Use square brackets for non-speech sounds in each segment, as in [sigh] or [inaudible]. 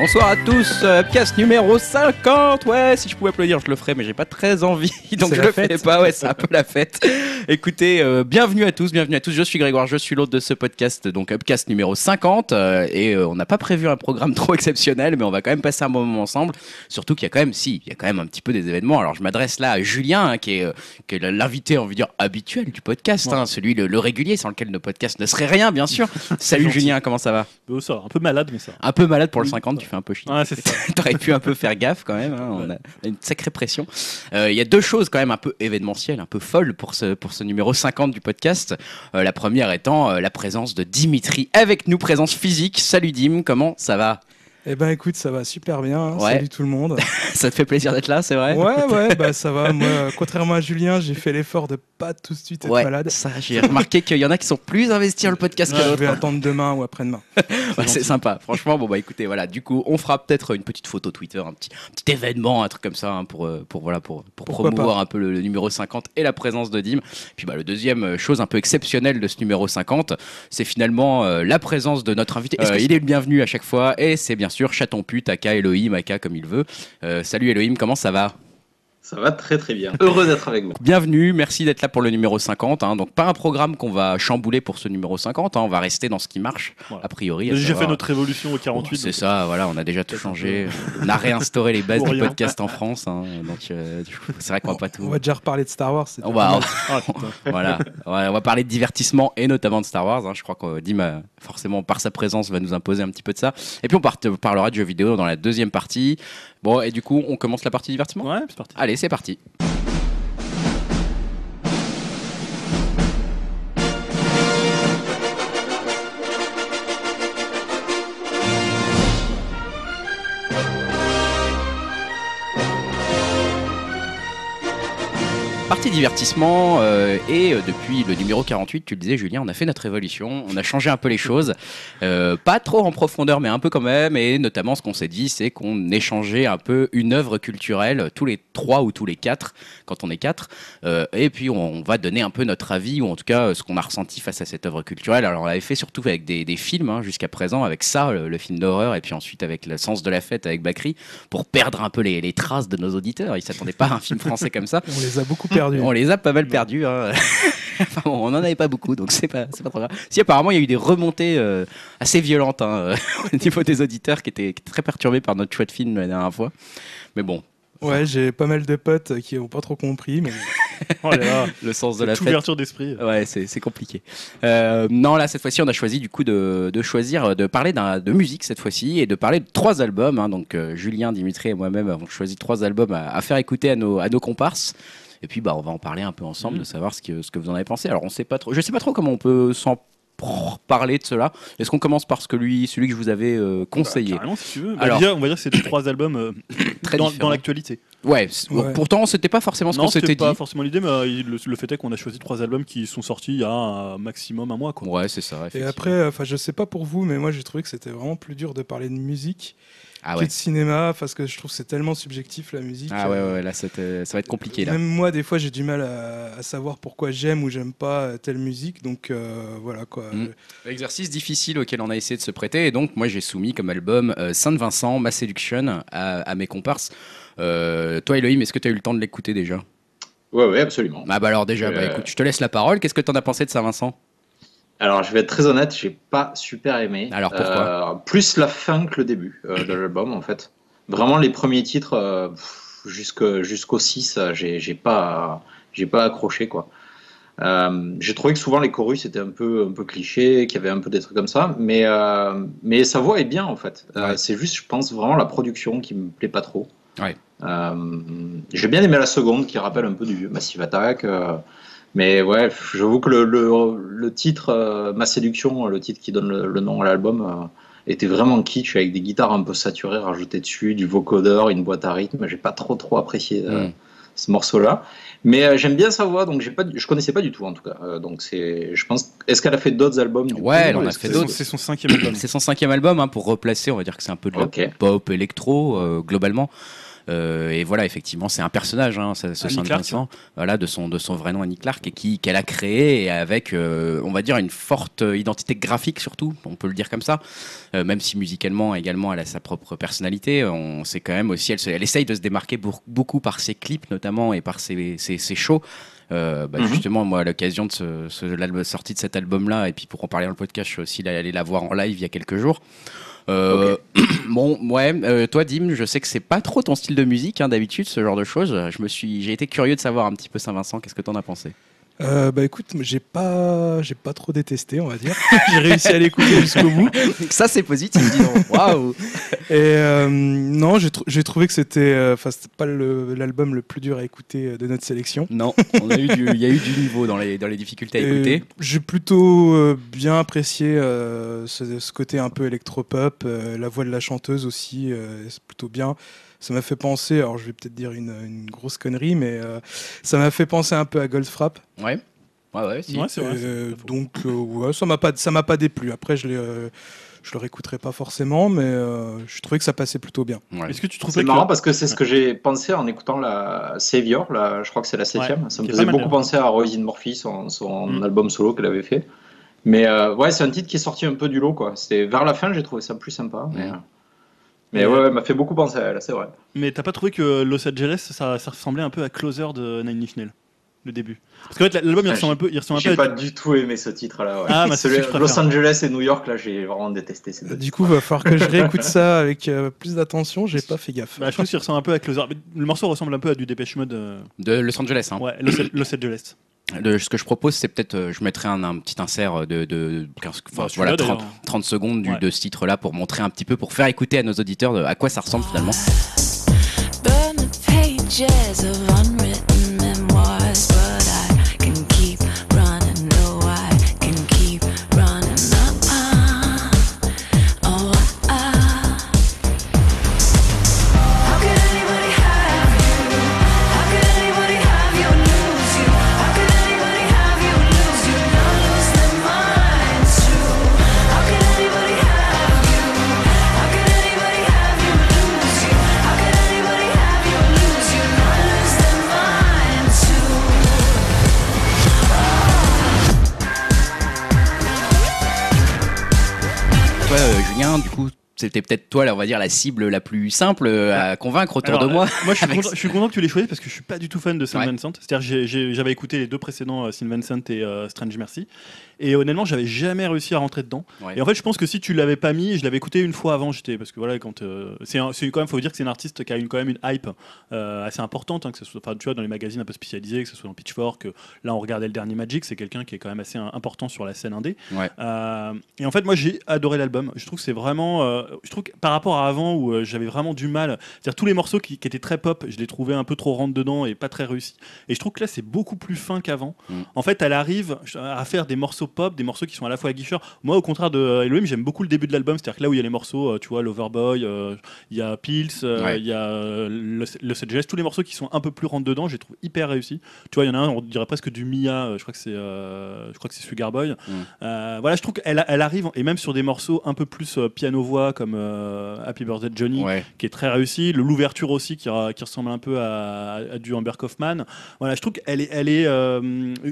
Bonsoir à tous, euh, pièce numéro 50. Ouais, si je pouvais applaudir, je le ferais, mais j'ai pas très envie, [laughs] donc je le fais pas. Ouais, c'est un peu la fête. Écoutez, euh, bienvenue à tous, bienvenue à tous. Je suis Grégoire, je suis l'hôte de ce podcast, donc Upcast numéro 50. euh, et euh, on n'a pas prévu un programme [laughs] trop exceptionnel, mais on va quand même passer un bon moment ensemble. Surtout qu'il y a quand même, si, il y a quand même un petit peu des événements. Alors je m'adresse là à Julien, hein, qui est, euh, qui est l'invité, on veut dire, habituel du podcast, hein, celui le, le régulier, sans lequel nos podcasts ne seraient rien, bien sûr. [laughs] Salut. Julien, comment ça va? Oh, ça va, un peu malade, mais ça. Un peu malade pour le 50, tu un peu chier. Ouais. [laughs] T'aurais pu un peu faire gaffe quand même. hein, On a on a une sacrée pression. Euh, Il y a deux choses quand même un peu événementielles, un peu folles pour ce, pour ce numéro 50 du podcast. Euh, la première étant euh, la présence de Dimitri avec nous, présence physique. Salut Dim, comment ça va? Eh ben écoute, ça va super bien. hein. Ouais. Salut tout le monde. [laughs] Ça te fait plaisir d'être là, c'est vrai ouais, [laughs] ouais, bah ça va. Moi, contrairement à Julien, j'ai fait l'effort de pas tout de suite être Ouais, malade. ça j'ai remarqué qu'il y en a qui sont plus investis dans le podcast que Je vais attendre demain ou après-demain. [laughs] Ouais, c'est sympa, franchement. Bon, bah écoutez, voilà, du coup, on fera peut-être une petite photo Twitter, un petit, un petit événement, un truc comme ça, hein, pour, euh, pour, voilà, pour, pour Pourquoi promouvoir un peu le, le numéro 50 et la présence de Dim. Puis, bah, le deuxième euh, chose un peu exceptionnelle de ce numéro 50, c'est finalement euh, la présence de notre invité. Euh, il est le bienvenu à chaque fois, et c'est bien sûr Chaton Pute, aka Elohim, aka comme il veut. Euh, salut Elohim, comment ça va? Ça va très très bien. Heureux d'être avec vous. Bienvenue, merci d'être là pour le numéro 50. hein. Donc, pas un programme qu'on va chambouler pour ce numéro 50, hein. on va rester dans ce qui marche, Voilà. a priori. On a déjà savoir- fait notre révolution au 48. c'est donc, ça, voilà, on a déjà tout changé. On a réinstauré les bases [laughs] du rien. podcast en France. hein. donc, euh, c'est vrai qu'on va pas tout. On va déjà reparler de Star Wars. c'est On va. Ah, [laughs] voilà, Ouais, on va parler de divertissement et notamment de Star Wars. hein. Je crois que Dim, euh, forcément, par sa présence, va nous imposer un petit peu de ça. Et puis, on parlera de jeux vidéo dans la deuxième partie. Bon, et du coup, on commence la partie divertissement Ouais, c'est parti. Allez, c'est parti. Divertissement euh, et euh, depuis le numéro 48, tu le disais Julien, on a fait notre évolution, on a changé un peu les choses, Euh, pas trop en profondeur mais un peu quand même et notamment ce qu'on s'est dit c'est qu'on échangeait un peu une œuvre culturelle tous les trois ou tous les quatre quand on est quatre Euh, et puis on, on va donner un peu notre avis ou en tout cas ce qu'on a ressenti face à cette œuvre culturelle. Alors on l'avait fait surtout avec des, des films hein, jusqu'à présent avec ça, le, le film d'horreur et puis ensuite avec le sens de la fête avec Bakri pour perdre un peu les, les traces de nos auditeurs. Ils s'attendaient pas à un film français comme ça. [laughs] On les a beaucoup perdus. On les a pas mal perdus. hein. [laughs] Enfin bon, on en avait pas beaucoup, donc c'est pas, c'est pas trop grave. Si apparemment il y a eu des remontées euh, assez violentes hein, [laughs] au niveau des auditeurs qui étaient, très perturbés par notre choix de film la dernière fois. Mais bon, Ouais, j'ai pas mal de potes qui ont pas trop compris. Mais... [laughs] Oh là là, le sens de la fête. ouverture d'esprit. Ouais, c'est c'est compliqué. Euh, non, là, cette fois-ci, on a choisi du coup de, de choisir, de parler de musique cette fois-ci et de parler de trois albums. hein. Donc, euh, Julien, Dimitri et moi-même avons choisi trois albums à, à faire écouter à nos, à nos comparses. Et puis, bah, on va en parler un peu ensemble, Mhm. de savoir ce que, ce que vous en avez pensé. Alors, on sait pas trop, je sais pas trop comment on peut s'en parler de cela. Est-ce qu'on commence par ce que lui, celui que je vous avais euh, conseillé Bah, si tu veux. Bah, Alors- déjà, on va dire que c'est trois albums euh, [coughs] Très dans, différents. dans l'actualité. Ouais, Ouais. pourtant, c'était pas forcément ce qu'on Non, s'était c'était dit. pas forcément l'idée, mais euh, le, le fait est qu'on a choisi trois albums qui sont sortis il y a un maximum un mois. Quoi. Ouais, c'est ça. Et après, enfin, je sais pas pour vous, mais moi j'ai trouvé que c'était vraiment plus dur de parler de musique ah que ouais. de cinéma, parce que je trouve que c'est tellement subjectif la musique. Ah ouais, Euh, ouais, ouais, là, ça va être compliqué là. Même moi, des fois, j'ai du mal à, à savoir pourquoi j'aime ou j'aime pas euh, telle musique. Donc euh, voilà quoi. Mm. Exercice difficile auquel on a essayé de se prêter. Et donc, moi, j'ai soumis comme album euh, Saint-Vincent, Ma Séduction à, à mes comparses. Euh, toi, Elohim, est-ce que tu as eu le temps de l'écouter déjà? Ouais, ouais, absolument. Ah, bah alors, déjà, bah, Euh. écoute, je te laisse la parole. Qu'est-ce que tu en as pensé de Saint-Vincent Alors, je vais être très honnête, j'ai pas super aimé. Alors, pourquoi Euh, Plus la fin que le début euh, de l'album, en fait. Vraiment, les premiers titres, euh, jusqu'au 6, euh, j'ai pas, pas accroché, quoi. J'ai trouvé que souvent les chorus étaient un peu, un peu clichés, qu'il y avait un peu des trucs comme ça, mais, mais sa voix est bien en fait. Ouais. C'est juste, je pense, vraiment la production qui me plaît pas trop. Ouais. J'ai bien aimé la seconde qui rappelle un peu du Massive Attack, mais ouais, j'avoue que le, le, le titre, euh, Ma Séduction, le titre qui donne le, le nom à l'album, euh, était vraiment kitsch avec des guitares un peu saturées rajoutées dessus, du vocodeur, une boîte à rythme. J'ai pas trop trop apprécié euh, Mm. ce morceau-là. Mais euh, j'aime bien sa voix, donc j'ai pas, je connaissais pas du tout en tout cas. Euh, donc c'est, je pense, est-ce qu'elle a fait d'autres albums du Ouais, coup, elle en a fait que C'est son- d'autres. C'est son cinquième album. C'est son cinquième album, hein, pour replacer, on va dire que c'est un peu de la pop électro, euh, globalement. Euh, et voilà, effectivement, c'est un personnage, hein, ce ce Annie Saint Clark. Vincent, voilà, de son de son vrai nom Annie Clark, et qui qu'elle a créé et avec, euh, on va dire, une forte identité graphique surtout, on peut le dire comme ça. Euh, même si musicalement également, elle a sa propre personnalité. On sait quand même aussi, elle, se- elle essaye de se démarquer pour- beaucoup par ses clips notamment et par ses ses, ses shows. Euh, bah, Mhm. Justement, moi, à l'occasion de ce, ce- l'album- sortie de cet album-là, et puis pour en parler dans le podcast, je suis aussi allé la voir en live il y a quelques jours. Euh, [clears throat] bon, ouais, euh, toi, Dim, je sais que c'est pas trop ton style de musique, hein, d'habitude, ce genre de choses. Je me suis, j'ai été curieux de savoir un petit peu Saint-Vincent. Qu'est-ce que t'en as pensé? Euh, bah écoute, j'ai pas, j'ai pas trop détesté, on va dire. [laughs] j'ai réussi à l'écouter jusqu'au bout. Ça, c'est positif, dis donc. Waouh Et euh, non, j'ai trou- j'ai trouvé que c'était, euh, enfin, c'était pas l'album le plus dur à écouter de notre sélection. Non, on a eu du, il y a eu du niveau dans les, dans les difficultés à écouter. J'ai plutôt bien apprécié ce, ce côté un peu électropop, la voix de la chanteuse aussi, c'est plutôt bien. Ça m'a fait penser, alors je vais peut-être dire une, une grosse connerie, mais euh, ça m'a fait penser un peu à Goldfrapp. Ouais, ouais, ouais. Si. Ouais, vrai. Euh, donc euh, ouais, ça m'a pas, ça m'a pas déplu. Après, je l'ai, euh, je le réécouterai pas forcément, mais euh, je trouvais que ça passait plutôt bien. Ouais. Est-ce que tu trouves C'est que marrant parce que c'est ce que j'ai pensé en écoutant la Savior, la, je crois que c'est la septième. ça me faisait beaucoup penser à Roisin Murphy, son, son Mm. album solo qu'elle avait fait. Mais euh, ouais, c'est un titre qui est sorti un peu du lot, quoi. C'était vers la fin, j'ai trouvé ça plus sympa. Mais, Mm. Mais ouais, ouais, m'a fait beaucoup penser à elle, c'est vrai. Mais t'as pas trouvé que Los Angeles, ça, ça ressemblait un peu à Closer de Nine Inch Nails, le début? Parce qu'en fait, l'album il Ah, ressemble un peu, il ressemble un J'ai pas à... du tout aimé ce titre-là. ouais. Ah, bah, c'est Celui- ce Los. Angeles et New York, là, j'ai vraiment détesté ces deux Du coup, va falloir que je réécoute ça avec euh, plus d'attention. J'ai pas fait gaffe. Bah, je trouve qu'il ressemble un peu à Closer. Le morceau ressemble un peu à du Dépêche Mode. euh, De Los Angeles. Hein. Ouais, Los, Los Angeles. Le- ce que je propose, c'est peut-être, euh, je mettrai un, un petit insert de, de 15, enfin, Bah, celui-là, voilà, 30, d'ailleurs. 30 secondes du- Ouais. de ce titre-là pour montrer un petit peu, pour faire écouter à nos auditeurs de- à quoi ça ressemble finalement. Burn the pages of c'était peut-être toi, là, on va dire, la cible la plus simple euh, à convaincre autour Alors, de moi. euh, moi, je suis, [laughs] content, je suis content que tu l'aies choisi parce que je suis pas du tout fan de Saint Ouais. Vincent. C'est-à-dire, j'avais écouté les deux précédents, euh, Saint Vincent et euh, Strange Mercy, et honnêtement, j'avais jamais réussi à rentrer dedans. Ouais. Et en fait, je pense que si tu l'avais pas mis, je l'avais écouté une fois avant, j'étais parce que voilà, quand euh, c'est quand même, faut dire que c'est un artiste qui a une, quand même une hype euh, assez importante, hein, que ce soit, enfin, tu vois, dans les magazines un peu spécialisés, que ce soit dans Pitchfork, que là, on regardait le dernier Magic, c'est quelqu'un qui est quand même assez euh, important sur la scène indé. Ouais. Euh, et en fait, moi, j'ai adoré l'album. Je trouve que c'est vraiment, euh, je trouve que par rapport à avant où euh, j'avais vraiment du mal, c'est-à-dire tous les morceaux qui, qui étaient très pop, je les trouvais un peu trop rentre dedans et pas très réussis. Et je trouve que là, c'est beaucoup plus fin qu'avant. Mm. En fait, elle arrive à faire des morceaux pop, des morceaux qui sont à la fois aguicheurs. Moi, au contraire de Elohim, j'aime beaucoup le début de l'album, c'est-à-dire que là où il y a les morceaux, euh, tu vois, Loverboy, euh, il y a Pills, euh, Ouais. il y a Los Angeles, tous les morceaux qui sont un peu plus rentre dedans, je les trouve hyper réussis. Tu vois, il y en a un, on dirait presque du Mia, je crois que c'est, je crois que c'est Sugar Boy. Mm. Voilà, je trouve qu'elle elle arrive et même sur des morceaux un peu plus euh, piano voix comme Happy Birthday Johnny, Ouais. qui est très réussi. Le- L'ouverture aussi qui, ressemble un peu à, à du Amber Kaufman. Voilà, je trouve qu'elle est, elle est euh,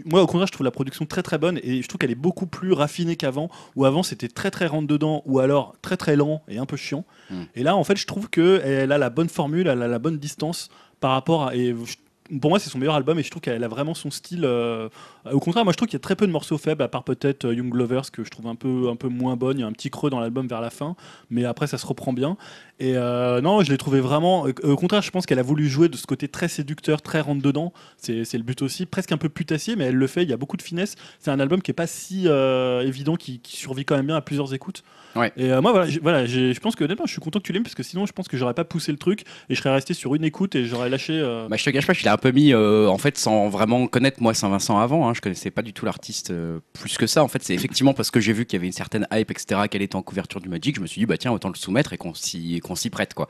moi au contraire, je trouve la production très très bonne et je trouve qu'elle est beaucoup plus raffinée qu'avant. Où avant c'était très très rentre dedans ou alors très très lent et un peu chiant. Mm. Et là, en fait, je trouve que elle a la bonne formule, elle a la bonne distance par rapport à et pour moi, c'est son meilleur album et je trouve qu'elle a vraiment son style. euh, au contraire, moi je trouve qu'il y a très peu de morceaux faibles, à part peut-être euh, Young Lovers que je trouve un peu, un peu moins bonne. Il y a un petit creux dans l'album vers la fin, mais après ça se reprend bien. Et euh, non, je l'ai trouvé vraiment. au contraire, je pense qu'elle a voulu jouer de ce côté très séducteur, très rentre dedans. C'est c'est le but aussi, presque un peu putassier, mais elle le fait. Il y a beaucoup de finesse. C'est un album qui est pas si évident, qui, qui survit quand même bien à plusieurs écoutes. Ouais. Et moi, voilà, je pense que honnêtement, je suis content que tu l'aimes parce que sinon, je pense que j'aurais pas poussé le truc et je serais resté sur une écoute et j'aurais lâché. Bah, je te cache pas, je l'ai un peu mis, euh, en fait, sans vraiment connaître moi Saint-Vincent avant. Hein, je connaissais pas du tout l'artiste euh, plus que ça. En fait, c'est effectivement parce que j'ai vu qu'il y avait une certaine hype, etc., qu'elle était en couverture du Magic. Je me suis dit, bah tiens, autant le soumettre et qu'on s'y prête, quoi.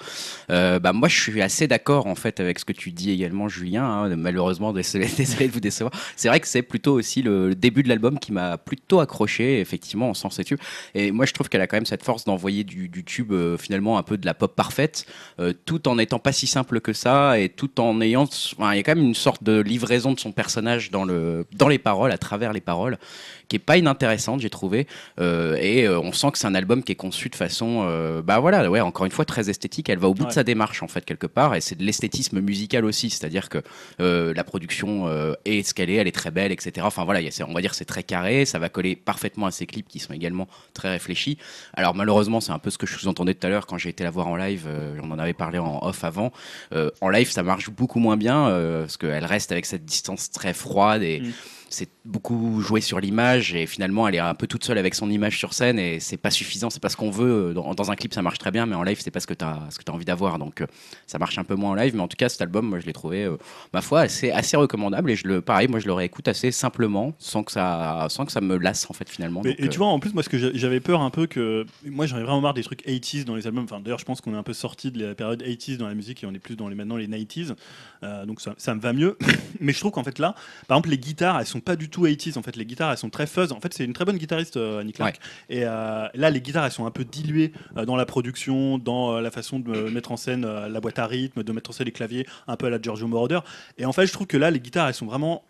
Euh, bah moi, je suis assez d'accord en fait avec ce que tu dis également, Julien. hein. malheureusement, [laughs] désolé, de vous décevoir. C'est vrai que c'est plutôt aussi le début de l'album qui m'a plutôt accroché, effectivement, en sens et tube. Et moi, je trouve qu'elle a quand même cette force d'envoyer du, tube, finalement, un peu de la pop parfaite, tout en n'étant pas si simple que ça, et tout en ayant, enfin, il y a quand même une sorte de livraison de son personnage dans dans les paroles, à travers les paroles, qui est pas inintéressante, j'ai trouvé. Euh, et euh, on sent que c'est un album qui est conçu de façon, euh, bah voilà, ouais, encore une fois très esthétique. Elle va au bout Ouais. de sa démarche en fait quelque part, et c'est de l'esthétisme musical aussi, c'est-à-dire que euh, la production euh, est ce qu'elle est, elle est très belle, etc. Enfin voilà, il y a- on va dire c'est très carré, ça va coller parfaitement à ses clips qui sont également très réfléchis. Alors malheureusement, c'est un peu ce que je sous-entendais tout à l'heure quand j'ai été la voir en live. euh, on en avait parlé en off avant. Euh, en live, ça marche beaucoup moins bien euh, parce qu'elle reste avec cette distance très froide et Mm. C'est beaucoup joué sur l'image et finalement elle est un peu toute seule avec son image sur scène et c'est pas suffisant, c'est pas ce qu'on veut. Dans, dans un clip ça marche très bien, mais en live c'est pas ce que tu as, ce que as envie d'avoir. Donc euh, ça marche un peu moins en live, mais en tout cas cet album, moi je l'ai trouvé, euh, ma foi, assez, assez recommandable et je le, pareil, moi je le réécoute assez simplement, sans que ça, sans que ça me lasse en fait finalement. Mais- Donc, et euh, tu vois, en plus, moi, ce que j'a- j'avais peur un peu que. Moi, j'en ai vraiment marre des trucs 80s dans les albums. Enfin, d'ailleurs, je pense qu'on est un peu sorti de la période 80s dans la musique et on est plus dans les maintenant les 90s. Euh, donc, ça, ça me va mieux. [laughs] Mais je trouve qu'en fait, là, par exemple, les guitares, elles sont pas du tout 80s. En fait, les guitares, elles sont très fuzz. En fait, c'est une très bonne guitariste, euh, Annie Clark. Et euh, là, les guitares, elles sont un peu diluées euh, dans la production, dans la façon de mettre en scène la boîte à rythme, de mettre en scène les claviers, un peu à la Giorgio Moroder. Et en fait, je trouve que là, les guitares, elles sont vraiment.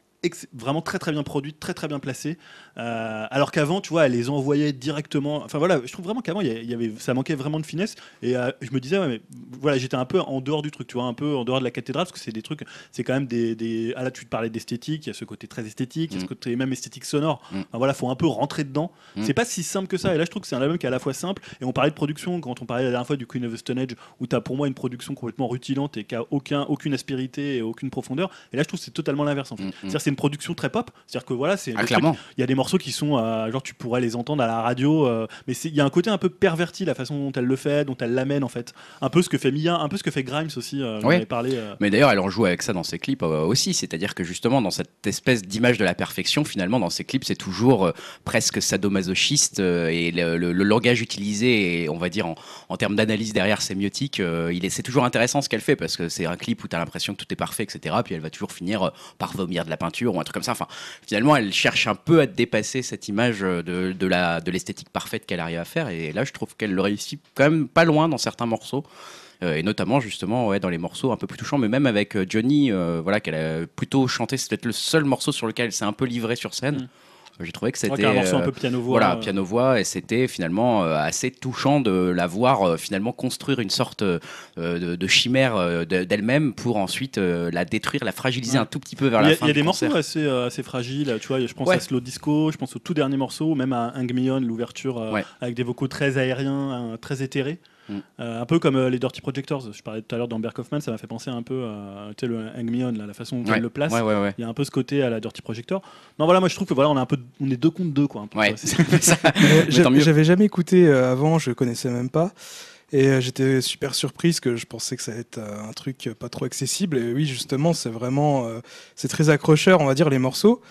vraiment très très bien produites, très très bien placées. Euh, alors qu'avant, tu vois, elle les envoyait directement. Enfin voilà, je trouve vraiment qu'avant, il y avait, ça manquait vraiment de finesse. Et euh, je me disais, ouais, mais voilà, j'étais un peu en dehors du truc, tu vois, un peu en dehors de la cathédrale, parce que c'est des trucs, c'est quand même des, des. Ah là, tu te parlais d'esthétique, il y a ce côté très esthétique, il y a ce Mm. côté même esthétique sonore. Mm. Enfin, voilà, faut un peu rentrer dedans. Mm. C'est pas si simple que ça. Et là, je trouve que c'est un album qui est à la fois simple. Et on parlait de production quand on parlait la dernière fois du Queen of the Stone Age, où tu as pour moi une production complètement rutilante et qui a aucun, aucune aspérité et aucune profondeur. Et là, je trouve que c'est totalement l'inverse en fait. Mm, mm. C'est-à-dire, c'est une production très pop. C'est-à-dire que voilà, c'est ah, clairement. il y a des morceaux qui sont euh, genre tu pourrais les entendre à la radio euh, mais il y a un côté un peu perverti la façon dont elle le fait dont elle l'amène en fait un peu ce que fait Mia un peu ce que fait Grimes aussi euh, avais parlé euh. Mais d'ailleurs, elle en joue avec ça dans ses clips euh, aussi. C'est-à-dire que justement, dans cette espèce d'image de la perfection, finalement, dans ses clips, c'est toujours presque sadomasochiste. et le, le- le langage utilisé, et on va dire en, en termes d'analyse derrière sémiotique, il est, c'est toujours intéressant ce qu'elle fait parce que c'est un clip où tu as l'impression que tout est parfait, etc. Puis elle va toujours finir par vomir de la peinture ou un truc comme ça. Enfin, finalement, elle cherche un peu à dépasser cette image euh, de, de la, de l'esthétique parfaite qu'elle arrive à faire. Et là, je trouve qu'elle le réussit quand même pas loin dans certains morceaux. Euh, et notamment justement dans les morceaux un peu plus touchants, mais même avec euh, Johnny, voilà, qu'elle a plutôt chanté, c'est peut-être le seul morceau sur lequel elle s'est un peu livrée sur scène. Mm. J'ai trouvé que Ouais, c'était a un morceau un euh, peu piano voix voilà euh. piano voix et c'était finalement euh, assez touchant de la voir finalement construire une sorte de, de chimère de- d'elle-même pour ensuite la détruire, la fragiliser Ouais. un tout petit peu vers la a, fin il y a des concert. morceaux assez, assez fragiles tu vois je pense Ouais. à Slow Disco je pense au tout dernier morceau même à Hang Me On l'ouverture Ouais. avec des vocaux très aériens euh, très éthérés Mm. Euh, un peu comme euh, les Dirty Projectors je parlais tout à l'heure d'Amber Kaufman ça m'a fait penser un peu à tu sais, le Hang Me On là, la façon dont Ouais. elle le place Ouais, ouais, ouais. il y a un peu ce côté à la Dirty Projector non voilà moi je trouve que voilà on est un peu on est deux contre deux quoi. [laughs] [laughs] J'avais jamais écouté euh, avant, je connaissais même pas. Et euh, j'étais super surprise que je pensais que ça allait être euh, un truc pas trop accessible. Et oui, justement, c'est vraiment. euh, c'est très accrocheur, on va dire, les morceaux.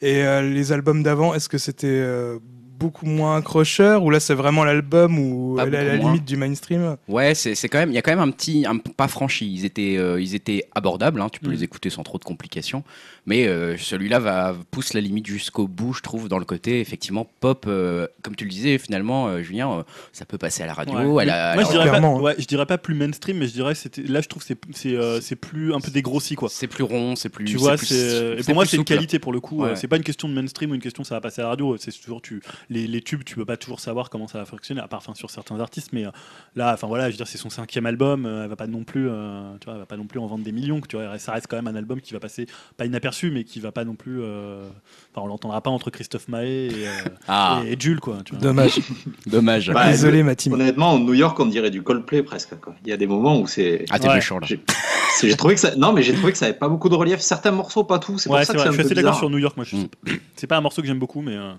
Et euh, les albums d'avant, est-ce que c'était euh, beaucoup moins accrocheur Ou là, c'est vraiment l'album où Pas elle est à la beaucoup moins. limite du mainstream Ouais, c'est c'est quand même, il y a quand même un petit, un pas franchi. Ils étaient, euh, ils étaient abordables. hein, tu peux Mm. les écouter sans trop de complications. Mais euh, celui-là va pousse la limite jusqu'au bout, je trouve, dans le côté effectivement pop. euh, comme tu le disais, finalement, euh, Julien, euh, ça peut passer à la radio. Ouais. elle Mais a- moi, je dirais, pas, hein. ouais, je dirais pas plus mainstream, mais je dirais c'était là, je trouve que c'est c'est euh, c'est plus un peu dégrossi quoi. c'est plus rond, c'est plus. Tu vois, plus- c'est et pour moi c'est une qualité pour le coup. Ouais. euh, C'est pas une question de mainstream ou une question ça va passer à la radio. C'est toujours tu les, les tubes, tu peux pas toujours savoir comment ça va fonctionner, à part enfin, sur certains artistes. Mais euh, là, enfin voilà, je veux dire, c'est son cinquième album. euh, elle va pas non plus, euh, tu vois, elle va pas non plus en vendre des millions. Tu vois, ça reste quand même un album qui va passer pas inaperçu, mais qui va pas non plus. euh, Enfin, on l'entendra pas entre Christophe Maé et, euh, [laughs] Ah, et, et Jules quoi. Tu vois. Dommage. [laughs] dommage. Bah, Désolé, le- ma team. Honnêtement, New York, on dirait du Coldplay presque. quoi. Il y a des moments où c'est. Ah, t'es Ouais. méchant là. J'ai trouvé que ça. Non, mais j'ai trouvé que ça avait pas beaucoup de relief. Certains morceaux, pas tout. C'est pour ça c'est que vrai. Je un suis assez d'accord sur New York. Moi, je- Mm. c'est pas un morceau que j'aime beaucoup, mais. euh,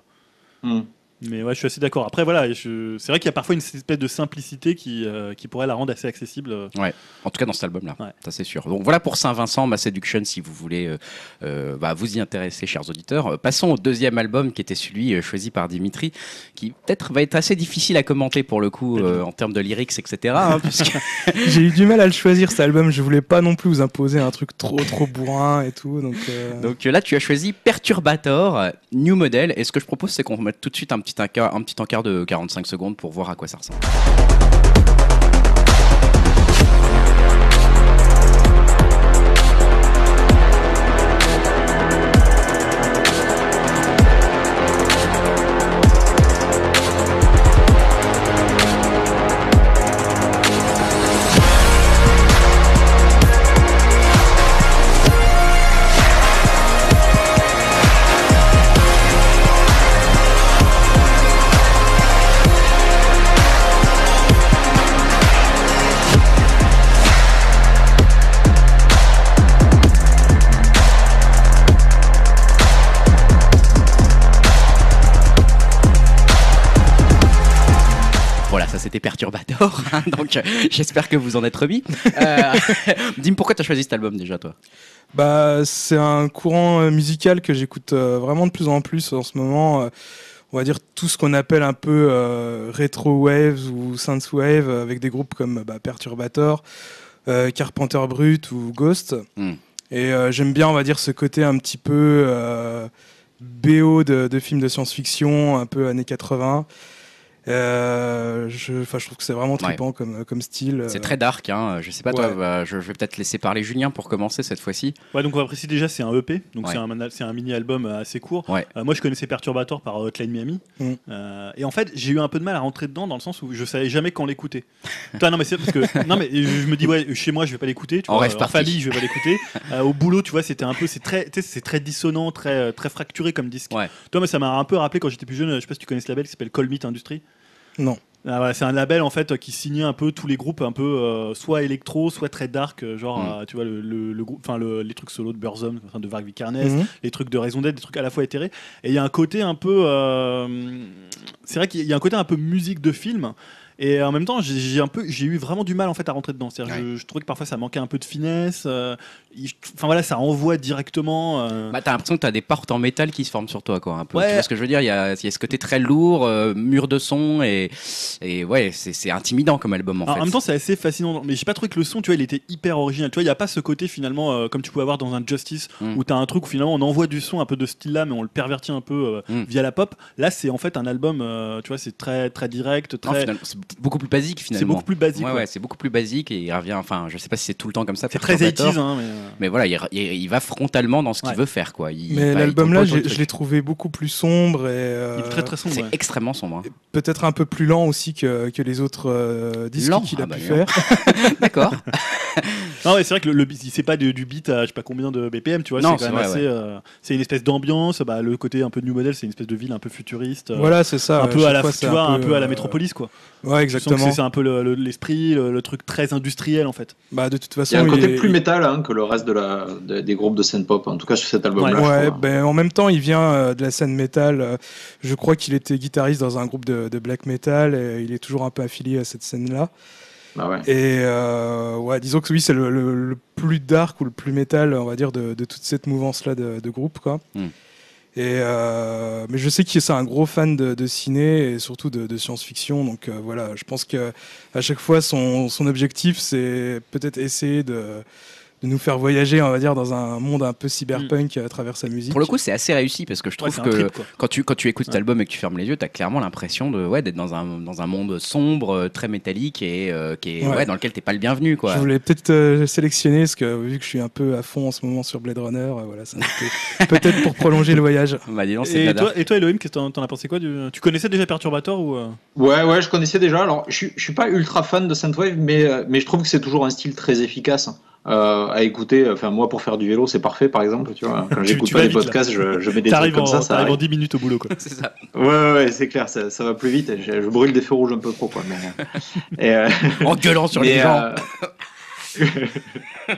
Hmm. Mais ouais, je suis assez d'accord. Après, voilà, je- c'est vrai qu'il y a parfois une espèce de simplicité qui, euh, qui pourrait la rendre assez accessible. euh. En tout cas dans cet album-là, Ouais. ça c'est sûr. Donc voilà pour Saint-Vincent, Ma Seduction, si vous voulez euh, bah, vous y intéresser, chers auditeurs. Passons au deuxième album qui était celui choisi par Dimitri, qui peut-être va être assez difficile à commenter pour le coup euh, en termes de lyrics, etc. hein, puisque- [laughs] J'ai eu du mal à le choisir cet album. Je voulais pas non plus vous imposer un truc trop trop bourrin et tout. Donc, euh, Donc là, tu as choisi Perturbator, New Model. Et ce que je propose, c'est qu'on mette tout de suite un petit un petit encart de 45 secondes pour voir à quoi ça ressemble. [laughs] Hein, donc euh, j'espère que vous en êtes remis. Euh, [laughs] Dis-moi pourquoi tu as choisi cet album déjà, toi? Bah, c'est un courant euh, musical que j'écoute euh, vraiment de plus en plus en ce moment. on va dire tout ce qu'on appelle un peu euh, retro waves ou synth wave avec des groupes comme bah, Perturbator, euh, Carpenter Brut ou Ghost. Hmm. Et euh, j'aime bien, on va dire, ce côté un petit peu BO de, de films de science-fiction, un peu années 80. Euh, je, je trouve que c'est vraiment trippant comme, comme style. C'est euh. très dark. Hein. Je sais pas, toi, Ouais. bah, je, je vais peut-être laisser parler Julien pour commencer cette fois-ci. Ouais, donc on va préciser déjà, c'est un EP, donc Ouais. c'est un, c'est un mini-album euh, assez court. Ouais. Euh, moi, je connaissais Perturbator par Hotline Miami. Mm. Euh, et en fait, j'ai eu un peu de mal à rentrer dedans dans le sens où je savais jamais quand l'écouter. Toi, non, mais c'est parce que [laughs] non, mais je je me dis ouais, chez moi, je vais pas l'écouter. En en famille, je vais pas l'écouter. [laughs] Euh, au boulot, tu vois, c'était un peu, c'est très, tu sais, c'est très dissonant, très, très fracturé comme disque. Ouais. Toi, moi, ça m'a un peu rappelé quand j'étais plus jeune. Je sais pas si tu connais ce label qui s'appelle Colmit Industries. Non. Ah c'est un label en fait qui signait un peu tous les groupes un peu euh, soit électro, soit très dark, euh, genre Mm. euh, tu vois le, le, le groupe, enfin le- les trucs solo de Burzum, de Varg Vikernes, Mhm. les trucs de Raison d'être, des trucs à la fois éthérés. Et il y a un côté un peu, c'est vrai qu'il y a un côté un peu musique de film. Et en même temps, j'ai un peu, j'ai eu vraiment du mal en fait à rentrer dedans. C'est-à-dire, je, je trouvais que parfois ça manquait un peu de finesse. euh, il- Enfin voilà, ça envoie directement. euh, Bah, t'as l'impression que t'as des portes en métal qui se forment sur toi, quoi. Un peu. Ouais. Tu vois ce que je veux dire? Il y y a ce côté très lourd, euh, mur de son, et, et ouais, c'est intimidant comme album en Alors, fait. en même temps, c'est assez fascinant. Mais j'ai pas trouvé que le son, tu vois, il était hyper original. Tu vois, il y a pas ce côté finalement, euh, comme tu pouvais avoir dans un Justice, Mm. où t'as un truc où finalement on envoie du son un peu de ce style-là, mais on le pervertit un peu Mm. via la pop. Là, c'est en fait un album, tu vois, c'est très très direct, très. Beaucoup plus basique C'est finalement. beaucoup plus basique. Ouais, c'est beaucoup plus basique et il revient. Enfin, je sais pas si c'est tout le temps comme ça. c'est très Perturbator, 80s, hein, mais, euh, Mais voilà, il, il- il va frontalement dans ce qu'il Ouais. veut faire, quoi. Il, Mais bah, l'album là, je l'ai trouvé beaucoup plus sombre et euh, il est très très sombre. C'est ouais. extrêmement sombre. hein. peut-être un peu plus lent aussi que, que les autres euh, disques qu'il a Ah bah, pu donc. faire. [laughs] D'accord. [laughs] Non, ouais, c'est vrai que le, le beat, c'est pas du, du beat à je sais pas combien de BPM, tu vois. Non, c'est quand c'est même vrai, assez. euh, c'est une espèce d'ambiance. Bah, le côté un peu New Model, c'est une espèce de ville un peu futuriste. Voilà, c'est ça. un peu à la, tu c'est vois, un peu à la métropolis, quoi. Ouais, exactement. c'est un peu le- le- l'esprit, le, le truc très industriel, en fait. Bah, de toute Il y façon, a un côté est- plus métal hein, que le reste de la, de- des groupes de scène pop, en tout cas sur cet album-là. Ouais, ben, en même temps, il vient euh, de la scène métal. euh, je crois qu'il était guitariste dans un groupe de, de black metal et il est toujours un peu affilié à cette scène-là. Bah ouais. Et euh, ouais, disons que oui, c'est le, le- le plus dark ou le plus métal, on va dire, de, de toute cette mouvance-là de, de groupe, quoi. Mm. Et euh, mais je sais qu'il c'est un gros fan de, de ciné et surtout de, de science-fiction, donc euh, voilà, je pense que à chaque fois son, son objectif c'est peut-être essayer de, de nous faire voyager, on va dire, dans un monde un peu cyberpunk à travers sa musique. Pour le coup, c'est assez réussi parce que je trouve que trip, quand tu, quand tu écoutes cet album et que tu fermes les yeux, tu as clairement l'impression de ouais, d'être dans un, dans un monde sombre, euh, très métallique et euh, qui est, Ouais. ouais, dans lequel t'es pas le bienvenu. Quoi. Je voulais peut-être euh, sélectionner, parce que vu que je suis un peu à fond en ce moment sur Blade Runner, euh, voilà, [laughs] peut-être pour prolonger le voyage. Bah, donc, Et toi, et toi, Elohim, qu'est-ce que t'en as pensé quoi du... Tu connaissais déjà Perturbator ou Ouais, ouais, je connaissais déjà. Alors, je suis, je suis pas ultra fan de Synthwave, mais, euh, mais je trouve que c'est toujours un style très efficace euh, à écouter. Enfin, moi, pour faire du vélo, c'est parfait, par exemple. Tu vois, quand j'écoute pas là. podcasts, je, je mets des trucs comme en, ça. ça t'arrives en arrive. 10 minutes au boulot, quoi. [laughs] C'est ça. Ouais, ouais, ouais, c'est clair, ça, ça va plus vite. Je, je brûle des feux rouges un peu trop, quoi. Mais, et, euh, En gueulant sur mais, les gens. euh, [laughs]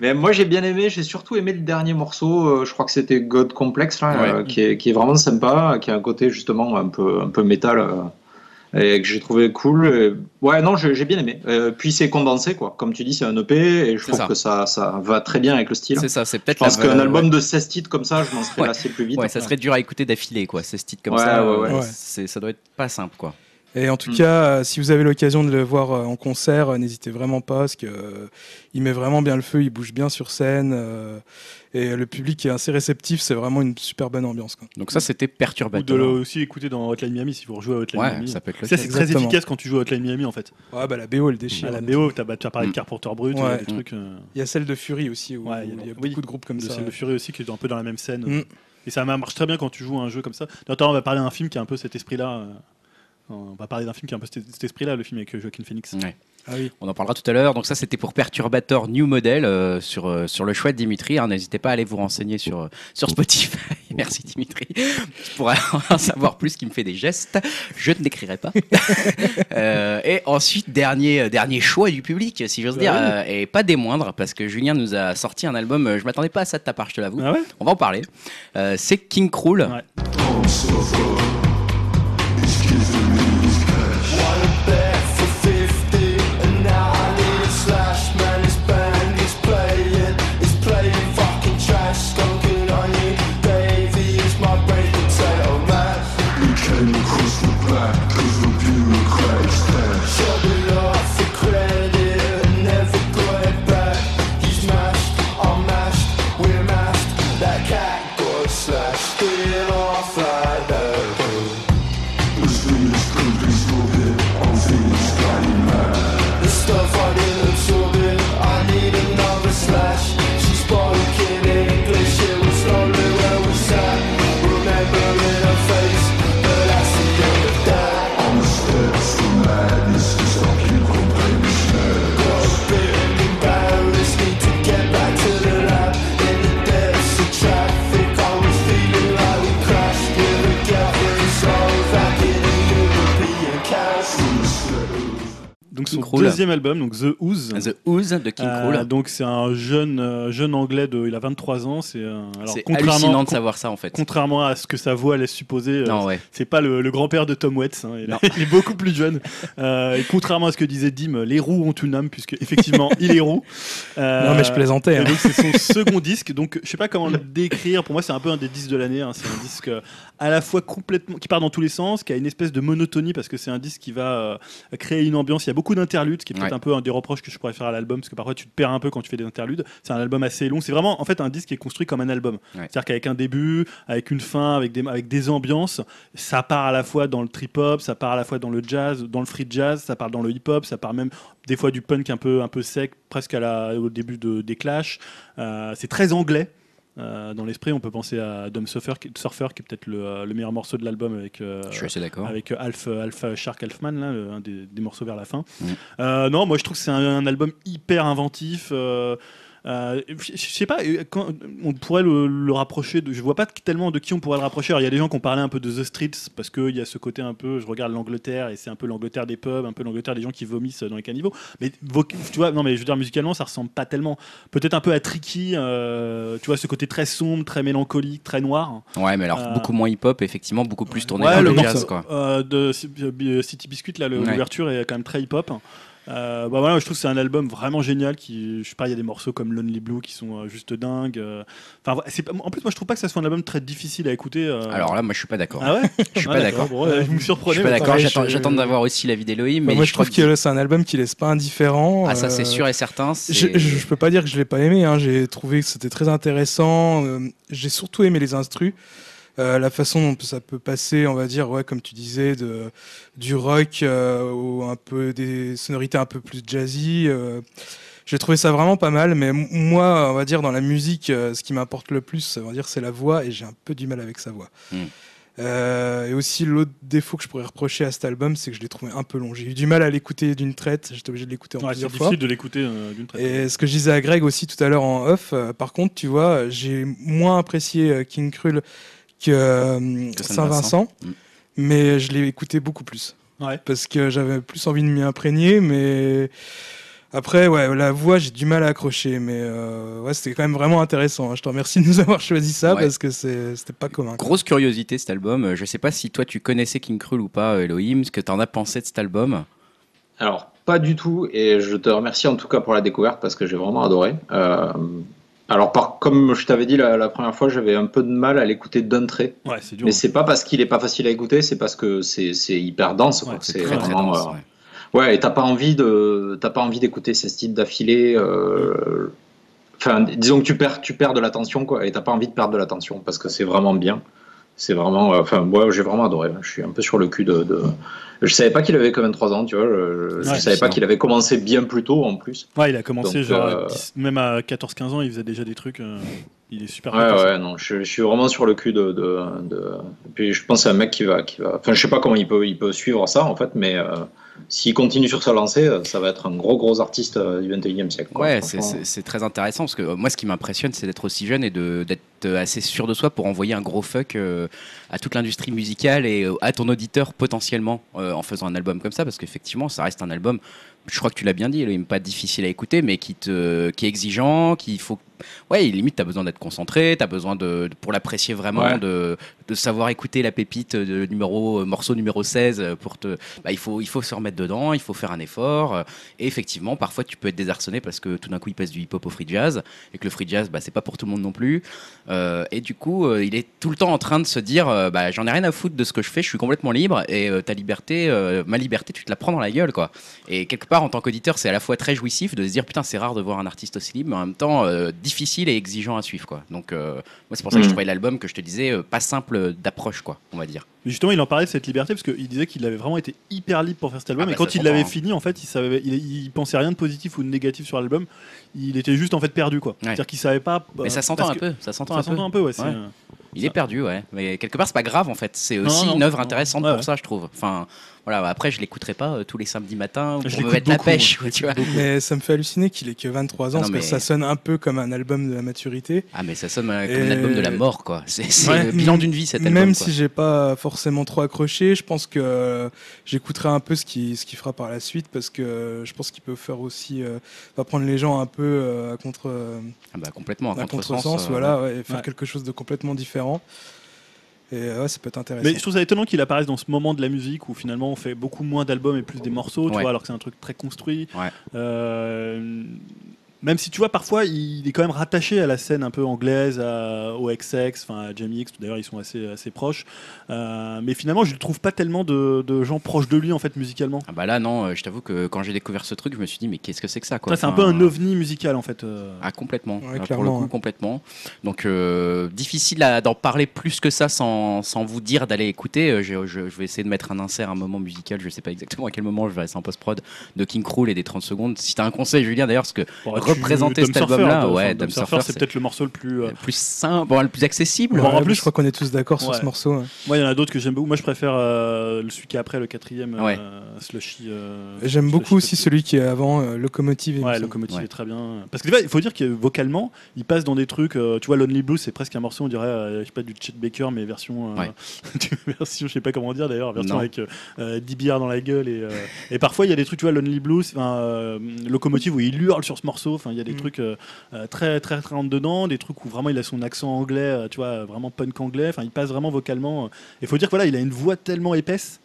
Mais moi j'ai bien aimé, j'ai surtout aimé le dernier morceau, euh, je crois que c'était God Complex, là, Ouais. euh, qui, est, qui est vraiment sympa, qui a un côté justement un peu, un peu métal, euh, et que j'ai trouvé cool. Et- ouais, non, j'ai bien aimé. Euh, puis c'est condensé, quoi. Comme tu dis, c'est un EP, et je trouve ça. que ça, ça va très bien avec le style. C'est ça, c'est Je peut-être pense la- qu'un album ouais. de 16 titres comme ça, je m'en serais Ouais. lassé plus vite. Ouais, ça serait dur à écouter d'affilée, quoi. Ces titres comme Ouais, ça, ouais, euh, ouais. Ouais. c'est- ça doit être pas simple, quoi. Et en tout Mm. cas, euh, si vous avez l'occasion de le voir euh, en concert, euh, n'hésitez vraiment pas, parce que euh, il met vraiment bien le feu, il bouge bien sur scène, euh, et le public est assez réceptif. C'est vraiment une super bonne ambiance. Quoi. Donc ça, c'était Ou de le aussi écouter dans Hotline Miami si vous rejouez à Hotline Ouais, Miami. ça peut être le Ça, c'est très efficace quand tu joues à Hotline Miami en fait. Ouais, bah la BO, elle déchire. À la BO, t'as bah, tu as parlé Mm. de Carpenter Brut, Ouais. il y a des trucs. euh, Il y a celle de Fury aussi, où, Ouais, il y a- il y a oui, beaucoup de groupes comme de ça. celle de Fury aussi qui est un peu dans la même scène. Mm. Et ça marche très bien quand tu joues à un jeu comme ça. D'ailleurs, on va parler d'un film qui a un peu cet esprit-là. On va parler d'un film qui a un peu cet cet esprit-là, le film avec euh, Joaquin Phoenix. Ouais. Ah oui. On en parlera tout à l'heure. Donc ça, c'était pour Perturbator New Model euh, sur, euh, sur le choix de Dimitri. hein. N'hésitez pas à aller vous renseigner sur, euh, sur Spotify. [laughs] Merci Dimitri. [laughs] Pour en savoir plus, qui me fait des gestes. Je ne l'écrirai pas. [laughs] Euh, et ensuite, dernier, dernier choix du public, si j'ose Bah dire, oui. euh, et pas des moindres, parce que Julien nous a sorti un album. Je m'attendais pas à ça de ta part, je te l'avoue. Ah ouais On va en parler. Euh, C'est King Krul. Ouais. Son King Krul. deuxième album, donc The Ooze. The Ooze de King Euh, Krul. donc c'est un jeune, euh, jeune anglais de, il a 23 ans. C'est contrairement, hallucinant de con- savoir ça en fait. contrairement à ce que sa voix laisse supposer, euh, ouais. c'est pas le, le grand-père de Tom Waits. hein, [laughs] il, est beaucoup plus jeune. Euh, et contrairement à ce que disait Dim, les roues ont une âme puisque effectivement il est roux. Euh, [laughs] Non, mais je plaisantais. et hein. donc c'est son second disque. Donc je sais pas comment le décrire. Pour moi c'est un peu un des disques de l'année. hein. C'est un disque euh, à la fois complètement qui part dans tous les sens, qui a une espèce de monotonie parce que c'est un disque qui va euh, créer une ambiance. Il y a beaucoup d'interludes, ce qui est peut-être Ouais. un peu un des reproches que je pourrais faire à l'album parce que parfois tu te perds un peu quand tu fais des interludes. C'est un album assez long. C'est vraiment en fait un disque qui est construit comme un album. C'est-à-dire qu'avec un début, avec une fin, avec des avec des ambiances, ça part à la fois dans le trip hop, ça part à la fois dans le jazz, dans le free jazz, ça part dans le hip hop, ça part même des fois du punk un peu un peu sec, presque à la, au début de, des Clash. Euh, c'est très anglais. Euh, dans l'esprit, on peut penser à Dom Surfer, qui, Surfer, qui est peut-être le, euh, le meilleur morceau de l'album avec, euh, Je suis assez d'accord. avec Alf, Alf Shark Alfman, là, le- un des, des morceaux vers la fin. Euh, non, moi je trouve que c'est un, un album hyper inventif. Euh, je sais pas, euh, quand, on pourrait le, le rapprocher. De, je vois pas tellement de qui on pourrait le rapprocher. Il y a des gens qui ont parlé un peu de The Streets parce qu'il y a ce côté un peu. Je regarde l'Angleterre et c'est un peu l'Angleterre des pubs, un peu l'Angleterre des gens qui vomissent dans les caniveaux. Mais tu vois, non, mais je veux dire musicalement, ça ressemble pas tellement. Peut-être un peu à Tricky. euh, tu vois, ce côté très sombre, très mélancolique, très noir. Ouais, mais alors Euh, beaucoup moins hip-hop, effectivement, beaucoup plus tourné Ouais, vers le jazz, quoi. de City Biscuit, là, Ouais. l'ouverture est quand même très hip-hop. Euh, bah voilà, je trouve que c'est un album vraiment génial. Qui, je sais pas, il y a des morceaux comme Lonely Blue qui sont euh, juste dingues. euh. Enfin, c'est en plus, moi, je trouve pas que ça soit un album très difficile à écouter. euh. Alors là, moi, je suis pas d'accord. ah ouais, Je suis Ah, pas d'accord. Bon, ouais, vous me Je suis pas d'accord. J'attends je- j'attends d'avoir aussi l'avis d'Elohim. Bah, mais moi, je trouve que c'est un album qui laisse pas indifférent. Ah, ça, c'est sûr et certain. c'est- Je, je, je peux pas dire que je l'ai pas aimé. hein. J'ai trouvé que c'était très intéressant. J'ai surtout aimé les instrus. Euh, la façon dont ça peut passer, on va dire, ouais, comme tu disais, de, du rock euh, au un peu des sonorités un peu plus jazzy. euh, j'ai trouvé ça vraiment pas mal, mais m- moi, on va dire dans la musique, euh, ce qui m'importe le plus, on va dire, c'est la voix, et j'ai un peu du mal avec sa voix. Mm. Euh, et aussi l'autre défaut que je pourrais reprocher à cet album, c'est que je l'ai trouvé un peu long. J'ai eu du mal à l'écouter d'une traite. J'étais obligé de l'écouter en Ouais, c'est plusieurs fois. difficile de l'écouter euh, d'une traite. Et ce que je disais à Greg aussi tout à l'heure en off, euh, par contre, tu vois, j'ai moins apprécié King Krul que, euh, Que Saint-Vincent, Mm. mais je l'ai écouté beaucoup plus. Ouais. Parce que j'avais plus envie de m'y imprégner, mais Après, ouais, la voix, j'ai du mal à accrocher, mais euh, ouais, c'était quand même vraiment intéressant. hein. Je te remercie de nous avoir choisi ça Ouais. parce que c'était pas commun. quoi. Grosse curiosité cet album. Euh, Je sais pas si toi tu connaissais King Krul ou pas, Elohim, ce que t'en as pensé de cet album? Alors, pas du tout, et je te remercie en tout cas pour la découverte parce que j'ai vraiment adoré. Euh, alors, par, comme je t'avais dit la, la première fois, j'avais un peu de mal à l'écouter d'un trait. Ouais. Mais c'est pas parce qu'il est pas facile à écouter, c'est parce que c'est hyper dense. Ouais, c'est vraiment. dense. euh, ouais. Ouais, et t'as pas envie de, t'as pas envie d'écouter ces styles d'affilée. euh, Enfin, disons que tu perds, tu perds de l'attention, quoi, et t'as pas envie de perdre de l'attention parce que c'est vraiment bien. C'est vraiment, euh, enfin, moi, j'ai vraiment adoré. Je suis un peu sur le cul de. de... Je savais pas qu'il avait que 23 ans, tu vois. Je, je Ouais, savais pas qu'il avait commencé bien plus tôt, en plus. Ouais, il a commencé Donc, genre euh, 10 même à 14-15 ans, il faisait déjà des trucs. euh, il est super Ouais, ouais, non, je, je suis vraiment sur le cul de. de, de... Et puis, je pense à un mec qui va, qui va. Enfin, je sais pas comment il peut, il peut suivre ça, en fait, mais euh, s'il continue sur sa lancée, euh, ça va être un gros, gros artiste euh, du 21 e siècle. quoi. Ouais, c'est- très intéressant parce que euh, moi, ce qui m'impressionne, c'est d'être aussi jeune et d'être assez sûr de soi pour envoyer un gros fuck à toute l'industrie musicale et à ton auditeur potentiellement en faisant un album comme ça parce qu'effectivement, ça reste un album. Je crois que tu l'as bien dit, il est pas difficile à écouter, mais qui te, qui est exigeant, qu'il faut. Ouais, limite, t'as besoin d'être concentré, t'as besoin de, de- pour l'apprécier vraiment, Ouais. de, de savoir écouter la pépite de numéro euh, morceau numéro 16 euh, pour te. Bah, il faut, il faut se remettre dedans, il faut faire un effort. euh, Et effectivement, parfois, tu peux être désarçonné parce que tout d'un coup, il passe du hip-hop au free jazz et que le free jazz, bah, c'est pas pour tout le monde non plus. Euh, et du coup, il est tout le temps en train de se dire, bah, j'en ai rien à foutre de ce que je fais, je suis complètement libre et ta liberté, ma liberté, tu te la prends dans la gueule, quoi. Et quelque part, en tant qu'auditeur, c'est à la fois très jouissif de se dire, putain, c'est rare de voir un artiste aussi libre, mais en même temps difficile et exigeant à suivre, quoi. Donc, euh, moi, c'est pour ça que je Mhm. trouvais l'album que je te disais euh, pas simple d'approche, quoi, on va dire. Mais justement, il en parlait de cette liberté parce qu'il disait qu'il avait vraiment été hyper libre pour faire cet album. Ah bah, et quand ça il l'avait hein. fini, en fait, il, savait, il, il pensait rien de positif ou de négatif sur l'album. Il était juste en fait perdu, quoi. C'est-à-dire qu'il savait pas. Mais euh, ça s'entend parce un que- peu, ça s'entend Ça un peu. s'entend un peu, ouais. c'est, Ouais. Il est perdu, ouais. Mais quelque part, c'est pas grave en fait. C'est aussi non, une œuvre non. intéressante Ouais, pour ouais. ça, je trouve. Enfin, voilà. Après, je l'écouterai pas euh, tous les samedis matins Je pour me l'écoute mettre la beaucoup, pêche, moi. ouais, [laughs] tu vois. Mais ça me fait halluciner qu'il ait que 23 ans non, parce mais- que ça sonne un peu comme un album de la maturité. Ah, mais ça sonne euh, comme Et- un album de la mort, quoi. C'est Ouais. le bilan d'une vie, cet album. Même quoi. si j'ai pas forcément trop accroché, je pense que euh, j'écouterai un peu ce qu'il ce qu'il fera par la suite parce que euh, je pense qu'il peut faire aussi euh, va prendre les gens un peu euh, à contre euh, Ah bah, complètement, à à contresens. euh, voilà, ouais, et faire Ouais. quelque chose de complètement différent. Et euh, ouais, ça peut être intéressant. Mais je trouve ça étonnant qu'il apparaisse dans ce moment de la musique où finalement on fait beaucoup moins d'albums et plus des morceaux, tu Ouais. vois, alors que c'est un truc très construit. Ouais. Euh, même si tu vois, parfois il est quand même rattaché à la scène un peu anglaise, à, au XX, enfin à Jamie X, d'ailleurs ils sont assez, assez proches. Euh, mais finalement, je ne trouve pas tellement de, de gens proches de lui en fait musicalement. Ah bah là, non, euh, je t'avoue que quand j'ai découvert ce truc, je me suis dit, mais qu'est-ce que c'est que ça, quoi? C'est un peu un ovni musical en fait. euh. Ah complètement, Ouais, Euh, pour clairement, le coup complètement. Donc euh, difficile à- d'en parler plus que ça sans, sans vous dire d'aller écouter. Euh, je, je- je vais essayer de mettre un insert, un moment musical, je sais pas exactement à quel moment, je vais rester en post-prod, de King Krul et des 30 secondes. Si t'as un conseil Julien d'ailleurs, parce que Bon, tu- représenter cet album-là, peu, ouais, Dom Surfer, Surfer, c'est- peut-être le morceau le plus. euh, le plus simple, bon, le plus accessible. En Ouais, plus- je crois qu'on est tous d'accord sur ce morceau. ouais. Moi, il y en a d'autres que j'aime beaucoup. Moi, je préfère euh, le celui qui est après, le quatrième, Ouais. euh, Slushy. euh, J'aime beaucoup aussi celui qui est avant euh, Locomotive. Ouais. Locomotive Ouais. est très bien. Parce que il faut dire que vocalement, il passe dans des trucs. euh, tu vois, Lonely Blue, c'est presque un morceau, on dirait, euh, je sais pas, du Chet Baker, mais version. euh, [laughs] version, je sais pas comment dire d'ailleurs, version avec euh, euh, 10 bières dans la gueule. Et, euh, et parfois, il y a des trucs, tu vois, Lonely Blues, euh, Locomotive, où il hurle sur ce morceau. Enfin, il y a des Mm. trucs euh, euh, très, très, très rentre dedans, des trucs où vraiment il a son accent anglais, euh, tu vois, vraiment punk anglais. Enfin, il passe vraiment vocalement. Il faut dire que voilà, il a une voix tellement épaisse.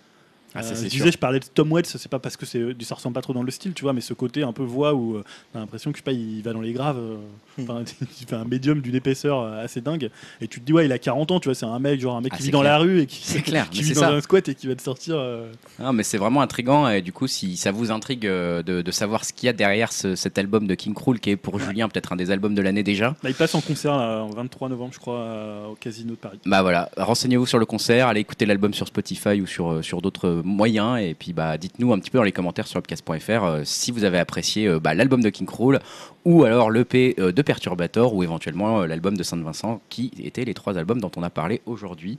Ah, Euh, je sûr. disais, je parlais de Tom Waits, c'est pas parce que c'est, ça ressemble pas trop dans le style, tu vois, mais ce côté un peu voix où euh, t'as l'impression que je sais pas, il va dans les graves, euh, enfin, [laughs] il fait un médium d'une épaisseur euh, assez dingue, et tu te dis ouais, il a 40 ans, tu vois, c'est un mec genre un mec Ah, qui vit dans la rue et qui, C'est [laughs] clair, qui vit dans ça. un squat et qui va te sortir. euh, Non, mais c'est vraiment intriguant et du coup, si ça vous intrigue euh, de, de savoir ce qu'il y a derrière ce- cet album de King Krul, qui est pour Julien peut-être un des albums de l'année déjà, Là, il passe en concert là, en 23 novembre, je crois, euh, au Casino de Paris. bah voilà, renseignez-vous sur le concert, allez écouter l'album sur Spotify ou sur, euh, sur d'autres moyens. Et puis bah dites-nous un petit peu dans les commentaires sur upcast.fr euh, si vous avez apprécié euh, bah, l'album de King Krul ou alors l'EP euh, de Perturbator ou éventuellement l'album de Saint-Vincent qui étaient les trois albums dont on a parlé aujourd'hui.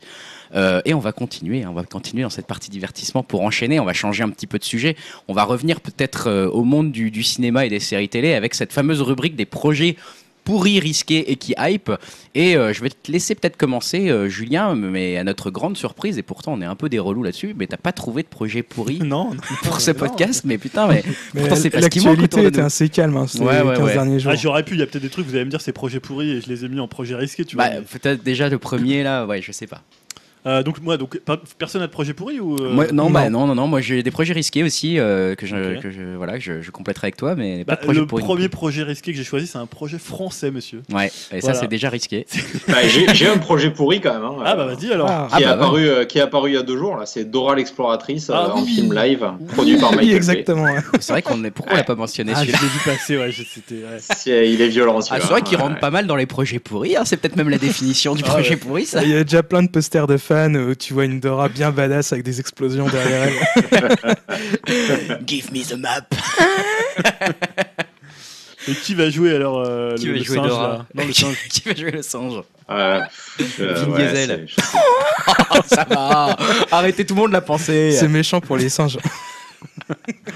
Et on va continuer, hein, on va continuer dans cette partie divertissement pour enchaîner, on va changer un petit peu de sujet, on va revenir peut-être au monde du cinéma et des séries télé avec cette fameuse rubrique des projets pourri, risqué et qui hype. Et euh, je vais te laisser peut-être commencer, euh, Julien, mais à notre grande surprise, et pourtant on est un peu des relous là-dessus, mais t'as pas trouvé de projet pourri Non, [laughs] non. pour ce podcast, mais putain, mais, [laughs] Mais pourtant c'est pas ce qui manque l'actualité était assez calme hein, ces Ouais, ouais, 15 ouais. derniers jours. Ah, j'aurais pu, il y a peut-être des trucs, vous allez me dire c'est projet pourri et je les ai mis en projet risqué, tu vois. Bah, mais- peut-être déjà le premier là, ouais, je sais pas. Euh, donc moi, donc personne n'a de projet pourri ou euh, Moi, non, non. bah non, non, non, moi j'ai des projets risqués aussi euh, que, je, Ok. que je, voilà, que je, je compléterai avec toi, mais Bah, pas de projet le pourri. premier projet risqué que j'ai choisi, c'est un projet français, monsieur. Ouais, et ça c'est déjà risqué. [laughs] Bah, J'ai un projet pourri quand même. hein, Ah bah vas-y alors. Ah, Qui, est Ah, bah, apparu, euh, qui est apparu il y a deux jours, là, c'est Dora l'exploratrice euh, Ah en oui. film live, produit par Michael exactement. [laughs] C'est vrai qu'on est. Pourquoi on l'a pas mentionné Ah, je celui-là l'ai vu passer, ouais, je- c'était. ouais. [laughs] C'est- Il est violent Ah, c'est vrai qu'il rentre pas mal dans les projets pourris. hein, C'est peut-être même la définition du Ah, projet pourri, ça. Il y a déjà plein de posters de fans où tu vois une Dora bien badass avec des explosions derrière elle. [laughs] Give me the map. [laughs] Et qui va jouer alors euh, Qui le, va le jouer singe Dora là Non, le [laughs] singe. Qui va jouer le singe? Ouais, euh, Vin ouais, Diesel. Oh, Ça va. Arrêtez, tout le monde l'a pensé. C'est méchant pour les singes.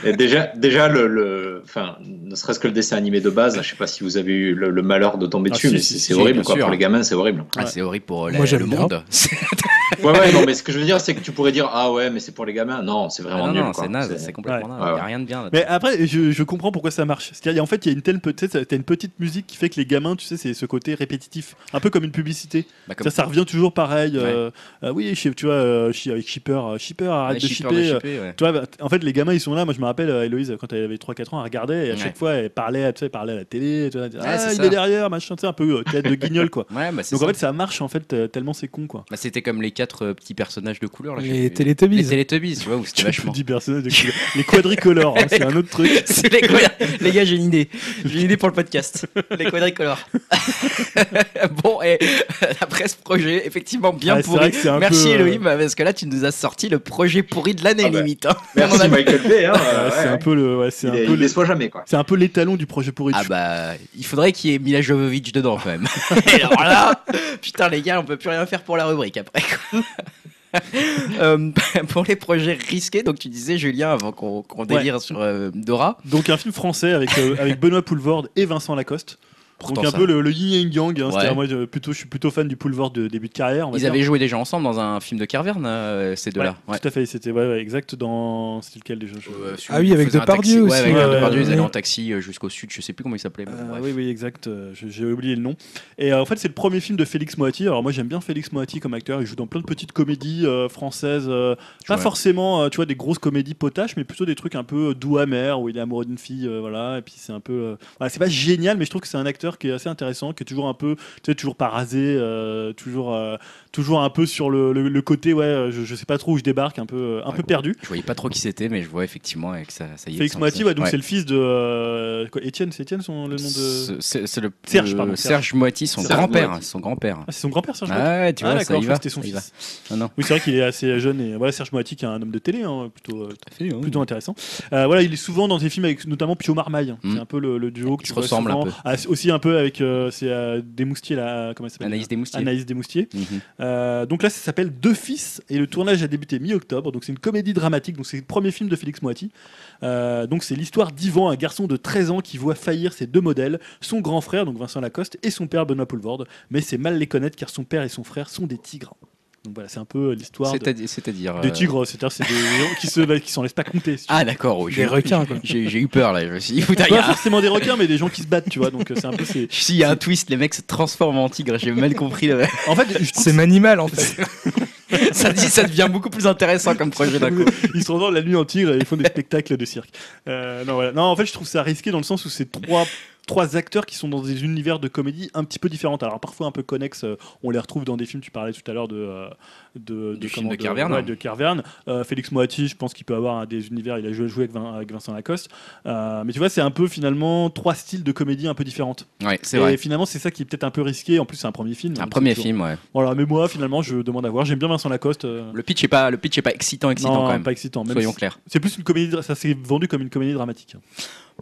Et déjà, déjà le, le, enfin, ne serait-ce que le dessin animé de base, je sais pas si vous avez eu le, le malheur de tomber Ah, dessus, si, mais si, c'est si, horrible quoi. Pour les gamins, c'est horrible. Ah, c'est horrible pour euh, la- Moi, le monde. Ouais, ouais, non, [laughs] mais ce que je veux dire, c'est que tu pourrais dire, ah ouais, mais c'est pour les gamins. Non, c'est Ah vraiment non, nul. non, c'est naze, C'est- complètement Ouais. naze. Il Ouais, n'y a rien de bien là Mais après, je, je comprends pourquoi ça marche. C'est-à-dire, en fait, il y a une telle peut-être, t'as une petite musique qui fait que les gamins, tu sais, c'est ce côté répétitif, un peu comme une publicité. Bah, comme- Ça, ça revient toujours pareil. euh, euh, oui, tu vois, euh, avec Shipper, euh, Shipper, arrête Ouais, de shipper euh. Tu vois, bah, en fait, les gamins, ils sont là. Moi, je me rappelle, euh, Héloïse, quand elle avait 3-4 ans, elle regardait et à Ouais. chaque fois, elle parlait, tu sais, elle parlait à la télé. Tu vois, elle disait, ah, il est derrière, machin, tu sais, un peu tête de guignol, quoi. [laughs] Bah, Donc en fait, ça marche, en fait, tellement c'est con, quoi. C'était comme les quatre euh, petits personnages de couleur. Là, Les. Teletubbies. Les Teletubbies, tu vois, où c'était vachement. 10 personnages de couleur. Les quadricolores, hein, c'est un autre truc. [laughs] C'est les, gars, j'ai une idée. J'ai une idée pour le podcast. Les quadricolores. [laughs] bon, et après ce projet, effectivement bien c'est pourri. vrai que c'est un Merci peu, euh, Elohim, parce que là, tu nous as sorti le projet pourri de l'année Ah bah. limite. hein. Merci a- Michael Bay. Hein, Ouais, euh, c'est ouais, un peu le, ouais, c'est il, un est- peu il le- déçoit jamais quoi. c'est un peu l'étalon du projet pourri. Ah bah, il faudrait qu'il y ait Mila Jovovich dedans quand même. [laughs] Et alors là, putain les gars, on peut plus rien faire pour la rubrique après. [laughs] Euh, [laughs] pour les projets risqués, donc tu disais Julien avant qu'on qu'on délire sur euh, Dora. Donc un film français avec, euh, avec Benoît Poulvord et Vincent Lacoste. Pourtant, Donc un ça- peu le, le yin et yang. hein. Ouais. C'est-à-dire, moi, je, plutôt, je suis plutôt fan du Poulvord de début de carrière. on va Ils dire. avaient joué déjà ensemble dans un film de Carverne, euh, ces deux-là. Ouais, Tout à fait, c'était ouais, ouais, exact dans. C'était lequel déjà Euh, Ah oui, avec Depardieu aussi. Ouais, avec Ouais, Depardieu, ouais, ils allaient ouais. en taxi euh, jusqu'au sud, je sais plus comment il s'appelait. Euh, oui, oui, exact. J'ai oublié le nom. Et euh, en fait, c'est le premier film de Félix Moati. Alors moi, j'aime bien Félix Moati comme acteur. Il joue dans plein de petites comédies euh, françaises. euh, pas Ouais. forcément, euh, tu vois, des grosses comédies potaches, mais plutôt des trucs un peu doux amers où il est amoureux d'une fille, euh, voilà. Et puis c'est un peu, euh, voilà, c'est pas génial, mais je trouve que c'est un acteur qui est assez intéressant, qui est toujours un peu, tu sais, toujours pas rasé, euh, toujours, euh, toujours un peu sur le, le- le côté, ouais, euh, je, je sais pas trop où je débarque, un peu, euh, un Ouais, peu perdu. Je voyais pas trop qui c'était, mais je vois effectivement avec ça, ça y est. Félix son Moati, ouais, donc Ouais. c'est le fils de euh, quoi, Étienne, c'est Étienne son le nom de. C'est- le Serge, pardon, Serge Moiti, son Serge grand-père, son grand-père. Ah, c'est son grand-père, Serge Moati Ah ouais, tu Ah, ça y va. que c'était son ça fils. Non, non. Oui, c'est vrai qu'il est assez jeune et voilà, Serge Moati qui est un homme de télé, hein, plutôt, euh, oui. plutôt intéressant. Euh, voilà, il est souvent dans des films avec notamment Pio Marmaille. Mm. C'est un peu le, le duo Qui se ressemble un peu. Ah, aussi un peu avec c'est euh, Desmoustiers là, comment elle s'appelle? Anaïs Desmoustiers. Anaïs Desmoustiers. Mhm. Euh, donc là, ça s'appelle Deux fils et le tournage a débuté mi-octobre. Donc c'est une comédie dramatique. Donc c'est le premier film de Félix Moiti. Euh, donc c'est l'histoire d'Ivan, un garçon de 13 ans qui voit faillir ses deux modèles, son grand frère donc Vincent Lacoste et son père Benoît Poulvorde. Mais c'est mal les connaître car son père et son frère sont des tigres. Donc voilà, c'est un peu l'histoire de, C'est-à-dire. des euh, tigres. C'est-à-dire c'est des gens qui se qui s'en laissent pas compter. si Ah d'accord, Des j'ai- requins. J'ai eu peur là, je me suis dit, pas a- forcément des requins, mais des gens qui se battent, tu vois. Donc euh, c'est un peu. c'est- S'il y a un twist, les mecs se transforment en tigre, j'ai mal compris. le- [laughs] En fait, C'est Manimal en fait. [laughs] ça, dit, ça devient beaucoup plus intéressant comme projet d'un coup. ils se transforment la nuit en tigre et ils font des spectacles de cirque. Euh, non, voilà. non, en fait, je trouve ça risqué dans le sens où c'est trois trois acteurs qui sont dans des univers de comédie un petit peu différents. Alors parfois un peu connexes, euh, on les retrouve dans des films. Tu parlais tout à l'heure de, euh, de, Du film de Kerverne. ouais, de Kerverne. Euh, Félix Moati, je pense qu'il peut avoir des univers. Il a joué, joué avec, Vin- avec Vincent Lacoste. Euh, mais tu vois, c'est un peu finalement trois styles de comédie un peu différentes. Ouais, c'est Et vrai. finalement, c'est ça qui est peut-être un peu risqué. En plus, c'est un premier film. Un premier toujours- film, ouais. Voilà, mais moi, finalement, je demande à voir. J'aime bien Vincent Lacoste. euh, Le pitch est pas, le pitch est pas excitant, excitant non, quand même. pas excitant. Même Soyons si- clairs. c'est plus une comédie, ça s'est vendu comme une comédie dramatique.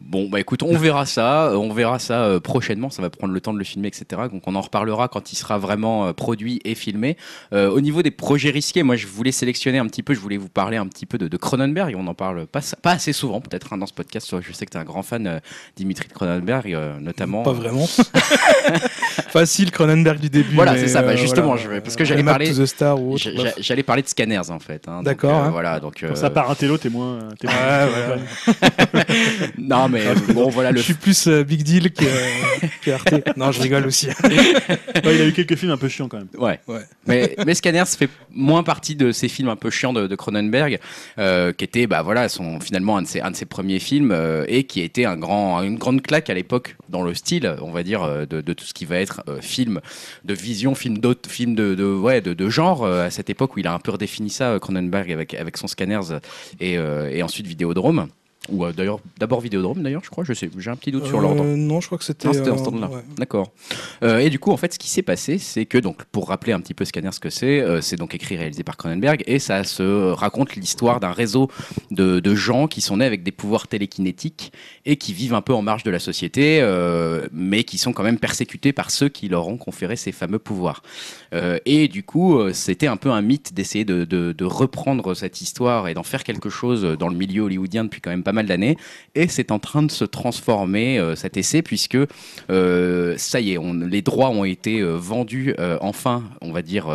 Bon, bah écoute, on verra ça, on verra ça prochainement. Ça va prendre le temps de le filmer, etc. Donc on en reparlera quand il sera vraiment produit et filmé. Au niveau des projets risqués, moi je voulais sélectionner un petit peu, je voulais vous parler un petit peu de, de Cronenberg. On en parle pas, pas assez souvent, peut-être hein, dans ce podcast. Je sais que tu es un grand fan euh, Dimitri de Cronenberg, euh, notamment. Pas vraiment. [laughs] Facile, Cronenberg du début. Voilà, c'est ça, bah, euh, justement, voilà. je- parce que j'allais parler- J'allais parler de Scanners en fait. hein. D'accord, euh, hein. Voilà, donc. Euh, ça part un télo, t'es moins. t'es moins- Ouais, voilà. [laughs] non, mais bon, voilà le Je suis plus euh, Big Deal que, euh, que Arte. Non, je rigole aussi. Ouais, il a eu quelques films un peu chiants quand même. Ouais. Ouais. Mais, mais Scanners fait moins partie de ces films un peu chiants de, Cronenberg, euh, qui était bah, voilà, son, finalement un de, ses, un de ses premiers films euh, et qui été un grand, une grande claque à l'époque dans le style, on va dire, euh, de, tout ce qui va être film de vision, film film de, de, ouais, de, de genre, à cette époque où il a un peu redéfini ça, Cronenberg, avec, avec son Scanners et, et ensuite Vidéodrome. Ou euh, d'ailleurs, d'abord Vidéodrome, d'ailleurs, je crois, je sais, j'ai un petit doute sur l'ordre. Euh, non, je crois que c'était. C'était euh, ce temps-là. ouais. D'accord. Euh, et du coup, en fait, ce qui s'est passé, c'est que, donc, pour rappeler un petit peu Scanner ce que c'est, euh, c'est donc écrit et réalisé par Cronenberg et ça se raconte l'histoire d'un réseau de, de gens qui sont nés avec des pouvoirs télékinétiques et qui vivent un peu en marge de la société, euh, mais qui sont quand même persécutés par ceux qui leur ont conféré ces fameux pouvoirs. Euh, et du coup, euh, c'était un peu un mythe d'essayer de, de- de reprendre cette histoire et d'en faire quelque chose dans le milieu hollywoodien depuis quand même pas mal d'années. Et c'est en train de se transformer euh, cet essai puisque euh, ça y est, on- les droits ont été euh, vendus euh, enfin, on va dire,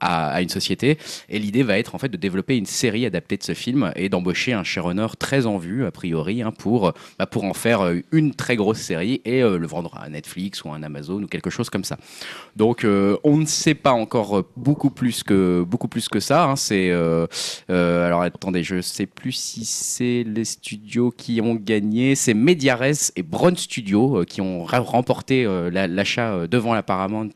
à, une société. Et l'idée va être en fait de développer une série adaptée de ce film et d'embaucher un showrunner très en vue, a priori, hein, pour, bah, pour en faire une très grosse série et le vendre à Netflix ou à Amazon ou quelque chose comme ça. Donc on ne sait pas encore beaucoup plus que, beaucoup plus que ça. hein. C'est alors attendez, je sais plus si c'est les studios qui ont gagné. C'est Mediares et Brown Studio euh, qui ont remporté euh, la- l'achat euh, devant la Paramount,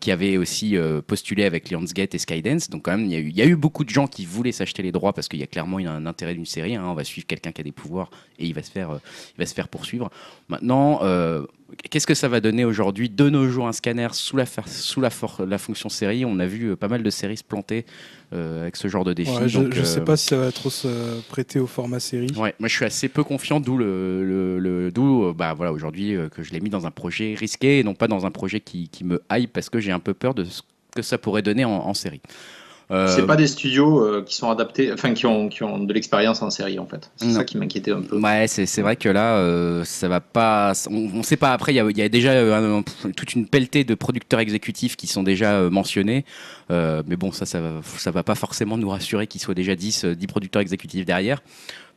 qui avait aussi postulé avec Lionsgate et Skydance. Donc quand même, il y, a eu- beaucoup de gens qui voulaient s'acheter les droits parce qu'il y a clairement un intérêt d'une série. hein. On va suivre quelqu'un qui a des pouvoirs et il va se faire, il va se faire poursuivre. Maintenant. Qu'est-ce que ça va donner aujourd'hui de nos jours un scanner sous la, sous la, la fonction série? On a vu euh, pas mal de séries se planter euh, avec ce genre de défi. Ouais, je je sais euh, pas si ça va trop se prêter au format série. Ouais, moi je suis assez peu confiant, d'où le, le- le- d'où bah voilà aujourd'hui que je l'ai mis dans un projet risqué et non pas dans un projet qui, qui me hype parce que j'ai un peu peur de ce que ça pourrait donner en, en série. Euh, C'est pas des studios euh, qui sont adaptés, enfin qui ont, qui ont de l'expérience en série en fait. C'est ça qui m'inquiétait un peu. Ouais, c'est c'est vrai que là, euh, ça va pas. On, on sait pas. Après, il y a, il y a déjà euh, un- toute une pelletée de producteurs exécutifs qui sont déjà mentionnés. Mais bon, ça, ça, va- ça va pas forcément nous rassurer qu'il soit déjà 10, euh, 10 producteurs exécutifs derrière.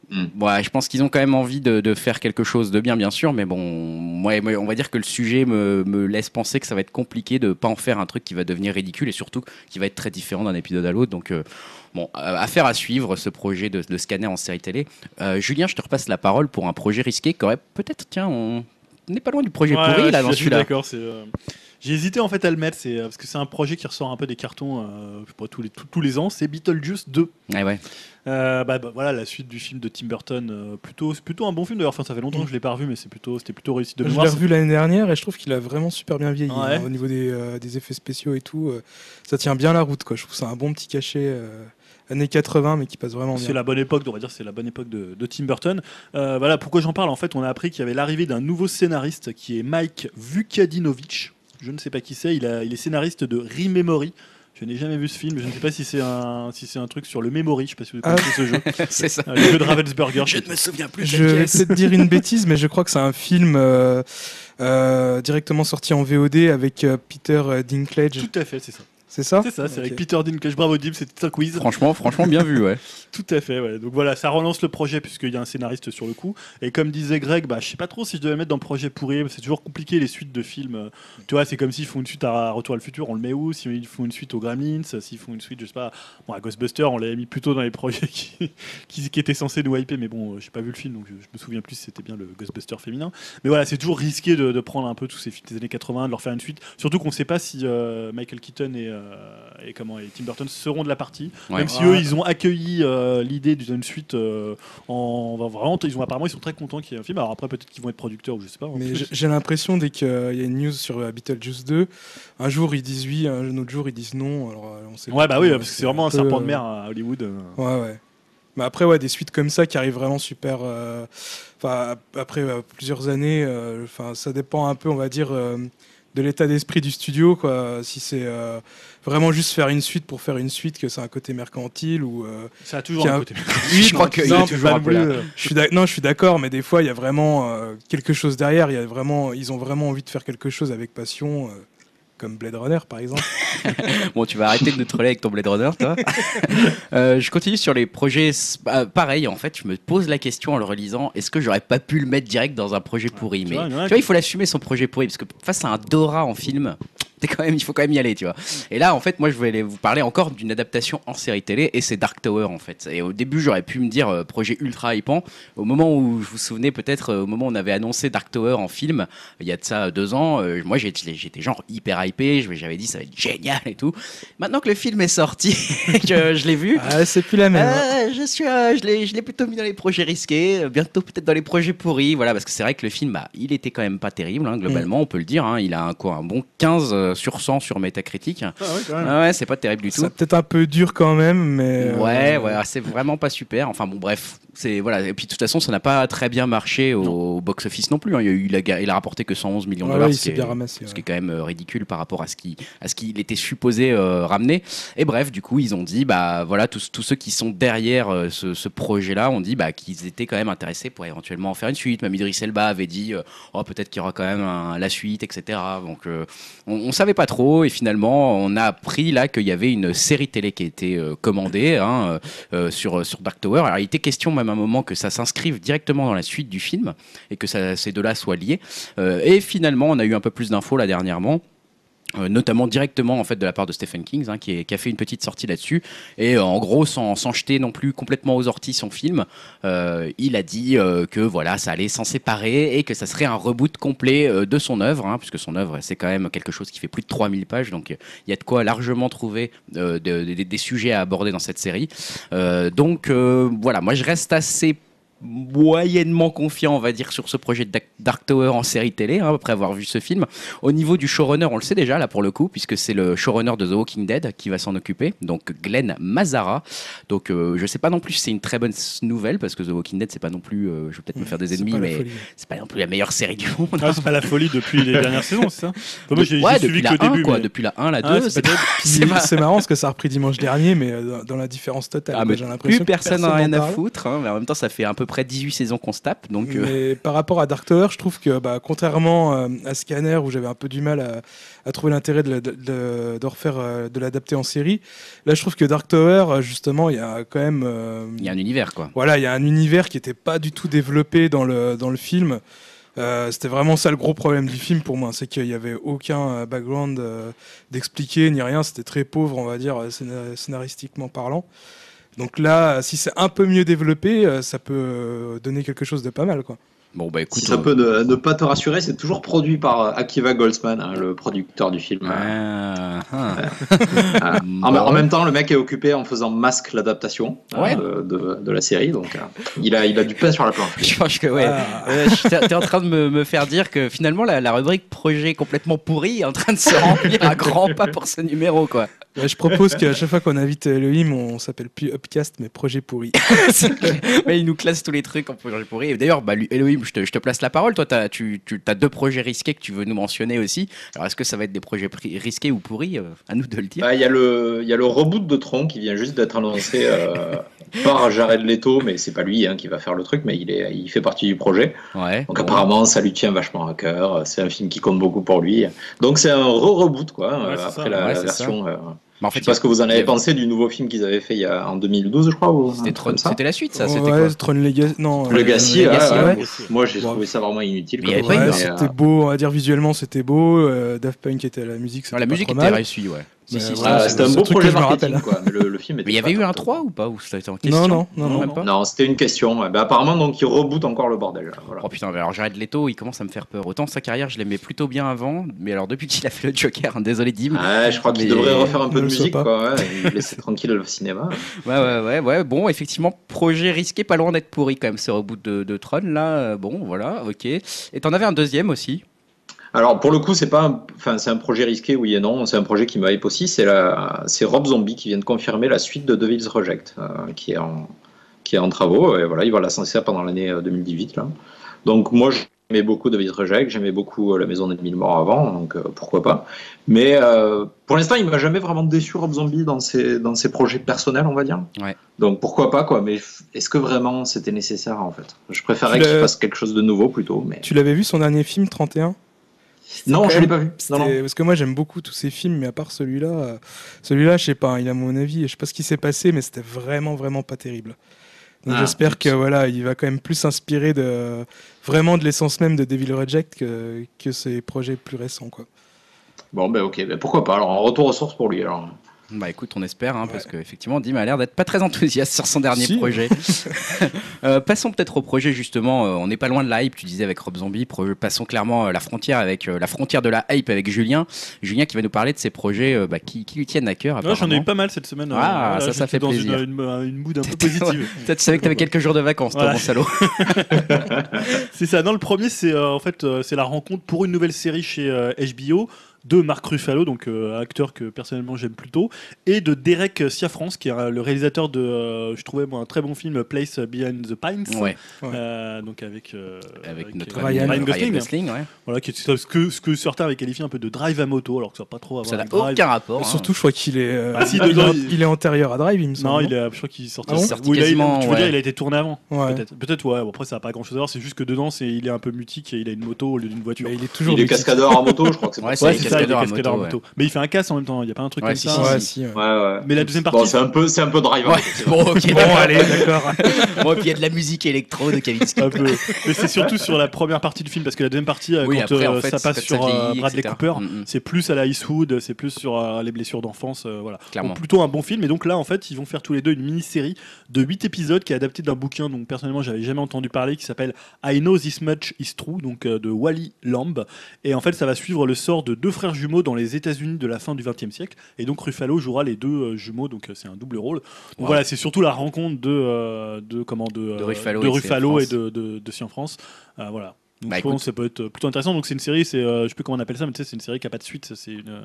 Mm. Ouais, je pense qu'ils ont quand même envie de, de faire quelque chose de bien, bien sûr. Mais bon, ouais, on va dire que le sujet me, me laisse penser que ça va être compliqué de pas en faire un truc qui va devenir ridicule et surtout qui va être très différent d'un épisode à l'autre. Donc. euh, Bon, euh, affaire à suivre ce projet de, de scanner en série télé. Euh, Julien, je te repasse la parole pour un projet risqué qui aurait peut-être, tiens, on n'est pas loin du projet Ouais, pourri ouais, là dans celui-là. d'accord. c'est, euh, J'ai hésité en fait à le mettre, c'est euh, parce que c'est un projet qui ressort un peu des cartons, euh, tous les tous, tous les ans. C'est Beetlejuice 2. Ouais, ouais. Euh, bah, bah, voilà la suite du film de Tim Burton. euh, plutôt, c'est plutôt un bon film d'ailleurs. Enfin, ça fait longtemps que je l'ai pas revu, mais c'est plutôt, c'était plutôt réussi de Je l'ai mémoire. revu l'année dernière et je trouve qu'il a vraiment super bien vieilli Ouais. hein, au niveau des, euh, des effets spéciaux et tout. euh, ça tient bien la route, quoi. Je trouve que c'est un bon petit cachet euh, années 80, mais qui passe vraiment C'est bien. la bonne époque, on va dire, c'est la bonne époque de, de Tim Burton. Euh, voilà, pourquoi j'en parle? En fait, on a appris qu'il y avait l'arrivée d'un nouveau scénariste qui est Mike Vukadinovic. Je ne sais pas qui c'est. Il, a- il est scénariste de Rememory. Je n'ai jamais vu ce film. Je ne sais pas si c'est un, si c'est un truc sur le memory. Je ne sais pas si vous Ah. connaissez ce jeu. [laughs] c'est ça. Euh, le jeu de Ravensburger. Je ne me souviens plus Je vais peut-être dire une bêtise, mais je crois que c'est un film euh, euh, directement sorti en VOD avec euh, Peter Dinklage. Tout à fait, c'est ça. C'est ça C'est ça, c'est avec. Peter Dinklage. Bravo Dim, c'était un quiz. Franchement, franchement, bien vu, ouais. [laughs] Tout à fait, ouais. Donc voilà, ça relance le projet puisqu'il y a un scénariste sur le coup. Et comme disait Greg, bah, je sais pas trop si je devais mettre dans le projet pourri. C'est toujours compliqué les suites de films. Euh, Tu vois, c'est comme s'ils font une suite à Retour à le futur, on le met où? S'ils font une suite aux Gremlins, s'ils font une suite, je sais pas, bon, à Ghostbusters, on l'avait mis plutôt dans les projets [laughs] qui, qui, qui étaient censés nous hyper. Mais bon, euh, j'ai pas vu le film donc je, je me souviens plus si c'était bien le Ghostbuster féminin. Mais voilà, c'est toujours risqué de, de prendre un peu tous ces films des années 80, de leur faire une suite. Surtout qu'on sait pas si euh, Michael Keaton et, euh, et, comment, et Tim Burton seront de la partie. Ouais. Même si eux, ils ont accueilli euh, l'idée d'une suite euh, en en- vraiment, ils ont apparemment ils sont très contents qu'il y ait un film. Alors après peut-être qu'ils vont être producteurs ou je sais pas. Mais j'ai- l'impression dès qu'il y a une news sur euh, Beetlejuice 2, un jour ils disent oui, un autre jour ils disent non. Alors, euh, on sait Ouais bah oui parce que c'est vraiment un serpent de euh, mer à Hollywood. euh. Ouais, ouais. Mais après, ouais, des suites comme ça qui arrivent vraiment super. euh, Enfin, ap- après euh, plusieurs années, euh, enfin, ça dépend un peu, on va dire, euh, de l'état d'esprit du studio. Quoi. Si c'est euh, vraiment juste faire une suite pour faire une suite, que c'est un côté mercantile ou. euh, Ça a toujours a- un côté. [laughs] Oui, je crois qu'il y a non, toujours un peu là. je suis d'ac- non, je suis d'accord, mais des fois, il y a vraiment euh, quelque chose derrière. Il y a vraiment, ils ont vraiment envie de faire quelque chose avec passion, euh, comme Blade Runner, par exemple. [laughs] Bon, tu vas arrêter de nous troller avec ton Blade Runner, toi. [laughs] Euh, je continue sur les projets. bah, pareil, en fait, je me pose la question en le relisant est-ce que j'aurais pas pu le mettre direct dans un projet pourri? Tu Mais vois, tu vois, il faut l'assumer son projet pourri parce que face à un Dora en film. [laughs] Quand même, il faut quand même y aller, tu vois. Et là, en fait, moi, je voulais vous parler encore d'une adaptation en série télé, et c'est Dark Tower, en fait. Et au début, j'aurais pu me dire euh, projet ultra hypant. Au moment où, je vous souvenez peut-être, euh, au moment où on avait annoncé Dark Tower en film, il y a de ça deux ans, euh, moi, j'étais genre hyper hypé. J'avais dit ça va être génial et tout. Maintenant que le film est sorti, [laughs] que je l'ai vu, Ah, c'est plus la même. hein. je suis, je l'ai, plutôt mis dans les projets risqués, bientôt peut-être dans les projets pourris, voilà, parce que c'est vrai que le film, bah, il était quand même pas terrible, hein, globalement, on peut le dire. hein, il a un quoi, un bon 15 euh, sur 100 sur Metacritic. Ah ouais, quand même. Ah ouais, c'est pas terrible du tout. C'est peut-être un peu dur quand même, mais. euh, Ouais, ouais, c'est vraiment pas super. Enfin bon, bref, c'est voilà. Et puis de toute façon, ça n'a pas très bien marché au box-office non plus. hein. Il, a eu, il, a, ga- il a rapporté que 111 millions de Ouais, dollars, ce, qui est, ramassé. ce ouais. qui est quand même euh, ridicule par rapport à ce qui, à ce qu'il était supposé euh, ramener. Et bref, du coup, ils ont dit, bah voilà, tous, tous ceux qui sont derrière euh, ce, ce projet-là ont dit bah, qu'ils étaient quand même intéressés pour éventuellement en faire une suite. Même Idriss Elba avait dit, euh, oh peut-être qu'il y aura quand même un- la suite, etc. Donc on, on savait pas trop et finalement on a appris là qu'il y avait une série télé qui a été commandée hein, sur, sur Dark Tower. Alors il était question même un moment que ça s'inscrive directement dans la suite du film et que ça, ces deux-là soient liés. Euh, et finalement on a eu un peu plus d'infos là dernièrement. Euh, notamment directement en fait de la part de Stephen King hein, qui, a fait une petite sortie là-dessus. Et euh, en gros sans, jeter non plus complètement aux orties son film euh, il a dit que voilà ça allait s'en séparer et que ça serait un reboot complet de son œuvre hein, puisque son œuvre c'est quand même quelque chose qui fait plus de 3000 pages. Donc il y a de quoi largement trouver de- de- des sujets à aborder dans cette série. Donc voilà. Moi je reste assez moyennement confiant, on va dire, sur ce projet de Dark- Tower en série télé, hein, après avoir vu ce film. Au niveau du showrunner, on le sait déjà, là, pour le coup, puisque c'est le showrunner de The Walking Dead qui va s'en occuper, donc Glenn Mazara. Donc, euh, je sais pas non plus si c'est une très bonne nouvelle, parce que The Walking Dead, c'est pas non plus, euh, je vais peut-être me faire des ennemis, mais c'est pas non plus la meilleure série du monde. Ah, c'est pas la folie depuis les dernières saisons, c'est ça? Enfin, Moi, j'ai ouais, j'ai depuis suivi la que le 1, début. quoi, mais- depuis la 1, la 2, Ah, c'est [laughs] c'est marrant parce que ça a repris dimanche dernier, mais euh, dans, la différence totale. Ah, J'ai l'impression plus personne n'a rien à foutre, hein, mais en même temps, ça fait à peu près 18 saisons qu'on se tape, donc euh, Mais par rapport à Dark Tower, je trouve que bah, contrairement euh, à Scanner où j'avais un peu du mal à, à trouver l'intérêt de, la- de- de- de refaire, euh, de l'adapter en série, là je trouve que Dark Tower, justement, il y a quand même, il y a un univers, quoi. voilà, il y a un univers qui n'était pas du tout développé dans le dans le film. Euh, C'était vraiment ça le gros problème du film pour moi, c'est qu'il n'y avait aucun background euh, d'expliquer ni rien. C'était très pauvre, on va dire, scéna- scénaristiquement parlant. Donc là, si c'est un peu mieux développé, euh, ça peut euh, donner quelque chose de pas mal, quoi. Bon, bah écoute. Si ça on- peut ne, ne pas te rassurer, c'est toujours produit par euh, Akiva Goldsman, hein, le producteur du film. Ah, ah. [laughs] Ah. En, en même temps, le mec est occupé en faisant Masque l'adaptation euh, Ouais. de, de- de la série, donc euh, il, a, il a du pain sur la planche. [laughs] Je pense que ouais. Ah. Euh, T'es t'es en train de me, me faire dire que finalement la, la rubrique projet complètement pourri est en train de se remplir à grands pas pour ce numéro quoi. Ouais, je propose qu'à chaque fois qu'on invite Elohim, on s'appelle plus Upcast, mais Projet Pourri. [laughs] Mais il nous classe tous les trucs en projet pourri. Et d'ailleurs, bah, Elohim, je te, je te place la parole. Toi, tu as deux projets risqués que tu veux nous mentionner aussi. Alors, est-ce que ça va être des projets risqués ou pourris Euh, À nous de le dire? Bah, Il y, a le- il y a le reboot de Tron qui vient juste d'être annoncé euh, [laughs] par Jared Leto, mais c'est pas lui hein, qui va faire le truc, mais il, est, il fait partie du projet. Ouais. Donc bon. apparemment, ça lui tient vachement à cœur. C'est un film qui compte beaucoup pour lui. Donc c'est un re-reboot quoi, euh, après ça. la, Ouais, version. Euh, Mais en je fait, sais pas ce que vous en avez pensé du nouveau film qu'ils avaient fait il y a, en 2012, je crois. C'était Tron- c'était la suite, ça. C'était ouais, quoi Tron Legacy. Non, Le euh, Legacy, Legacy, ah, ouais. ouais. moi j'ai trouvé ça vraiment inutile. Ouais, eu, film, mais, c'était euh, beau, on va dire visuellement c'était beau. euh, Daft Punk était à la musique, c'était Non, la pas musique trop était réussie, ouais. Si, si, voilà, ah, c'était un beau projet marketing, rappelle. quoi. Mais le, le film était Mais il y avait eu un top. 3 ou pas Ou c'était en question Non, non, non, non. même pas. Non, c'était une question. ouais. Bah, apparemment, donc, il reboot encore le bordel. Voilà. Oh putain, mais alors Jared Leto, il commence à me faire peur. Autant sa carrière, je l'aimais plutôt bien avant, mais alors depuis qu'il a fait le Joker, hein, désolé Dim. Ouais, je crois qu'il devrait refaire un peu de musique, quoi. Ouais, laisser tranquille le cinéma. [laughs] Ouais, ouais, ouais, ouais. Bon, effectivement, projet risqué, pas loin d'être pourri quand même, ce reboot de, de Tron, là. Euh, Bon, voilà, ok. Et t'en avais un deuxième aussi. Alors, pour le coup, c'est pas, un- enfin, c'est un projet risqué, oui et non. C'est un projet qui hype aussi. C'est la, c'est Rob Zombie qui vient de confirmer la suite de Devil's Reject, euh, qui est en, qui est en travaux. Et voilà, il va la lancer pendant l'année euh, 2018. Là. Donc moi, j'aimais beaucoup David Reject, j'aimais beaucoup euh, La Maison des Mille Morts avant, donc euh, pourquoi pas. Mais euh, pour l'instant, il m'a jamais vraiment déçu Rob Zombie dans ses, dans ses projets personnels, on va dire. Ouais. Donc pourquoi pas, quoi. Mais est-ce que vraiment c'était nécessaire, en fait? Je préférais qu'il fasse quelque chose de nouveau plutôt. Mais... Tu l'avais vu son dernier film 31 Non, je l'ai pas vu. Non, C'était- non. Parce que moi j'aime beaucoup tous ces films, mais à part celui-là, euh, celui-là, je sais pas, il a mon avis, je sais pas ce qui s'est passé, mais c'était vraiment, vraiment pas terrible. Donc Ah, j'espère que voilà, il va quand même plus s'inspirer de vraiment de l'essence même de Devil Reject que, que ses projets plus récents, quoi. Bon, ben ok, ben, pourquoi pas? Alors, en retour aux sources pour lui. Alors. Bah écoute, on espère, hein, parce qu'effectivement, Dim a l'air d'être pas très enthousiaste sur son dernier Si. projet. [laughs] [laughs] Euh, passons peut-être au projet justement. euh, on n'est pas loin de la hype. Tu disais avec Rob Zombie. passons clairement euh, la frontière avec la frontière de la hype avec Julien. Julien qui va nous parler de ses projets bah, qui, qui lui tiennent à cœur. Ouais, J'en ai eu pas mal cette semaine. Ah, euh, ça, ça fait dans plaisir. Une, une, une mood un peu positive. [laughs] Peut-être tu savais que t'avais quelques jours de vacances, toi, Voilà. mon salaud. C'est ça. Non, le premier, c'est en fait, c'est la rencontre pour une nouvelle série chez HBO de Marc Ruffalo, donc euh, acteur que personnellement j'aime plutôt, et de Derek Ciafrance, qui est euh, le réalisateur de, euh, je trouvais moi, un très bon film Place Behind the Pines, Ouais, Euh, donc avec euh, avec notre euh, ami Ryan Ryan Gosling, Gosling, ouais. voilà, qui est ce que ce que certains avaient qualifié un peu de drive à moto, alors que ça va pas trop avoir Ça n'a drive. aucun rapport. hein. Surtout, je crois qu'il est, euh, Ah, si, il, est dedans, en- il- il est antérieur à Drive, il me semble. Non, il est, je crois qu'il sortait. Ah bon Il est sorti il a- quasiment, tu veux dire, ouais. il a été tourné avant. Ouais. Peut-être, peut-être, ouais. Bon, après, ça n'a pas grand-chose à voir. C'est juste que dedans, c'est, il est un peu mutique et il a une moto au lieu d'une voiture. Mais il est toujours Il est mythique. cascadeur en moto, je crois que c'est Ouais, pour c'est ça. Ouais, les c'est ça, il est cascadeur à moto. Mais il fait un casse en même temps. Il y a pas un truc Ouais, comme si, ça. si, Ouais, si. ouais. Mais la deuxième Bon, partie. c'est un peu, c'est un peu. Bon, ok, Bon, allez, d'accord. [laughs] Bon, et puis il y a de la musique électro de Kavinsky. un peu. Mais c'est surtout sur la première partie du film parce que la deuxième partie, euh, Oui, quand après, en euh, fait, ça passe sur ça euh, vieillit, Bradley etc. Cooper, Mm, mm. c'est plus à la Eastwood, c'est plus sur euh, les blessures d'enfance, euh, voilà. Clairement. Donc, plutôt un bon film. Et donc là, en fait, ils vont faire tous les deux une mini-série de 8 épisodes qui est adaptée d'un bouquin dont personnellement j'avais jamais entendu parler, qui s'appelle I Know This Much Is True, donc de Wally Lamb. Et en fait, ça va suivre le sort de deux frères jumeaux dans les États-Unis de la fin du XXe siècle. Et donc Ruffalo jouera les deux euh, jumeaux, donc euh, c'est un double rôle. Donc Wow. voilà, c'est surtout la rencontre de, euh, de comment de, Ruffalo de et de Ruffalo et de, de, de France. Euh, voilà. Donc Bah, je pense que ça peut être plutôt intéressant. Donc c'est une série, c'est euh, je sais plus comment on appelle ça, mais tu sais, c'est une série qui a pas de suite. C'est une euh,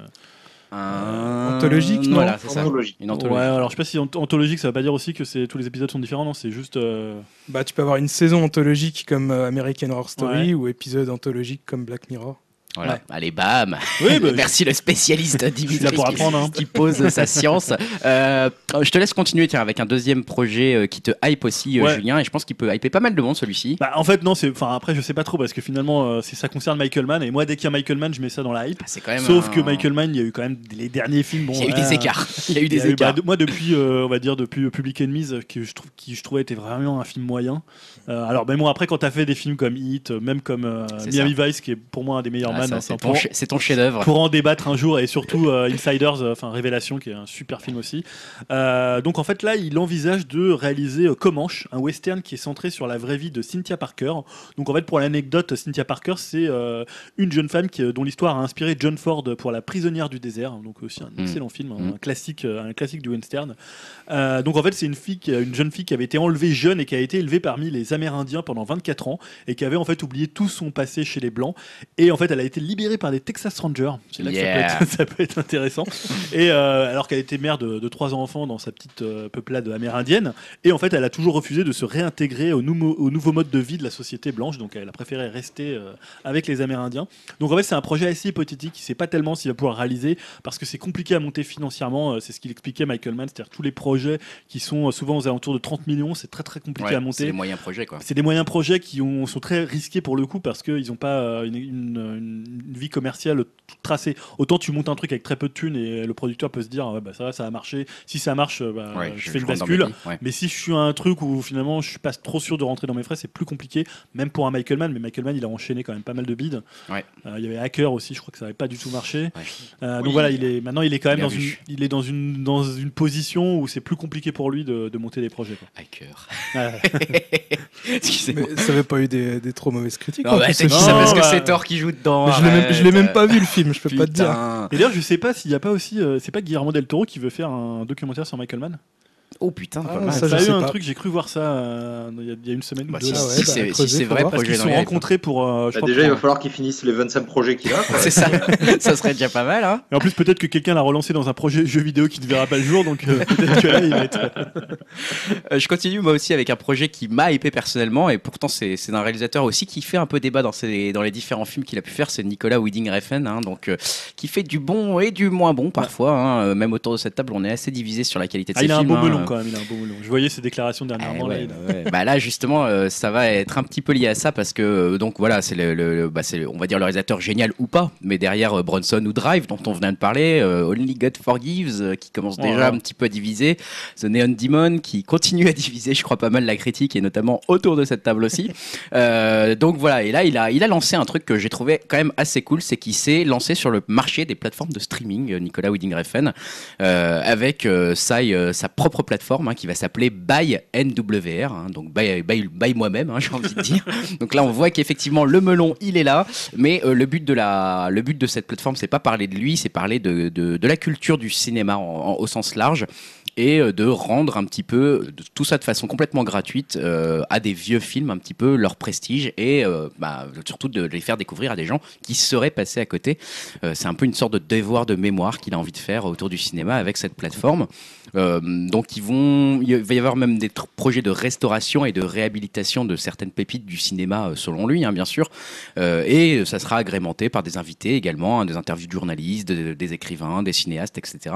Anthologique, non Voilà, c'est ça. Anthologie. Une ouais. anthologie. Alors je sais pas si ant- anthologique, ça veut pas dire aussi que c'est tous les épisodes sont différents. Non, c'est juste. euh, Bah, tu peux avoir une saison anthologique comme American Horror Story Ouais. ou épisode anthologique comme Black Mirror. Voilà. Ouais. Allez, bam. Oui, bah, [laughs] Merci le spécialiste [laughs] Dimitri là pour qui- apprendre, hein. qui pose sa science. [laughs] Euh, je te laisse continuer tiens, avec un deuxième projet euh, qui te hype aussi, euh, Ouais. Julien, et je pense qu'il peut hyper pas mal de monde celui-ci. Bah, en fait non, c'est. Enfin après, je sais pas trop parce que finalement, euh, ça concerne Michael Mann et moi dès qu'il y a Michael Mann, je mets ça dans la hype. Ah, C'est quand même Sauf un- que Michael Mann, il y a eu quand même les derniers films. Bon, Il y a eu des écarts. Il y a eu Il y des a eu- écarts. bah, de- moi, depuis, euh, on va dire, depuis Public Enemies, que je trouve, qui je trouvais était vraiment un film moyen. Euh, alors, ben moi, après, quand t'as fait des films comme Hit, euh, même comme euh, Miami Vice, qui est pour moi un des meilleurs Ah, man, c'est ton, chef-d'œuvre. pour en débattre un jour, et surtout Insiders, enfin Révélation, qui est un super film aussi. Donc, en fait, là, il envisage de réaliser Comanche, un western qui est centré sur la vraie vie de Cynthia Parker. Donc, en fait, pour l'anecdote, Cynthia Parker, c'est une jeune femme qui, dont l'histoire a inspiré John Ford pour La prisonnière du désert, donc aussi un Mm. excellent film, Mm. un classique, euh, un classique du western. Donc en fait, c'est une fille, une jeune fille qui avait été enlevée jeune et qui a été élevée parmi les Amérindiens pendant 24 ans et qui avait en fait oublié tout son passé chez les Blancs. Et en fait, elle a été libérée par des Texas Rangers. C'est là que ça peut être- [laughs] ça peut être intéressant. Et euh, alors qu'elle était mère de, de trois enfants dans sa petite euh, peuplade amérindienne, et en fait, elle a toujours refusé de se réintégrer au, nouveau- au nouveau mode de vie de la société blanche. Donc, elle a préféré rester euh, avec les Amérindiens. Donc, en fait, c'est un projet assez hypothétique. Il sait pas tellement s'il va pouvoir réaliser parce que c'est compliqué à monter financièrement. C'est ce qu'il expliquait Michael Mann, c'est-à-dire tous les projets qui sont souvent aux alentours de 30 millions, c'est très très compliqué Ouais, à c'est monter. les moyens projets quoi. C'est des moyens projets qui ont- sont très risqués pour le coup parce qu'ils n'ont pas euh, une, une- une vie commerciale toute tracée. Autant tu montes un truc avec très peu de thunes et le producteur peut se dire ouais, bah, ça va, ça a marché. Si ça marche, euh, bah, Ouais, je, fais une rentre dans bascule. mes billes, ouais. Mais si je suis à un truc où finalement je suis pas trop sûr de rentrer dans mes frais, c'est plus compliqué, même pour un Michael Mann. Mais Michael Mann, il a enchaîné quand même pas mal de bids. Ouais. Euh, il y avait Hacker aussi, je crois que ça n'avait pas du tout marché. Euh, Oui. Donc voilà, il est maintenant il est quand même dans une, il est dans une dans une position où c'est plus compliqué pour lui de, de monter des projets. quoi. Hacker. [laughs] Ouais. [laughs] Excusez-moi. Mais ça avait pas eu des, des trop mauvaises critiques. Non, en bah, c'est parce que c'est Thor qui joue dedans. Mais je l'ai même, je l'ai arrête. même pas vu le film, je peux pas te dire. Et d'ailleurs, je sais pas s'il y a pas aussi, euh, c'est pas Guillermo del Toro qui veut faire un documentaire sur Michael Mann? Oh putain, pas Ah, mal. ça, a eu un pas. truc, j'ai cru voir ça euh, il y, a- il y a une semaine ou Bah, deux. si. Ah ouais, si bah, c'est si vrai. Parce projet qu'ils se sont rencontrés pour. euh, je Bah, crois, déjà, il va falloir qu'ils finissent les 25 projets qu'il a. [laughs] C'est ça, [laughs] ça serait déjà pas mal. Hein Et en plus, peut-être que quelqu'un l'a relancé dans un projet jeu vidéo qui ne verra pas le jour, donc euh, peut-être que là, il va être. [laughs] Euh, je continue moi aussi avec un projet qui m'a hypé personnellement et pourtant c'est c'est un réalisateur aussi qui fait un peu débat dans, ses, dans les différents films qu'il a pu faire, c'est Nicolas Winding Refn, hein, donc euh, qui fait du bon et du moins bon parfois. hein. Même autour de cette table, on est assez divisé sur la qualité de Ah, ses il a un films. Beau melon quand même, il a un beau melon. Je voyais ses déclarations Eh dernièrement. là, ouais, bah ouais. Bah là justement euh, ça va être un petit peu lié à ça parce que euh, donc voilà c'est le, le- le- bah, c'est le- on va dire le réalisateur génial ou pas mais derrière euh, Bronson ou Drive dont on venait de parler euh, Only God Forgives euh, qui commence déjà un petit peu à diviser The Neon Demon qui continue à [laughs] diviser je crois pas mal la critique et notamment autour de cette table aussi [laughs] Euh, donc voilà et là il a il a lancé un truc que j'ai trouvé quand même assez cool c'est qu'il s'est lancé sur le marché des plateformes de streaming euh, Nicolas Winding Refn euh, avec euh, sa, euh, sa propre plateforme hein, qui va s'appeler By NWR, hein, donc by, by- by moi-même, hein, j'ai envie de dire. [laughs] donc là, on voit qu'effectivement le melon, il est là, mais euh, le but de la, le but de cette plateforme, c'est pas parler de lui, c'est parler de, de, de la culture du cinéma en- en- au sens large et euh, de rendre un petit peu tout ça de façon complètement gratuite euh, à des vieux films un petit peu leur prestige et euh, bah, surtout de les faire découvrir à des gens qui seraient passés à côté. Euh, c'est un peu une sorte de devoir de mémoire qu'il a envie de faire autour du cinéma avec cette plateforme. Euh, donc il va y avoir même des projets de restauration et de réhabilitation de certaines pépites du cinéma euh, selon lui, hein, bien sûr. Euh, et ça sera agrémenté par des invités également, hein, des interviews de journalistes, de- des écrivains, des cinéastes, etc.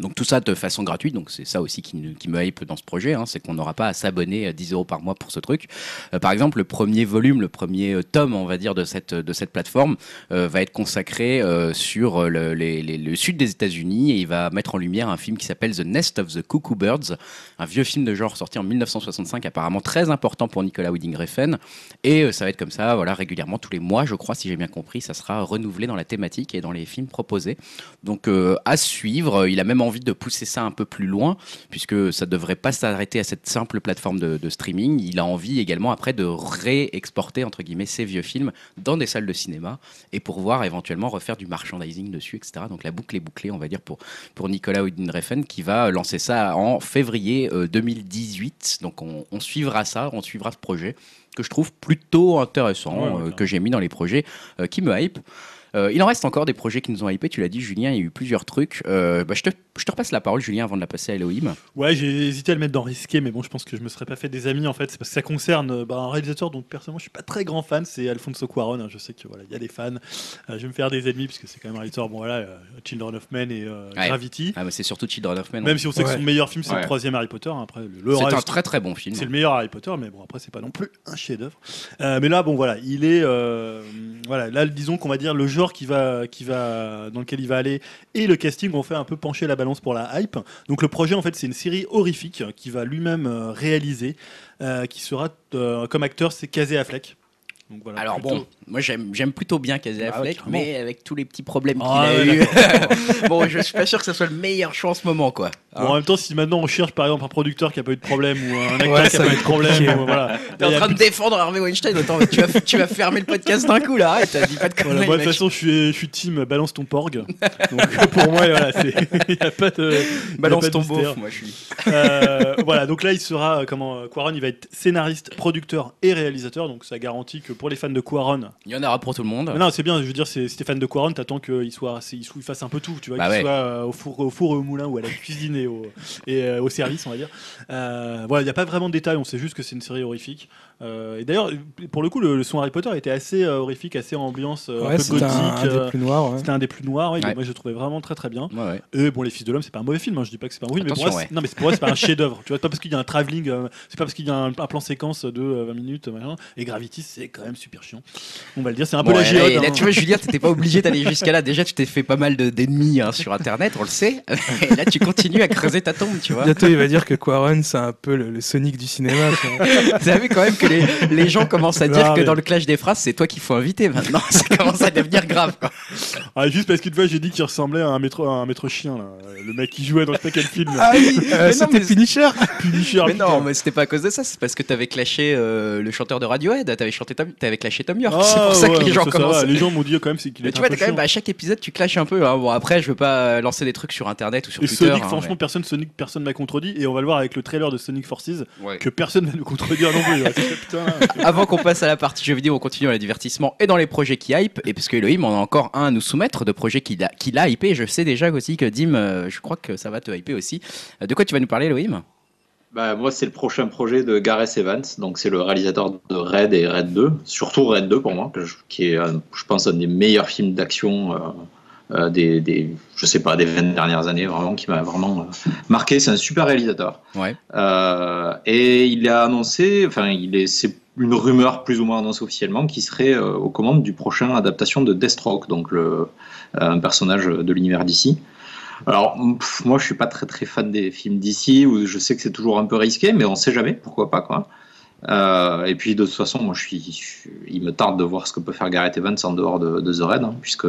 Donc tout ça de façon gratuite, donc c'est ça aussi qui, qui me hype dans ce projet, hein, c'est qu'on n'aura pas à s'abonner à 10 euros par mois pour ce truc. Euh, par exemple, le premier volume, le premier euh, tome, on va dire, de cette, de cette plateforme euh, va être consacré sur le, sud des États-Unis et il va mettre en lumière un film qui s'appelle The Nest of the Cuckoo Birds, un vieux film de genre sorti en 1965, apparemment très important pour Nicolas Winding Refn. Et ça va être comme ça, voilà, régulièrement tous les mois, je crois, si j'ai bien compris, ça sera renouvelé dans la thématique et dans les films proposés. Donc à suivre, il a même envie de pousser ça un peu plus loin, puisque ça devrait pas s'arrêter à cette simple plateforme de, de streaming. Il a envie également après de réexporter entre guillemets ses vieux films dans des salles de cinéma et pour voir éventuellement refaire du merchandising dessus, etc. Donc la boucle est bouclée, on va dire, pour, pour Nicolas Winding-Refn qui va lancer ça en février euh, 2018. Donc on, on suivra ça, on suivra ce projet que je trouve plutôt intéressant, Ouais, ouais, euh, que j'ai mis dans les projets euh, qui me hype. Euh, il en reste encore des projets qui nous ont hypé, tu l'as dit Julien, il y a eu plusieurs trucs. Euh, bah, je, te, je te repasse la parole Julien avant de la passer à Elohim. Ouais, j'ai hésité à le mettre dans risqué, mais bon, je pense que je me serais pas fait des amis en fait. C'est parce que ça concerne euh, bah, un réalisateur dont personnellement je suis pas très grand fan, c'est Alfonso Cuarón. hein. Je sais que voilà, il y a des fans. Euh, je vais me faire des ennemis puisque c'est quand même un réalisateur. Bon voilà, euh, Children of Men et euh, Ouais. Gravity. Ah, bah, c'est surtout Children of Men. Même si on sait que son meilleur film c'est Ouais. le troisième Harry Potter. hein. Après, le, le c'est un très très bon film. c'est le meilleur Harry Potter, mais bon après c'est pas non plus un chef-d'œuvre. Euh, mais là, bon voilà, il est euh, voilà, là disons qu'on va dire le va, dans lequel il va aller et le casting ont fait un peu pencher la balance pour la hype. Donc le projet en fait c'est une série horrifique qui va lui-même euh, réaliser, euh, qui sera euh, comme acteur c'est Casey Affleck. Donc voilà. Alors plutôt- bon, moi j'aime j'aime plutôt bien Casey Bah ouais, Affleck, mais avec tous les petits problèmes qu'il Ah a ouais, eu, [laughs] bon, je suis pas sûr que ce soit le meilleur choix en ce moment, quoi. Bon, en même temps, si maintenant on cherche par exemple un producteur qui a pas eu de problème ou un acteur Ouais, qui a pas eu de problème, ou, voilà. T'es en train de plus- défendre Harvey Weinstein, attends, tu vas, tu vas fermer le podcast d'un coup là, arrête, dis pas de Voilà, moi, de toute façon, je suis, je suis team balance ton porg. Donc [laughs] pour moi, voilà, c'est- il n'y a pas de. Balance pas de ton beauf, moi je suis. Euh, voilà, donc là, il sera, euh, comment, euh, Quaron, il va être scénariste, producteur et réalisateur. Donc ça garantit que pour les fans de Quaron. Il y en aura pour tout le monde. Mais non, c'est bien, je veux dire, c'est- si t'es fan de Quaron, t'attends qu'il soit, il il fasse un peu tout, tu vois, Bah qu'il ouais. soit euh, au four, au four et au moulin ou à la cuisine et au, et, euh, au service, on va dire. Euh, voilà, il n'y a pas vraiment de détails, on sait juste que c'est une série horrifique. Euh, et d'ailleurs, pour le coup, le, le son Harry Potter était assez euh, horrifique, assez ambiance euh, un Ouais, peu c'était gothique. un, un euh, des plus noirs. ouais. C'était un des plus noirs, ouais, Ouais. moi je le trouvais vraiment très très bien. Ouais, ouais. Et bon, Les Fils de l'Homme, c'est pas un mauvais film, hein, je dis pas que c'est pas un mauvais film, mais pour moi, non, mais pour moi, c'est pas un chef-d'œuvre. Tu vois, pas parce qu'il y a un travelling, euh, c'est pas parce qu'il y a un, un plan séquence de euh, 20 minutes, machin, et Gravity, c'est quand même super chiant. On va le dire, c'est un peu Bon, la et géode. là, hein. tu vois, Julien, t'étais pas obligé d'aller jusqu'à là. Déjà, tu t'es fait pas mal de- d'ennemis hein, sur Internet, on le sait. [laughs] Et là, tu continues à creuser ta tombe, tu vois. Bientôt, il va dire que Quaron, c'est un peu le, le Sonic du cinéma. Vous avez [laughs] vu quand même que les, les gens commencent à dire Non, que mais- dans le clash des phrases, c'est toi qu'il faut inviter maintenant. [laughs] Ça commence à devenir grave. Quoi. Ah, juste parce qu'une fois, j'ai dit qu'il ressemblait à un maître, à un maître chien, là. le mec qui jouait dans je sais quel film. Ah oui, Euh, C'était Punisher. Punisher, Mais non, mais c'était pas à cause de ça, c'est parce que t'avais clashé euh, le chanteur de Radiohead, t'avais chanté la chez Tom York. Ah, c'est pour ça ouais, que les gens ça, commencent. Les gens m'ont dit quand même c'est qu'il Mais est tu vois, quand même, chiant. à chaque épisode, tu clashes un peu. hein. Bon, après, je veux pas lancer des trucs sur internet ou sur Et Twitter. Sonic, hein, franchement, personne Sonic, personne m'a contredit. Et on va le voir avec le trailer de Sonic Forces, Ouais. que personne va nous contredire non plus. Putain. Avant qu'on passe à la partie jeux vidéo, on continue dans les divertissements et dans les projets qui hype. Et parce que Elohim, on a encore un à nous soumettre de projets qu'il a, qu'il a hypé. Je sais déjà aussi que Dim, euh, je crois que ça va te hyper aussi. Euh, De quoi tu vas nous parler, Elohim? Bah, moi, c'est le prochain projet de Gareth Evans, donc c'est le réalisateur de Red et Red 2, surtout Red 2 pour moi, que je- qui est, un- je pense, un des meilleurs films d'action euh, des, des, je sais pas, des 20 dernières années, vraiment, qui m'a vraiment euh, marqué. C'est un super réalisateur. Ouais. Euh, et il a annoncé, enfin, il est, c'est une rumeur plus ou moins annoncée officiellement, qui serait aux commandes du prochain adaptation de Deathstroke, donc le, un personnage de l'univers d'ici. Alors, pff, moi, je suis pas très très fan des films d'ici, où je sais que c'est toujours un peu risqué, mais on sait jamais, pourquoi pas, quoi. Euh, et puis, de toute façon, moi, je suis, je il me tarde de voir ce que peut faire Gareth Evans en dehors de, de The Raid, hein, puisque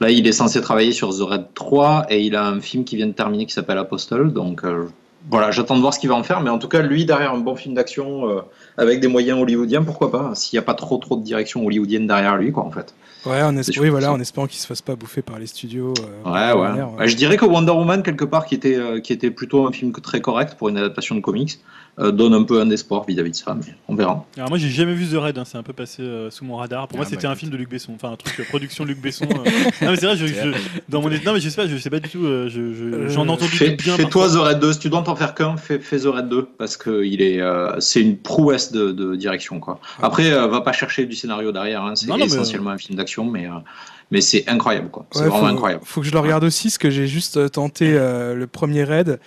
là, il est censé travailler sur The Raid 3, et il a un film qui vient de terminer qui s'appelle Apostle, donc euh, voilà, j'attends de voir ce qu'il va en faire, mais en tout cas, lui, derrière un bon film d'action, euh, avec des moyens hollywoodiens, pourquoi pas, s'il n'y a pas trop trop de direction hollywoodienne derrière lui, quoi, en fait. Ouais, en, oui, voilà, en espérant qu'il se fasse pas bouffer par les studios. euh, Ouais, ouais. Warner, Bah, je dirais que Wonder Woman, quelque part, qui était, qui était plutôt un film très correct pour une adaptation de comics, donne un peu un espoir vis-à-vis de ça, mais on verra. Alors moi j'ai jamais vu The Raid, hein, c'est un peu passé euh, sous mon radar. Pour moi Ah, c'était bah, un film de Luc Besson, enfin un truc euh, production Luc Besson. euh. [laughs] non mais c'est vrai, je, je- dans mon non mais je sais pas, je sais pas du tout. euh, je- je- J'en ai entendu Fais, bien. fais-toi parfois. The Raid 2, si tu dois t'en faire qu'un, fais, fais The Raid 2, parce que il est, euh, c'est une prouesse de, de direction. Quoi. Après, euh, va pas chercher du scénario derrière, hein, c'est Non, non, mais- essentiellement un film d'action, mais, euh, mais c'est incroyable. quoi. C'est Ouais, vraiment faut, incroyable. Faut que je le regarde aussi, parce que j'ai juste euh, tenté euh, le premier raid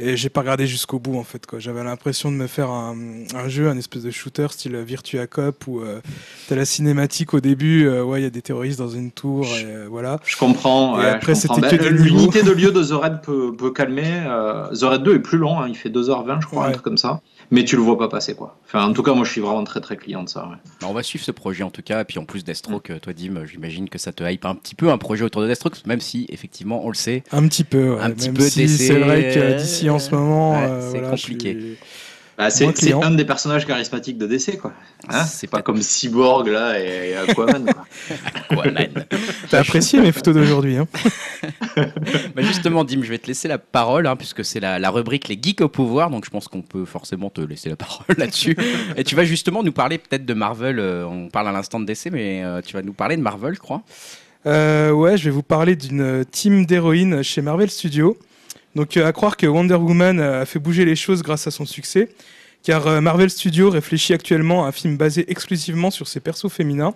et j'ai pas regardé jusqu'au bout en fait. quoi. J'avais l'impression de me faire un, un jeu, un espèce de shooter style Virtua Cop où euh, t'as la cinématique au début, euh, ouais, il y a des terroristes dans une tour, et, euh, voilà. Je comprends. Et ouais, après, c'était que des niveaux. L'unité de lieu de The Raid peut, peut calmer. euh, The Raid 2 est plus long, hein, il fait 2h20, je crois, un truc comme ça. Mais tu le vois pas passer, quoi. Enfin, en tout cas, moi, je suis vraiment très très client de ça. ouais. Bah, On va suivre ce projet en tout cas. Et puis en plus, Deathstroke, euh, toi, Dim, j'imagine que ça te hype un petit peu un projet autour de Deathstroke, même si effectivement, on le sait. Un petit peu, ouais, Un petit même peu si DC, c'est vrai que euh, d'ici en ce moment, ouais, euh, c'est voilà, je compliqué. suis- Bah, c'est un des personnages charismatiques de DC, quoi. Hein C'est pas comme Cyborg, là, et, et Aquaman, quoi. [laughs] Quoi, man T'as apprécié mes photos d'aujourd'hui, hein [laughs] Bah, justement, Dim, je vais te laisser la parole, hein, puisque c'est la, la rubrique Les Geeks au pouvoir, donc je pense qu'on peut forcément te laisser la parole là-dessus. [laughs] Et tu vas justement nous parler peut-être de Marvel. euh, on parle à l'instant de DC, mais euh, tu vas nous parler de Marvel, je crois. Euh, ouais, je vais vous parler d'une team d'héroïnes chez Marvel Studios. Donc, euh, à croire que Wonder Woman euh, a fait bouger les choses grâce à son succès, car euh, Marvel Studios réfléchit actuellement à un film basé exclusivement sur ses persos féminins.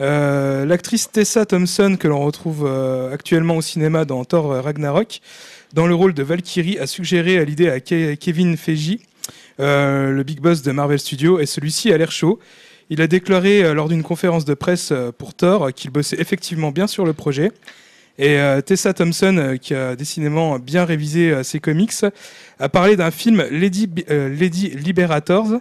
L'actrice Tessa Thompson, que l'on retrouve actuellement au cinéma dans Thor Ragnarok, dans le rôle de Valkyrie, a suggéré à l'idée à Ke- Kevin Feige, le big boss de Marvel Studios, et celui-ci a l'air chaud. Il a déclaré lors d'une conférence de presse pour Thor qu'il bossait effectivement bien sur le projet. Et euh, Tessa Thompson, euh, qui a décidément bien révisé euh, ses comics, a parlé d'un film Lady, Lady Liberators,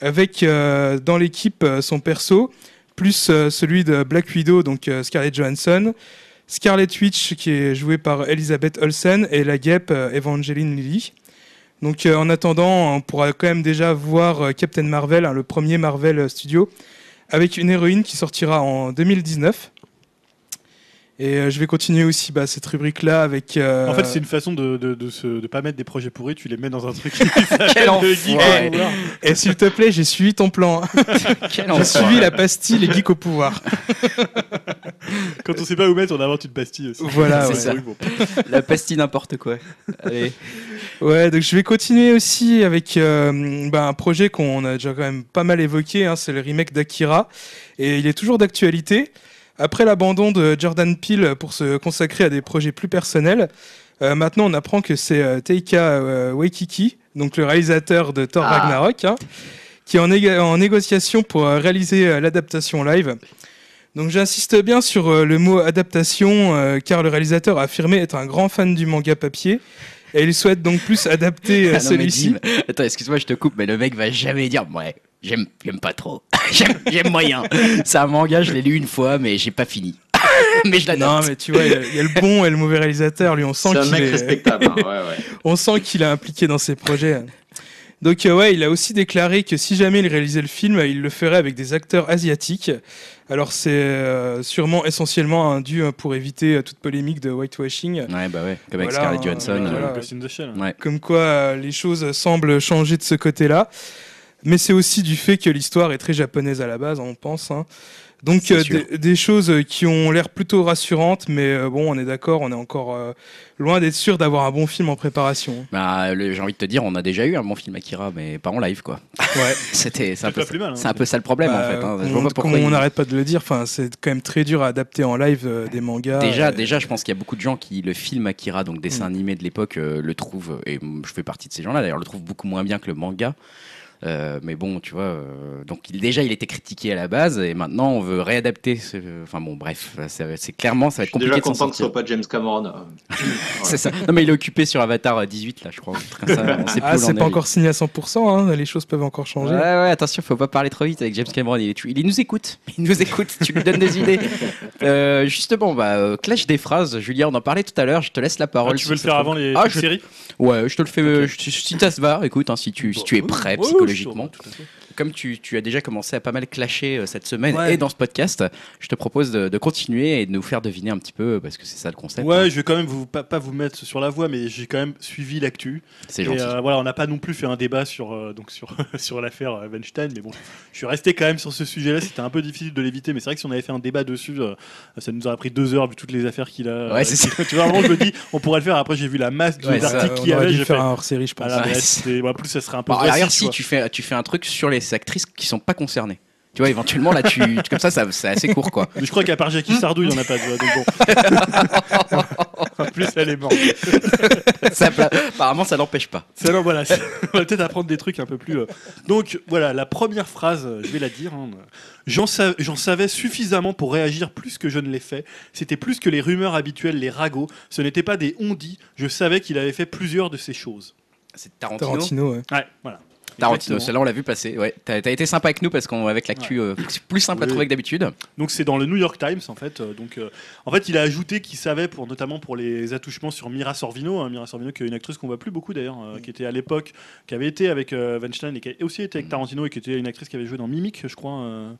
avec dans l'équipe son perso, plus celui de Black Widow, donc Scarlett Johansson, Scarlet Witch, qui est jouée par Elizabeth Olsen, et la guêpe Evangeline Lilly. Donc en attendant, on pourra quand même déjà voir Captain Marvel, hein, le premier Marvel Studio, avec une héroïne qui sortira en 2019. Et euh, je vais continuer aussi bah, cette rubrique-là avec... euh, En fait, c'est une façon de, de, de, se, de pas mettre des projets pourris, tu les mets dans un truc. [laughs] Quel enfoiré. Et s'il te plaît, j'ai suivi ton plan. [laughs] J'ai suivi la pastille Les Geeks au pouvoir. [laughs] Quand on sait pas où mettre, on invente une pastille aussi. Voilà, C'est ouais. ça. La pastille n'importe quoi. Allez. Ouais, donc je vais continuer aussi avec euh, bah, un projet qu'on a déjà quand même pas mal évoqué, hein, c'est le remake d'Akira, et il est toujours d'actualité. Après l'abandon de Jordan Peele pour se consacrer à des projets plus personnels, euh, maintenant on apprend que c'est euh, Taika euh, Waititi, donc le réalisateur de Thor Ah. Ragnarok, hein, qui est en, négociation pour réaliser l'adaptation live. Donc j'insiste bien sur le mot adaptation, euh, car le réalisateur a affirmé être un grand fan du manga papier, et il souhaite donc plus adapter euh, [laughs] Ah non, celui-ci. Attends, excuse-moi, je te coupe, mais le mec va jamais dire Ouais, j'aime j'aime pas trop. [laughs] j'aime moyen. C'est un manga, je l'ai lu une fois, mais j'ai pas fini. [laughs] mais je l'adapte. Non, mais tu vois, il y, a- il y a le bon et le mauvais réalisateur. Lui, on sent C'est un qu'il mec est, respectable, hein, ouais, ouais. [laughs] on sent qu'il est impliqué dans ses projets. Donc euh, ouais, il a aussi déclaré que si jamais il réalisait le film, il le ferait avec des acteurs asiatiques. Alors c'est euh, sûrement essentiellement un dû euh, pour éviter euh, toute polémique de whitewashing. Ouais, bah ouais, comme avec Voilà, Scarlett Johansson. euh, voilà. Comme quoi euh, les choses semblent changer de ce côté-là. Mais c'est aussi du fait que l'histoire est très japonaise à la base, on pense. hein. Donc euh, des, des choses euh, qui ont l'air plutôt rassurantes, mais euh, bon, on est d'accord, on est encore euh, loin d'être sûr d'avoir un bon film en préparation. Bah, j'ai envie de te dire, on a déjà eu un bon film Akira, mais pas en live, quoi. Ouais. [laughs] C'était, c'est un, peu, mal, hein. c'est un peu ça le problème, en fait. hein. Je vois on, pas pourquoi comme on il- n'arrête pas de le dire, enfin, c'est quand même très dur à adapter en live euh, des mangas. Déjà, déjà, je pense qu'il y a beaucoup de gens qui le film Akira, donc dessin Mm. animé de l'époque, euh, le trouvent, et je fais partie de ces gens-là d'ailleurs, le trouvent beaucoup moins bien que le manga. Euh, mais bon, tu vois, euh, donc il, déjà il était critiqué à la base, et maintenant on veut réadapter. ce- Enfin bon, bref, c'est clairement ça va Je être suis déjà compliqué de s'en content que ce soit pas James Cameron. euh. [laughs] C'est ça. Non mais il est occupé sur Avatar euh, 18 là, je crois. ça, [laughs] on sait plus Ah, c'est pas encore signé à 100%, hein, les choses peuvent encore changer. Ouais, ouais, attention, faut pas parler trop vite avec James Cameron. Il, est- il nous écoute, [laughs] il nous écoute. Tu lui donnes des idées. Euh, justement, bah, euh, clash des phrases. Julien, on en parlait tout à l'heure. Je te laisse la Ah, parole. tu si veux le faire avant les Ah, les je- séries? Ouais, je te le fais. euh, je- si ça se va, écoute, hein, si, tu, si tu es prêt Ouais, ouais, psychologiquement. Comme tu, tu as déjà commencé à pas mal clasher euh, cette semaine Ouais. et dans ce podcast, je te propose de, de continuer et de nous faire deviner un petit peu, parce que c'est ça le concept. Ouais, hein. je vais quand même vous, pas, pas vous mettre sur la voie, mais j'ai quand même suivi l'actu. C'est gentil. euh, voilà, on n'a pas non plus fait un débat sur, euh, donc sur, [laughs] sur l'affaire euh, Weinstein, mais bon, je suis resté quand même sur ce sujet-là. C'était un peu difficile de l'éviter, mais c'est vrai que si on avait fait un débat dessus, euh, ça nous aurait pris deux heures vu toutes les affaires qu'il a. Ouais, c'est [laughs] tu vois, vraiment, je me dis, [laughs] on pourrait le faire. Après, j'ai vu la masse Ouais, ça, d'articles on qu'il y avait. dû faire fait. un hors-série, je pense. Voilà, Ouais, plus, ça serait un peu. Regarde, tu si tu fais, tu fais un truc sur les actrices qui sont pas concernées. Tu vois, éventuellement, là, tu, [laughs] comme ça, ça c'est assez court, quoi. Mais je crois qu'à part Jackie Sardou, il n'y en a pas. tu vois, donc bon. [laughs] en plus, elle est morte. [laughs] Ça, apparemment, ça n'empêche pas. Ça, non, voilà, on va peut-être apprendre des trucs un peu plus. euh. Donc voilà, la première phrase, euh, je vais la dire. hein. J'en sa- j'en savais suffisamment pour réagir plus que je ne l'ai fait. C'était plus que les rumeurs habituelles, les ragots. Ce n'était pas des on-dit. Je savais qu'il avait fait plusieurs de ces choses. C'est Tarantino? Tarantino, ouais. Ouais, voilà. Tarantino, celle-là on l'a vu passer. Ouais, t'as as été sympa avec nous parce qu'avec l'actu, euh, c'est plus simple à Oui. trouver que d'habitude. Donc c'est dans le New York Times en fait. Euh, Donc euh, en fait il a ajouté qu'il savait pour notamment pour les attouchements sur Mira Sorvino, hein, Mira Sorvino qui est une actrice qu'on voit plus beaucoup d'ailleurs, euh, qui était à l'époque, qui avait été avec euh, Weinstein et qui a aussi été avec Tarantino et qui était une actrice qui avait joué dans Mimic, je crois. euh,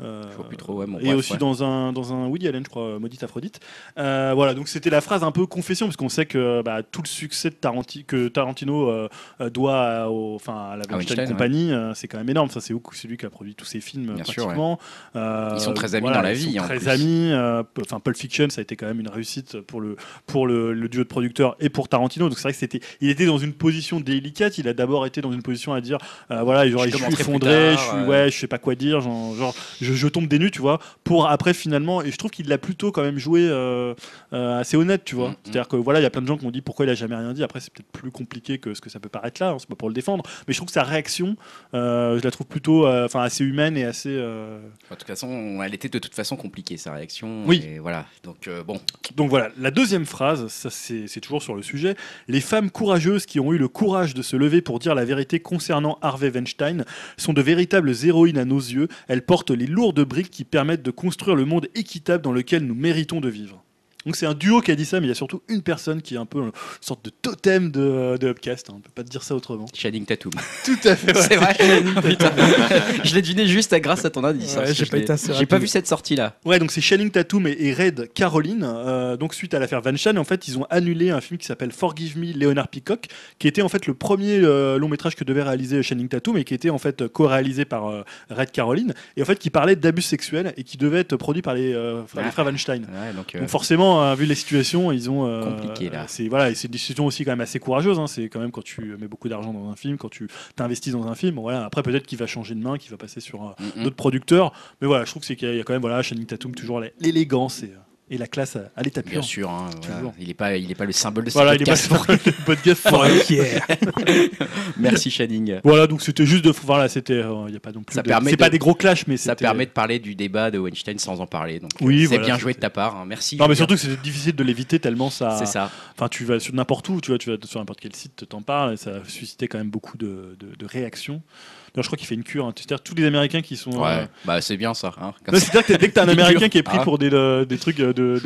euh, Je vois plus trop, ouais, bon, et bref, aussi ouais. dans un dans un Woody Allen, je crois, Maudite Aphrodite. Euh, voilà, donc c'était la phrase un peu confession parce qu'on sait que bah, tout le succès de Tarantino que Tarantino euh, euh, doit à, au- enfin à la À Weinstein Company, euh, c'est quand même énorme. Ça c'est c'est lui qui a produit tous ses films Bien sûr, pratiquement. Euh, Ils sont très amis dans la ils vie, sont en très plus. amis. euh, Enfin, Pulp Fiction, ça a été quand même une réussite pour le pour le, le duo de producteurs et pour Tarantino. Donc c'est vrai que c'était, il était dans une position délicate. Il a d'abord été dans une position à dire, euh, voilà, genre, Je je, suis effondré, je suis, euh. ouais, je sais pas quoi dire, genre, genre, je, je tombe des nues, tu vois. Pour après finalement, et je trouve qu'il l'a plutôt quand même joué euh, euh, assez honnête, tu vois. Mm, mm. C'est-à-dire que voilà, il y a plein de gens qui ont dit pourquoi il a jamais rien dit. Après, c'est peut-être plus compliqué que ce que ça peut paraître là. hein, c'est pas pour le défendre, mais je trouve que sa réaction, euh, je la trouve plutôt, euh, assez humaine et assez. euh, De toute façon, elle était de toute façon compliquée sa réaction. Oui. Et voilà. Donc euh, bon, Donc voilà, la deuxième phrase, ça c'est toujours sur le sujet. Les femmes courageuses qui ont eu le courage de se lever pour dire la vérité concernant Harvey Weinstein sont de véritables héroïnes à nos yeux. Elles portent les lourdes briques qui permettent de construire le monde équitable dans lequel nous méritons de vivre. Donc c'est un duo qui a dit ça, mais il y a surtout une personne qui est un peu une sorte de totem de, de Upcast. hein. On peut pas te dire ça autrement. Channing Tatum. [laughs] Tout à fait. C'est vrai. Putain. je l'ai deviné juste grâce à ton indice. Ouais, hein, parce j'ai pas J'ai pas vu cette sortie là. Ouais, donc c'est Channing Tatum et, et Red Caroline. euh, donc suite à l'affaire Van Chan, en fait, ils ont annulé un film qui s'appelle Forgive Me, Leonard Peacock, qui était en fait le premier euh, long métrage que devait réaliser Channing Tatum et qui était en fait co-réalisé par euh, Red Caroline et en fait qui parlait d'abus sexuels et qui devait être produit par les, euh, frères- les Ah. frères Weinstein. Ouais, donc, euh, Donc forcément, euh, vu les situations, ils ont euh, Compliqué, là. C'est voilà, c'est une décision aussi quand même assez courageuse. hein. C'est quand même quand tu mets beaucoup d'argent dans un film, quand tu t'investis dans un film. Bon, voilà, après peut-être qu'il va changer de main, qu'il va passer sur euh, mm, mm. d'autres producteurs. Mais voilà, je trouve que c'est qu'il y a- quand même voilà, Channing Tatum toujours l'é- l'élégance et, euh, et la classe à, à l'état pur. Bien sûr, hein, voilà. Il est pas, il est pas le symbole de ce Voilà, il est pas podcast. sur le podcast. pour- [laughs] [laughs] Merci Channing. Voilà, donc c'était juste de voilà, c'était euh, il y a pas non plus Ça de- permet c'est de- pas des gros clashs mais Ça permet de parler du débat de Weinstein sans en parler. Donc euh, Oui, c'est voilà, bien joué de ta part. hein. Merci. Non mais surtout que c'est difficile de l'éviter tellement ça c'est ça. Enfin, tu vas sur n'importe où, tu vois, tu vas sur n'importe quel site, t'en parles, et ça a suscité quand même beaucoup de, de- de réactions. D'ailleurs, je crois qu'il fait une cure. hein. C'est-à-dire tous les Américains qui sont. Ouais. euh, Bah c'est bien ça. hein. C'est-à-dire que dès que t'as un [laughs] Américain qui est pris Ah. pour des, euh, des trucs euh, de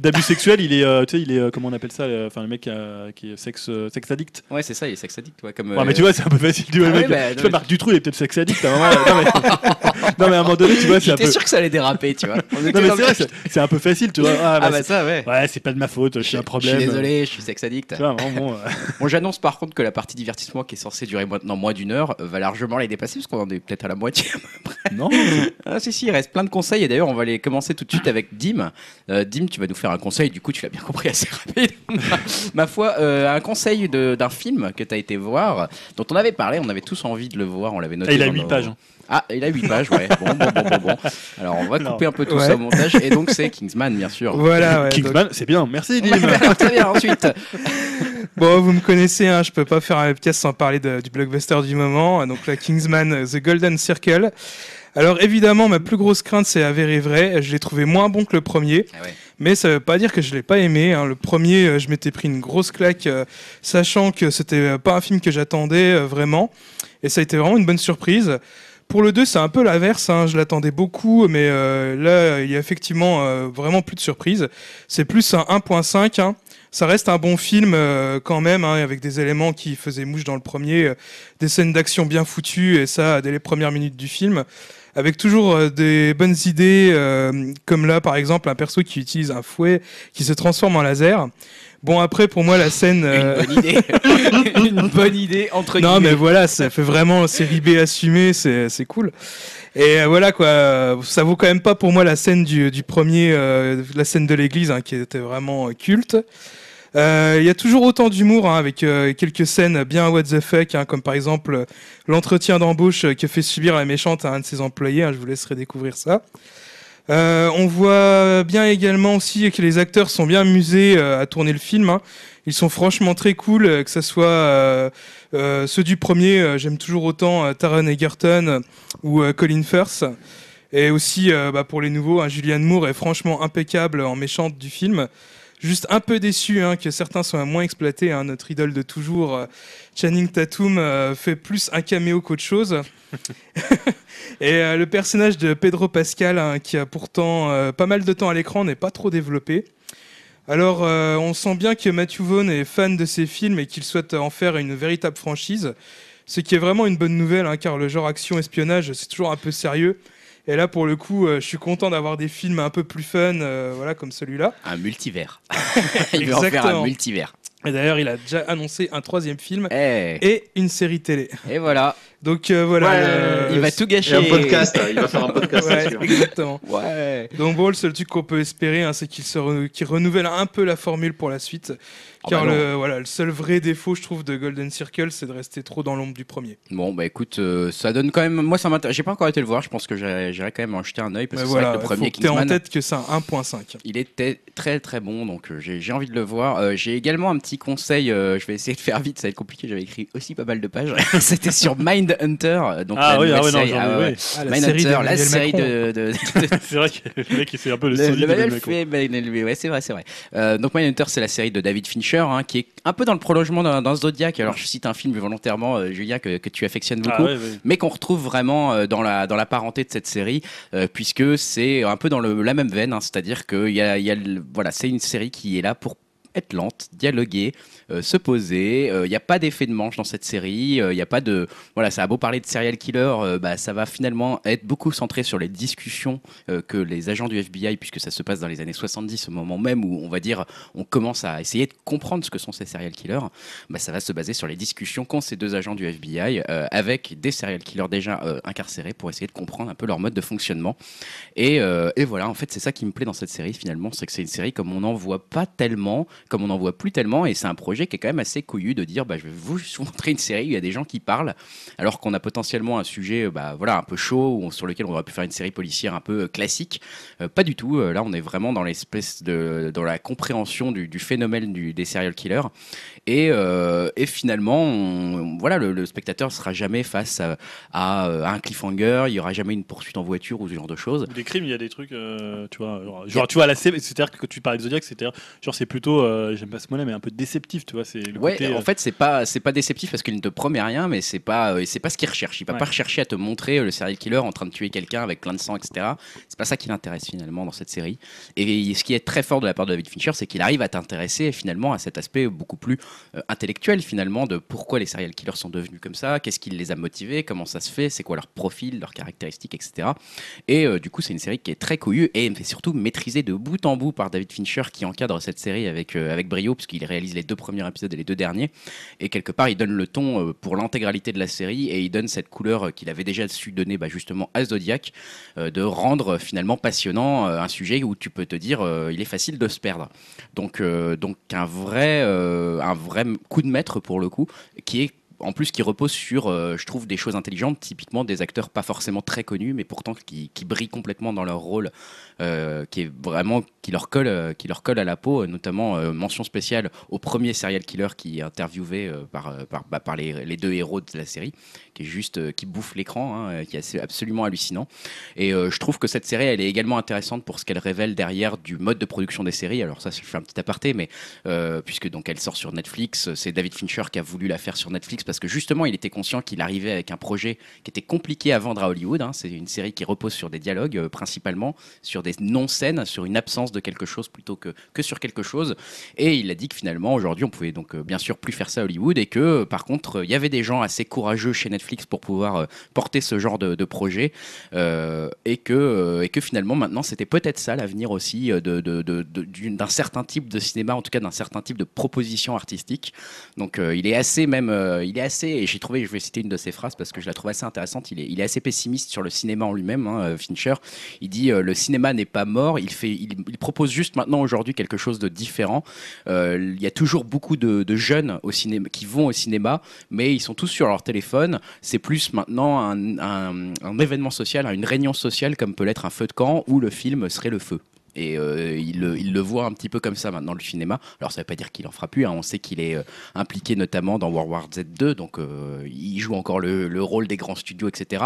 d'abus- sexuels, il est, euh, tu sais, il est, euh, comment on appelle ça, enfin le mec qui est sexe, euh, sexe addict. Ouais, c'est ça, il est sexe addict. Ouais, comme, Ouais, mais tu vois, c'est un peu facile. Tu vois, le Ah mec, bah, tu vois, mais- Marc Dutroux, il est peut-être sexe addict. À un moment, [laughs] non, mais... non, mais à un moment donné, tu vois, c'est un peu. sûr que ça allait déraper, tu vois. On était Non, mais dans c'est vrai, un peu facile, tu vois. Ah, bah, Ah bah c'est- ça, ouais. Ouais, c'est pas de ma faute, je suis un problème. Je suis désolé, je suis sexe addict. Tu vois, vraiment, bon, euh, [laughs] Bon, j'annonce par contre que la partie divertissement qui est censée durer maintenant moins d'une heure euh, va largement les dépasser parce qu'on en est peut-être à la moitié. non. [laughs] Ah si si, il reste plein de conseils et d'ailleurs on va les commencer tout de suite avec Dim. Euh, Dim, tu vas nous faire un conseil, du coup tu l'as bien compris assez rapide. [laughs] Ma foi, euh, un conseil de- d'un film que tu as été voir, dont on avait parlé, on avait tous envie de le voir, on l'avait noté. Ah, il a dans 8 nos- pages. Ah, il a 8 pages, ouais. Bon, bon, bon, bon, bon. Alors on va Non. couper un peu tout Ouais. ça au montage et donc c'est Kingsman bien sûr. Voilà, ouais, donc- Kingsman, c'est bien, merci Dim. Très bien, ensuite. [laughs] Bon, vous me connaissez, hein, je peux pas faire un podcast sans parler de- du blockbuster du moment. Donc la Kingsman, The Golden Circle. Alors évidemment, ma plus grosse crainte, c'est avéré vrai. Je l'ai trouvé moins bon que le premier, Ah ouais. mais ça veut pas dire que je l'ai pas aimé. hein. Le premier, euh, je m'étais pris une grosse claque, euh, sachant que c'était euh, pas un film que j'attendais euh, vraiment, et ça a été vraiment une bonne surprise. Pour le 2, c'est un peu l'inverse. hein. Je l'attendais beaucoup, mais euh, là, il y a effectivement euh, vraiment plus de surprise. C'est plus un 1.5. hein. Ça reste un bon film euh, quand même, hein, avec des éléments qui faisaient mouche dans le premier, des scènes d'action bien foutues, et ça dès les premières minutes du film. Avec toujours des bonnes idées, comme là par exemple un perso qui utilise un fouet qui se transforme en laser. Bon après pour moi la scène... euh, Une bonne idée. [laughs] Une bonne idée entre non, mais guillemets. voilà, ça fait vraiment série B assumée, c'est c'est cool. Et euh, voilà quoi, euh, ça vaut quand même pas pour moi la scène du, du premier, euh, la scène de l'église hein, qui était vraiment euh, culte. Euh, Il y a toujours autant d'humour hein, avec euh, quelques scènes bien what the fuck, hein, comme par exemple euh, l'entretien d'embauche euh, que fait subir la méchante à un de ses employés. je vous laisserai découvrir ça. Euh, on voit bien également aussi que les acteurs sont bien amusés euh, à tourner le film. hein. Ils sont franchement très cool, euh, que ce soit ceux du premier, j'aime toujours autant Taron Egerton ou Colin Firth. Et aussi bah, pour les nouveaux, hein, Julianne Moore est franchement impeccable en méchante du film. Juste un peu déçu hein, que certains soient moins exploités. Notre idole de toujours, Channing Tatum, fait plus un caméo qu'autre chose. [laughs] Et euh, le personnage de Pedro Pascal, hein, qui a pourtant euh, pas mal de temps à l'écran, n'est pas trop développé. Alors, euh, on sent bien que Matthew Vaughn est fan de ces films et qu'il souhaite en faire une véritable franchise. Ce qui est vraiment une bonne nouvelle, hein, car le genre action-espionnage, c'est toujours un peu sérieux. Et là, pour le coup, je suis content d'avoir des films un peu plus fun, voilà, comme celui-là. Un multivers. [laughs] [laughs] Il veut en faire un multivers. Et d'ailleurs, il a déjà annoncé un troisième film Eh, et une série télé. et voilà, Donc euh, voilà. Ouais, le- il va tout gâcher. un podcast, il va faire un podcast Ouais, hein. exactement. Ouais. Donc bon, le seul truc qu'on peut espérer, hein, c'est qu'il se renouvelle un peu la formule pour la suite. Ah Car bah non. le, voilà, le seul vrai défaut, je trouve, de Golden Circle, c'est de rester trop dans l'ombre du premier. Bon, bah écoute, euh, ça donne quand même. Moi, ça m'intéresse. J'ai pas encore été le voir. Je pense que j'irai quand même en jeter un œil parce Mais que c'est vrai voilà, que le faut premier que t'aies en tête que c'est un 1.5. il était très très bon. Donc euh, j'ai j'ai envie de le voir. Euh, j'ai également un petit conseil. euh, je vais essayer de faire vite. Ça va être compliqué. J'avais écrit aussi pas mal de pages. [laughs] C'était sur Mind Hunter. Donc Ah la oui, ah oui, non, série. Ah ouais, oui. ouais. Ah, la Mind série Hunter, la série Macron. de, [laughs] de- C'est vrai que le mec, c'est un peu le, Le, le de fait élevé, ouais, c'est vrai, c'est vrai. Euh, donc Mindhunter, c'est la série de David Fincher, hein, qui est un peu dans le prolongement d'un d'un Zodiac. Alors je cite un film volontairement, euh, Julien, que, que tu affectionnes beaucoup. Ah ouais, ouais. Mais qu'on retrouve vraiment euh, dans la, dans la parenté de cette série, euh, puisque c'est un peu dans le, la même veine, hein, c'est-à-dire que il y a, il y a voilà, c'est une série qui est là pour être lente, dialoguer, euh, se poser. Il n'y a pas d'effet de manche dans cette série. Il n'y a pas de voilà, ça a beau parler de serial killer, euh, bah, ça va finalement être beaucoup centré sur les discussions euh, que les agents du FBI, puisque ça se passe dans les années 70, au moment même où on va dire on commence à essayer de comprendre ce que sont ces serial killers, bah, ça va se baser sur les discussions qu'ont ces deux agents du FBI euh, avec des serial killers déjà euh, incarcérés pour essayer de comprendre un peu leur mode de fonctionnement. Et, euh, et voilà, en fait, c'est ça qui me plaît dans cette série finalement, c'est que c'est une série comme on n'en voit pas tellement, comme on n'en voit plus tellement, et c'est un projet qui est quand même assez couillu de dire bah, je vais [laughs] vous montrer une série où il y a des gens qui parlent, alors qu'on a potentiellement un sujet euh, bah, voilà, un peu chaud, ou sur lequel on aurait pu faire une série policière un peu euh, classique. Euh, pas du tout, là on est vraiment dans l'espèce de dans la compréhension du, phénomène du- des serial killers. Et, et finalement, voilà, le, le spectateur sera jamais face à, un cliffhanger, il y aura jamais une poursuite en voiture ou ce genre de choses. Des crimes, il y a des trucs, tu vois, tu vois, la c'est-à-dire que quand tu parlais de Zodiac, c'est-à-dire, genre, c'est plutôt j'aime pas ce mot-là, mais un peu déceptif, tu vois. C'est le Ouais, côté, en euh, fait, c'est pas c'est pas déceptif parce qu'il ne te promet rien, mais c'est pas euh, c'est pas ce qu'il recherche. Il va Ouais. pas rechercher à te montrer euh, le serial killer en train de tuer quelqu'un avec plein de sang, etc. C'est pas ça qui l'intéresse finalement dans cette série. Et ce qui est très fort de la part de David Fincher, c'est qu'il arrive à t'intéresser finalement à cet aspect beaucoup plus euh, intellectuel finalement de pourquoi les serial killers sont devenus comme ça, qu'est-ce qui les a motivés, comment ça se fait, c'est quoi leur profil, leurs caractéristiques, etc. Et euh, du coup, c'est une série qui est très couillue et surtout maîtrisée de bout en bout par David Fincher qui encadre cette série avec, euh, avec brio, puisqu'il réalise les deux premiers épisodes et les deux derniers. Et quelque part, il donne le ton euh, pour l'intégralité de la série et il donne cette couleur euh, qu'il avait déjà su donner bah, justement à Zodiac, euh, de rendre finalement passionnant un sujet où tu peux te dire il est facile de se perdre. Donc, donc un, vrai, un vrai coup de maître pour le coup, qui est en plus qui repose sur, euh, je trouve, des choses intelligentes, typiquement des acteurs pas forcément très connus, mais pourtant qui, brillent complètement dans leur rôle, euh, qui est vraiment qui leur colle, euh, qui leur colle à la peau, notamment mention spéciale au premier serial killer qui est interviewé par, par, bah, les, deux héros de la série, qui est juste qui bouffe l'écran, hein, qui est absolument hallucinant. Et je trouve que cette série, elle est également intéressante pour ce qu'elle révèle derrière du mode de production des séries. Alors ça, je fais un petit aparté, mais puisque donc elle sort sur Netflix, c'est David Fincher qui a voulu la faire sur Netflix parce que justement, il était conscient qu'il arrivait avec un projet qui était compliqué à vendre à Hollywood. hein. C'est une série qui repose sur des dialogues euh, principalement, sur des non-scènes, sur une absence de quelque chose plutôt que, que sur quelque chose. Et il a dit que finalement, aujourd'hui, on pouvait donc euh, bien sûr plus faire ça à Hollywood et que euh, par contre, il y avait des gens assez courageux chez Netflix pour pouvoir porter ce genre de, projet et, que, et que finalement, maintenant, c'était peut-être ça l'avenir aussi euh, de, de- d'un certain type de cinéma, en tout cas d'un certain type de proposition artistique. Donc, il est assez même, assez, et j'ai trouvé, je vais citer une de ses phrases parce que je la trouve assez intéressante, il est, il est assez pessimiste sur le cinéma en lui-même, hein, euh, Fincher. Il dit euh, le cinéma n'est pas mort, il, fait, il, propose juste maintenant aujourd'hui quelque chose de différent. Euh, il y a toujours beaucoup de, jeunes au cinéma, qui vont au cinéma, mais ils sont tous sur leur téléphone. C'est plus maintenant un, un- un événement social, une réunion sociale comme peut l'être un feu de camp où le film serait le feu. Et euh, il, le- il le voit un petit peu comme ça maintenant, le cinéma. Alors, ça ne veut pas dire qu'il en fera plus. hein. On sait qu'il est euh, impliqué notamment dans World War Z2, donc euh, il joue encore le, le rôle des grands studios, etc.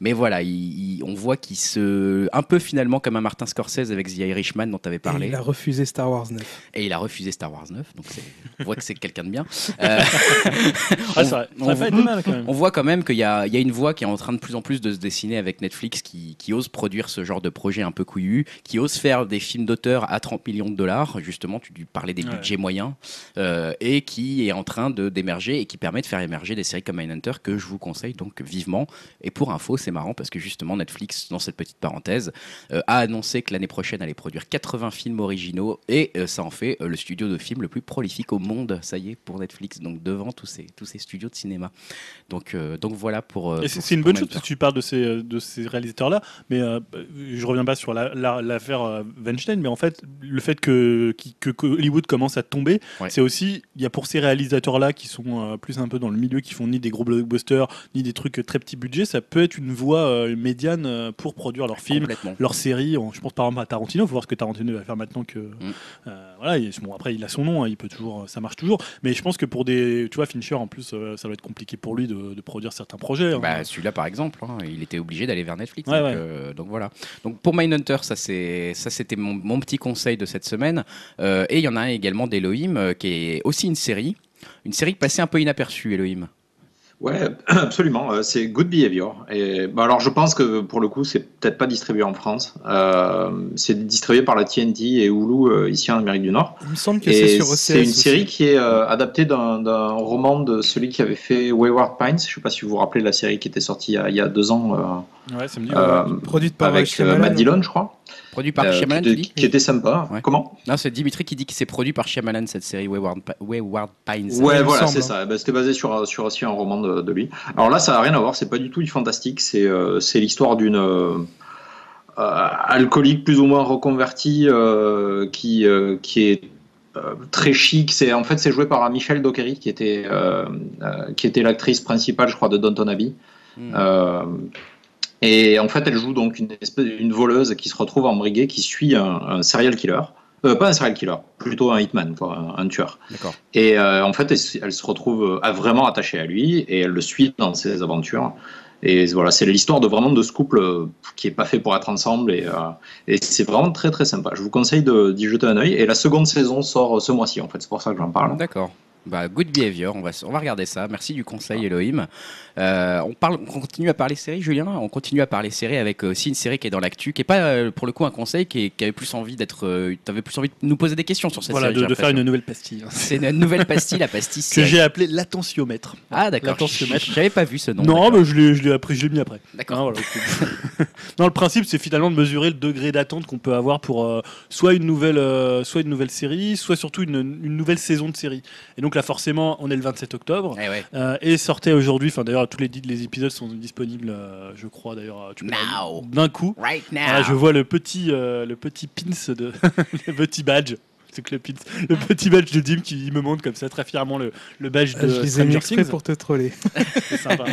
Mais voilà, il- il- on voit qu'il se. Un peu finalement comme un Martin Scorsese avec The Irishman dont tu avais Et parlé. il a refusé Star Wars 9. Et il a refusé Star Wars 9, donc on voit que c'est quelqu'un de bien. [laughs] On- pas été mal quand même. on voit quand même qu'il y, a il y a une voie qui est en train de plus en plus de se dessiner avec Netflix qui, qui ose produire ce genre de projet un peu couillu, qui ose faire des films d'auteur à 30 millions de dollars, justement, tu parlais des Ouais. budgets moyens, euh, et qui est en train de d'émerger et qui permet de faire émerger des séries comme Mindhunter que je vous conseille donc vivement. Et pour info, c'est marrant parce que justement Netflix, dans cette petite parenthèse, euh, a annoncé que l'année prochaine allait produire 80 films originaux et euh, ça en fait le studio de films le plus prolifique au monde, ça y est, pour Netflix, donc devant tous ces, tous ces studios de cinéma. Donc, donc voilà pour. Et c'est une bonne chose parce que tu parles de ces, de ces réalisateurs-là, mais je reviens pas sur la- la- l'affaire Weinstein, mais en fait, le fait que, que, que Hollywood commence à tomber, Ouais. c'est aussi, il y a pour ces réalisateurs-là qui sont euh, plus un peu dans le milieu, qui font ni des gros blockbusters, ni des trucs très petit budget, ça peut être une voie euh, médiane euh, pour produire leurs films, leurs séries. Je pense par exemple à Tarantino, faut voir ce que Tarantino va faire maintenant que. Mm. euh, voilà, il- bon, après il a son nom, hein, il peut toujours, ça marche toujours. Mais je pense que pour des, tu vois, Fincher en plus, ça doit être compliqué pour lui de, de produire certains projets. hein. Bah, celui-là par exemple, hein, il était obligé d'aller vers Netflix. Ouais, donc, ouais. donc voilà. Donc pour Mindhunter, ça c'est c'était mon, mon petit conseil de cette semaine. Euh, et il y en a un également d'Elohim euh, qui est aussi une série, une série passée un peu inaperçue, Elohim. Ouais, [clears throat] absolument. euh, C'est Good Behavior. Et bah, alors, je pense que pour le coup, c'est peut-être pas distribué en France. Euh, c'est distribué par la TNT et Hulu euh, ici en Amérique du Nord. Il me semble que c'est sur OCS. c'est une aussi. série qui est euh, adaptée d'un d'un roman de celui qui avait fait Wayward Pines. Je sais pas si vous vous rappelez la série qui était sortie il y a, il y a deux ans Ouais, ça me dit. Produite par avec. Matt Dillon, je crois. Produit par Euh, Shyamalan, qui, tu était- dis qui était sympa. Ouais. Comment? Non, c'est Dimitri qui dit que c'est produit par Shyamalan cette série Wayward, Wayward Pines. Ouais, voilà, c'est hein. ça. Ben, C'était basé sur, sur aussi un roman de, de lui. Alors là, ça n'a rien à voir, c'est pas du tout du fantastique, c'est euh, c'est l'histoire d'une euh, euh, alcoolique plus ou moins reconvertie euh, qui, euh, qui est euh, très chic. C'est En fait, c'est joué par Michelle Dockery, qui était, euh, euh, qui était l'actrice principale, je crois, de Downton Abbey. Hmm. Et en fait, elle joue donc une, espèce, une voleuse qui se retrouve embriguée, qui suit un, un serial killer. Euh, pas un serial killer, plutôt un hitman, quoi, un, un tueur. Et euh, en fait, elle, se- elle se retrouve euh, vraiment attachée à lui et elle le suit dans ses aventures. Et voilà, c'est l'histoire de vraiment de ce couple qui est pas fait pour être ensemble et, euh, et c'est vraiment très très sympa. Je vous conseille d'y jeter un œil. Et la seconde saison sort ce mois-ci en fait, c'est pour ça que j'en parle. D'accord. Bah, good behavior, on va, on va regarder ça. Merci du conseil, Elohim. Euh, on, parle, on continue à parler série, Julien? On continue à parler série avec euh, aussi une série qui est dans l'actu, qui est pas euh, pour le coup un conseil, qui, est- qui avait plus envie d'être. euh, T'avais plus envie de nous poser des questions sur cette Voilà, série. de, j'ai de faire une nouvelle pastille. [laughs] C'est une nouvelle pastille, la pastille. [laughs] Que j'ai appelé l'attentiomètre. Ah d'accord. l'attentiomètre. [laughs] J'avais pas vu ce nom. Non, mais je l'ai, appris, je l'ai mis après. D'accord. Hein, voilà. non, le principe, c'est finalement de mesurer le degré d'attente qu'on peut avoir pour soit une nouvelle, soit une nouvelle série, soit surtout une, une nouvelle saison de série. Et donc là, forcément, on est le 27 octobre. Eh ouais. Euh, et sortait aujourd'hui, enfin d'ailleurs tous les, les épisodes sont disponibles, euh, je crois d'ailleurs, tu peux Now. d'un coup. Right now. Voilà, je vois le petit, euh, le petit pins de [laughs] le petit badge. Que le, le petit badge de Dim qui me montre comme ça très fièrement le, le badge de Ah, je Stranger Things. pour te troller. [laughs] C'est sympa.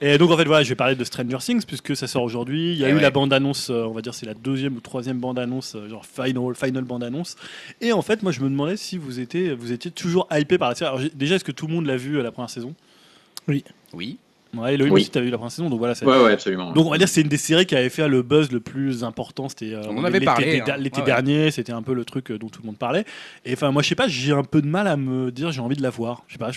Et donc en fait voilà, je vais parler de Stranger Things puisque ça sort aujourd'hui. Il y a Eh eu ouais. la bande annonce, on va dire c'est la deuxième ou troisième bande annonce, euh, genre final, final bande annonce. Et en fait moi je me demandais si vous étiez, vous étiez toujours hypé par la série. Alors, déjà est-ce que tout le monde l'a vu à la première saison? Oui. Ouais, Elohim Oui. aussi t'as vu la première saison, donc voilà. c'est- Ouais, ouais, absolument. Donc on va dire que c'est une des séries qui avait fait le buzz le plus important. C'était euh, On en avait l'été- parlé, l'été hein. l'été Ouais, ouais. dernier, c'était un peu le truc euh, dont tout le monde parlait. Et enfin moi je sais pas, j'ai un peu de mal à me dire j'ai envie de la voir. Je sais pas,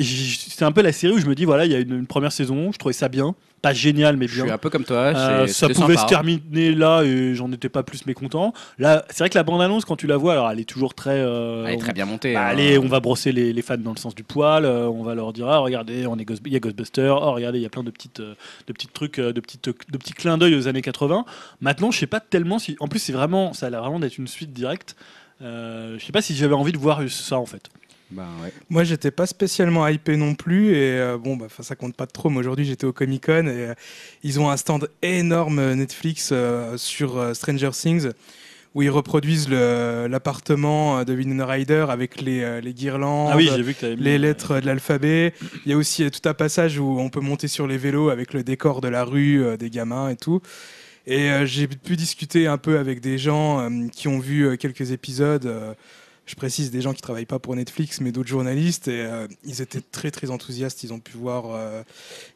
c'est un peu la série où je me dis voilà il y a une, une première saison, je trouvais ça bien, pas génial mais Je suis bien. un peu comme toi. Euh, ça pouvait sympa. se terminer là et j'en étais pas plus mécontent. Là, c'est vrai que la bande-annonce, quand tu la vois, alors elle est toujours très. euh, Elle est très bien montée. bah, hein. allez, on va brosser les, les fans dans le sens du poil. euh, on va leur dire, ah, regardez, on est il y a Ghostbusters. Oh, regardez, il y a plein de petites, de petits trucs, de petites, de petits clins d'œil aux années 80. Maintenant, je sais pas tellement si. En plus, c'est vraiment, ça a l'air vraiment d'être une suite directe. Je sais pas si j'avais envie de voir ça en fait. Bah, ouais. Moi, j'étais pas spécialement hypé non plus. Et euh, bon, bah, ça compte pas trop. Mais aujourd'hui, j'étais au Comic Con et euh, ils ont un stand énorme euh, Netflix euh, sur Stranger Things où ils reproduisent l'appartement de Winona Ryder avec les, les guirlandes. Ah oui, vu que les lettres de l'alphabet. Il y a aussi tout un passage où on peut monter sur les vélos avec le décor de la rue, des gamins et tout. Et j'ai pu discuter un peu avec des gens qui ont vu quelques épisodes. Je précise des gens qui travaillent pas pour Netflix, mais d'autres journalistes. Et euh, ils étaient très très enthousiastes. Ils ont pu voir euh,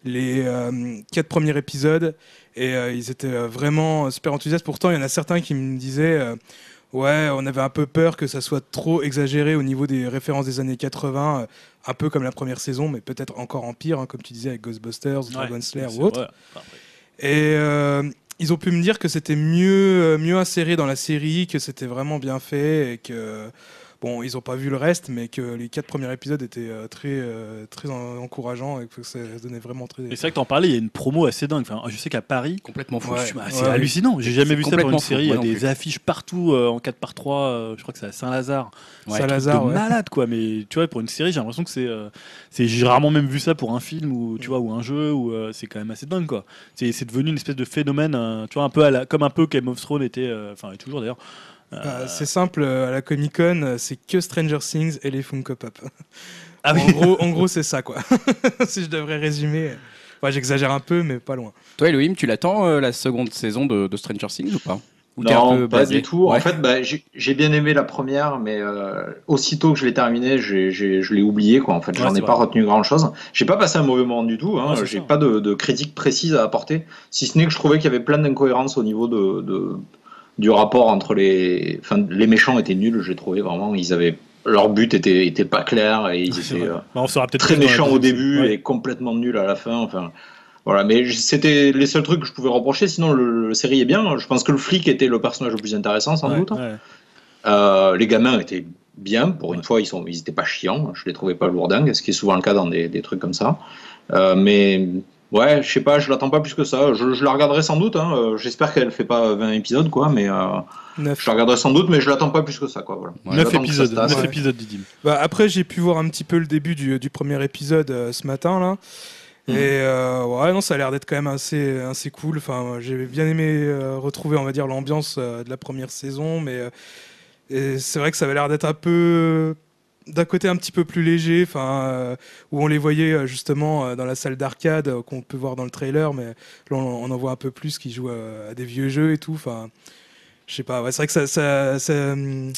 les euh, quatre premiers épisodes et ils étaient vraiment super enthousiastes. Pourtant, il y en a certains qui me disaient. Ouais, on avait un peu peur que ça soit trop exagéré au niveau des références des années 80, euh, un peu comme la première saison, mais peut-être encore en pire, hein, comme tu disais avec Ghostbusters, Ouais, Dragon Slayer ou autre. Et ils ont pu me dire que c'était mieux, mieux inséré dans la série, que c'était vraiment bien fait et que bon, ils n'ont pas vu le reste, mais que les quatre premiers épisodes étaient euh, très, euh, très en- encourageants et que ça donnait vraiment très. Et c'est vrai que t'en parlais, il y a une promo assez dingue. Enfin, je sais qu'à Paris, Complètement fou. Ouais. Bah, c'est Ouais, hallucinant. J'ai jamais vu ça pour une série. Il y a des affiches partout euh, en 4x3. euh, je crois que c'est à Saint-Lazare. Ouais, Saint-Lazare, malade quoi. Mais tu vois, pour une série, j'ai l'impression que c'est. euh, c'est j'ai rarement même vu ça pour un film ou tu vois ou un jeu ou euh, c'est quand même assez dingue quoi. C'est c'est devenu une espèce de phénomène. euh, tu vois un peu à la- comme un peu Game of Thrones était. euh, Enfin et toujours d'ailleurs. Euh, Bah, c'est simple, euh, à la Comic Con, euh, c'est que Stranger Things et les Funko Pop. [laughs] ah oui. En gros, en gros c'est ça, quoi. [laughs] si je devrais résumer. Enfin, j'exagère un peu, mais pas loin. Toi, Elohim, tu l'attends euh, la seconde saison de, de Stranger Things ou pas Ou t'es un Non, peu pas du tout. Ouais. En fait, bah, j'ai bien aimé la première, mais euh, aussitôt que je l'ai terminée, je l'ai oublié. Quoi. En fait, j'en ai pas retenu grand-chose. J'ai pas passé un mauvais moment du tout. Hein. Ouais, j'ai pas de, de critique précise à apporter, si ce n'est que je trouvais qu'il y avait plein d'incohérences au niveau de, de- du rapport entre les. Enfin, les méchants étaient nuls. J'ai trouvé vraiment. Ils avaient leur but était, était pas clair et ils étaient euh, Bah, on peut-être très méchants au début. Ouais. et complètement nuls à la fin. Enfin, voilà. Mais c'était les seuls trucs que je pouvais reprocher. Sinon, le, le série est bien. Je pense que le flic était le personnage le plus intéressant, sans Ouais, doute. ouais. Euh, les gamins étaient bien. Pour une fois, ils sont, ils étaient pas chiants. Je les trouvais pas lourdingues, ce qui est souvent le cas dans des, des trucs comme ça. Euh, mais ouais, je sais pas. Je l'attends pas plus que ça. Je, je la regarderai sans doute. hein. Euh, J'espère qu'elle fait pas 20 épisodes, quoi. Mais euh, Neuf. je la regarderai sans doute, mais je l'attends pas plus que ça, quoi. Voilà. Ouais, 9 J'attends que ça épisodes, tasse. 9 Ouais. épisodes, Didim. Bah, après, j'ai pu voir un petit peu le début du, du premier épisode euh, ce matin là. Mhm. Et euh, ouais, non, ça a l'air d'être quand même assez, assez cool. Enfin, j'ai bien aimé euh, retrouver, on va dire, l'ambiance euh, de la première saison, mais euh, c'est vrai que ça avait l'air d'être un peu d'un côté un petit peu plus léger, enfin, euh, où on les voyait euh, justement euh, dans la salle d'arcade qu'on peut voir dans le trailer, mais là on, en voit un peu plus qui jouent à des vieux jeux et tout. Enfin, je sais pas. C'est vrai que ça, ça, ça, hum,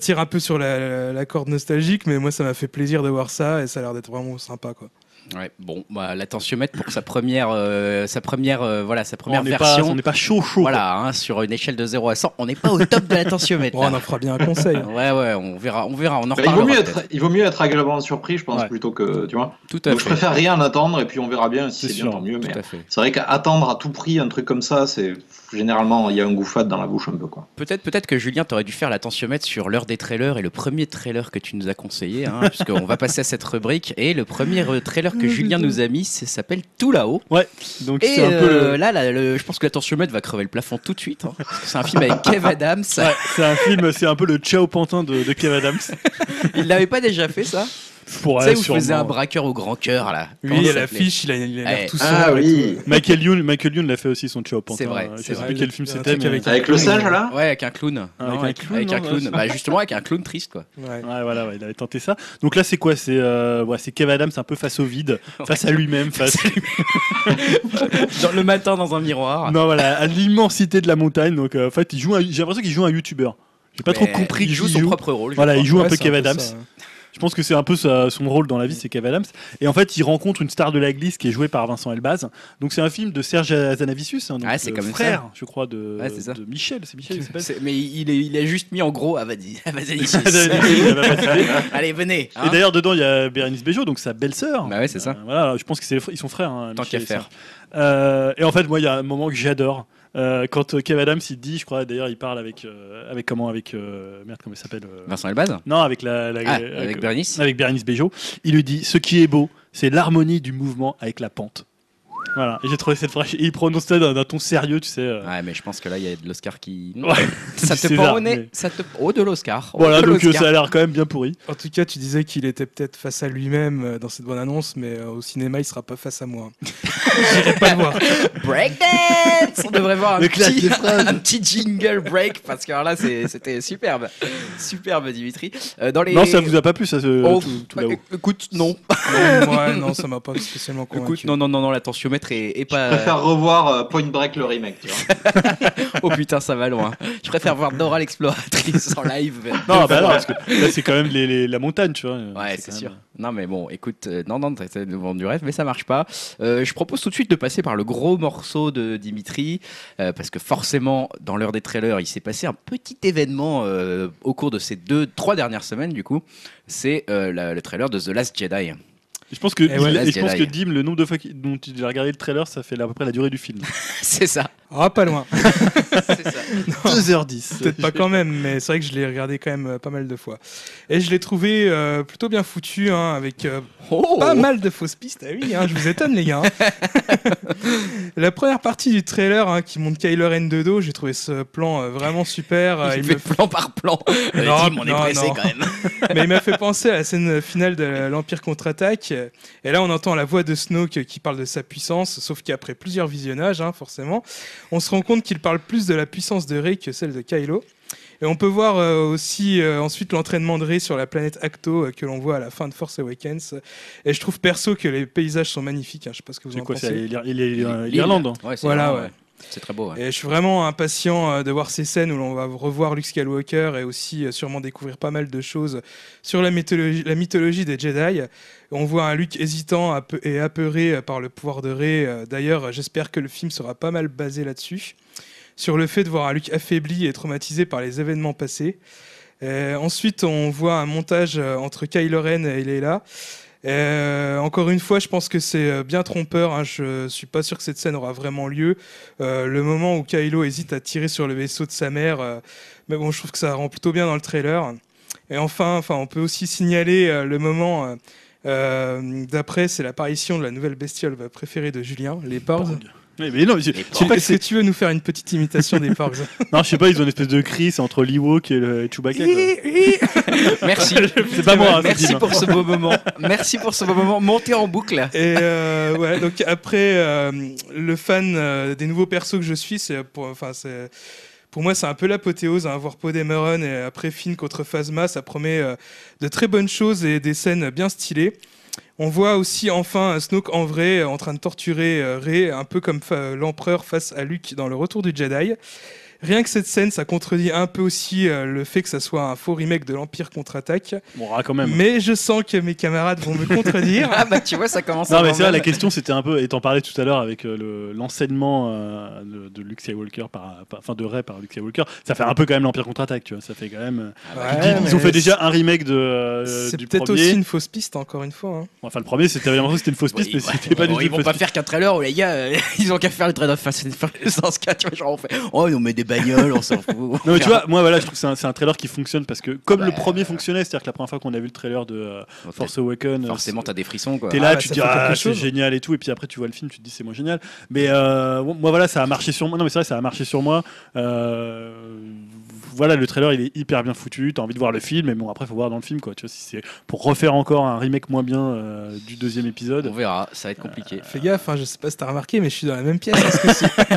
tire un peu sur la, la corde nostalgique, mais moi ça m'a fait plaisir de voir ça et ça a l'air d'être vraiment sympa quoi. Ouais, bon, bah, la tensiomètre pour sa première, euh, sa première, euh, voilà, sa première on n'est pas, version. on n'est pas chaud chaud. voilà, hein, sur une échelle de 0 à 100, on n'est pas au top de la tensiomètre. [laughs] Bon, on en fera bien un conseil. Ouais, ouais, on verra, on verra, on en Bah, il, vaut reparlera. mieux être, il vaut mieux être agréablement surpris, je pense, Ouais. plutôt que. Tu vois Tout à Donc je fait. préfère rien attendre et puis on verra bien si C'est bien, tant mieux. Tout Mais à fait. c'est vrai qu'attendre à tout prix un truc comme ça, c'est généralement il y a un goût fade dans la bouche un peu quoi. Peut-être, peut-être que Julien, t'aurais dû faire la tensiomètre sur l'heure des trailers et le premier trailer que tu nous as conseillé, hein, [laughs] puisqu'on va passer à cette rubrique. Et le premier euh, trailer que Julien nous a mis, c'est- s'appelle Tout là-haut. Ouais. Donc Et c'est un peu euh, le. là, là, le- je pense que la tensiomètre va crever le plafond tout de suite. hein, parce que c'est un film avec Kev Adams. Ouais, c'est un film, c'est un peu le Ciao Pantin de, de Kev Adams. [laughs] Il l'avait pas déjà fait ça? Pour Tu sais, où il faisait un braqueur au grand cœur là. Lui, à s'appelait l'affiche, il a il a l'air Ouais. tout Ah sombre et oui. Michael Youn, Michael Youn l'a fait aussi son Pantin. C'est vrai, Je c'est sais vrai. plus quel film c'était. avec- Avec le singe là Ouais, avec un clown. Ah, Non, avec un clown, avec non, un clown. ouais, Bah, justement, avec un clown triste quoi. Ouais. Ouais, voilà, ouais, il avait tenté ça. Donc là, c'est quoi? C'est euh, ouais, c'est Kev Adams un peu face au vide, [laughs] face à lui-même, face [laughs] Dans- le matin dans un miroir. non voilà, à l'immensité de la montagne. Donc euh, en fait, il joue. J'ai l'impression qu'il joue un YouTuber. J'ai pas trop compris Il joue son propre rôle. Voilà, il joue un peu Kev Adams. Je pense que c'est un peu sa- son rôle dans la vie, c'est Kev Adams. Et en fait, il rencontre une star de la glisse qui est jouée par Vincent Elbaz. Donc c'est un film de Serge Azanavicius, hein, donc Ah, c'est ça. frère, je crois, de, Ouais, de Michel. C'est Michel, il s'appelle C'est- Mais il, est- il a juste mis en gros d'idée. [laughs] [laughs] [laughs] Allez, venez. hein. Et d'ailleurs, dedans, il y a Bérénice Bejo, donc sa belle-sœur. Bah ouais, c'est ça. Euh, voilà, je pense que c'est ils sont frères. hein, Tant qu'à faire. Euh, et en fait, moi, il y a un moment que j'adore. Euh, quand euh, Kev Adams il dit, je crois d'ailleurs, il parle avec avec avec comment avec euh, merde comment il s'appelle euh, Vincent Elbaz Non, avec la, la- Ah, avec, avec Bernice avec Bérénice Bejo. Il lui dit, ce qui est beau, c'est l'harmonie du mouvement avec la pente. Voilà. J'ai trouvé cette phrase. Et il prononce ça d'un ton sérieux, tu sais. euh. Ouais, mais je pense que là, il y a de l'Oscar qui. [laughs] Ouais. Ça te César, prend au nez. mais- Ça te... Oh, de l'Oscar. Oh, Voilà, de donc euh, l'Oscar. ça a l'air quand même bien pourri. En tout cas, tu disais qu'il était peut-être face à lui-même euh, dans cette bonne annonce, mais euh, au cinéma, il sera pas face à moi. [laughs] J'irai pas le voir. Breakdance On devrait voir un Le clash petit, des phrases. [laughs] un petit jingle break parce que alors là c'est- c'était superbe. Superbe Dimitri. Euh, dans les... Non, ça vous a pas plu, ça, ce- Oh, tout, tout là-haut. écoute, non. Non, moi, non, ça m'a pas spécialement convaincu. Écoute, non, non, non, non, la tensiomètre est, est Je pas. préfère revoir euh, Point Break le remake. Tu vois. [laughs] Oh putain, ça va loin. Je préfère voir Dora l'exploratrice en live. [laughs] Non, bah non, parce que là, c'est quand même les, les- la montagne, tu vois. Ouais, c'est sûr. même- Non, mais bon, écoute, euh, non, non, t'essaies de nous vendre du rêve, mais ça marche pas. Euh, je propose tout de suite de passer par le gros morceau de Dimitri, euh, parce que forcément, dans l'heure des trailers, il s'est passé un petit événement euh, au cours de ces deux, trois dernières semaines, du coup. C'est euh, la- le trailer de The Last Jedi. Je pense que, Eh ouais, il- Last et je pense que. Dim, le nombre de fois dont il a regardé le trailer, ça fait à peu près la durée du film. [laughs] c'est ça. Ah, pas loin. [laughs] c'est ça. [laughs] 2h10. Peut-être pas quand même, mais c'est vrai que je l'ai regardé quand même euh, pas mal de fois. Et je l'ai trouvé euh, plutôt bien foutu, hein, avec euh, Oh pas mal de fausses pistes. Ah oui, hein, je vous étonne les gars. hein. La première partie du trailer hein, qui montre Kylo Ren de dos, j'ai trouvé ce plan euh, vraiment super. euh, Il fait me plan par plan. Non, Tim, on est pressé non. quand même. Mais il m'a fait penser à la scène finale de l'Empire contre-attaque. Et là, on entend la voix de Snoke qui parle de sa puissance, sauf qu'après plusieurs visionnages, hein, forcément, on se rend compte qu'il parle plus de la puissance de Rey que celle de Kylo. Et on peut voir euh, aussi euh, ensuite l'entraînement de Rey sur la planète Acto euh, que l'on voit à la fin de Force Awakens. Et je trouve perso que les paysages sont magnifiques. hein. Je sais pas ce que vous C'est en quoi, c'est pensez. l'Ir- L'île. l'Irlande. Ouais, c'est Voilà, ouais. C'est très beau. Et je suis vraiment impatient euh, de voir ces scènes où l'on va revoir Luke Skywalker et aussi euh, sûrement découvrir pas mal de choses sur la mythologie, des Jedi. On voit un Luke hésitant et apeuré euh, par le pouvoir de Rey. D'ailleurs, j'espère que le film sera pas mal basé là-dessus, sur le fait de voir un Luke affaibli et traumatisé par les événements passés. Ensuite, on voit un montage entre Kylo Ren et Leila. Euh, encore une fois, je pense que c'est euh, bien trompeur. hein. Je suis pas sûr que cette scène aura vraiment lieu. Euh, le moment où Kylo hésite à tirer sur le vaisseau de sa mère, mais bon, je trouve que ça rend plutôt bien dans le trailer. Et enfin, enfin, on peut aussi signaler le moment d'après, c'est l'apparition de la nouvelle bestiole préférée de Julien, les Porgs. Mais, mais non, je, je porcs. sais pas Est-ce que tu veux nous faire une petite imitation des Porgs [laughs] non, je sais pas, ils ont une espèce de cri, c'est entre l'Ewok et le Chewbacca. [laughs] Merci. [laughs] C'est pas moi, hein, Merci pour ce beau moment. Merci pour ce beau moment. Montez en boucle. Et euh, ouais, donc après, euh, le fan euh, des nouveaux persos que je suis, c'est pour, enfin, c'est, pour moi, c'est un peu l'apothéose. Hein, voir Poe Dameron et après Finn contre Phasma, ça promet euh, de très bonnes choses et des scènes bien stylées. On voit aussi enfin Snoke en vrai en train de torturer euh, Rey, un peu comme l'empereur face à Luke dans le Retour du Jedi. Rien que cette scène, ça contredit un peu aussi euh, le fait que ça soit un faux remake de l'Empire contre-attaque. Bon, ah, quand même. Mais je sens que mes camarades vont me contredire. [laughs] Ah bah tu vois, ça commence à Non, mais c'est vrai, la question c'était un peu, et t'en parlais tout à l'heure avec euh, le- l'enseignement euh, de, de Luke Skywalker, par, par- enfin de Rey par Luke Skywalker, ça fait un peu quand même l'Empire contre-attaque, tu vois, ça fait quand même. euh, Ah bah, Ouais, ils, ont fait déjà un remake de, euh, C'est du peut-être aussi une fausse piste, encore une fois. hein. Enfin, le premier, c'était vraiment c'était une fausse piste, Oui, mais ouais. c'était pas du Bon, tout Ils vont pas piste. faire qu'un trailer, oh, les gars, euh, [laughs] ils ont qu'à faire le trailer de Fast and Furious 4, tu vois, genre on fait, oh, on met des on s'en fout. Non mais tu vois, moi voilà, je trouve que c'est un, c'est un trailer qui fonctionne parce que comme Bah, le premier fonctionnait, c'est-à-dire que la première fois qu'on a vu le trailer de euh, Force Awakens, Forcément, t'as des frissons, quoi. T'es là, Ah, bah, tu te ça dis fait ah quelque c'est chose. génial et tout, et puis après tu vois le film, tu te dis c'est moins génial. Mais euh, moi voilà, ça a marché sur moi. Non mais c'est vrai, ça a marché sur moi. Euh, voilà, le trailer il est hyper bien foutu. T'as envie de voir le film, mais bon après faut voir dans le film quoi. Tu vois si c'est pour refaire encore un remake moins bien euh, du deuxième épisode. On verra, ça va être compliqué. Fais gaffe, hein, je sais pas si t'as remarqué, mais je suis dans la même pièce. hein. [laughs]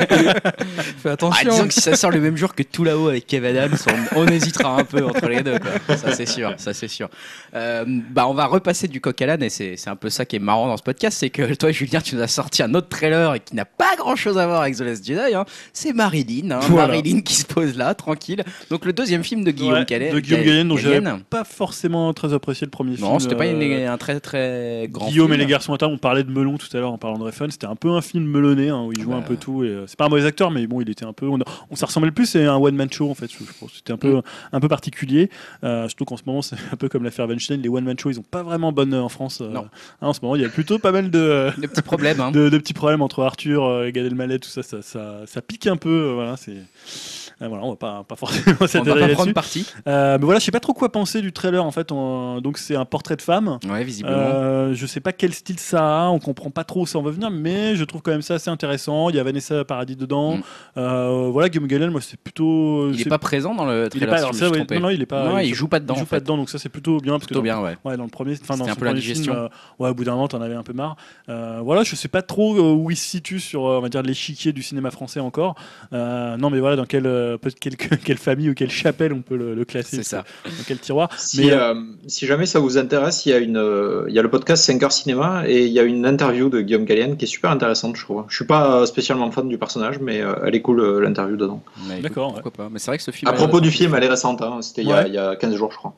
Fais Ah, attention. disons que si ça sort le même jour que tout là-haut avec Kev Adams, on, on hésitera un peu entre les deux. Quoi. Ça c'est sûr, ça c'est sûr. Euh, bah on va repasser du coq à l'âne et c'est c'est un peu ça qui est marrant dans ce podcast, c'est que toi Julien tu nous as sorti un autre trailer et qui n'a pas grand-chose à voir avec The Last Jedi. hein. C'est Marilyn, hein. Voilà. Marilyn qui se pose là, tranquille. Donc le deuxième film de Guillaume Ouais, Calais. de Guillaume Gallienne, dont j'avais pas forcément très apprécié le premier film. Non, c'était pas une- euh, un très très grand Guillaume film. et les garçons à table, on parlait de melon tout à l'heure en parlant de Refn, c'était un peu un film melonné hein, où il jouait Bah, un peu tout et euh, c'est pas un mauvais acteur mais bon il était un peu on, on ça ressemblait le plus à un one man show en fait je, je pense c'était un peu Mm. un peu particulier euh, surtout qu'en ce moment [laughs] c'est un peu comme l'affaire Weinstein les one man show ils ont pas vraiment bonne euh, en France euh, hein, en ce moment il y a plutôt pas mal de [laughs] Des petits problèmes. Hein. de, de petits problèmes entre Arthur et Gad Elmaleh tout ça ça, ça, ça pique un peu voilà c'est voilà, on va pas, pas forcément [laughs] On va s'attarder là-dessus. prendre parti. Euh, mais voilà, je sais pas trop quoi penser du trailer en fait. on- Donc c'est un portrait de femme. Ouais, visiblement. Euh, je sais pas quel style ça a, on comprend pas trop où ça en va venir, mais je trouve quand même ça assez intéressant. Il y a Vanessa Paradis dedans. Mm. Euh, voilà, Guillaume Gallienne, moi c'est plutôt. il est pas présent dans le il est trailer. pas. si alors je ça, me suis ouais, trompé. non, non, il est pas. Non, il, il joue pas dedans. il joue pas dedans, donc ça c'est plutôt bien Plutôt bien, ouais. ouais, dans le premier, enfin dans un peu la film, digestion. euh, ouais, au bout d'un moment, t'en avais un peu marre. Euh, voilà, je sais pas trop euh, où il se situe sur, euh, on va dire, l'échiquier du cinéma français encore. Euh, non, mais voilà, dans quelle, euh, quelle, [laughs] quelle famille ou quelle chapelle on peut le, le classer C'est ça. Dans quel tiroir Si, Mais, euh, euh, si jamais ça vous intéresse, il y a, une, euh, il y a le podcast 5 heures cinéma et il y a une interview de Guillaume Gallienne qui est super intéressante, je trouve. Je suis pas spécialement fan du personnage, mais euh, elle est cool euh, l'interview dedans. D'accord, Pourquoi pas Mais c'est vrai que ce film. À propos du film, elle est récente, hein, c'était il, y a- Ouais. il y a 15 jours, je crois.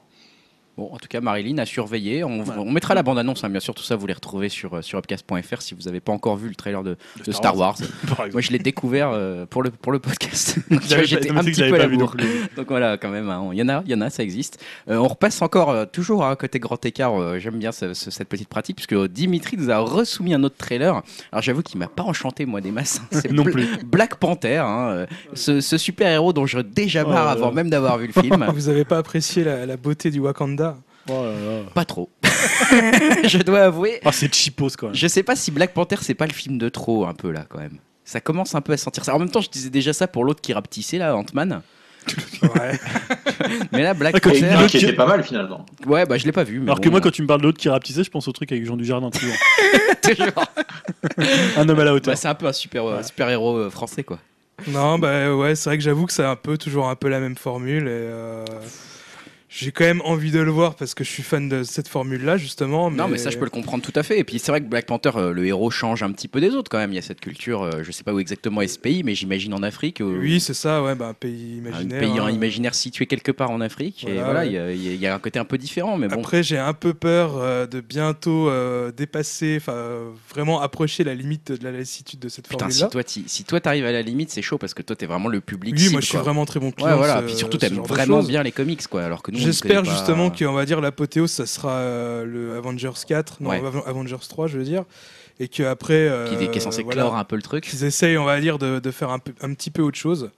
Bon, en tout cas, Marilyn a surveillé. On, Voilà. on mettra la bande-annonce, hein, bien sûr. Tout ça, vous les retrouvez sur, euh, sur upcast.fr si vous n'avez pas encore vu le trailer de, de Star Wars. [laughs] Moi, je l'ai découvert euh, pour, le, pour le podcast. [laughs] J'étais un petit peu à la bourre. Donc voilà, quand même, hein, il y en a, y en a, ça existe. Euh, on repasse encore, euh, toujours à côté grand écart. J'aime bien ce- ce- cette petite pratique, puisque Dimitri nous a resoumis un autre trailer. Alors j'avoue qu'il m'a pas enchanté, moi, des masses. hein. C'est Non plus. Black Panther, hein, ce, ce super-héros dont je déjà Oh marre là avant même d'avoir vu le film. [laughs] Vous avez pas apprécié la, la beauté du Wakanda? Oh là là. Pas trop. [laughs] je dois avouer. Ah, c'est cheapos quand même. Je sais pas si Black Panther c'est pas le film de trop un peu là quand même. Ça commence un peu à sentir ça. En même temps, je disais déjà ça pour l'autre qui rapetissait là, Ant-Man. Ouais. [laughs] Mais là, Black Panther. qui était pas mal finalement. Ouais, bah je l'ai pas vu. Mais Alors bon, que moi, quand tu me parles de l'autre qui rapetissait, je pense au truc avec Jean Dujardin toujours. [laughs] toujours. un homme à la hauteur. Bah, c'est un peu un super, euh, Ouais. super héros euh, français quoi. Non, bah ouais, c'est vrai que j'avoue que c'est un peu toujours un peu la même formule. Et, euh, j'ai quand même envie de le voir parce que je suis fan de cette formule-là justement. Non, mais ça je peux le comprendre tout à fait. Et puis c'est vrai que Black Panther, euh, le héros change un petit peu des autres quand même. Il y a cette culture, euh, je sais pas où exactement est ce pays, mais j'imagine en Afrique. Oui, c'est ça, ouais, bah, un pays un imaginaire. pays en hein. imaginaire situé quelque part en Afrique. et Voilà, ouais. il y a- y, y un côté un peu différent, mais bon. Après, j'ai un peu peur euh, de bientôt euh, dépasser, enfin vraiment approcher la limite de la lassitude de cette Putain, si formule-là. toi, si toi t'arrives à la limite, c'est chaud parce que toi t'es vraiment le public. Oui, cible, moi je suis quoi. vraiment très bon client. Ouais, voilà. Puis surtout, t'aimes vraiment bien les comics, quoi. Alors que nous, J'espère justement qu'on va dire l'apothéose, ça sera euh, le Avengers 4, non, Ouais. Av- Avengers 3, je veux dire, et qu'après. qui, est- qui est censé clore un peu le truc. Qu'ils essayent, on va dire, de, de faire un, peu- un petit peu autre chose.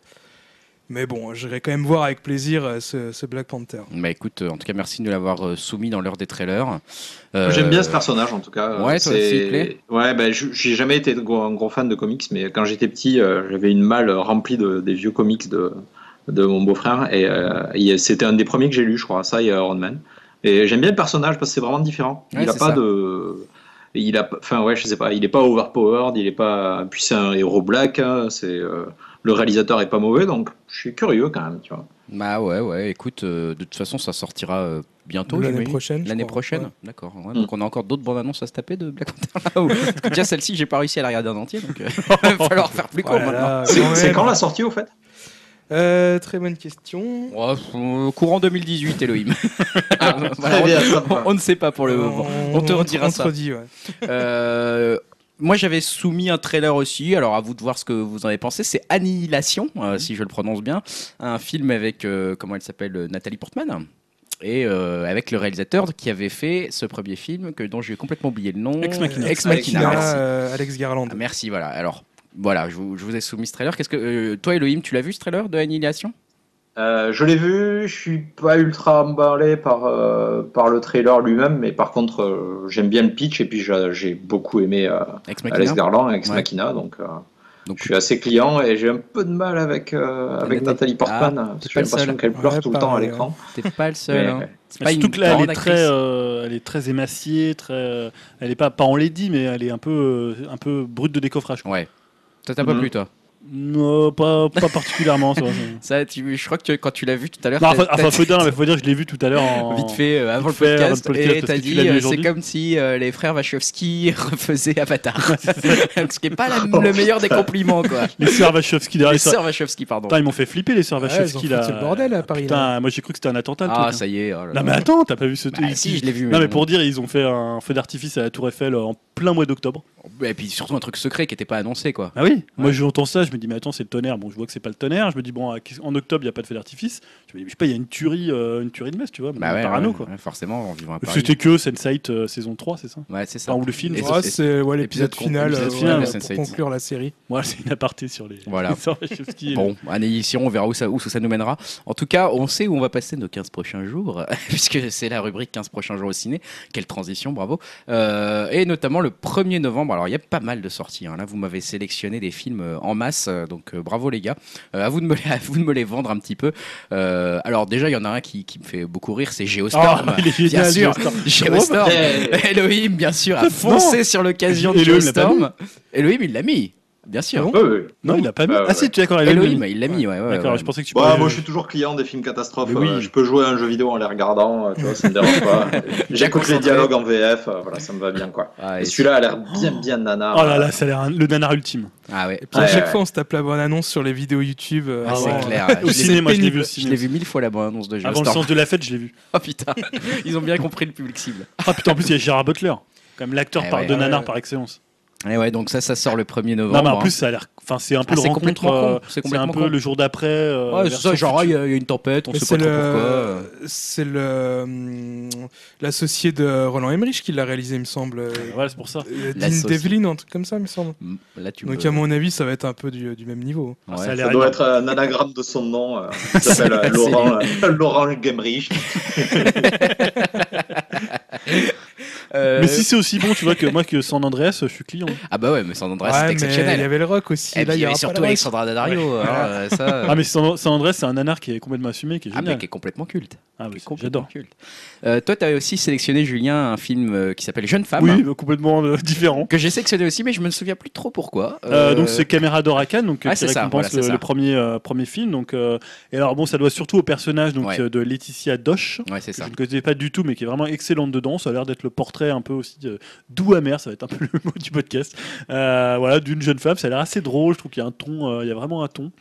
Mais bon, j'irai quand même voir avec plaisir euh, ce, ce Black Panther. Bah écoute, euh, en tout cas, merci de nous l'avoir euh, soumis dans l'heure des trailers. Euh, J'aime bien ce personnage en tout cas. ouais, toi C'est- aussi, il te plaît Ouais, bah, je- j'ai jamais été gros- un gros fan de comics, mais quand j'étais petit, euh, j'avais une malle remplie de, des vieux comics de, de mon beau-frère, et, euh, et c'était un des premiers que j'ai lu, je crois, ça et Iron Man. Et j'aime bien le personnage parce que c'est vraiment différent. Ouais, il a pas ça. de. Il a, pas- enfin ouais, je sais pas, il est pas overpowered, il est pas, puis c'est un héros black, hein, c'est euh, le réalisateur est pas mauvais, donc je suis curieux quand même, tu vois. Bah ouais, ouais. Écoute, euh, de toute façon, ça sortira euh, bientôt. L'année prochaine. L'année prochaine Ouais. D'accord. ouais, Mm. Donc on a encore d'autres bandes annonces à se taper de Black Panther là [laughs] déjà celle-ci, j'ai pas réussi à la regarder en entier, donc euh, [laughs] il va falloir faire plus Oh court maintenant. C'est quand la sortie au fait? Euh, très bonne question. Oh, euh, courant 2018, Elohim. [laughs] Ah, voilà, Très bien, on, ça ne sait pas pour le moment. On te redira on ça. te redit, ouais. Euh, moi, j'avais soumis un trailer aussi. Alors, à vous de voir ce que vous en avez pensé. C'est Annihilation, euh, si je le prononce bien. Un film avec, euh, comment elle s'appelle, Nathalie Portman. Et euh, avec le réalisateur qui avait fait ce premier film, que, dont j'ai complètement oublié le nom. Ex Machina. Ex Alex Machina, Garland. merci. Alex Garland. Ah, merci, voilà. Alors, voilà, je vous, je vous ai soumis ce trailer. Qu'est-ce que, euh, toi, Elohim, tu l'as vu ce trailer de Annihilation? Euh, je l'ai vu, je suis pas ultra emballé par, euh, par le trailer lui-même, mais par contre, euh, j'aime bien le pitch et puis j'ai beaucoup aimé euh, Ex Alex Garland, Ex Ouais. Machina, donc euh, Donc, je suis assez client et j'ai un peu de mal avec, euh, avec Nathalie- Portman, Ah, j'ai l'impression qu'elle pleure Ouais, tout le temps à l'écran. t'es pas le seul. Mais- hein. C'est pas Surtout une que là, elle est, très, euh, elle est très émaciée, très, euh, elle est pas, pas enlaidie, mais elle est un peu, euh, un peu brute de décoffrage. quoi. Ouais. Ça t'a pas plu, toi Non, pas, pas particulièrement. ça tu, je crois que tu- quand tu l'as vu tout à l'heure, enfin, faut dire, mais faut dire que je l'ai vu tout à l'heure en [laughs] vite fait euh, avant vite le fait, avant podcast, le podcast, et t'as dit euh, c'est comme si euh, les frères Wachowski [laughs] refaisaient Avatar. [laughs] Ce qui est pas la- le meilleur des compliments quoi. les sœurs Wachowski derrière Les les sœurs. Wachowski pardon. Putain, ils m'ont fait flipper les sœurs Wachowski foutu le bordel à Paris, Putain, moi j'ai cru que c'était un attentat. le Ah truc, hein. ça y est. oh là Non là. mais attends, t'as pas vu ce Bah, truc si je l'ai vu. Non mais pour dire, ils ont fait un feu d'artifice à la Tour Eiffel en plein mois d'octobre. Et puis surtout un truc secret qui était pas annoncé quoi. Ah oui Moi j'entends ça, je me dis mais attends c'est le tonnerre. Bon je vois que c'est pas le tonnerre. Je me dis bon en octobre il y a pas de feu d'artifice. Je sais pas il y a une tuerie, euh, une tuerie de messe tu vois. Bah ouais, parano ouais, quoi. ouais, forcément en vivant à Paris. C'était que Sense8 euh, saison 3 c'est ça Ouais c'est ça. Enfin, ou le film. Et- Ouais, et- c'est ouais, l'épisode final, euh, final pour Sense8. conclure la série. Moi c'est une aparté sur les, Voilà. [laughs] les Bon, annihilation, on verra où ça, où ça nous mènera. En tout cas, on sait où on va passer nos 15 prochains jours, [laughs] puisque c'est la rubrique 15 prochains jours au ciné. Quelle transition, bravo. Euh, et notamment le 1er novembre. Alors, il y a pas mal de sorties. hein. Là, vous m'avez sélectionné des films en masse, donc euh, bravo les gars. Euh, à, vous de me les, à vous de me les vendre un petit peu. Euh, alors, déjà, il y en a un qui, qui me fait beaucoup rire, c'est Oh, Geostorm. il est bien génial, sûr, Geostorm. Geostorm. [laughs] Elohim, bien sûr, a foncé sur l'occasion de Geostorm. Elohim, il l'a mis, bien sûr. Ah bon ouais, ouais. Non, il a pas mis. Bah, ah si, tu es d'accord, il a mis. Elohim, il l'a mis, ouais, ouais. D'accord, ouais. je pensais que tu Bah, moi, je suis toujours client des films catastrophes. Mais oui. euh, Je peux jouer à un jeu vidéo en les regardant, euh, tu vois, ça me dérange pas. [laughs] J'écoute les dialogues en VF, euh, voilà, ça me va bien, quoi. Ah, Et et celui-là a l'air bien, bien nanar. Oh là là, ça a l'air un- le nanar ultime. Ah ouais. Et puis à chaque ouais. fois, on se tape la bonne annonce sur les vidéos YouTube. euh, Ah, c'est avant, clair. Au cinéma, je l'ai vu au Je l'ai vu mille fois la bande-annonce de Avant le sens de la fête, je l'ai vu. [laughs] Oh putain, ils ont bien compris le public cible. Ah putain, en plus, il y a Gérard Butler. Quand même l'acteur Eh par- de nanar par excellence. Et ouais, donc ça, ça sort le 1er novembre. Non, mais en hein. plus, ça a l'air. Enfin, c'est un peu Ah, le c'est rencontre. complètement con. euh, C'est C'est un peu con. le jour d'après. euh, Ouais, ça, genre, il y, y a une tempête, on mais sait c'est pas trop le, pourquoi. euh. c'est le hum, l'associé de Roland Emmerich qui l'a réalisé, il me semble. euh, Voilà, c'est pour ça. euh, Dean. Devlin, un truc comme ça, il me semble. Mm, Là, tu Donc me- à mon avis, ça va être un peu du, du même niveau. Ouais. Ça a Ça doit être un anagramme de son nom. euh, il s'appelle euh, [laughs] Laurent, euh, [laughs] Laurent Gemrich. [laughs] Euh, Mais si c'est aussi bon, tu vois, que moi, que San Andreas, je suis client. Ah bah ouais, mais San Andreas, Ouais, c'est exceptionnel. Il y avait le rock aussi. Et là, il y avait surtout. Alexandra Daddario. hein, euh, ça, Ah, mais San Andreas, c'est un nanar qui est complètement assumé, qui est Ah, mais génial. qui est complètement culte. Ah, oui, complètement culte. Euh, toi, tu as aussi sélectionné, Julien, un film euh, qui s'appelle Jeune femme. Oui, complètement euh, différent. Que j'ai sélectionné aussi, mais je me souviens plus trop pourquoi. Euh, donc c'est Caméra d'Oracan, donc Ah, qui c'est ça, récompense voilà, c'est le, ça. le premier premier film. Donc et alors bon, ça doit surtout au personnage donc Ouais. de Laetitia Doche. Ouais, que ça. Je ne connais pas du tout, mais qui est vraiment excellente dedans. Ça a l'air d'être le portrait un peu aussi euh, doux amer. Ça va être un peu [laughs] le mot du podcast. Voilà, d'une jeune femme. Ça a l'air assez drôle. Je trouve qu'il y a un ton. il y a vraiment un ton.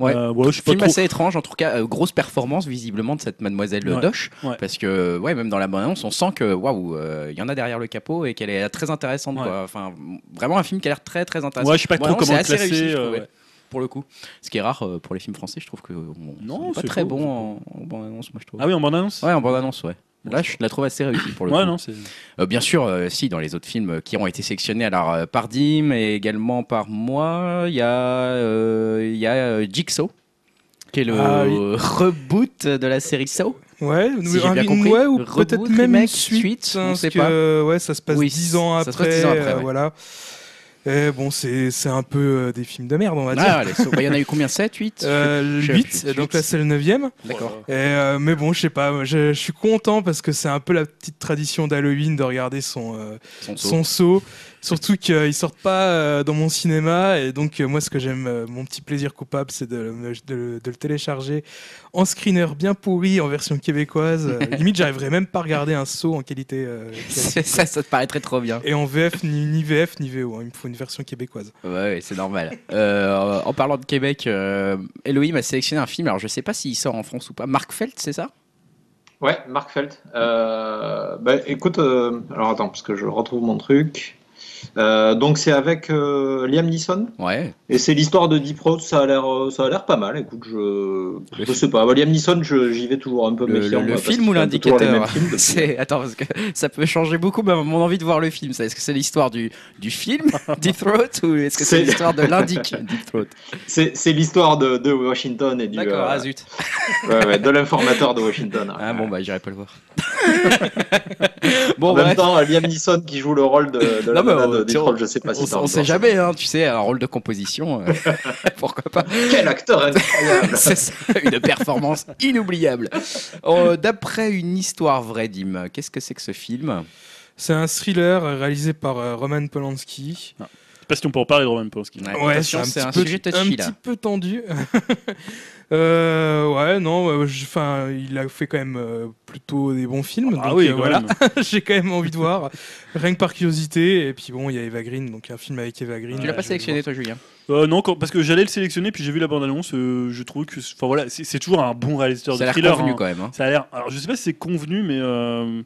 Ouais. Euh, je pas Film trop. assez étrange, en tout cas, euh, grosse performance visiblement de cette mademoiselle Ouais. Doche, parce que ouais, même dans la bande-annonce, on sent que waouh, euh, il y en a derrière le capot et qu'elle est très intéressante. Quoi. Enfin, vraiment un film qui a l'air très très intéressant. Ouais, je sais pas trop comment c'est le classer. réussi, je euh. Pour le coup, ce qui est rare pour les films français, je trouve que on- Non, on est pas c'est très bon c'est en, en bande-annonce, moi je trouve. Ah oui, en bande annonce. Ouais, en bande-annonce, ouais. Là, je la trouve assez réussie pour le Ouais, coup. non. Euh, bien sûr, euh, si, dans les autres films qui ont été sélectionnés alors, euh, par Dim et également par moi, il y a, euh, il y a euh, Jigsaw, qui est le Ah oui. reboot de la série Saw. Ouais, Si j'ai un- bien compris. ouais, ou Reboot, peut-être même une suite, suite, on sait parce que, Ouais, ça se passe Oui, dix ans ça se après. passe 10 ans après, euh, ouais. Voilà. Et bon, c'est un peu euh, des films de merde, on va dire. Ah, Saw. Bah, Il y en a eu combien? 7, 8 Euh, Je sais 8, plus. donc là c'est le 9ème. D'accord. Euh, mais bon, je sais pas, je, suis content parce que c'est un peu la petite tradition d'Halloween de regarder son, euh, Son son saut. Surtout qu'ils sortent pas euh, dans mon cinéma. Et donc, euh, moi, ce que j'aime, euh, mon petit plaisir coupable, c'est de, me- de- de le télécharger en screener bien pourri, en version québécoise. [laughs] Limite, j'arriverais même pas à regarder un saut en qualité. euh, ça, ça te paraîtrait trop bien. et en VF, ni, ni VF, ni VO. hein. Il me faut une version québécoise. Ouais, ouais, c'est normal. Euh, en parlant de Québec, euh, Elohim a sélectionné un film. Alors, je sais pas s'il sort en France ou pas. Mark Felt, c'est ça? Ouais, Mark Felt. Euh, bah, écoute, euh, alors attends, parce que je retrouve mon truc. Euh, donc c'est avec euh, Liam Neeson Ouais. et c'est l'histoire de Deep Road. Ça a l'air, euh, ça a l'air pas mal. Écoute, je, je sais pas. Bah, Liam Neeson, je- j'y vais toujours un peu Le, méfiant. le- film ou l'indicateur [laughs] C'est attends parce que ça peut changer beaucoup ma- mon envie de voir le film. ça. Est-ce que c'est l'histoire du, du film [laughs] Deep Throat ou est-ce que c'est l'histoire de l'indic Deep Throat? C'est, c'est l'histoire de, de Washington et du, D'accord. euh, Ah zut. [laughs] ouais, ouais, de l'informateur de Washington. Ah bon bah j'irai pas le voir. bon en même temps, Liam Neeson qui joue le rôle de, de la Non, on- de tu- Deep Road, je sais pas si On, on sait jamais, hein, tu sais, un rôle de composition, euh, [laughs] pourquoi pas. Quel acteur incroyable [laughs] C'est ça, une performance inoubliable. Euh, D'après une histoire vraie, Dim, qu'est-ce que c'est que ce film? C'est un thriller réalisé par euh, Roman Polanski. Je sais pas si on peut en parler de Roman Polanski. Ouais, attention, c'est un petit peu- sujet un touchy là. petit peu tendu. [laughs] Euh, ouais, non, enfin, il a fait quand même euh, plutôt des bons films. Ah donc, oui, euh, voilà, [laughs] j'ai quand même envie de voir, rien que par curiosité. Et puis bon, il y a Eva Green, donc un film avec Eva Green. Tu l'as euh, pas sélectionné, toi, Julien Euh, non, quand- parce que j'allais le sélectionner, puis j'ai vu la bande-annonce. euh, je trouve que, enfin voilà, c'est toujours un bon réalisateur Ça a de l'air thriller. convenu hein. quand même. hein. Ça a l'air. Alors, je sais pas si c'est convenu, mais euh,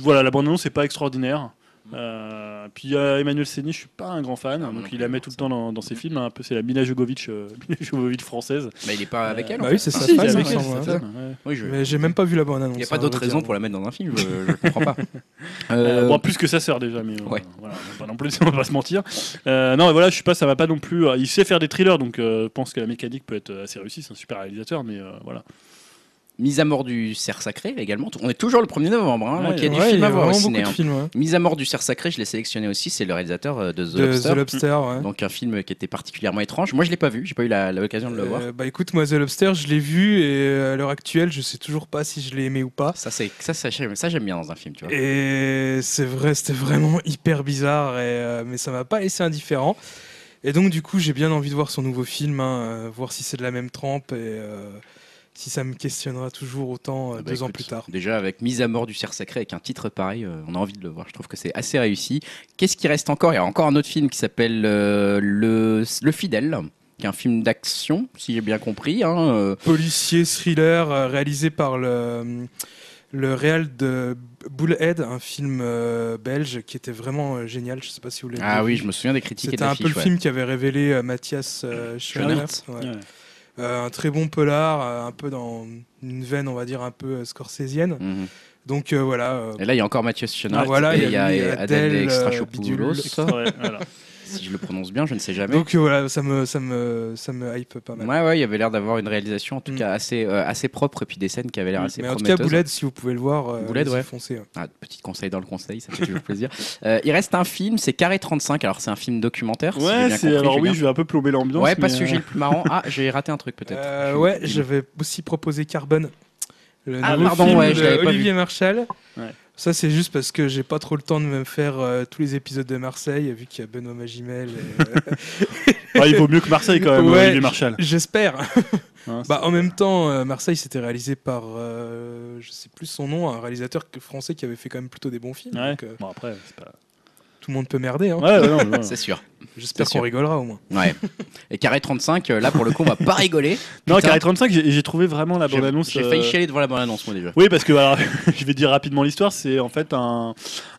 voilà, la bande-annonce c'est pas extraordinaire. Euh, puis il y a Emmanuel Séni, je suis pas un grand fan, Ah, donc il la met tout le temps dans, dans ses films. hein, un peu, c'est la Mila Jovovich, euh, [laughs] Mila Jovovich française. Mais il est pas avec elle. Bah oui, c'est Enfin, sa Si, femme, il avec me elle, semble, c'est sa ouais. femme, ouais. Oui, je- Mais j'ai même pas vu la bande annonce. Il n'y a pas d'autre raison pour la mettre dans un film, je, [laughs] je comprends pas. Euh, Euh, bon, plus que sa sœur déjà, mais euh, Ouais. voilà, on va pas non plus, [laughs] on va pas se mentir. Euh, non, et voilà, je sais pas, ça va pas non plus. euh, il sait faire des thrillers, donc euh, je pense que la mécanique peut être euh, assez réussie. C'est un super réalisateur, mais euh, voilà. Mise à mort du cerf sacré également. On est toujours le 1er novembre, hein, Ouais, donc il y a du film à voir au ciné. hein. films. ouais. Mise à mort du cerf sacré, je l'ai sélectionné aussi, c'est le réalisateur euh, de The De Lobster. The Lobster. Donc un film qui était particulièrement étrange. Moi je l'ai pas vu, j'ai pas eu la- l'occasion de le voir. Euh, bah écoute, moi The Lobster, je l'ai vu et euh, à l'heure actuelle, je sais toujours pas si je l'ai aimé ou pas. Ça, c'est ça, ça, j'aime- ça, j'aime bien dans un film, tu vois. Et c'est vrai, c'était vraiment hyper bizarre, et, euh, mais ça m'a pas laissé indifférent. Et donc du coup, j'ai bien envie de voir son nouveau film, hein, voir si c'est de la même trempe et euh, si ça me questionnera toujours autant euh, Ah bah deux ans plus tard. Déjà avec Mise à mort du cerf sacré avec un titre pareil, euh, on a envie de le voir. Je trouve que c'est assez réussi. Qu'est-ce qui reste encore? Il y a encore un autre film qui s'appelle euh, le, le Fidèle, qui est un film d'action, si j'ai bien compris. hein, euh, Policier thriller euh, réalisé par le le réal de Bullhead, un film euh, belge qui était vraiment euh, génial. Je sais pas si vous l'avez Ah vu. oui, je me souviens des critiques C'était un peu le ouais. film qui avait révélé euh, Mathias euh. Ouais. Ouais. Euh, un très bon polar, euh, un peu dans une veine, on va dire, un peu euh, scorsésienne. Mhm. Donc euh, voilà. euh, Et là, il y a encore Mathieu Schoenaerts. Ah, voilà, et il y a Adèle, Adèle euh, Extrachopoulos, Ouais, voilà. Si je le prononce bien, je ne sais jamais. donc euh, voilà, ça me, ça, me, ça me hype pas mal. Ouais, ouais, il y avait l'air d'avoir une réalisation en tout Mm. cas assez, euh, assez propre et puis des scènes qui avaient l'air Mm. assez Mais en tout cas. Bouled, si vous pouvez le voir, euh, Bouled, ouais. foncez. hein. Ah, petit conseil dans le conseil, ça fait toujours plaisir. [laughs] Euh, il reste un film, c'est Carré 35. Alors, c'est un film documentaire. si Ouais, compris, alors Julien. oui, je vais un peu plomber l'ambiance. Ouais, pas ce sujet le plus marrant. [laughs] Ah, j'ai raté un truc peut-être. Euh, Je- ouais, j'avais aussi proposé Carbone. Le Ah, pardon, film ouais, je l'avais pas Olivier Marchal. Ouais. Ça, c'est juste parce que j'ai pas trop le temps de me faire euh, tous les épisodes de Marseille, vu qu'il y a Benoît Magimel. et, euh, [laughs] ah, il vaut mieux que Marseille quand même, Ouais. Olivier Marshall. J'espère. Hein, [laughs] Bah, en même temps, euh, Marseille, c'était réalisé par, euh, je sais plus son nom, un réalisateur français qui avait fait quand même plutôt des bons films. Ouais. Donc, euh, Bon après, c'est pas. Tout le monde peut merder. hein. Ouais, ouais, ouais. [laughs] C'est sûr. J'espère qu'on rigolera au moins. Ouais. Et Carré 35, euh, là pour le coup, on va pas rigoler. [laughs] Non. Carré 35, j'ai trouvé vraiment la bande-annonce. j'ai failli euh, chialer devant la bande-annonce, moi déjà. Oui, parce que alors, [laughs] je vais dire rapidement l'histoire. C'est en fait un,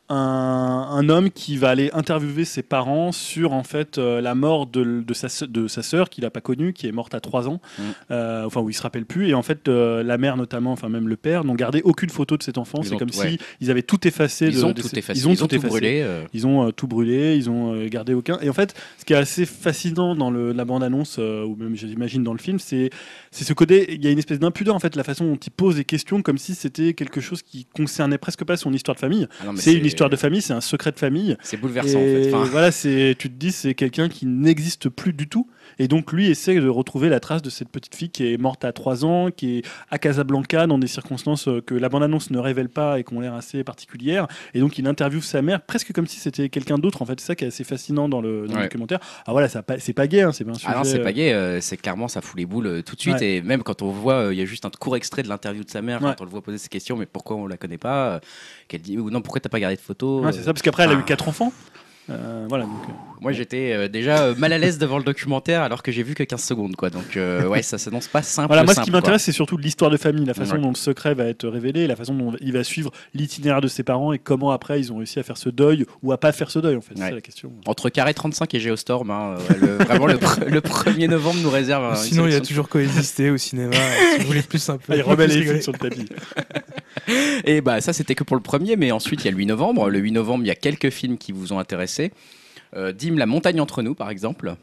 un, un homme qui va aller interviewer ses parents sur en fait euh, la mort de, de sa de sa sœur qu'il n'a pas connue, qui est morte à 3 ans. Mm. Euh, enfin, où il se rappelle plus. Et en fait, euh, la mère notamment, enfin même le père, n'ont gardé aucune photo de cet enfant. C'est comme ouais. si ils avaient tout effacé. Ils de- ont de tout effacé. Ils ont tout effacé. brûlé. Ils ont tout brûlé, ils ont gardé aucun. Et en fait, ce qui est assez fascinant dans le, la bande-annonce, ou même j'imagine dans le film, c'est c'est ce côté. Il y a une espèce d'impudeur en fait, la façon dont il pose des questions comme si c'était quelque chose qui concernait presque pas son histoire de famille. ah C'est une histoire de famille, c'est un secret de famille. C'est bouleversant Et en fait. Enfin, voilà, c'est tu te dis c'est quelqu'un qui n'existe plus du tout. Et donc lui essaie de retrouver la trace de cette petite fille qui est morte à 3 ans, qui est à Casablanca dans des circonstances euh, que la bande-annonce ne révèle pas et qui ont l'air assez particulières. Et donc il interviewe sa mère presque comme si c'était quelqu'un d'autre. En fait, c'est ça qui est assez fascinant dans le, dans le Ouais. documentaire. Ah voilà, ça c'est pas gay, hein, c'est un sujet. Ah non, c'est euh, pas gay, euh, c'est clairement ça fout les boules euh, tout de suite. Ouais. Et même quand on voit, euh, il y a juste un court extrait de l'interview de sa mère, Ouais. quand on le voit poser ces questions, mais pourquoi on la connaît pas euh, Qu'elle dit, ou non, pourquoi t'as pas gardé de photos Ouais, c'est ça, parce qu'après elle a eu Ah. quatre enfants. Euh, voilà. Donc, euh, Moi, j'étais euh, déjà euh, mal à l'aise devant le documentaire alors que j'ai vu que 15 secondes, quoi. Donc, euh, ouais, ça s'annonce pas simple. Voilà, moi ce qui m'intéresse c'est surtout l'histoire de famille, la façon Ouais. dont le secret va être révélé, la façon dont il va suivre l'itinéraire de ses parents et comment après ils ont réussi à faire ce deuil ou à pas faire ce deuil en fait. Ouais. C'est la question. Entre Carré 35 et Geostorm, hein, ouais, le- vraiment le, pr- le 1er novembre nous réserve. une Sinon, il y a toujours coexister au cinéma. si vous voulez plus un peu. Ah, il remet les sur le tapis. [laughs] [laughs] Et bah ça c'était que pour le premier, mais ensuite il y a le 8 novembre. Le 8 novembre, il y a quelques films qui vous ont intéressé. Euh, La montagne entre nous, par exemple.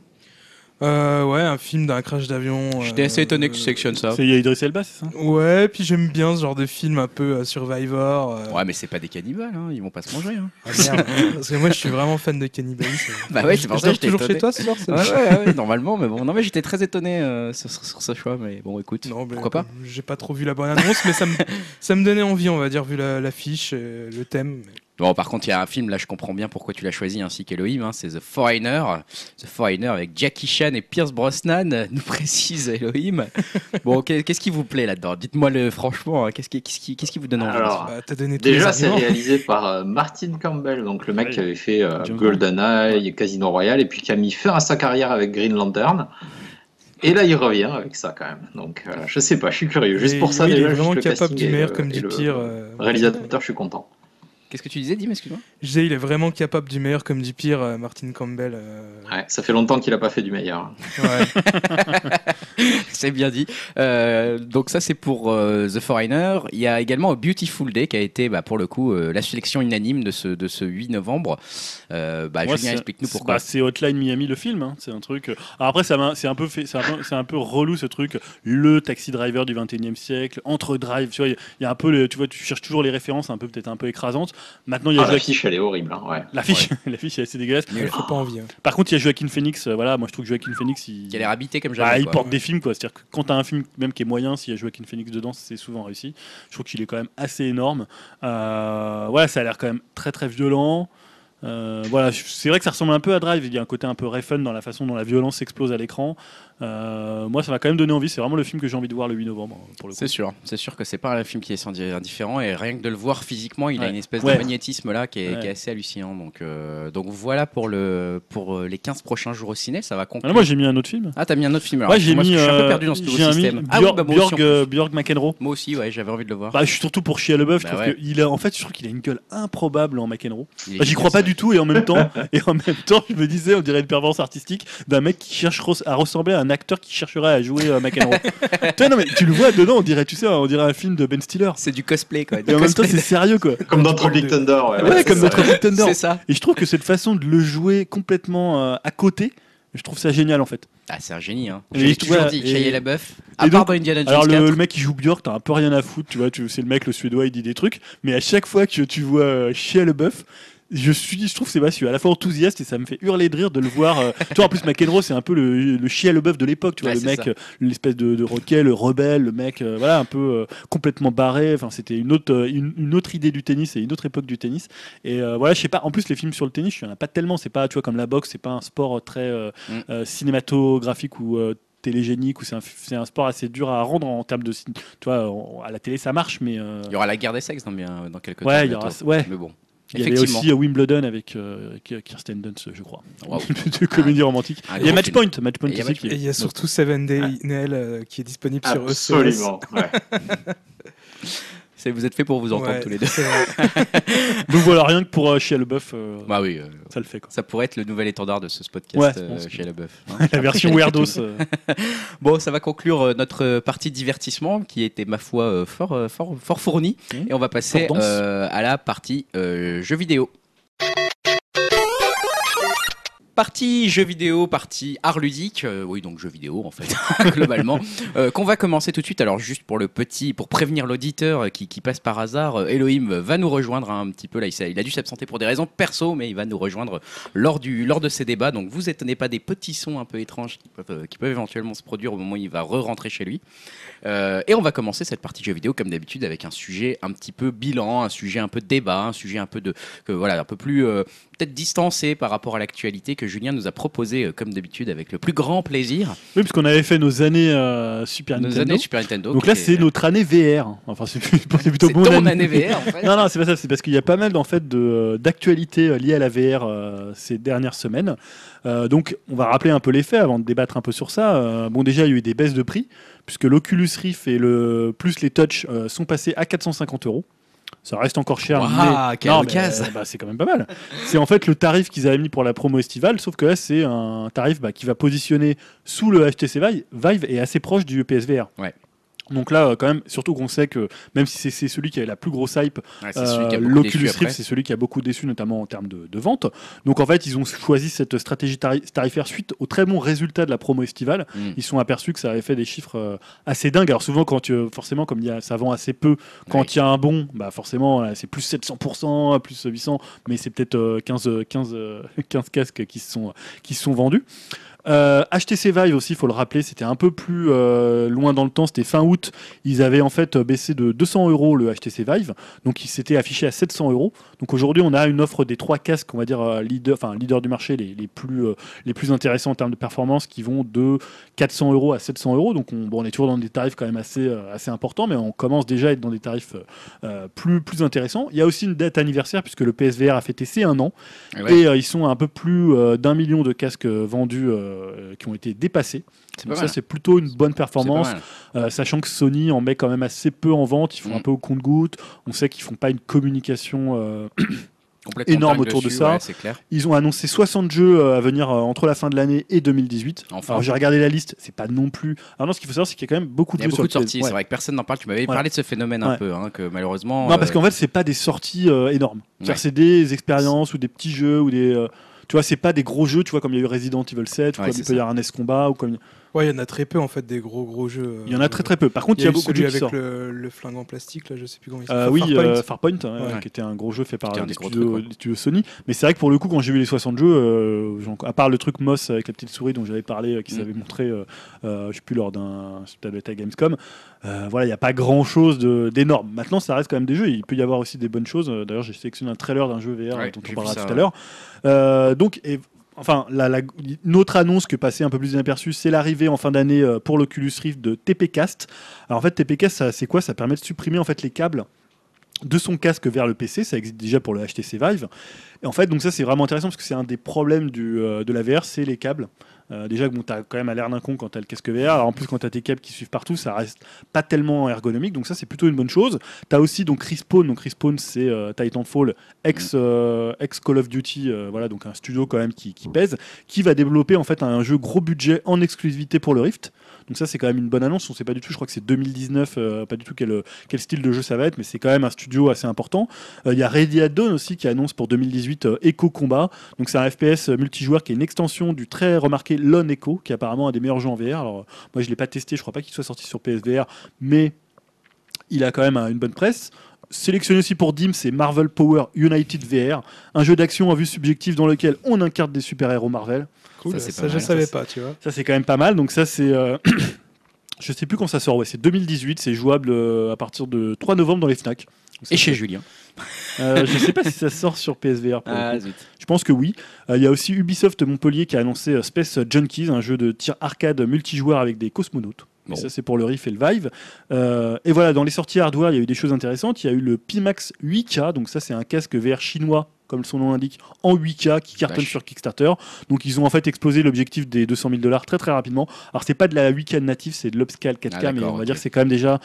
Euh, ouais, un film d'un crash d'avion. J'étais euh, assez étonné que tu sélectionnes ça. C'est Idris Elba, c'est ça? Ouais, puis j'aime bien ce genre de film un peu euh, Survivor. euh. Ouais, mais c'est pas des cannibales, hein, ils vont pas se manger. Hein. Ah, merde. [laughs] Parce que moi, je suis vraiment fan de cannibalisme. Bah ouais, c'est pour Je ça que j'étais toujours étonné. chez toi ce soir c'est Ouais, ouais, ouais, normalement, mais bon, non, mais j'étais très étonné euh, sur, sur- sur ce choix, mais bon, écoute, Non, mais pourquoi pas J'ai pas trop vu la bonne annonce, mais ça me, ça me donnait envie, on va dire, vu la- l'affiche, et le thème. Bon, par contre, il y a un film, là, je comprends bien pourquoi tu l'as choisi, ainsi qu'Elohim, hein, c'est The Foreigner. The Foreigner avec Jackie Chan et Pierce Brosnan, [laughs] nous précise Elohim. Bon, qu'est- qu'est-ce qui vous plaît là-dedans? Dites-moi le franchement, hein, qu'est-ce qui, qu'est-ce qui, qu'est-ce qui vous donne envie Alors, Bah, T'as donné tous les Déjà, c'est réalisé par euh, Martin Campbell, donc le mec qui avait fait euh, GoldenEye, Casino Royale, et puis qui a mis fin à sa carrière avec Green Lantern. Et là, il revient avec ça quand même. Donc, euh, je sais pas, je suis curieux. Juste Et pour ça, oui, déjà, il est juste vraiment le capable du meilleur le- comme du pire. euh, Réalisateur, je suis content. Qu'est-ce que tu disais, Dim, excuse-moi Je disais, il est vraiment capable du meilleur comme du pire, euh, Martin Campbell. euh, Ouais, ça fait longtemps qu'il a pas fait du meilleur. ouais. [laughs] C'est bien dit. Euh, donc ça c'est pour euh, The Foreigner. Il y a également A Beautiful Day qui a été bah, pour le coup euh, la sélection unanime de ce, de ce 8 novembre. Euh, bah, Moi, Julien, c'est- explique-nous c'est- pourquoi. bah, c'est Hotline Miami le film, hein. c'est un truc. euh, Alors après, ça m'a- c'est un peu fait, c'est un, peu- c'est un peu relou ce truc. Le taxi driver du 21e siècle, entre drive, tu vois, il y a- il y, a un peu, le- tu vois, tu cherches toujours les références, un peu peut-être un peu écrasantes. Maintenant, il y a Ah, Joaquin. l'affiche, elle est horrible. hein, ouais. L'affiche, [laughs] l'affiche est assez dégueulasse. Il faut pas envie. hein. Par contre, il y a Joaquin Phoenix. euh, voilà, moi je trouve que Joaquin Phoenix, il, Qui a l'air habité comme bah, jamais. il quoi. porte des films quoi. C'est-à-dire que quand t'as un film même qui est moyen, s'il y a Joaquin Phoenix dedans, c'est souvent réussi. Je trouve qu'il est quand même assez énorme. Euh, voilà, ça a l'air quand même très très violent. Euh, voilà, c'est vrai que ça ressemble un peu à Drive. Il y a un côté un peu Refn dans la façon dont la violence explose à l'écran. Euh, moi, ça m'a quand même donné envie. C'est vraiment le film que j'ai envie de voir le 8 novembre coup. C'est sûr, c'est sûr que c'est pas un film qui est indi- indifférent et rien que de le voir physiquement, il a une espèce Ouais. de magnétisme là qui est, Ouais. qui est assez hallucinant. Donc, euh, donc voilà pour, le, pour euh, les 15 prochains jours au ciné, ça va conclure. Alors, moi, j'ai mis un autre film. Ah, t'as mis un autre film alors, j'ai moi, mis. je suis un peu perdu dans ce nouveau j'ai mis système. Ah oui, bah, aussi, euh, McEnroe. Moi aussi, ouais, j'avais envie de le voir. Bah, je suis surtout pour Shia LeBeouf. Bah je il a, en fait, je trouve qu'il a une gueule improbable en McEnroe. Bah, J'y crois pas du tout et en même [laughs] temps, et en même temps, je me disais, on dirait une perverse artistique d'un mec qui cherche à ressembler à un acteur qui chercherait à jouer euh, McEnroe. [laughs] tu vois, non mais tu le vois dedans, on dirait, tu sais, on dirait un film de Ben Stiller. C'est du cosplay quoi. du Et en même temps, cosplay c'est sérieux quoi. Comme dans Tropic de- Thunder. Ouais, Ouais, ouais, comme c'est ça. Thunder. C'est ça. Et je trouve que cette façon de le jouer complètement euh, à côté, je trouve ça génial en fait. Ah, c'est un génie. Hein. Et J'ai tu toujours vois, dit, et- Shia LaBeouf. À et part donc- dans Indiana Jones Alors le, 4. le mec qui joue Björk, t'as un peu rien à foutre, tu vois, tu, c'est le mec le suédois, il dit des trucs, mais à chaque fois que tu vois euh, Shia LaBeouf, je suis, je trouve c'est je suis à la fois enthousiaste et ça me fait hurler de rire de le voir. euh, [laughs] tu vois, en plus McEnroe c'est un peu le, le Shia LaBeouf de l'époque, tu vois, Ouais, le mec, euh, l'espèce de, de roquet, le rebelle, le mec, euh, voilà, un peu euh, complètement barré. Enfin, c'était une autre, une, une autre idée du tennis et une autre époque du tennis. Et voilà, je sais pas. En plus, les films sur le tennis, il y en a pas tellement. C'est pas, tu vois, comme la boxe, c'est pas un sport très Mm. cinématographique ou télégénique ou c'est un, un sport assez dur à rendre en termes de tu vois on- à la télé ça marche mais euh, Il y aura la guerre des sexes dans, bien, dans quelques Ouais, temps. il y aura- ouais. Mais bon. Il y avait aussi euh, Wimbledon avec euh, Kirsten Dunst je crois Wow. [laughs] de comédie romantique Un il y a gros Match film. Point Match Point Et il y a aussi Match qui Et il y a surtout Seven Day Nail euh, qui est disponible sur ECS. Absolument. ouais. [laughs] C'est- Vous êtes fait pour vous entendre Ouais, tous les deux. c'est vrai. [laughs] donc voilà rien que pour euh, Shia LaBeouf euh, Bah oui, euh, ça le fait quoi ça pourrait être le nouvel étendard de ce podcast Ouais, je euh, pense que- chez LaBeouf. hein. [laughs] la version weirdos euh, [laughs] Bon, ça va conclure euh, notre euh, partie divertissement qui était, ma foi, euh, fort, euh, fort, fort fournie. Mmh. Et on va passer Fort dense. euh, à la partie euh, jeux vidéo. Partie jeux vidéo, partie art ludique, euh, oui donc jeux vidéo en fait [laughs] globalement, euh, qu'on va commencer tout de suite. Alors juste pour le petit, pour prévenir l'auditeur euh, qui, passe par hasard, euh, Elohim va nous rejoindre un petit peu là. Il, a dû s'absenter pour des raisons perso, mais il va nous rejoindre lors du lors de ces débats. Donc vous étonnez pas des petits sons un peu étranges qui peuvent, éventuellement se produire au moment où il va re-rentrer chez lui. Et on va commencer cette partie jeux vidéo comme d'habitude avec un sujet un petit peu bilan, un sujet un peu de débat, un sujet un peu de voilà un peu plus peut-être distancé par rapport à l'actualité que Julien nous a proposé, euh, comme d'habitude, avec le plus grand plaisir. Oui, puisqu'on avait fait nos années euh, Super Nos Nintendo. années Super Nintendo. Donc qui là, est- c'est notre année VR. Enfin, c'est c'est plutôt c'est mon ton année VR, en fait. [laughs] Non, non, c'est pas ça. C'est parce qu'il y a pas mal en fait de d'actualités euh, liées à la VR euh, ces dernières semaines. Euh, donc, on va rappeler un peu les faits avant de débattre un peu sur ça. Euh, bon, déjà, il y a eu des baisses de prix puisque l'Oculus Rift et le plus les Touch euh, sont passés à 450 euros. Ça reste encore cher, Waouh, mais, Non, mais, euh, bah, c'est quand même pas mal. C'est en fait le tarif qu'ils avaient mis pour la promo estivale, sauf que là, c'est un tarif bah, qui va positionner sous le HTC Vive, Vive et assez proche du PSVR. Ouais. Donc là, euh, quand même, surtout qu'on sait que même si c'est- celui qui avait la plus grosse hype, Ouais, a euh, L'Oculus. Rift, c'est celui qui a beaucoup déçu, notamment en termes de, de vente. Donc en fait, ils ont choisi cette stratégie tari- tarifaire suite aux très bons résultats de la promo estivale. Mm. Ils sont aperçus que ça avait fait des chiffres euh, assez dingues. Alors souvent, quand tu, forcément, comme il y a, ça vend assez peu, quand Oui. il y a un bon, bah forcément, c'est plus 700%, plus 800, mais c'est peut-être euh, 15, euh, 15, euh, 15 casques qui se sont, qui se sont vendus. Euh, HTC Vive aussi, il faut le rappeler, c'était un peu plus euh, loin dans le temps, c'était fin août. Ils avaient en fait euh, baissé de 200 euros le HTC Vive, donc il s'était affiché à 700 euros. Donc aujourd'hui, on a une offre des trois casques, on va dire euh, leader, enfin leader du marché, les, les plus euh, les plus intéressants en termes de performance, qui vont de 400 euros à 700 euros. Donc on, bon, on est toujours dans des tarifs quand même assez euh, assez importants, mais on commence déjà à être dans des tarifs euh, euh, plus plus intéressants. Il y a aussi une date anniversaire puisque le PSVR a fêté ses un an. Ouais, Et euh, ils sont à un peu plus euh, d'un million de casques euh, vendus euh, qui ont été dépassés. Donc ça, c'est plutôt une bonne performance, euh, sachant que Sony en met quand même assez peu en vente. Ils font Mm. un peu au compte-goutte. On sait qu'ils font pas une communication. euh, [clears throat] énorme autour de ça. ouais, clair. Ils ont annoncé 60 jeux à venir entre la fin de l'année et 2018. Enfin. J'ai regardé la liste, c'est pas non plus. Alors non, ce qu'il faut savoir, c'est qu'il y a quand même beaucoup Il de y a jeux beaucoup de sur sorties, PS. c'est vrai que personne n'en parle. Tu m'avais Ouais. parlé de ce phénomène un Ouais. peu, hein, que malheureusement. Non, parce euh, qu'en fait, c'est pas des sorties euh, énormes. Ouais. C'est des expériences ou des petits jeux ou des. euh, tu vois, c'est pas des gros jeux, tu vois, comme il y a eu Resident Evil 7, ou Ouais, comme il peut y avoir un S Combat, ou comme. Ouais, il y en a très peu en fait des gros gros jeux. Il y en a très très peu. Par contre, il y a, eu beaucoup de jeux qui avec le, le flingue en plastique là, je sais plus comment il Euh, s'appelle. oui, Farpoint. euh, Farpoint, ouais, Ouais. qui était un gros jeu fait par gros studios, trucs, Sony. Mais c'est vrai que pour le coup, quand j'ai vu les 60 jeux, euh, à part le truc Moss avec la petite souris dont j'avais parlé, euh, qui Mm. s'avait montré, euh, euh, je sais plus, lors d'un peut-être à Gamescom, euh, voilà, il n'y a pas grand chose d'énorme. Maintenant, ça reste quand même des jeux. Il peut y avoir aussi des bonnes choses. Euh, D'ailleurs, j'ai sélectionné un trailer d'un jeu VR Ouais, dont on parlera tout à ouais. l'heure. Euh, donc, et- Enfin, une autre annonce que passait un peu plus inaperçue, c'est l'arrivée en fin d'année euh, pour l'Oculus Rift de TPcast. Alors en fait, TPcast, c'est quoi? Ça permet de supprimer en fait les câbles de son casque vers le PC. Ça existe déjà pour le HTC Vive. Et en fait, donc ça c'est vraiment intéressant parce que c'est un des problèmes euh, de la VR, c'est les câbles. Euh, déjà, bon, tu as quand même à l'air d'un con quand tu as le casque VR. Alors, en plus, quand tu as tes câbles qui suivent partout, ça reste pas tellement ergonomique. Donc, ça, c'est plutôt une bonne chose. Tu as aussi donc Respawn. Donc, Respawn, c'est euh, Titanfall, ex, euh, ex Call of Duty. euh, voilà, donc un studio quand même qui, qui pèse, qui va développer en fait un jeu gros budget en exclusivité pour le Rift. Donc, ça, c'est quand même une bonne annonce. On sait pas du tout, je crois que c'est 2019, euh, pas du tout quel, quel style de jeu ça va être, mais c'est quand même un studio assez important. Euh, Il y a Ready at Dawn aussi qui annonce pour 2018 euh, Echo Combat. Donc c'est un FPS euh, multijoueur qui est une extension du très remarqué Lone Echo, qui apparemment un des meilleurs jeux en VR. Alors euh, moi je l'ai pas testé, je crois pas qu'il soit sorti sur PSVR, mais il a quand même euh, une bonne presse. Sélectionné aussi pour Dim, c'est Marvel Power United VR, un jeu d'action en vue subjective dans lequel on incarne des super-héros Marvel. Cool, Ça, ça, c'est pas je savais ça, pas, tu vois. Ça c'est quand même pas mal. Donc ça c'est euh, [clears throat] je sais plus quand ça sort, ouais, c'est 2018, c'est jouable euh, à partir de 3 novembre dans les Fnac. Et chez Julien. Euh, je sais pas si ça sort sur PSVR. Ah. Je pense que oui. Euh, Il y a aussi Ubisoft Montpellier qui a annoncé euh, Space Junkies, un jeu de tir arcade multijoueur avec des cosmonautes. Bon. Ça, c'est pour le Rift et le Vive. Euh, et voilà, dans les sorties hardware, il y a eu des choses intéressantes. Il y a eu le Pimax 8K, donc ça, c'est un casque VR chinois, comme son nom l'indique, en 8K qui cartonne sur Kickstarter. Donc, ils ont en fait explosé l'objectif des 200 000 dollars très très rapidement. Alors, c'est pas de la 8K native, c'est de l'upscale 4K, Ah, mais on va dire que c'est quand même déjà.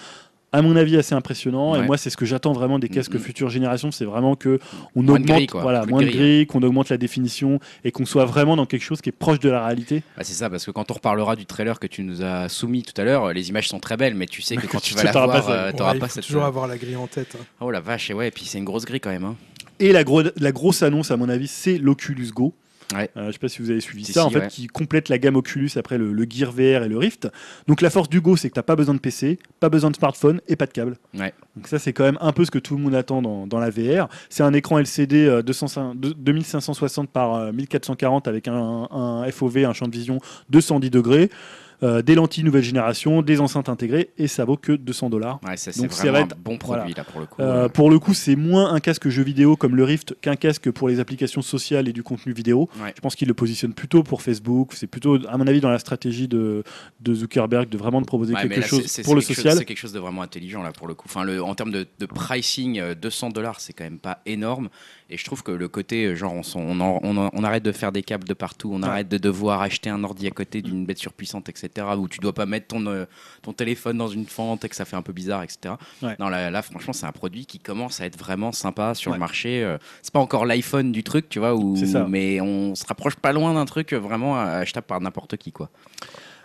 À mon avis, assez impressionnant. Et Ouais. moi, c'est ce que j'attends vraiment des casques Mhm. future génération. C'est vraiment que on Moins de augmente, gris, quoi. voilà, moins de gris, gris, qu'on augmente la définition et qu'on soit vraiment dans quelque chose qui est proche de la réalité. Bah, c'est ça, parce que quand on reparlera du trailer que tu nous as soumis tout à l'heure, les images sont très belles, mais tu sais que quand tu vas la T'auras pas voir, euh, t'auras Ouais, il pas faut cette. toujours avoir la grille en tête. hein. Oh la vache, et ouais, et puis c'est une grosse grille quand même. hein. Et la, gro- la grosse annonce, à mon avis, c'est l'Oculus Go. Ouais. Euh, je sais pas si vous avez suivi Si, ça, si, en fait, ouais. qui complète la gamme Oculus après le, le Gear VR et le Rift. Donc la force du Go, c'est que t'as pas besoin de PC, pas besoin de smartphone et pas de câble. Ouais. Donc ça, c'est quand même un peu ce que tout le monde attend dans, dans la VR. C'est un écran LCD euh, 205 de- 2560 par euh, 1440 avec un, un FOV, un champ de vision 210 degrés. Euh, des lentilles nouvelle génération, des enceintes intégrées, et ça vaut que 200 dollars. Ouais, ça, c'est Donc, va un bon produit voilà. là pour le coup. Euh, pour le coup, c'est moins un casque jeu vidéo comme le Rift qu'un casque pour les applications sociales et du contenu vidéo. Ouais. Je pense qu'il le positionne plutôt pour Facebook. C'est plutôt, à mon avis, dans la stratégie de, de Zuckerberg de vraiment de proposer Ouais, quelque là, chose c'est- c'est- pour le c'est social. C'est quelque chose de vraiment intelligent là pour le coup. Enfin, le, en termes de, de pricing, euh, 200 dollars, c'est quand même pas énorme. Et je trouve que le côté, euh, genre, on, on, en- on en- on arrête de faire des câbles de partout, on Ouais. arrête de devoir acheter un ordi à côté d'une bête surpuissante, etc. Où tu dois pas mettre ton, euh, ton téléphone dans une fente et que ça fait un peu bizarre, etc. Ouais. Non, là, là, franchement, c'est un produit qui commence à être vraiment sympa sur Ouais. le marché. Euh, C'est pas encore l'iPhone du truc, tu vois, où, mais on se rapproche pas loin d'un truc vraiment achetable par n'importe qui, quoi.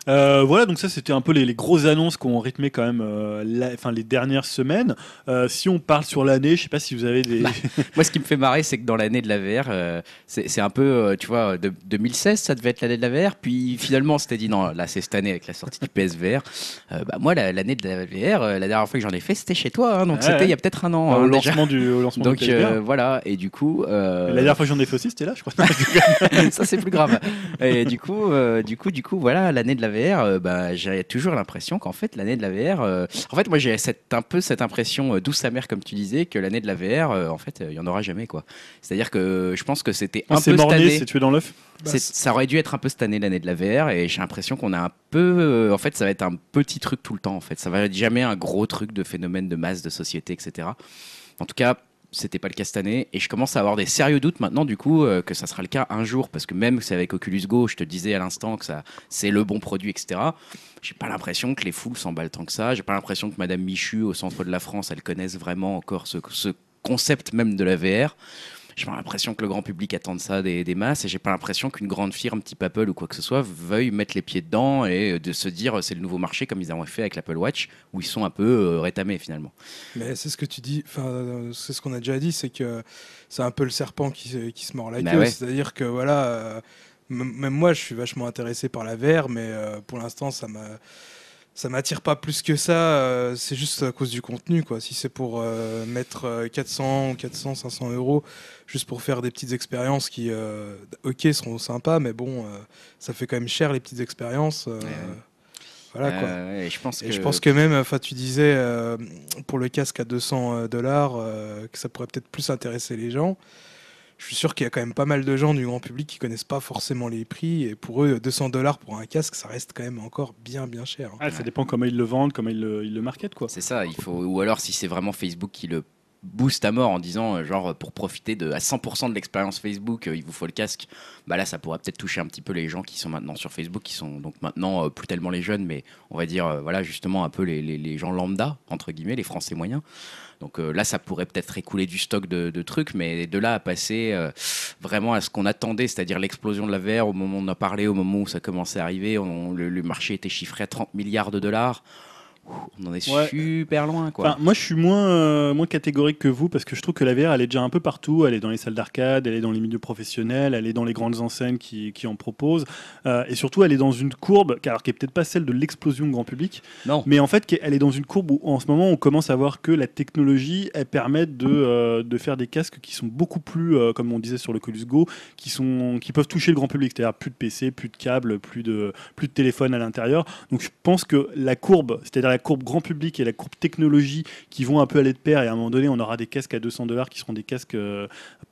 Euh, voilà, donc ça c'était un peu les, les grosses annonces qui ont rythmé quand même euh, la- enfin, les dernières semaines. Euh, si on parle sur l'année, je sais pas si vous avez des. Bah, [laughs] Moi, ce qui me fait marrer, c'est que dans l'année de la VR, c'est un peu, tu vois, de, 2016, ça devait être l'année de la VR. Puis finalement, on s'était dit, non, là, c'est cette année avec la sortie du PSVR. Bah, moi, la- l'année de la VR, la dernière fois que j'en ai fait, c'était chez toi. hein, donc c'était ouais. il y a peut-être un an. au hein, déjà. lancement du, au lancement Donc du PSVR. voilà, et du coup. La dernière fois que j'en ai fait aussi, c'était là, je crois. [laughs] ça c'est plus grave. Et du coup, du coup, du coup, voilà, l'année de la VR, euh, bah, j'ai toujours l'impression qu'en fait, l'année de la VR, euh, en fait, moi j'ai cette, un peu cette impression euh, douce amère, comme tu disais, que l'année de la VR, euh, en fait, euh, il y en aura jamais, quoi. C'est-à-dire que je pense que c'était un Ah, peu année. c'est tué dans l'œuf. C'est- ça aurait dû être un peu cette année l'année de la VR et j'ai l'impression qu'on a un peu euh, en fait ça va être un petit truc tout le temps en fait ça va être jamais un gros truc de phénomène de masse de société etc en tout cas c'était pas le cas cette année et je commence à avoir des sérieux doutes maintenant du coup euh, que ça sera le cas un jour parce que même c'est avec Oculus Go je te disais à l'instant que ça c'est le bon produit etc j'ai pas l'impression que les foules s'emballent tant que ça. J'ai pas l'impression que Madame Michu au centre de la France elle connaisse vraiment encore ce, ce concept même de la VR j'ai pas l'impression que le grand public attende ça des, des masses et j'ai pas l'impression qu'une grande firme type Apple ou quoi que ce soit veuille mettre les pieds dedans et de se dire euh, c'est le nouveau marché comme ils ont fait avec l'Apple Watch où ils sont un peu euh, rétamés finalement. Mais c'est ce que tu dis, enfin, euh, c'est ce qu'on a déjà dit, c'est que c'est un peu le serpent qui, se- qui se mord la Bah queue. ouais. C'est-à-dire que voilà, euh, même moi, je suis vachement intéressé par la VR, mais euh, pour l'instant, ça m'a. Ça m'attire pas plus que ça, euh, c'est juste à cause du contenu. Quoi. Si c'est pour euh, mettre euh, 400 ou 400, 500 euros juste pour faire des petites expériences qui, euh, ok, seront sympas, mais bon, euh, ça fait quand même cher les petites expériences. euh, Ouais, ouais. Voilà quoi. Euh, et je pense que, Et je pense que même, enfin, tu disais euh, pour le casque à 200 dollars euh, que ça pourrait peut-être plus intéresser les gens. Je suis sûr qu'il y a quand même pas mal de gens du grand public qui connaissent pas forcément les prix et pour eux 200 dollars pour un casque ça reste quand même encore bien bien cher. hein. Ah, ça dépend comment ils le vendent, comment ils le, ils le marketent, quoi. c'est ça, il faut ou alors si c'est vraiment Facebook qui le booste à mort en disant euh, genre pour profiter de à 100% de l'expérience Facebook euh, il vous faut le casque bah là ça pourrait peut-être toucher un petit peu les gens qui sont maintenant sur Facebook qui sont donc maintenant euh, plus tellement les jeunes mais on va dire euh, voilà justement un peu les, les- les gens lambda entre guillemets les français moyens donc euh, là ça pourrait peut-être écouler du stock de, trucs mais de là à passer euh, vraiment à ce qu'on attendait c'est-à-dire l'explosion de la VR au moment où on en a parlé au moment où ça commençait à arriver on- le, le marché était chiffré à 30 milliards de dollars on en est Ouais. super loin quoi Enfin, moi, je suis moins, euh, moins catégorique que vous parce que je trouve que la VR, elle est déjà un peu partout. Elle est dans les salles d'arcade, elle est dans les milieux professionnels, elle est dans les grandes enseignes qui, qui en proposent. Euh, et surtout, elle est dans une courbe, qui- alors qui est peut-être pas celle de l'explosion grand public, non mais en fait, elle est dans une courbe où en ce moment, on commence à voir que la technologie, elle permet de, euh, de faire des casques qui sont beaucoup plus, comme on disait sur le Oculus Go, qui, sont, qui peuvent toucher le grand public. C'est-à-dire plus de PC, plus de câbles, plus de, plus de téléphone à l'intérieur. Donc je pense que la courbe, c'est-à-dire la courbe grand public et la courbe technologie qui vont un peu aller de pair, et à un moment donné, on aura des casques à 200 dollars qui seront des casques euh,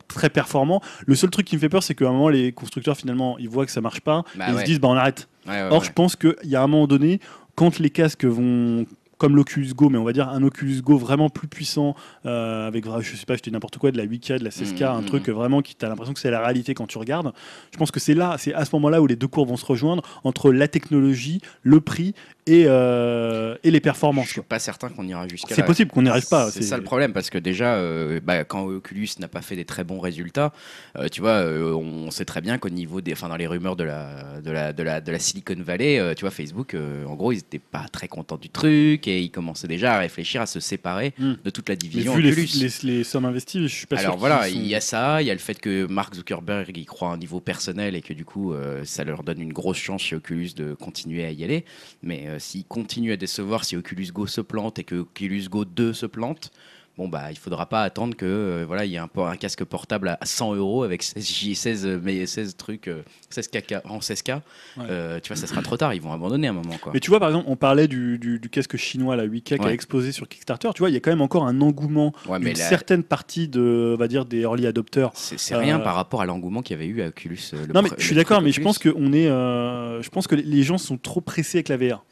très performants. Le seul truc qui me fait peur, c'est qu'à un moment, les constructeurs, finalement, ils voient que ça marche pas, Bah et ils se disent, bah, on arrête. Ouais, ouais, Or, je pense qu'il y a un moment donné, quand les casques vont comme l'Oculus Go, mais on va dire un Oculus Go vraiment plus puissant, euh, avec, je sais pas, je dis n'importe quoi, de la 8K, de la 16K, un Mhm. truc vraiment qui t'as l'impression que c'est la réalité quand tu regardes. Je pense que c'est là, c'est à ce moment-là où les deux courbes vont se rejoindre entre la technologie, le prix et, euh, et les Je performances. suis quoi. pas certain qu'on ira jusqu'à C'est là. possible qu'on n'y arrive pas. C'est ça le problème parce que déjà, euh, bah, quand Oculus n'a pas fait des très bons résultats, euh, tu vois, on sait très bien qu'au niveau des, enfin dans les rumeurs de la, de la, de la, de la Silicon Valley, tu vois, Facebook, en gros, ils n'étaient pas très contents du truc et ils commençaient déjà à réfléchir à se séparer Hmm. de toute la Mais division vu les, Oculus. les- les sommes investies, je suis pas Alors sûr. voilà, il sont- y a ça, il y a le fait que Mark Zuckerberg y croit à un niveau personnel et que du coup ça leur donne une grosse chance chez Oculus de continuer à y aller. Mais euh, s'il continue à décevoir, si Oculus Go se plante et que Oculus Go 2 se plante, bon bah il faudra pas attendre que euh, voilà il y ait un, casque portable à 100 euros avec 16 J 16 euh, mais 16 trucs euh, 16 kk en 16k Euh, tu vois ça sera trop tard ils vont abandonner un moment quoi Mais tu vois, par exemple, on parlait du, du- du casque chinois, la 8K, qui a explosé sur Kickstarter. Tu vois, il y a quand même encore un engouement ouais mais d'une là, certaine partie de, on va dire, des early adopters. c'est rien par rapport à l'engouement qu'il y avait eu à Oculus le non, mais je suis d'accord, mais je pense que on est, je pense que les gens sont trop pressés avec la VR.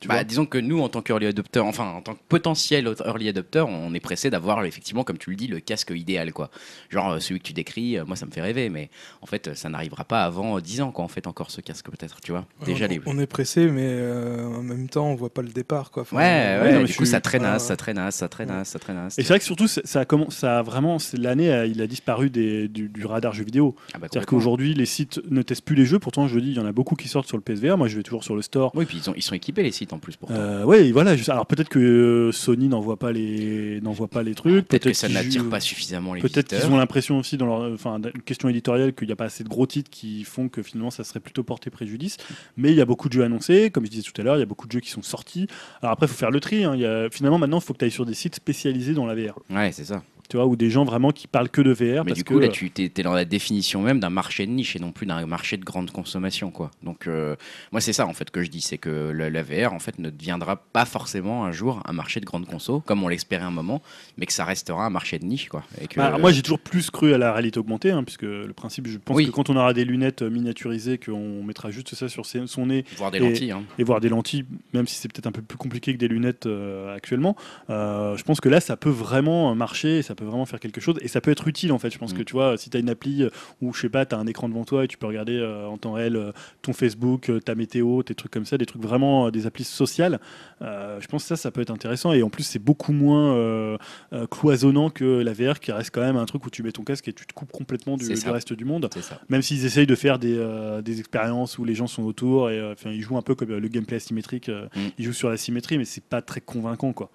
Tu Bah, disons que nous, en tant qu'early adopter, enfin en tant que potentiel early adopter, on est pressé d'avoir effectivement, comme tu le dis, le casque idéal, quoi. Genre euh, celui que tu décris, euh, moi ça me fait rêver, mais en fait, euh, ça n'arrivera pas avant euh, 10 ans, quoi. En fait, encore ce casque peut-être, tu vois. Déjà on, les. on est pressé, mais euh, en même temps, on voit pas le départ. Quoi. Enfin, Ouais, ouais, non, mais du coup, ça traînasse, Ouais. ça traînasse, ça traînasse, ça traînasse. Et c'est vrai que surtout, ça, a, comment, ça a vraiment, c'est l'année, il a disparu des, du, du radar jeux vidéo. Ah bah, C'est-à-dire qu'aujourd'hui, les sites ne testent plus les jeux. Pourtant, je dis, il y en a beaucoup qui sortent sur le PSVR. Moi, je vais toujours sur le store. Oui, puis ils, ont, ils sont équipés les sites en plus pour Euh, ouais, voilà. alors peut-être que euh, Sony n'envoie pas les, n'envoie pas les trucs. Peut-être que ça n'attire pas suffisamment les Peut-être qu'ils ont l'impression aussi dans leur, enfin, une question éditoriale qu'il n'y a pas assez de gros titres qui font que finalement ça serait plutôt porté préjudice. Mais il y a beaucoup de jeux annoncés, comme je disais tout à l'heure, il y a beaucoup de jeux qui sont sortis. Alors après, il faut faire le tri. hein. Il y a, finalement, maintenant, il faut que tu ailles sur des sites spécialisés dans la VR. Ouais, c'est ça. Tu vois, ou des gens vraiment qui parlent que de VR. Mais parce du que, coup, là, tu es, dans la définition même d'un marché de niche et non plus d'un marché de grande consommation, quoi. Donc, euh, moi, c'est ça, en fait, que je dis, c'est que la VR, en fait, ne deviendra pas forcément un jour un marché de grande conso, comme on l'espérait un moment, mais que ça restera un marché de niche, quoi. Et que, Bah, alors moi, j'ai toujours plus cru à la réalité augmentée, hein, puisque le principe, je pense Oui. que quand on aura des lunettes miniaturisées, qu'on mettra juste ça sur ses- son nez voir des et- lentilles, hein. et voir des lentilles, même si c'est peut-être un peu plus compliqué que des lunettes euh, actuellement, euh, je pense que là, ça peut vraiment marcher, et ça peut vraiment faire quelque chose, et ça peut être utile en fait. Je pense Mm. que tu vois, si tu as une appli euh, où, je sais pas, tu as un écran devant toi et tu peux regarder euh, en temps réel euh, ton Facebook, ta météo, tes trucs comme ça, des trucs vraiment, des applis sociales, je pense que ça, ça peut être intéressant, et en plus, c'est beaucoup moins cloisonnant que la VR qui reste quand même un truc où tu mets ton casque et tu te coupes complètement du, reste du monde. Même s'ils essayent de faire des, des expériences où les gens sont autour et enfin, ils jouent un peu comme le gameplay asymétrique, Mm. ils jouent sur la symétrie, mais c'est pas très convaincant quoi.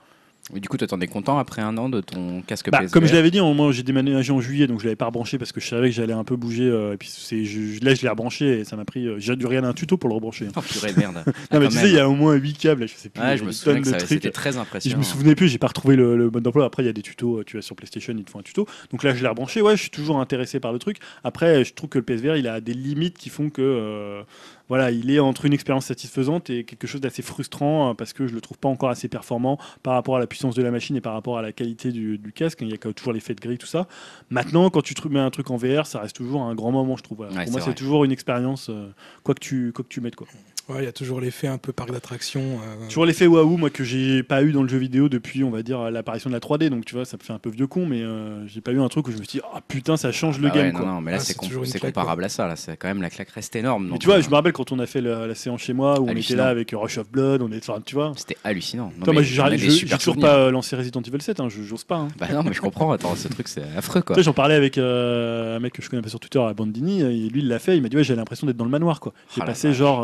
Et du coup, toi, t'en es content après un an de ton casque Bah, PSVR comme je l'avais dit, moi j'ai déménagé en juillet donc je l'avais pas rebranché parce que je savais que j'allais un peu bouger. euh, et puis je, là je l'ai rebranché et ça m'a pris. euh, j'ai dû regarder un tuto pour le rebrancher. hein. Oh, purée, merde. [laughs] Ah, non mais tu sais, il y a au moins 8 câbles, je sais plus. Ouais, je me souviens que de ça- trucs. c'était très Et je impressionnant. me souvenais plus, j'ai pas retrouvé le, le mode d'emploi. Après, il y a des tutos, tu vas sur PlayStation, ils te font un tuto. Donc là, je l'ai rebranché. Ouais, je suis toujours intéressé par le truc. Après, je trouve que le PSVR, il a des limites qui font que, euh, voilà, il est entre une expérience satisfaisante et quelque chose d'assez frustrant euh, parce que je le trouve pas encore assez performant par rapport à la puissance de la machine et par rapport à la qualité du, du casque. Il y a quand même toujours l'effet de grille, tout ça. Maintenant, quand tu mets un truc en VR, ça reste toujours un grand moment, je trouve. Voilà. Ouais, Pour moi, c'est toujours une expérience, euh, quoi que tu, quoi que tu mettes, quoi. Ouais, il y a toujours l'effet un peu parc d'attraction. euh, Toujours l'effet waouh, moi que j'ai pas eu dans le jeu vidéo depuis, on va dire, l'apparition de la 3D. Donc tu vois, ça me fait un peu vieux con, mais euh, j'ai pas eu un truc où je me suis dit, ah putain, ça change le Ah game ouais, quoi. non, non, mais là, Ah, c'est com- comparable à ça. Là, c'est quand même la claque reste énorme. Mais tu vois, euh, je me rappelle quand on a fait la, la séance chez moi où on était là avec Rush of Blood, on est, enfin, tu vois. C'était hallucinant. Non, Toi, mais moi, j'ai toujours pas lancé Resident Evil 7, hein, je- j'ose pas. hein. Bah non, mais je comprends. Attends, ce truc, c'est affreux, quoi. Tu sais, J'en parlais avec euh, un mec que je connais pas sur Twitter, à Bandini, et lui il l'a fait, il m'a dit ouais j'ai l'impression d'être dans le manoir quoi. J'ai Oh passé genre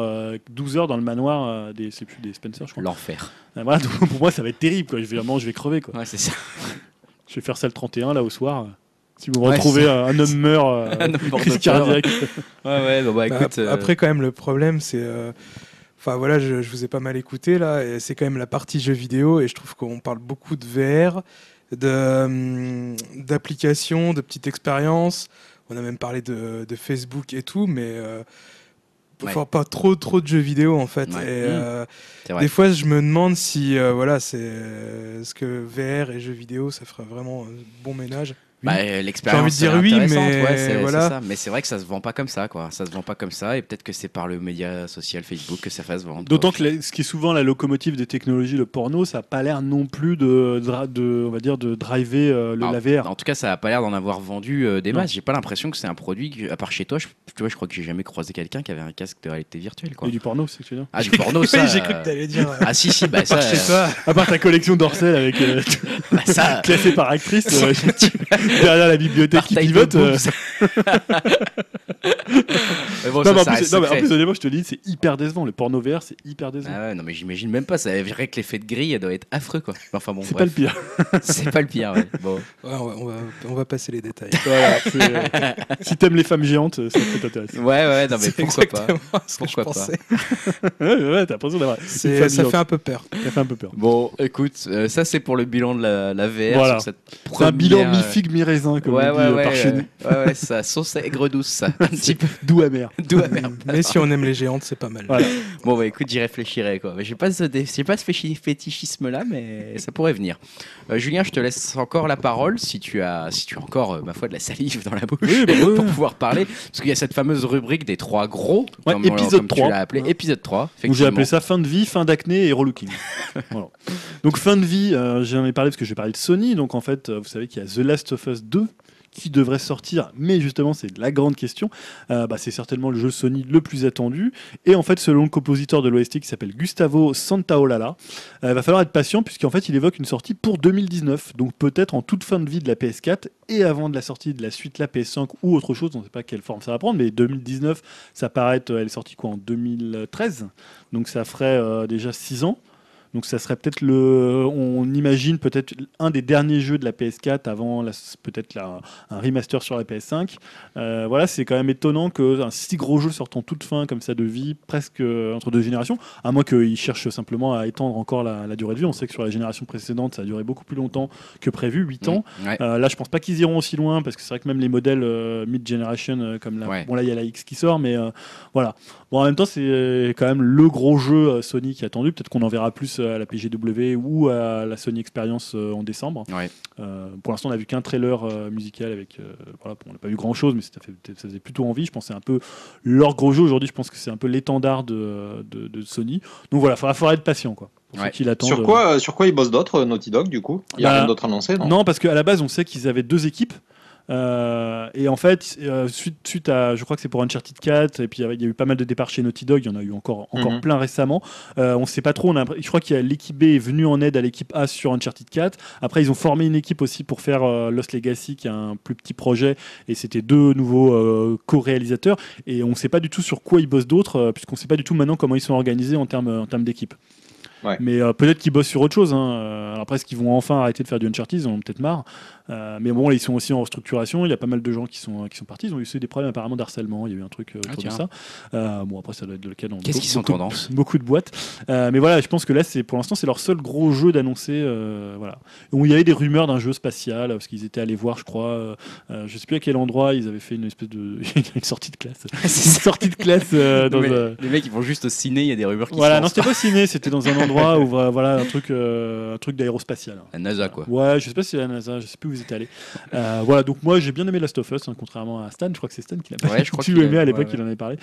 12 heures dans le manoir euh, des, c'est plus des Spencer je crois. L'enfer. Euh, Voilà, [laughs] pour moi ça va être terrible quoi. Je vais vraiment je vais crever quoi. Ouais, c'est ça. Je vais faire ça le 31 là au soir. Si vous me retrouvez ça. un, homme meurt, euh, Un homme [laughs] de crise cardiaque. [laughs] Ouais, ouais, bah, bah, écoute. ap- euh, Après, quand même, le problème, c'est. euh, Enfin voilà, je, je vous ai pas mal écouté là, et c'est quand même la partie jeux vidéo, et je trouve qu'on parle beaucoup de VR, de, hum, d'applications, de petites expériences. On a même parlé de, de Facebook et tout, mais euh, Ouais. enfin, pas trop trop de jeux vidéo en fait. Ouais. Et, Mmh. euh, des fois, je me demande si euh, voilà, c'est euh, ce que VR et jeux vidéo, ça ferait vraiment un bon ménage. Bah, euh, l'expérience J'ai envie de dire oui, mais ouais, voilà. ça. mais c'est vrai que ça se vend pas comme ça quoi ça se vend pas comme ça et peut-être que c'est par le média social Facebook que ça fasse vendre D'autant que la- ce qui est souvent la locomotive des technologies, le porno, ça n'a pas l'air non plus de, on va dire, de driver euh, le, Alors, la VR. en tout cas ça a pas l'air d'en avoir vendu euh, des masses j'ai pas l'impression que c'est un produit que- à part chez toi je, tu vois je crois que j'ai jamais croisé quelqu'un qui avait un casque de réalité virtuelle quoi Et du porno, c'est ce que tu veux dire ah du porno [laughs] ça j'ai cru que t'allais dire. ah si si bah ça par chez euh, toi. À part ta collection d'Orcel avec [laughs] bah, ça [laughs] classée par actrice [laughs] derrière la bibliothèque qui pivote. euh, boobs. [laughs] Mais bon, non, ça, mais en ça plus, non, mais en secret. plus, honnêtement, je te dis, c'est hyper décevant. Le porno vert, c'est hyper décevant. Ah ouais, non mais j'imagine même pas, ça vrai que l'effet de grille elle doit être affreux quoi. Enfin bon, c'est pas le pire. [laughs] c'est pas le pire. Ouais. Bon. Ouais, on, va, on va- on va passer les détails. Voilà, si t'aimes les femmes géantes, ça peut t'intéresser. Ouais ouais, non mais pourquoi pas. exactement ce que je Pourquoi pas. Ouais, ouais, t'as l'impression d'avoir. Ça géante. fait un peu peur. Ça fait un peu peur. Bon, écoute, euh, ça c'est pour le bilan de la, la VR. Voilà. sur cette C'est un bilan euh, mi-figue, mi-raisin, comme Ouais on dit ouais euh, ouais, par chez nous. euh, ouais ouais, ça sauce aigre douce ça, un [laughs] petit peu Doux amer. [laughs] doux amer. Mais si on aime les géantes, c'est pas mal. Voilà. Bon bah écoute, j'y réfléchirai quoi. Mais J'ai pas ce, dé- pas ce féchi- fétichisme là, mais ça pourrait venir. Euh, Julien, je te laisse encore la parole si tu as, si tu as encore euh, ma foi de la salive dans la bouche Oui, bah pour pouvoir parler, parce qu'il y a cette fameuse rubrique des trois gros, Ouais, comme, épisode comme 3. tu l'as appelé, épisode 3. Donc j'ai appelé ça fin de vie, fin d'acné et relooking. [laughs] Voilà. Donc fin de vie, euh, j'en ai parlé parce que j'ai parlé de Sony. Donc en fait, euh, vous savez qu'il y a The Last of Us 2 qui devrait sortir, mais justement c'est la grande question. Euh, bah, c'est certainement le jeu Sony le plus attendu. Et en fait, selon le compositeur de l'OST qui s'appelle Gustavo Santaolalla, il va falloir être patient puisqu'en fait il évoque une sortie pour 2019. Donc peut-être en toute fin de vie de la PS4 et avant de la sortie de la suite la PS5 ou autre chose. On ne sait pas quelle forme ça va prendre, mais 2019, ça paraît être, elle est sortie quoi en 2013 donc ça ferait euh, déjà 6 ans. Donc ça serait peut-être le, on imagine peut-être un des derniers jeux de la PS4 avant la- peut-être la- un remaster sur la PS5. Euh, voilà, c'est quand même étonnant qu'un si gros jeu sorte en toute fin comme ça de vie, presque euh, entre deux générations, à moins qu'ils cherchent simplement à étendre encore la, la durée de vie. On sait que sur la génération précédente, ça a duré beaucoup plus longtemps que prévu, 8 ans. Mmh, ouais. Euh, là, je pense pas qu'ils iront aussi loin parce que c'est vrai que même les modèles euh, mid-generation, comme Ouais. bon là il y a la X qui sort, mais voilà. Bon, en même temps, c'est euh, quand même le gros jeu euh, Sony qui est attendu. Peut-être qu'on en verra plus euh, à la PGW ou à la Sony Experience en décembre. Ouais. Euh, pour l'instant, on a vu qu'un trailer musical avec. euh, voilà, bon, on n'a pas vu grand chose, mais ça, fait, ça faisait plutôt envie. Je pense que c'est un peu leur gros jeu aujourd'hui. Je pense que c'est un peu l'étendard de, de, de Sony. Donc voilà, il faudra, faudra être patient, quoi. Pour Ouais. Sur quoi, euh, sur quoi ils bossent d'autres, Naughty Dog, du coup? Il n'y a Bah, rien d'autre annoncé, non, Non, parce qu'à la base, on sait qu'ils avaient deux équipes. Euh, et en fait, euh, suite, suite à, je crois que c'est pour Uncharted 4, et puis il y a eu pas mal de départs chez Naughty Dog, il y en a eu encore, encore Mhm. plein récemment. Euh, on sait pas trop, on a, je crois qu'il y a l'équipe B est venue en aide à l'équipe A sur Uncharted 4. Après, ils ont formé une équipe aussi pour faire euh, Lost Legacy, qui est un plus petit projet, et c'était deux nouveaux euh, co-réalisateurs. Et on sait pas du tout sur quoi ils bossent d'autres, euh, puisqu'on sait pas du tout maintenant comment ils sont organisés en termes, en termes d'équipe. Ouais. Mais euh, peut-être qu'ils bossent sur autre chose. Hein. Euh, alors Après, est-ce qu'ils vont enfin arrêter de faire du Uncharted Ils en ont peut-être marre. Euh, mais bon, là, ils sont aussi en restructuration. Il y a pas mal de gens qui sont, qui sont partis. Ils ont eu aussi des problèmes apparemment d'harcèlement. Il y a eu un truc euh, Ah, de ça. Euh, bon, après, ça doit être le cas dans Qu'est-ce beaucoup- qui sont beaucoup- tendance [laughs] Beaucoup de boîtes. Euh, mais voilà, je pense que là, c'est pour l'instant, c'est leur seul gros jeu d'annoncer. euh, voilà. Où il y avait des rumeurs d'un jeu spatial, parce qu'ils étaient allés voir, je crois, je sais plus à quel endroit, ils avaient fait une espèce de [laughs] une sortie de classe. [laughs] une sortie de classe euh, dans Mais un- Les mecs ils vont juste au ciné, il y a des rumeurs qui Voilà, se non, c'était pas ciné, c'était dans un endroit où euh, voilà un truc, euh, un truc d'aérospatial. La NASA quoi. Ouais, je sais pas si c'est la NASA, je sais plus où vous êtes allé. Euh, voilà, donc moi j'ai bien aimé Last of Us, hein, contrairement à Stan. Je crois que c'est Stan qui l'a pas Ouais, je crois a- aimé à l'époque, ouais, il en avait parlé.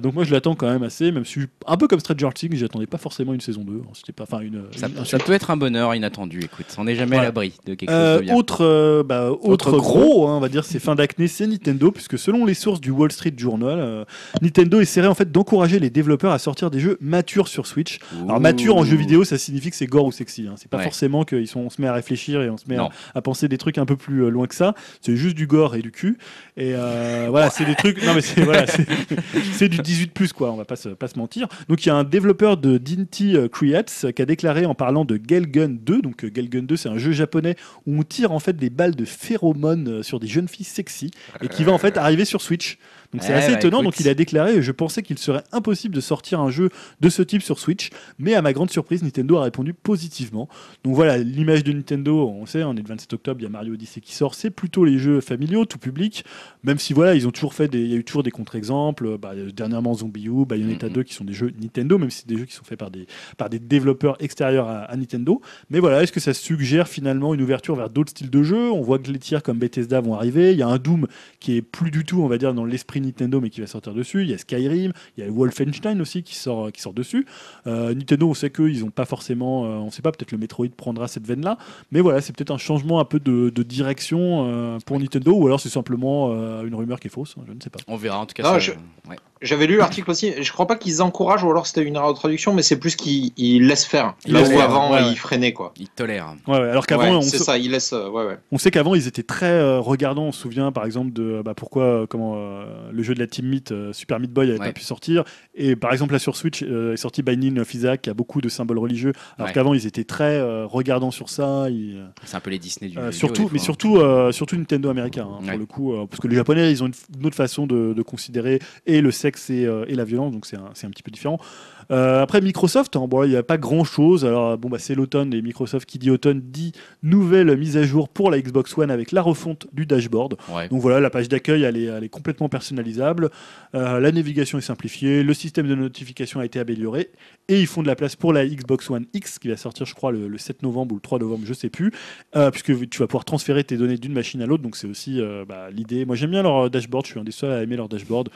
Donc moi je l'attends quand même assez, même si un peu comme Stranger Things, j'attendais pas forcément une saison 2. hein, C'était pas, enfin une. Ça, une- un ça peut être un bonheur inattendu, écoute. On n'est jamais à l'abri de quelque chose de bien. autre, bah, autre, Autre gros, hein, on va dire, c'est fin d'acné, c'est Nintendo, puisque selon les sources du Wall Street Journal, Nintendo essaierait en fait d'encourager les développeurs à sortir des jeux matures sur Switch. Alors mature en jeu vidéo, ça signifie que c'est gore ou sexy. Hein. C'est pas Ouais. forcément qu'on se met à réfléchir et on se met à, penser des trucs un peu plus euh, loin que ça. C'est juste du gore et du cul. Et euh, [laughs] voilà, c'est des trucs. Non mais c'est voilà, [laughs] du 18 plus quoi. On va pas se, pas se mentir. Donc il y a un développeur de Dinty euh, Creates qui a déclaré en parlant de Gelgun 2. Donc Gelgun 2, c'est un jeu japonais où on tire en fait des balles de phéromones sur des jeunes filles sexy et qui va en fait arriver sur Switch. Donc c'est Eh assez bah, étonnant. écoute. Donc il a déclaré Je pensais qu'il serait impossible de sortir un jeu de ce type sur Switch, mais à ma grande surprise, Nintendo a répondu positivement. Donc voilà, l'image de Nintendo, on sait, on est le 27 octobre, il y a Mario Odyssey qui sort, c'est plutôt les jeux familiaux, tout public, même si voilà, ils ont toujours fait des, il y a eu toujours des contre-exemples, bah, dernièrement Zombie U, Bayonetta Mhm. 2 qui sont des jeux Nintendo, même si c'est des jeux qui sont faits par des, par des développeurs extérieurs à, à Nintendo. Mais voilà, est-ce que ça suggère finalement une ouverture vers d'autres styles de jeux? On voit que les tiers comme Bethesda vont arriver, il y a un Doom qui est plus du tout, on va dire, dans l'esprit Nintendo, mais qui va sortir dessus, il y a Skyrim, il y a Wolfenstein aussi qui sort, qui sort dessus. Euh, Nintendo, on sait qu'ils n'ont pas forcément, euh, on sait pas, peut-être le Metroid prendra cette veine-là, mais voilà, c'est peut-être un changement un peu de, de direction euh, pour Nintendo, ou alors c'est simplement euh, une rumeur qui est fausse, hein, je ne sais pas. On verra en tout cas. Non, ça, je- ouais. J'avais lu l'article aussi. Je crois pas qu'ils encouragent ou alors c'était une erreur de traduction, mais c'est plus qu'ils ils laissent faire. Ils Là laissent où faire, avant ouais, ouais. ils freinaient quoi. Il tolère. Ouais, ouais, alors qu'avant, Ouais, on, c'est ça, ils laissent. euh, Ouais, ouais. on sait qu'avant, ils étaient très euh, regardants. On se souvient, par exemple, de euh, bah, pourquoi euh, comment, euh, le jeu de la Team Meat, euh, Super Meat Boy, n'avait Ouais. pas pu sortir. Et par exemple, là sur Switch, euh, est sorti Binding of Isaac, qui a beaucoup de symboles religieux. Alors Ouais. qu'avant, ils étaient très euh, regardants sur ça. Ils, C'est un peu les Disney du Euh, jeu vidéo, surtout, mais surtout, euh, surtout Nintendo américain, hein, Ouais. pour le coup, euh, parce que les Japonais, ils ont une, autre façon de, de considérer et le sexe et, euh, et la violence, donc c'est un petit peu différent. Euh, après Microsoft, hein, bon, il n'y a pas grand chose. Alors bon, bah, c'est l'automne et Microsoft qui dit automne dit nouvelle mise à jour pour la Xbox One avec la refonte du dashboard. Ouais. Donc voilà, la page d'accueil, elle est, elle est complètement personnalisable. Euh, la navigation est simplifiée, le système de notification a été amélioré et ils font de la place pour la Xbox One X qui va sortir, je crois, le, le 7 novembre ou le 3 novembre, je sais plus, euh, puisque tu vas pouvoir transférer tes données d'une machine à l'autre. Donc c'est aussi bah, l'idée. Moi j'aime bien leur dashboard, je suis un des seuls à aimer leur dashboard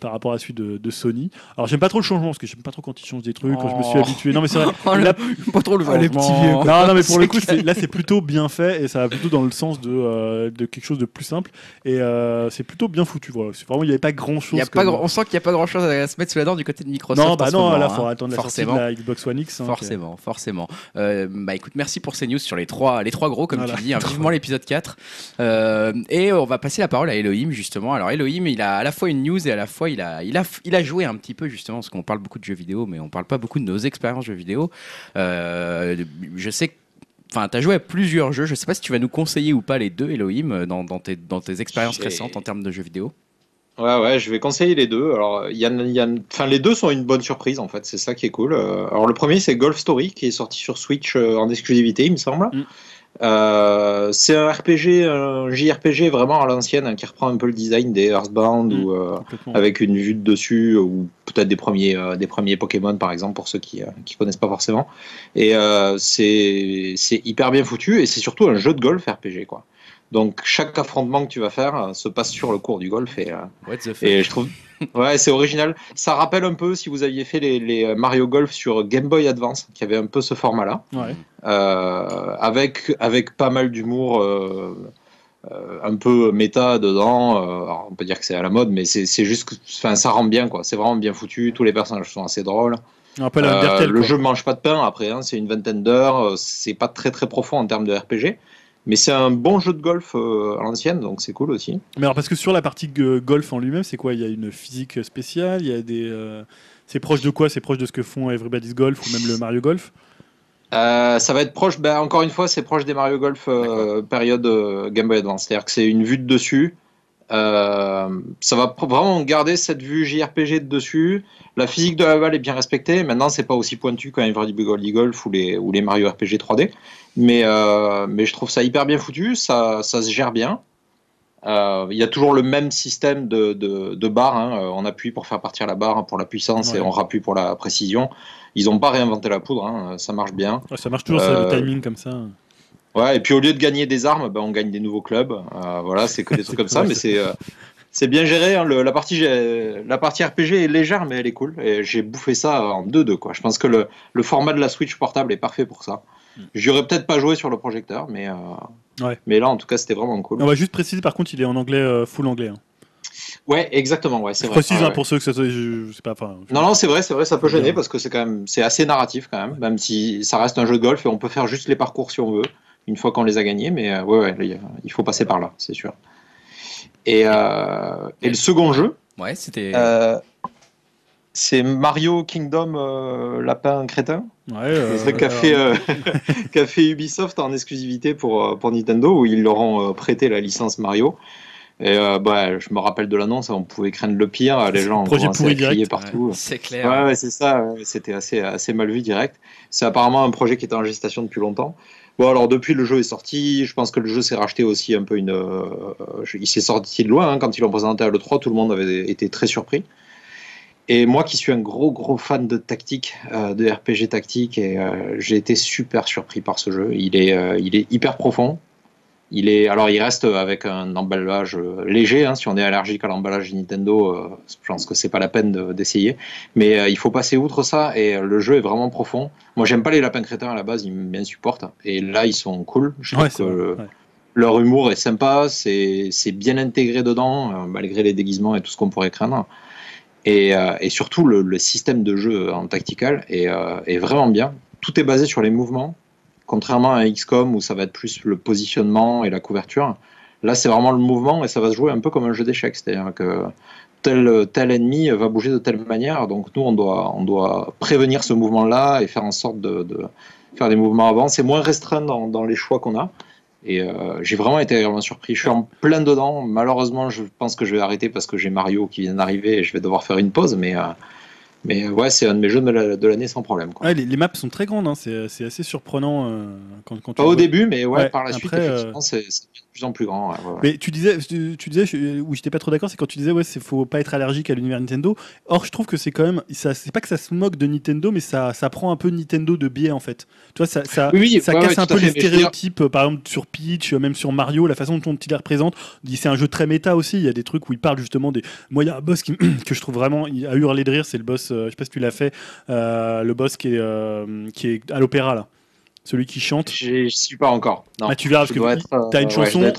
par rapport à celui de, de Sony. Alors j'aime pas trop le changement parce que j'aime pas trop quand ils changent des trucs, quand je me suis Oh. habitué. Non mais c'est vrai. [laughs] Oh, Là- [laughs] Pas trop le Ah, les petits vieux, quoi. non, non, mais pour le coup, c'est- là, c'est plutôt bien fait et ça va plutôt dans le sens de, euh, de quelque chose de plus simple. Et euh, c'est plutôt bien foutu. Voilà. C'est Vraiment, il n'y avait pas grand Il chose. y a pas grand- On sent qu'il n'y a pas grand chose à se mettre sous la dent du côté de Microsoft. Non, en bah ce non, moment, là, hein. faudra attendre la sortie de Forcément. la Xbox One X. hein, Forcément, forcément. Euh, bah écoute, merci pour ces news sur les trois, les trois gros, comme Voilà. tu dis, hein, [laughs] vivement l'épisode 4. Euh, et on va passer la parole à Elohim, justement. Alors, Elohim, il a à la fois une news et à la fois, il a, il a, il a joué un petit peu, justement, parce qu'on parle beaucoup de jeux vidéo, mais on parle pas beaucoup de nos expériences jeux vidéo. Euh, je sais que. Enfin, tu as joué à plusieurs jeux. Je sais pas si tu vas nous conseiller ou pas les deux, Elohim, euh, dans, dans tes, dans tes expériences récentes en termes de jeux vidéo. Ouais, ouais, je vais conseiller les deux. Alors, il y a- il y en- enfin, les deux sont une bonne surprise en fait, c'est ça qui est cool. Euh, Alors, le premier, c'est Golf Story qui est sorti sur Switch en exclusivité, il me semble. Mm. Euh, c'est un RPG, un JRPG vraiment à l'ancienne, hein, qui reprend un peu le design des Earthbound Mm. ou euh, avec une vue de dessus ou peut-être des premiers, euh, des premiers Pokémon par exemple pour ceux qui qui connaissent pas forcément. Et c'est hyper bien foutu et c'est surtout un jeu de golf RPG quoi. Donc chaque affrontement que tu vas faire euh, se passe sur le cours du golf et euh, What the fuck? et je trouve, ouais, c'est original. Ça rappelle un peu si vous aviez fait les, les Mario Golf sur Game Boy Advance, qui avait un peu ce format-là, Ouais. euh, avec avec pas mal d'humour. euh, euh, un peu méta dedans, euh, alors on peut dire que c'est à la mode, mais c'est c'est juste que enfin, ça rend bien, quoi. C'est vraiment bien foutu. Tous les personnages sont assez drôles. Un peu Euh, le jeu mange pas de pain après, hein, c'est une vingtaine d'heures, euh, c'est pas très très profond en termes de RPG, mais c'est un bon jeu de golf euh, à l'ancienne, donc c'est cool aussi. Mais alors, parce que sur la partie golf en lui-même, c'est quoi? Il y a une physique spéciale? Il y a des. euh, C'est proche de quoi? C'est proche de ce que font Everybody's Golf ou même le Mario Golf? Euh, ça va être proche, ben, encore une fois, c'est proche des Mario Golf euh, période Game Boy Advance. C'est-à-dire que c'est une vue de dessus. Ça va vraiment garder cette vue JRPG de dessus. La physique de la balle est bien respectée. Maintenant, c'est pas aussi pointu qu'un Everybody Golf ou les, ou les Mario RPG 3D. Mais, euh, mais je trouve ça hyper bien foutu. Ça, ça se gère bien. Euh, Il y a toujours le même système de, de, de barre. hein. Euh, On appuie pour faire partir la barre pour la puissance et on rappuie pour la précision. Ils n'ont pas réinventé la poudre. hein. Ça marche bien. Ouais, Ça marche toujours, ça, le Euh, timing comme ça. Ouais, et puis au lieu de gagner des armes, ben, on gagne des nouveaux clubs. Euh, voilà, c'est que des [laughs] trucs comme ça, mais c'est- euh, bien géré. hein. Le- la, partie, G- la partie RPG est légère, mais elle est cool. Et j'ai bouffé ça en 2-2. quoi. Je pense que le, le format de la Switch portable est parfait pour ça. Mm. J'y aurais peut-être pas joué sur le projecteur, mais, euh, Ouais. mais là, en tout cas, c'était vraiment cool. On va juste préciser, par contre, il est en anglais, euh, full anglais. hein. Ouais, exactement. Ouais, c'est Je vrai. précise Ouais, hein, ouais. pour ceux que ça soit. Je, je sais pas. enfin, Non, non, c'est vrai, c'est vrai, ça peut Bien. gêner parce que c'est quand même, c'est assez narratif quand même, même si ça reste un jeu de golf et on peut faire juste les parcours si on veut, une fois qu'on les a gagnés, mais euh, ouais, ouais, il faut passer par là, c'est sûr. Et, euh, et le second jeu, Ouais, c'était. euh, c'est Mario Kingdom euh, Lapin Crétin, Ouais, euh, c'est qu'a fait, euh, [laughs] qu'a fait Ubisoft en exclusivité pour, euh, pour Nintendo, où ils leur ont prêté la licence Mario. Et euh, bah, je me rappelle de l'annonce, on pouvait craindre le pire, les gens ont Projet pourri direct. partout. Ouais, c'est clair. Ouais, ouais, c'est ça. C'était assez, assez mal vu direct. C'est apparemment un projet qui était en gestation depuis longtemps. Bon, alors depuis le jeu est sorti, je pense que le jeu s'est racheté aussi un peu une. euh, il s'est sorti de loin hein, quand ils l'ont présenté à l'E3, tout le monde avait été très surpris. Et moi qui suis un gros gros fan de tactique, euh, de RPG tactique, et euh, j'ai été super surpris par ce jeu. Il est, euh, il est hyper profond. Il est, alors il reste avec un emballage léger. hein, si on est allergique à l'emballage Nintendo, je pense que c'est pas la peine de- d'essayer. Mais il faut passer outre ça et le jeu est vraiment profond. Moi j'aime pas les lapins crétins à la base, ils m'insupportent. Et là ils sont cool. Je Ouais, que ouais. leur humour est sympa, c'est bien intégré dedans, malgré les déguisements et tout ce qu'on pourrait craindre. Et, euh, et surtout, le, système de jeu en tactical est, euh, est vraiment bien. Tout est basé sur les mouvements, contrairement à XCOM où ça va être plus le positionnement et la couverture. Là, c'est vraiment le mouvement et ça va se jouer un peu comme un jeu d'échecs. C'est-à-dire que tel, tel ennemi va bouger de telle manière. Donc, nous, on doit, on doit prévenir ce mouvement-là et faire en sorte de, faire des mouvements avant. C'est moins restreint dans les choix qu'on a. Et euh, j'ai vraiment été agréablement surpris. Je suis en plein dedans. Malheureusement, je pense que je vais arrêter parce que j'ai Mario qui vient d'arriver et je vais devoir faire une pause. Mais, euh, mais ouais, c'est un de mes jeux de la- de l'année sans problème. Quoi. Ouais, les, les maps sont très grandes, hein, c'est c'est assez surprenant euh, quand, quand Pas au vois. début, mais ouais, Ouais, par la suite, après, euh, effectivement, c'est de plus en plus grand. ouais. Mais tu disais, tu, tu disais, je- où j'étais pas trop d'accord, c'est quand tu disais, ouais, faut pas être allergique à l'univers Nintendo. Or, je trouve que c'est quand même, ça, c'est pas que ça se moque de Nintendo, mais ça, ça prend un peu Nintendo de biais en fait. Tu vois, ça, ça, Oui, casse un à peu les dire- stéréotypes, euh, par exemple sur Peach, euh, même sur Mario, la façon dont il les représente. C'est un jeu très méta aussi. Il y a des trucs où il parle justement des. Moi, il y a un boss qui, [clears throat] que je trouve vraiment a hurlé de rire, c'est le boss. Euh, je sais pas si tu l'as fait, euh, le boss qui est, euh, qui est à l'opéra là, celui qui chante. Je suis pas encore. Non, Ah, tu verras, parce que euh, t'as une chanson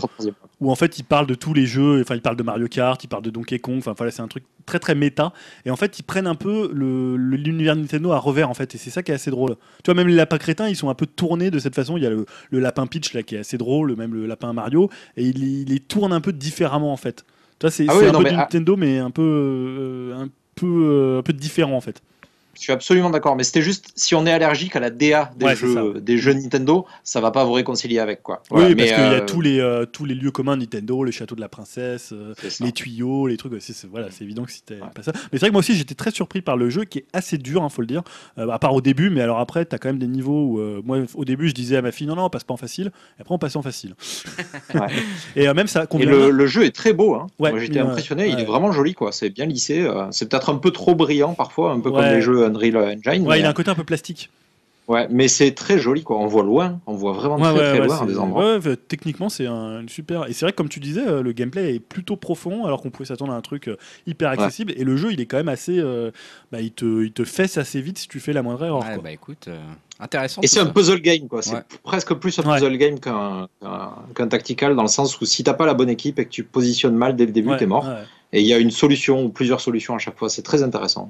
où en fait il parle de tous les jeux, enfin il parle de Mario Kart, il parle de Donkey Kong, enfin voilà c'est un truc très très méta et en fait ils prennent un peu le- le- l'univers Nintendo à revers en fait et c'est ça qui est assez drôle. Tu vois même les lapins crétins ils sont un peu tournés de cette façon, il y a le, le lapin Peach là qui est assez drôle, même le lapin Mario et il, il les tourne un peu différemment en fait. Tu vois c'est Ah c'est oui, un non, peu mais ah- Nintendo mais un peu euh, un peu euh, un peu différent en fait. Je suis absolument d'accord, mais c'était juste si on est allergique à la DA des, Ouais, c'est jeux, des jeux Nintendo, ça va pas vous réconcilier avec quoi. Voilà, oui parce qu'il y a euh, tous les euh, tous les lieux communs Nintendo, le château de la princesse, euh, les tuyaux, les trucs. c'est- voilà, c'est évident que c'était Ouais. pas ça. Mais c'est vrai que moi aussi, j'étais très surpris par le jeu qui est assez dur, il faut le dire. Euh, à part au début, mais alors après, t'as quand même des niveaux où, euh, moi, au début, je disais à ma fille, non, non, on passe pas en facile. Et après, on passait en facile. [laughs] Ouais. Et euh, même ça Et le, le jeu est très beau. Hein. Moi j'étais impressionné. Il est vraiment joli quoi. C'est bien lissé. euh, C'est peut-être un peu trop brillant parfois, un peu comme les jeux Unreal Engine. Ouais, mais, il a un côté un peu plastique. ouais, mais c'est très joli quoi. On voit loin. On voit vraiment très très loin des endroits. ouais, ouais, techniquement, c'est un super. Et c'est vrai que, comme tu disais, euh, le gameplay est plutôt profond, alors qu'on pouvait s'attendre à un truc euh, hyper accessible. Et le jeu, il est quand même assez. euh, bah, il, te, il te fesse assez vite si tu fais la moindre erreur. Ouais, quoi. bah écoute, euh, intéressant. Et c'est un puzzle game quoi. C'est Ouais. presque plus un Ouais. puzzle game qu'un qu'un- qu'un tactical dans le sens où si t'as pas la bonne équipe et que tu positionnes mal dès le début, Ouais, t'es mort. ouais. Et il y a une solution ou plusieurs solutions à chaque fois. C'est très intéressant.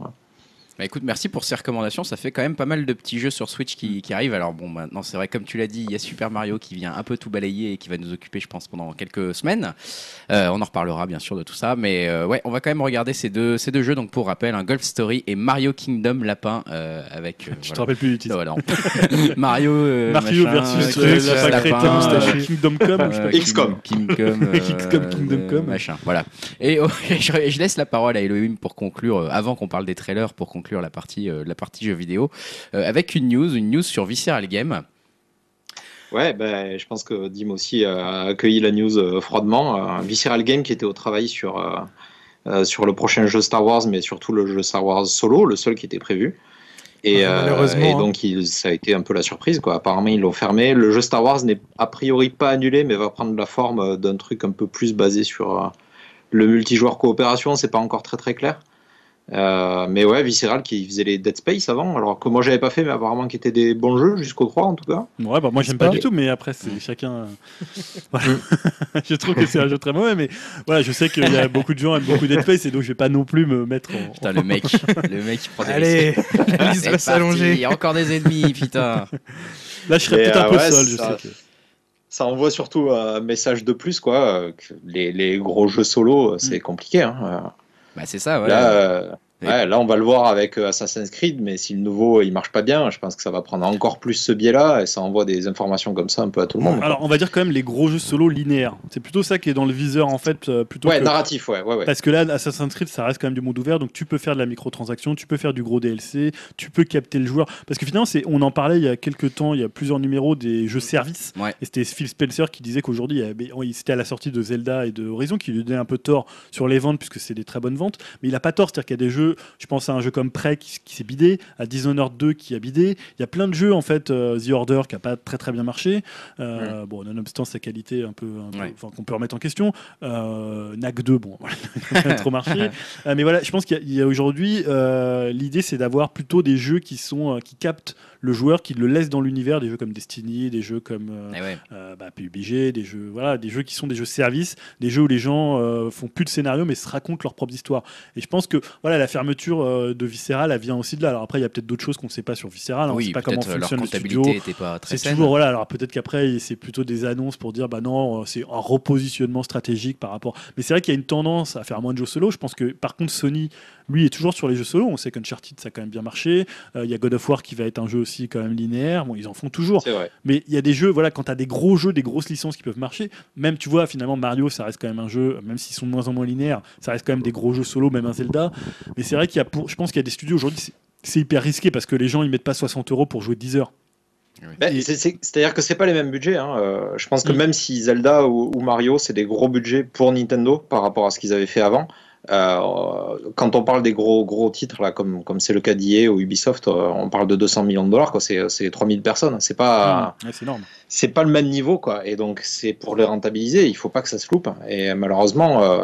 Bah écoute, merci pour ces recommandations. Ça fait quand même pas mal de petits jeux sur Switch qui, qui arrivent. Alors bon, maintenant c'est vrai, comme tu l'as dit, il y a Super Mario qui vient un peu tout balayer et qui va nous occuper, je pense, pendant quelques semaines. Euh, on en reparlera bien sûr de tout ça, mais euh, ouais, on va quand même regarder ces deux, ces deux jeux. Donc pour rappel, un Golf Story et Mario Kingdom Lapin euh, avec. euh, [laughs] Tu te voilà. rappelles plus du titre. Voilà. [laughs] Mario, euh, Mario machin, versus Lapin, Lapin euh, Kingdom Come. je euh, XCOM. King- Kingcom, euh, XCOM, Kingdom Come. machin. Voilà. Et [laughs] oh, je, je laisse la parole à Elohim pour conclure, euh, avant qu'on parle des trailers, pour conclure la partie, euh, la partie jeux vidéo, euh, avec une news, une news sur Visceral Game. Ouais, ben, je pense que Dim aussi a accueilli la news euh, froidement. Euh, Visceral Game qui était au travail sur, euh, euh, sur le prochain jeu Star Wars, mais surtout le jeu Star Wars Solo, le seul qui était prévu. Et, euh, et hein. donc il- ça a été un peu la surprise. Quoi. Apparemment, ils l'ont fermé. Le jeu Star Wars n'est a priori pas annulé, mais va prendre la forme d'un truc un peu plus basé sur euh, le multijoueur coopération. C'est pas encore très très clair. Euh, mais ouais, Visceral qui faisait les Dead Space avant, alors que moi j'avais pas fait, mais apparemment qui étaient des bons jeux jusqu'au 3 en tout cas. Ouais, bah, moi j'aime pas pas- du tout, mais après c'est chacun. euh, [laughs] voilà. [laughs] je trouve que c'est un jeu très mauvais, mais voilà, je sais qu'il y a beaucoup de gens qui aiment beaucoup Dead Space et donc je vais pas non plus me mettre en. Putain, le mec, [laughs] le mec qui prend des Allez, C'est va s'allonger. Il y a encore des ennemis, putain. Là, je serais peut-être un euh, peu ouais, seul, je ça- sais. Que... Ça envoie surtout un message de plus, quoi. euh, que les, les gros jeux solo, euh, c'est compliqué. hein. Bah c'est ça, ouais. Là, euh, ouais, là, on va le voir avec euh, Assassin's Creed, mais si le nouveau il marche pas bien, je pense que ça va prendre encore plus ce biais-là et ça envoie des informations comme ça un peu à tout le monde. quoi. Alors, on va dire quand même les gros jeux solo linéaires. C'est plutôt ça qui est dans le viseur en fait, euh, plutôt ouais, que- narratif, ouais, ouais, ouais. Parce que là, Assassin's Creed, ça reste quand même du monde ouvert, donc tu peux faire de la microtransaction, tu peux faire du gros DLC, tu peux capter le joueur. Parce que finalement, c'est, on en parlait il y a quelques temps, il y a plusieurs numéros des jeux services. Ouais. Et c'était Phil Spencer qui disait qu'aujourd'hui, oui, c'était à la sortie de Zelda et de Horizon qui lui donnait un peu tort sur les ventes, puisque c'est des très bonnes ventes. Mais il a pas tort, c'est-à-dire qu'il y a des jeux, je pense à un jeu comme Prey qui, qui s'est bidé, à Dishonored 2 qui a bidé. Il y a plein de jeux, en fait, euh, The Order qui a pas très très bien marché. Euh, Bon, nonobstant sa qualité un peu, peu- Ouais. qu'on peut remettre en question. Euh, NAC 2, bon, [laughs] voilà, [laughs] trop marché. Mais voilà, je pense qu'il y a- a, aujourd'hui, l'idée c'est d'avoir plutôt des jeux qui sont qui captent le joueur qui le laisse dans l'univers des jeux comme Destiny, des jeux comme euh, Eh ouais. euh, bah, PUBG, des jeux, voilà, des jeux qui sont des jeux services, des jeux où les gens euh, font plus de scénario mais se racontent leur propre histoire. Et je pense que voilà, la fermeture de Visceral, elle vient aussi de là. Alors après, il y a peut-être d'autres choses qu'on ne sait pas sur Visceral. hein, on ne sait pas comment fonctionne le studio. comptabilité était pas très C'est toujours voilà. Alors peut-être qu'après c'est plutôt des annonces pour dire bah non, c'est un repositionnement stratégique par rapport. Mais c'est vrai qu'il y a une tendance à faire moins de jeux solo. Je pense que par contre Sony, lui, est toujours sur les jeux solo. On sait qu'Uncharted ça a quand même bien marché. Euh, Il y a God of War qui va être un jeu aussi quand même linéaire. Bon, ils en font toujours. Vrai. Mais il y a des jeux, voilà, quand tu as des gros jeux, des grosses licences qui peuvent marcher, même tu vois, finalement, Mario, ça reste quand même un jeu, même s'ils sont de moins en moins linéaires, ça reste quand même des gros jeux solo, même un Zelda. Mais c'est vrai qu'il y a pour, je pense qu'il y a des studios aujourd'hui, c'est- hyper risqué parce que les gens ils mettent pas 60 euros pour jouer 10 heures. Ben, Et- c'est- C'est-à-dire que c'est pas les mêmes budgets. hein. Euh, je pense que Mm. même si Zelda ou, ou Mario, c'est des gros budgets pour Nintendo par rapport à ce qu'ils avaient fait avant. Euh, quand on parle des gros gros titres là, comme comme c'est le cas d'EA ou Ubisoft, euh, on parle de 200 millions de dollars. quoi. C'est c'est 3000 personnes. C'est pas Ouais, c'est énorme. c'est pas le même niveau quoi. Et donc c'est pour les rentabiliser, il faut pas que ça se loupe. Et malheureusement, euh,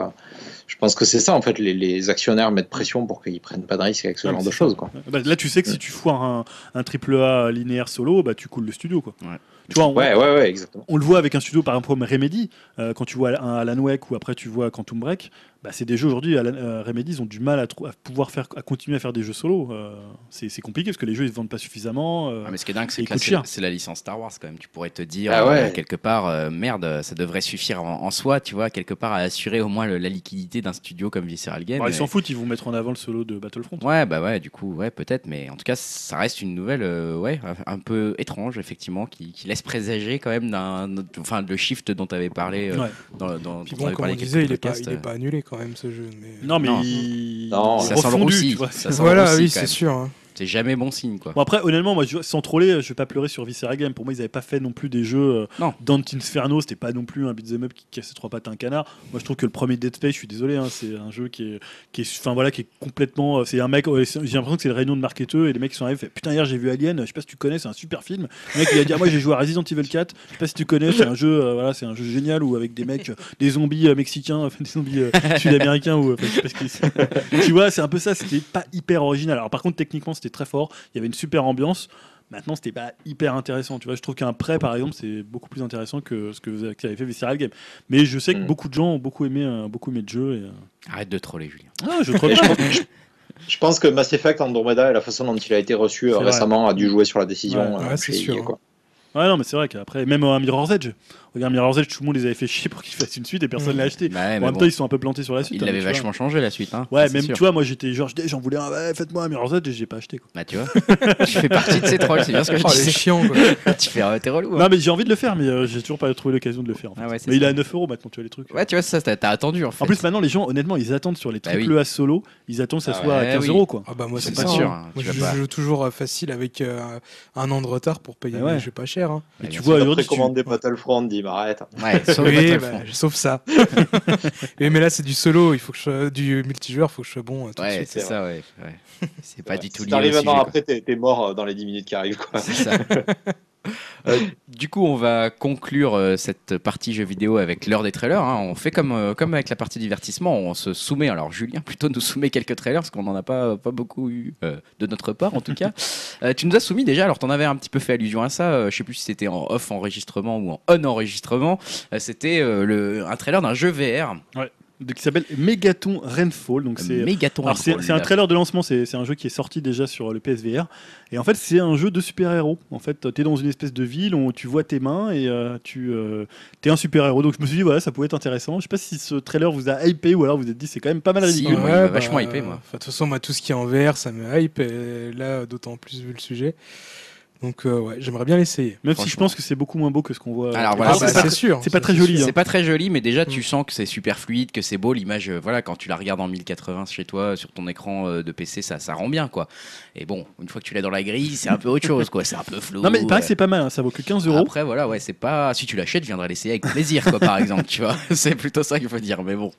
je pense que c'est ça en fait. Les, les actionnaires mettent pression pour qu'ils prennent pas de risques avec ce Ouais, genre de choses quoi. Bah, là, tu sais que si tu foires un, un triple A linéaire solo, bah, tu coules le studio. Quoi. Ouais. Tu vois, on, Ouais ouais ouais exactement. on le voit avec un studio par exemple Remedy, euh, quand tu vois un Alan Wake ou après tu vois Quantum Break, bah, c'est des jeux aujourd'hui, Alan- euh, Remedy, ils ont du mal à, pouvoir faire, à continuer à faire des jeux solo. Euh, c'est compliqué parce que les jeux ils se vendent pas suffisamment. euh, Ah, mais ce qui est dingue, c'est que c'est la licence Star Wars quand même. Tu pourrais te dire Ah ouais. euh, quelque part, euh, merde, ça devrait suffire en, en soi, tu vois, quelque part à assurer au moins le- la liquidité d'un studio comme Visceral Games. Bon, ils s'en foutent, ils vont mettre en avant le solo de Battlefront. Ouais, bah ouais, du coup, ouais, peut-être, mais en tout cas, ça reste une nouvelle, euh, ouais, un peu étrange, effectivement, qui, qui laisse présager quand même d'un, enfin, le shift dont tu avais parlé euh, Ouais. dans, dans, Puis bon, comme on disait, il est, pas, podcasts, il est pas annulé quand même ce jeu. Mais... Non, mais Non. il, ça sent le roussi, Voilà, oui, c'est sûr. hein. C'est jamais bon signe, quoi. Bon après honnêtement moi je- sans troller je vais pas pleurer sur Viscera Game. Pour moi ils avaient pas fait non plus des jeux euh, Non. Dante Inferno. C'était pas non plus un beat'em up qui cassait trois pattes à un canard. Moi je trouve que le premier Dead Space je suis désolé hein, c'est un jeu qui est qui est enfin voilà qui est complètement euh, c'est un mec ouais, j'ai l'impression que c'est le réunion de marketeux et les mecs qui sont arrivés fait putain hier j'ai vu Alien je sais pas si tu connais c'est un super film. Le mec il a dit ah, moi j'ai joué à Resident Evil 4 je sais pas si tu connais c'est un jeu euh, voilà c'est un jeu génial où avec des mecs euh, des zombies euh, mexicains [laughs] des zombies sud-américains ou [laughs] tu vois c'est un peu ça c'était pas hyper original. Alors par contre techniquement c'était très fort il y avait une super ambiance Maintenant, c'était pas hyper intéressant. Tu vois, je trouve qu'un prêt, par exemple, c'est beaucoup plus intéressant que ce que vous avez, fait Visceral Game. Mais je sais que Mm. beaucoup de gens ont beaucoup aimé, euh, beaucoup aimé le jeu. Et, euh, Arrête de troller, Julien. Ah, je [laughs] pense, je- [laughs] je pense que Mass Effect Andromeda et la façon dont il a été reçu euh, vrai. récemment a dû jouer sur la décision. Ouais, euh, ouais, c'est sûr, quoi. Ouais, non, mais c'est vrai qu'après, même un Mirror's Edge. Regarde, Mirror's Edge, tout le monde les avait fait chier pour qu'ils fassent une suite et personne Mm. l'a acheté. Bah ouais, en même bon, temps, ils sont un peu plantés sur la suite. il hein, l'avait tu vois. vachement changé la suite. Hein, Ouais, ça, même c'est sûr. tu vois, moi j'étais genre, j'en voulais un, ouais, faites-moi un Mirror's Edge et j'ai pas acheté quoi. Bah, tu vois, [laughs] tu fais partie de ces trolls, c'est bien ce que je Oh, les disais. chiants, quoi. [laughs] tu fais, euh, t'es relou. hein. Non, mais j'ai envie de le faire, mais euh, j'ai toujours pas trouvé l'occasion de le faire. en fait. Ah ouais, c'est mais il est à 9 euros maintenant, tu vois les trucs. Ouais, tu vois, ça, t'as t'as attendu en fait. En plus, maintenant, les gens, honnêtement, ils attendent sur les Bah triple. A solo, ils attendent que ça Ah soit à ouais, 15 oui. euros quoi. Ah bah moi C'est c'est pas sûr, hein. je joue toujours euh, facile avec un an de retard pour payer Ah mes jeux pas cher. tu vois, Précommandé Battlefront, dit arrête. Ouais, [laughs] sauf Oui, bah, sauf ça. [laughs] Et mais là c'est du solo, il faut que je sois- du multijoueur, il faut que je sois bon euh, tout Ouais, c'est ça, ouais. ouais. C'est pas du tout si lié. t'arrives au un an après, t'es t'es mort euh, dans les 10 minutes qui arrivent. Quoi. C'est ça. [laughs] Euh, du coup, on va conclure euh, cette partie jeux vidéo avec l'heure des trailers. hein. On fait comme, euh, comme avec la partie divertissement, on se soumet. Alors, Julien [laughs] plutôt nous soumet quelques trailers parce qu'on n'en a pas, pas beaucoup eu de notre part en tout cas. Tu nous as soumis déjà, alors tu en avais un petit peu fait allusion à ça. euh, je sais plus si c'était en off enregistrement ou en on enregistrement. C'était un trailer d'un jeu VR. De- qui s'appelle Megaton Rainfall. Donc c'est c'est c'est un trailer de lancement, c'est c'est un jeu qui est sorti déjà sur le PSVR. Et en fait, c'est un jeu de super-héros. En fait, tu es dans une espèce de ville où tu vois tes mains et euh, tu es un super-héros. Donc je me suis dit, voilà, ça pouvait être intéressant. Je sais pas si ce trailer vous a hypé ou alors vous vous êtes dit, c'est quand même pas mal Si, ridicule. moi, il m'a vachement hypé, moi. De toute façon, moi, tout ce qui est en VR, ça me hype. Et là, d'autant plus vu le sujet. Donc, euh, ouais, j'aimerais bien l'essayer. Même si je pense que c'est beaucoup moins beau que ce qu'on voit. Alors, Et voilà, Ah, contre, bah, c'est pas- c'est sûr. c'est pas très joli. C'est hein. pas très joli, mais déjà tu Mm. sens que c'est super fluide, que c'est beau. L'image, euh, voilà, quand tu la regardes en 1080 chez toi, sur ton écran euh, de PC, ça, ça rend bien, quoi. Et bon, une fois que tu l'as dans la grille, c'est un peu autre chose, quoi. C'est un peu flou. Non, mais il paraît que c'est pas mal. hein. Ça vaut que 15 euros. Après, voilà, ouais, c'est pas. Si tu l'achètes, je viendrai l'essayer avec plaisir, quoi, par exemple, tu vois. [laughs] C'est plutôt ça qu'il faut dire. Mais bon,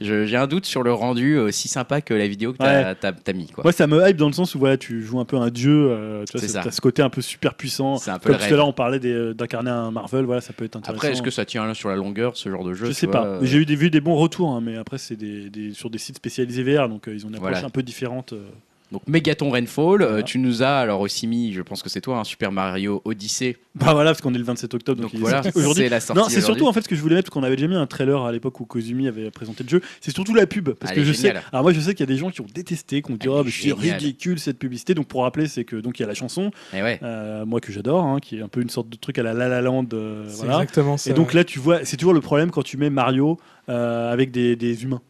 je- j'ai un doute sur le rendu euh, aussi sympa que la vidéo que t'as mis, quoi. Moi, ça me hype dans le sens où voilà, tu joues un peu un dieu. euh, tu vois, C'est c'est- ça. ce côté un peu super puissant. C'est un peu Comme le tout à rêve. l'heure, on parlait des- d'incarner un Marvel. Voilà, ça peut être intéressant. Après, est-ce que ça tient sur la longueur, ce genre de jeu je tu sais vois, pas. euh, J'ai eu des, vu des bons retours, hein, mais après, c'est des, des- sur des sites spécialisés VR, donc euh, ils ont une approche Voilà. un peu différente. euh. Donc Megaton Rainfall, euh, Voilà. tu nous as alors aussi mis, je pense que c'est toi, un Super Mario Odyssey. Bah voilà, parce qu'on est le 27 octobre, donc, Donc voilà, c'est la sortie. Non, c'est surtout en fait ce que je voulais mettre, parce qu'on avait déjà mis un trailer à l'époque où Kozumi avait présenté le jeu. C'est surtout la pub, parce Ah, que je sais. Alors moi, je sais qu'il y a des gens qui ont détesté, qui ont dit oh c'est ridicule cette publicité. Donc pour rappeler, c'est que donc il y a la chanson, Et ouais. euh, moi que j'adore, hein, qui est un peu une sorte de truc à la La La Land, euh, voilà. exactement ça. Et donc là, tu vois, c'est toujours le problème quand tu mets Mario euh, avec des, des humains.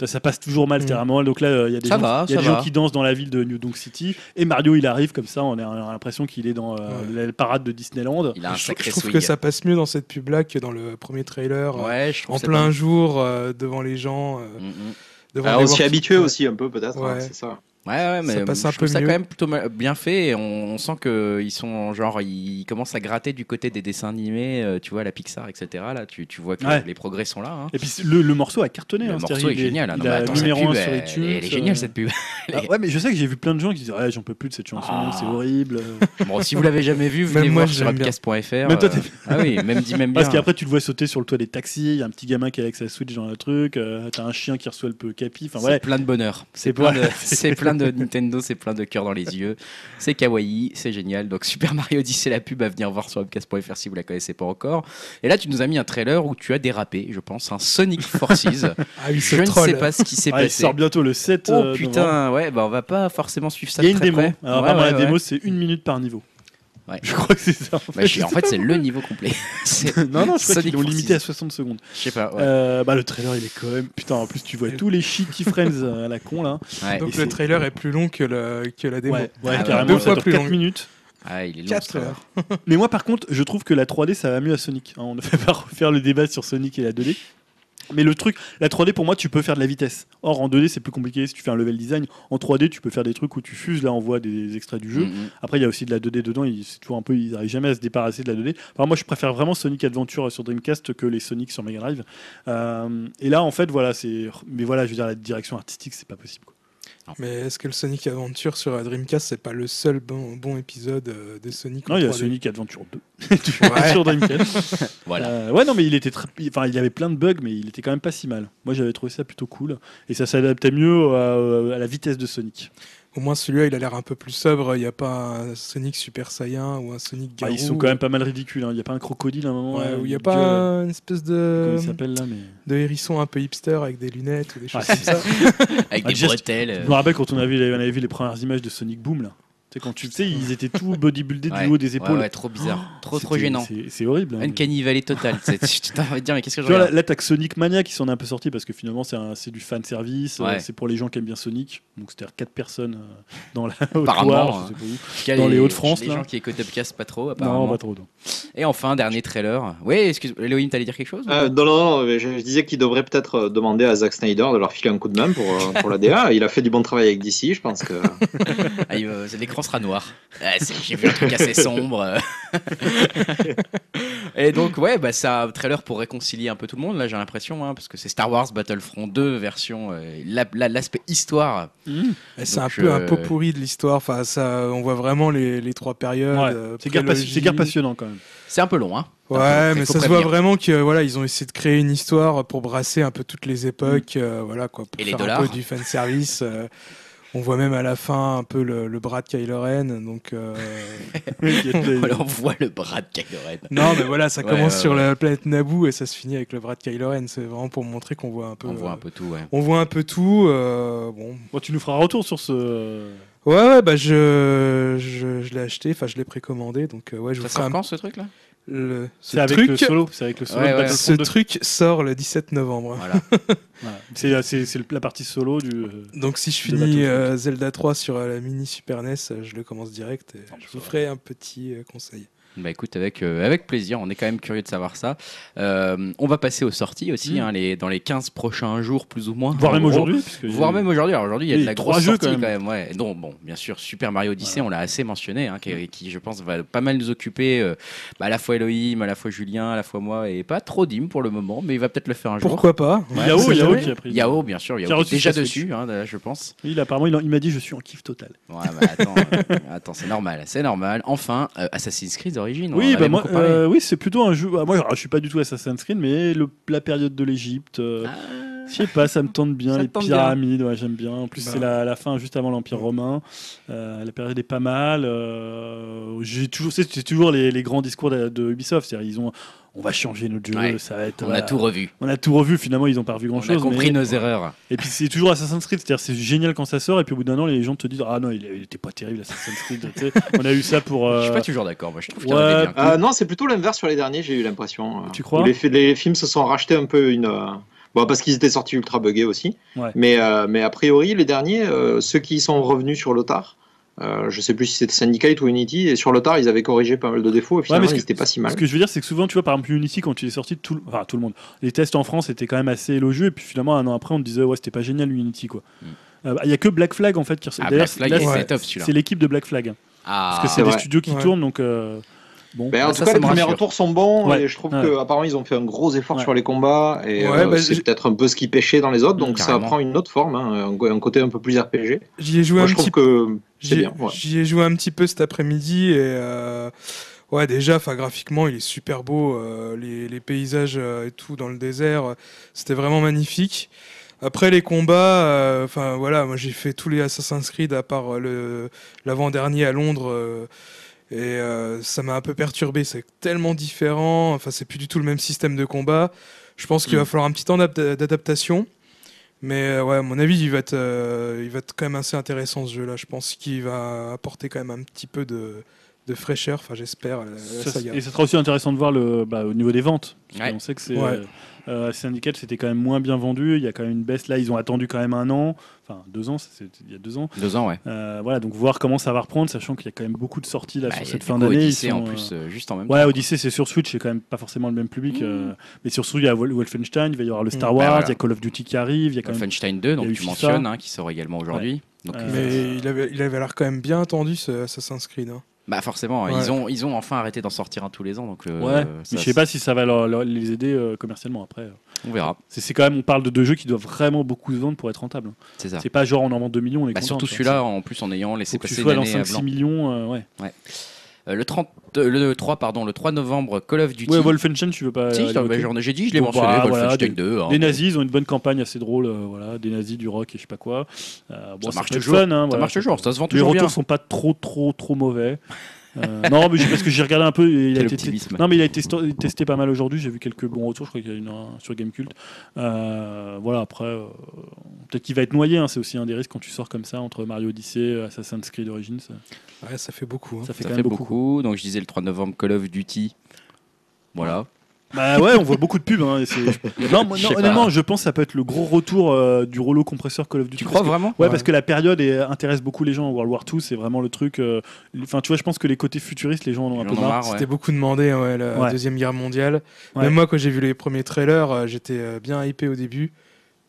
Ça, ça passe toujours mal, Mm. littéralement. Donc là, euh, il y a des, Ça gens, va, il y a ça des gens va. qui dansent dans la ville de New Donk City. Et Mario, il arrive comme ça, on a, on a l'impression qu'il est dans euh, Ouais. la parade de Disneyland. Il a un je, sacré je trouve swing. que ça passe mieux dans cette pub là que dans le premier trailer. euh, Ouais, je trouve En plein jour, euh, devant les gens. euh, Mm, mm. devant Ah, les on s'y habitué Ouais. aussi un peu peut-être, hein, c'est ça. Ouais, ouais, mais Ça passe je un trouve peu ça quand même plutôt bien fait. Et on, on sent qu'ils sont genre, ils commencent à gratter du côté des dessins animés, euh, tu vois, la Pixar, etc. Là, tu, tu vois que Ouais. les progrès sont là. hein. Et puis le, le morceau a cartonné. Le hein, morceau c'est-à-dire, est il génial. hein. Il Non, mais a attends, cette numéro pub, 1 sur elle, iTunes. elle est géniale euh, cette pub. Elle [laughs] Ah ouais, mais je sais que j'ai vu plein de gens qui disent ouais, j'en peux plus de cette chanson, Ah. c'est horrible. [laughs] Bon, si vous l'avez jamais vu, Même venez moi, voir sur j'aime bien. upcast.fr. Même toi, euh, Ah oui, même dit même [laughs] bien. Parce qu'après, tu le vois sauter sur le toit des taxis. Il y a un petit gamin qui est avec sa Switch dans le truc. euh, T'as un chien qui reçoit le peu capi. Enfin c'est voilà. plein de bonheur. C'est C'est plein, de- c'est plein de Nintendo, c'est plein de cœur dans les yeux. C'est kawaii, c'est génial. Donc Super Mario Odyssey, la pub à venir voir sur upcast.fr si vous la connaissez pas encore. Et là, tu nous as mis un trailer où tu as dérapé, je pense, un Sonic Forces. [laughs] Ah oui, je ne sais pas ce qui s'est Ah, il passé. sort bientôt le 7. Oh euh, novembre. putain, ouais, bah on va pas forcément suivre ça Il y a de une très démo. près. Alors, Ouais, vraiment, ouais, la ouais. démo, c'est une minute par niveau. Ouais. Je crois que c'est ça. En Bah, fait, je- en fait, c'est le niveau complet. [laughs] Non, non, je crois Sonic qu'ils l'ont limité à 60 secondes. Je sais pas. Ouais. Euh, bah, le trailer, il est quand même. Putain, en plus, tu vois tous les shitty [laughs] friends euh, à la con là. Ouais. Donc Et le trailer est plus long que, le, que la démo. Ouais, ouais, Ah carrément, Deux ça fois dure plus 4 long. minutes. Ah, il est long. Quatre ce trailer. heures. Mais moi, par contre, je trouve que la 3D, ça va mieux à Sonic. hein. on ne [laughs] fait pas refaire le débat sur Sonic et la 2D. Mais le truc, la 3D pour moi, tu peux faire de la vitesse. Or, en 2D, c'est plus compliqué. Si tu fais un level design, en 3D, tu peux faire des trucs où tu fuses. Là, on voit des extraits du jeu. Mm, mm. Après, il y a aussi de la 2D dedans. C'est toujours un peu, ils n'arrivent jamais à se débarrasser de la 2D. Alors, moi, je préfère vraiment Sonic Adventure sur Dreamcast que les Sonic sur Mega Drive. Euh, et là, en fait, voilà, c'est. Mais voilà, je veux dire, la direction artistique, c'est pas possible. quoi. Mais est-ce que le Sonic Adventure sur la Dreamcast, c'est pas le seul bon, bon épisode euh, de Sonic Non, il y a 3D? Sonic Adventure 2 [laughs] Ouais. sur Dreamcast. [laughs] Voilà. Euh, ouais, non, mais il était très... enfin, il y avait plein de bugs, mais il était quand même pas si mal. Moi, j'avais trouvé ça plutôt cool, et ça s'adaptait mieux à, à la vitesse de Sonic. Au moins celui-là, il a l'air un peu plus sobre. Il n'y a pas un Sonic Super Saiyan ou un Sonic Ah, Garou. ils sont quand même pas mal ridicules. hein. Il y a pas un crocodile à un moment. Ouais, où il n'y a une pas gueule. une espèce Comment de, il s'appelle là, mais. de hérisson un peu hipster avec des lunettes ou des choses Ouais, comme ça. [laughs] Avec Ah, des déjà, bretelles. Je me rappelle quand on avait, on avait vu les premières images de Sonic Boom là. Tu sais, quand tu sais, ils étaient tout bodybuildés Ouais. du haut des épaules. ouais, trop bizarre. Trop, trop C'était- gênant. c'est- C'est horrible. hein. Une cannibale totale. Tu de [laughs] dire, mais qu'est-ce que je Tu vois, là, t'as que Sonic Mania qui s'en est un peu sorti parce que finalement, c'est un- c'est du fan service. euh, c'est pour les gens qui aiment bien Sonic. Donc, c'était quatre personnes euh, dans la [laughs] haute Apparemment, Loire, hein. je sais pas où. En tout cas, dans les Hauts-de-France, Les là. gens qui écoutent Upcast pas trop, apparemment. Non, pas trop. non. Et enfin, dernier trailer. Oui, excuse Elohim, t'allais dire quelque chose Euh, non, non, non, mais je, je disais qu'il devrait peut-être demander à Zack Snyder de leur filer un coup de main pour, pour la DA. Il a fait du bon travail avec DC, je pense que. [laughs] Ah, il va- L'écran sera noir. Ah, J'ai vu un truc assez sombre. [laughs] Et donc, ouais, bah, c'est un trailer pour réconcilier un peu tout le monde, là, j'ai l'impression, hein, parce que c'est Star Wars Battlefront 2, version. euh, la- la- L'aspect histoire. C'est un peu un euh, pot pourri de l'histoire. Enfin, ça, on voit vraiment les, les trois périodes. Ouais. euh, C'est guère, passionnant quand même. C'est un peu long, hein. Ouais, mais ça se voit vraiment que voilà, ils ont essayé de créer une histoire pour brasser un peu toutes les époques, euh, voilà quoi, pour Et les faire dollars. un peu du fan service. On voit même à la fin un peu le, le bras de Kylo Ren, donc euh, [laughs] Voilà, on voit le bras de Kylo Ren. non, mais voilà, ça Ouais, commence ouais, sur ouais. la planète Naboo et ça se finit avec le bras de Kylo Ren. C'est vraiment pour montrer qu'on voit un peu. On voit euh, un peu tout, ouais. on voit un peu tout. euh, bon, Bon, tu nous feras un retour sur ce. ouais, ouais, bah je, je, je l'ai acheté, enfin je l'ai précommandé, donc euh, ouais, je vous Ça ferai sort un- quand ce truc là le, ce C'est avec truc. le solo. C'est avec le solo. Ouais, ouais. Ce 2. truc sort le 17 novembre. Voilà. [laughs] Voilà. C'est la partie solo du. euh, Donc si je finis euh, Zelda 3 sur euh, la mini Super NES, euh, je le commence direct et je vous ferai un petit euh, conseil. Bah écoute, avec, euh, avec plaisir, on est quand même curieux de savoir ça. Euh, on va passer aux sorties aussi, Mm. hein, les, dans les 15 prochains jours, plus ou moins. Voire même aujourd'hui. Voire même aujourd'hui. Alors aujourd'hui, il y a Oui, de la trois grosse jeux, sortie quand quand même. ouais. Donc bon, bien sûr, Super Mario Odyssey, on l'a assez mentionné, hein, qui, qui, je pense va pas mal nous occuper. euh, bah, à la fois Elohim, à la fois Julien, à la fois moi, et pas trop Dim pour le moment, mais il va peut-être le faire un jour. Pourquoi pas Ouais, Yao, Yao qui a pris. Yao, bien sûr, Yao qui est déjà dessus, hein, là, je pense. Il, apparemment, il, en- il m'a dit je suis en kiff total. Ouais, bah, attends, euh, [laughs] attends, c'est normal, c'est normal. Enfin, euh, Assassin's Creed Oui, bah moi, euh, oui, c'est plutôt un jeu. ah, Moi, je suis pas du tout Assassin's Creed, mais le- la période de l'Égypte, euh, Ah, Je sais pas, ça me tente bien, Ça les tente bien. pyramides, ouais, j'aime bien. En plus, Bah. c'est la, la fin juste avant l'Empire romain. Euh, la période est pas mal. Euh, j'ai toujours, c'est c'est toujours les, les grands discours de, de Ubisoft. C'est-à-dire, ils ont, on va changer notre jeu, Ouais. ça va être. On voilà. a tout revu. On a tout revu. Finalement, ils ont pas revu On grand-chose. a compris mais- nos erreurs. Et puis c'est toujours Assassin's Creed, c'est-à-dire c'est génial quand ça sort, et puis au bout d'un an, les gens te disent Ah non, il, il était pas terrible Assassin's Creed. tu sais. on a eu ça pour. euh, Je suis pas toujours d'accord. Moi, je trouve qu'il y ouais. en avait bien. Euh, non, c'est plutôt l'inverse sur les derniers, j'ai eu l'impression. euh, Tu crois? Les films se sont rachetés un peu une. Bon, parce qu'ils étaient sortis ultra buggés aussi. Ouais. Mais, euh, mais a priori, les derniers, euh, ceux qui sont revenus sur l'OTAR, euh, je sais plus si c'était Syndicate ou Unity, et sur l'OTAR, ils avaient corrigé pas mal de défauts, et finalement, ce ils n'étaient pas si mal. Ce que je veux dire, c'est que souvent, tu vois, par exemple, Unity, quand il est sorti, tout, le- enfin, tout le monde, les tests en France étaient quand même assez élogieux, et puis finalement, un an après, on te disait, ouais, c'était pas génial Unity, quoi. Mm. Euh, Il y a que Black Flag, en fait, qui ressort. Ah, Black Flag, c'est- était top celui-là. c'est l'équipe de Black Flag, Ah, parce que c'est des studios qui Ouais. tournent, donc euh, bon. Mais en Bah, tout ça, cas, ça les premiers retours sont bons, Ouais. et je trouve Ouais. que apparemment ils ont fait un gros effort Ouais. sur les combats, et Ouais, euh, bah, c'est peut-être un peu ce qui pêchait dans les autres, donc ça prend une autre forme, hein, un, côté un peu plus RPG. J'y ai joué Moi, un je petit trouve que c'est J'y ai- bien. ouais. j'y ai joué un petit peu cet après-midi et euh, ouais déjà, enfin graphiquement il est super beau, euh, les, les paysages euh, et tout dans le désert, euh, c'était vraiment magnifique. Après les combats, euh, enfin voilà, moi j'ai fait tous les Assassin's Creed à part euh, l'avant-dernier à Londres euh, et euh, ça m'a un peu perturbé. C'est tellement différent, enfin c'est plus du tout le même système de combat. Je pense qu'il Mm. va falloir un petit temps d'ap- d'adaptation. Mais euh, ouais, à mon avis, il va, être, euh, il va être quand même assez intéressant ce jeu-là. Je pense qu'il va apporter quand même un petit peu de, de fraîcheur, enfin j'espère, et ça sera aussi intéressant de voir le, bah, au niveau des ventes. Parce Ouais. qu'on sait que c'est. Ouais. Euh, Syndicate, c'était quand même moins bien vendu. Il y a quand même une baisse. Là, ils ont attendu quand même un an. Enfin, deux ans, c'est il y a deux ans. Deux ans, ouais. Euh, voilà, donc voir comment ça va reprendre, sachant qu'il y a quand même beaucoup de sorties là Bah, sur il cette fin d'année. ils Odyssey sont, en euh, plus, euh, juste en même Ouais, temps. Odyssey, c'est sur Switch, c'est quand même pas forcément le même public. Mmh. euh, mais sur Switch, il y a Wol- Wolfenstein, il va y avoir le Star Mmh. Wars, Bah, il voilà. y a Call of Duty qui arrive, il y a quand même. Wolfenstein 2, donc il y a eu tu FIFA. mentionnes, hein, qui sort également aujourd'hui. Donc, Euh, euh, Mais il avait, il avait l'air quand même bien attendu ce Assassin's Creed. hein. Bah forcément, Ouais. ils, ont, ils ont enfin arrêté d'en sortir un tous les ans. Donc, euh, Ouais, ça- mais je sais pas si ça va leur- leur- les aider euh, commercialement après. On verra. C'est c'est quand même, on parle de deux jeux qui doivent vraiment beaucoup se vendre pour être rentables. C'est ça. C'est pas genre on en vend 2 millions, on est Bah, content, surtout celui-là, en plus en ayant laissé Faut que tu passer sois dans année à 5-6 blanc. millions, euh, ouais. Euh, le, 30, euh, le 3, pardon, le 3 novembre, Call of Duty. Ouais, Wolfenstein, tu veux pas. Si, bah, j'ai dit, je l'ai Bon, mentionné, bah, voilà, Wolfenstein des- 2. hein. Les nazis, ils ont une bonne campagne assez drôle, euh, voilà, des nazis, du rock et je sais pas quoi. Euh, bon, Ça marche toujours. fun, hein, Ça voilà. marche toujours, ça se vend Les toujours retours bien. sont pas trop, trop, trop mauvais. Euh, non, mais parce que j'ai regardé un peu. et Il a été non, mais il a été testé pas mal aujourd'hui. J'ai vu quelques bons retours. Je crois qu'il y en a une un sur Gamecult. Euh, voilà, après, euh, peut-être qu'il va être noyé. hein, c'est aussi un des risques quand tu sors comme ça entre Mario Odyssey, Assassin's Creed Origins. Ça, Ouais, ça fait beaucoup. hein. ça fait Ça quand fait même beaucoup. beaucoup. Donc je disais le 3 novembre, Call of Duty. Voilà. Bah ouais, on voit beaucoup de pubs. hein, [laughs] non, non, pas. honnêtement, je pense que ça peut être le gros retour euh, du rouleau compresseur Call of Duty. Tu crois que- vraiment Ouais, Ouais. parce que la période est- intéresse beaucoup les gens. World War II, c'est vraiment le truc. euh, Enfin, tu vois, je pense que les côtés futuristes, les gens en ont un peu marre. marre, ouais. C'était beaucoup demandé, ouais, la Ouais. Deuxième Guerre mondiale. Ouais. Même moi, quand j'ai vu les premiers trailers, euh, j'étais euh, bien hypé au début.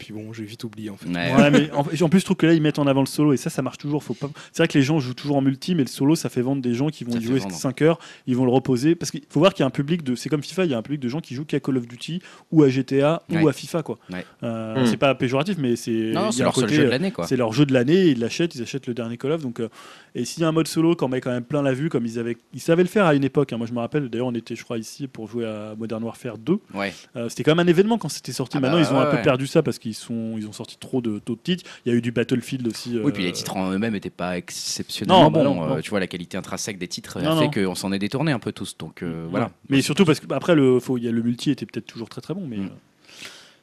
Puis bon, j'ai vite oublié en fait. Ouais. Ouais, mais en, en plus, je trouve que là, ils mettent en avant le solo et ça, ça marche toujours. Faut pas... C'est vrai que les gens jouent toujours en multi, mais le solo, ça fait vendre des gens qui vont Ça jouer vendre. 5 heures, ils vont le reposer. Parce qu'il faut voir qu'il y a un public de. C'est comme FIFA, il y a un public de gens qui jouent qu'à Call of Duty ou à GTA ou Ouais. à FIFA, quoi. Ouais. Euh, Hmm. C'est pas péjoratif, mais c'est. leur côté, jeu de euh, l'année, quoi. C'est leur jeu de l'année, ils l'achètent, ils achètent le dernier Call of. Donc, euh, et s'il y a un mode solo, quand met quand même plein la vue, comme ils avaient, ils savaient le faire à une époque. hein. Moi, je me rappelle. D'ailleurs, on était, je crois, ici pour jouer à Modern Warfare 2. Ouais. Euh, c'était quand même un événement quand c'était sorti. Ah Maintenant, bah ils ont un peu ouais. perdu ça parce qu'ils sont, ils ont sorti trop de taux de titres. Il y a eu du Battlefield aussi. Oui, puis euh, les titres en eux-mêmes n'étaient pas exceptionnellement Non, bah bons. non, Euh, non. tu vois, la qualité intrinsèque des titres a fait qu'on s'en est détourné un peu tous. Donc euh, voilà. Mais surtout parce que après le, faut, y a le multi était peut-être toujours très très bon, mais Mm.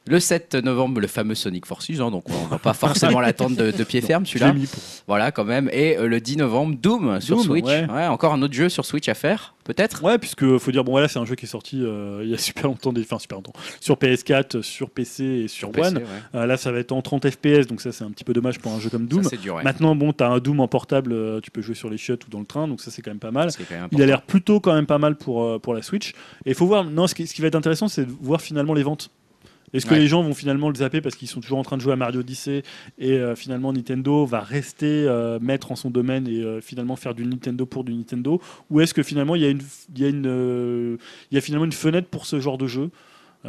Le 7 novembre, le fameux Sonic Forces, hein, donc on va pas forcément [laughs] l'attendre de, de pied ferme celui-là. pour- Voilà, quand même. Et euh, le 10 novembre, Doom sur Switch. ouais. encore un autre jeu sur Switch à faire, peut-être Ouais, puisque faut dire bon voilà, c'est un jeu qui est sorti euh, il y a [laughs] super longtemps, des- enfin super longtemps, sur PS4, sur PC et sur, One. ouais. Euh, là, ça va être en 30 FPS, donc ça c'est un petit peu dommage pour un jeu comme Doom. Ça, dur. Maintenant, bon, t'as un Doom en portable, tu peux jouer sur les chiottes ou dans le train, donc ça c'est quand même pas mal. Il a l'air plutôt quand même pas mal pour, pour la Switch. Et il faut voir, non, ce qui, ce qui va être intéressant, c'est de voir finalement les ventes. Est-ce que Ouais. les gens vont finalement le zapper parce qu'ils sont toujours en train de jouer à Mario Odyssey et euh, finalement Nintendo va rester euh, maître en son domaine et euh, finalement faire du Nintendo pour du Nintendo? Ou est-ce que finalement il y a, une, il y, a une, euh, il y a finalement une fenêtre pour ce genre de jeu?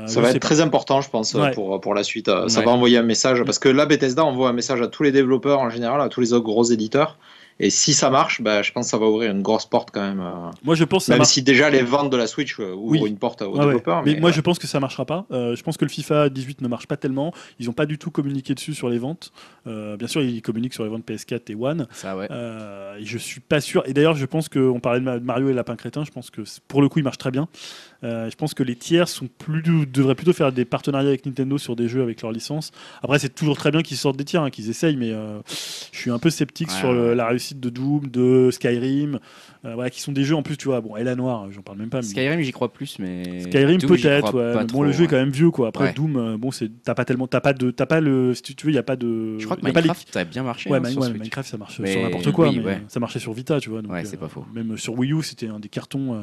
Ça va être pas. très important, je pense, Ouais. pour, pour la suite. Ça Ouais. va envoyer un message, parce que là, Bethesda envoie un message à tous les développeurs en général, à tous les autres gros éditeurs. Et si ça marche, bah, je pense que ça va ouvrir une grosse porte quand même. euh, Moi, je pense que ça Même marche. si déjà les ventes de la Switch euh, ouvrent Oui. une porte aux ouais. développeurs. Mais, Mais, moi, ouais. je pense que ça marchera pas. Euh, je pense que le FIFA 18 ne marche pas tellement. Ils n'ont pas du tout communiqué dessus sur les ventes. Euh, bien sûr, ils communiquent sur les ventes PS4 et One. Ça, ouais. Euh, et je suis pas sûr. Et d'ailleurs, je pense qu'on parlait de Ma- de Mario et Lapin Crétin. Je pense que pour le coup, il marche très bien. Euh, je pense que les tiers sont plus, devraient plutôt faire des partenariats avec Nintendo sur des jeux avec leur licence. Après, c'est toujours très bien qu'ils sortent des tiers, hein, qu'ils essayent, mais euh, je suis un peu sceptique Ouais, sur le- la réussite de Doom, de Skyrim, euh, voilà, qui sont des jeux en plus, tu vois. Bon, et la Noire, j'en parle même pas. mais- Skyrim, j'y crois plus, mais. Skyrim peut-être, ouais. bon, trop, le jeu est quand même vieux, quoi. Après Ouais. Doom, bon, c'est t'as pas tellement, t'as pas de, t'as pas le, si tu veux, il y a pas de. Je crois que les- Minecraft a bien marché. Ouais, hein, sur. Minecraft ça marche Mais sur n'importe quoi, oui, mais ça marchait sur Vita, tu vois. donc, Ouais, c'est euh, pas faux. Même sur Wii U, c'était un des cartons. euh,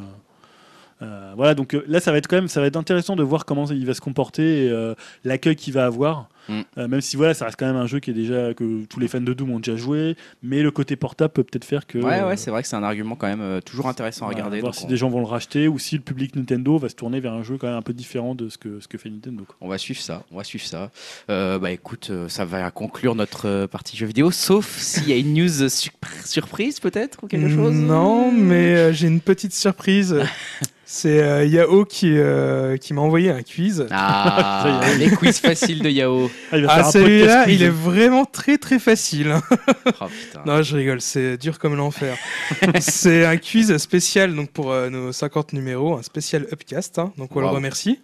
voilà, donc euh, là, ça va être quand même, ça va être intéressant de voir comment il va se comporter, euh, l'accueil qu'il va avoir. Mm. Euh, même si voilà, ça reste quand même un jeu qui est déjà que tous les fans de Doom ont déjà joué, mais le côté portable peut peut-être faire que. Ouais, euh, ouais, c'est vrai que c'est un argument quand même euh, toujours intéressant à regarder. voir donc si on- des gens vont le racheter ou si le public Nintendo va se tourner vers un jeu quand même un peu différent de ce que, ce que fait Nintendo. quoi. On va suivre ça, on va suivre ça. Euh, bah écoute, ça va conclure notre partie jeux vidéo, sauf s'il y a une news su- surprise peut-être ou quelque chose. Non, mais euh, j'ai une petite surprise. [laughs] C'est euh, Yao qui, euh, qui m'a envoyé un quiz. Ah, [laughs] les quiz faciles de Yao. Ah, il va Ah, faire un celui-là, podcast il est vraiment très très facile. Oh [laughs] putain. Non, je rigole, c'est dur comme l'enfer. [laughs] c'est un quiz spécial donc pour euh, nos 50 numéros, un spécial upcast. hein, donc on le remercie.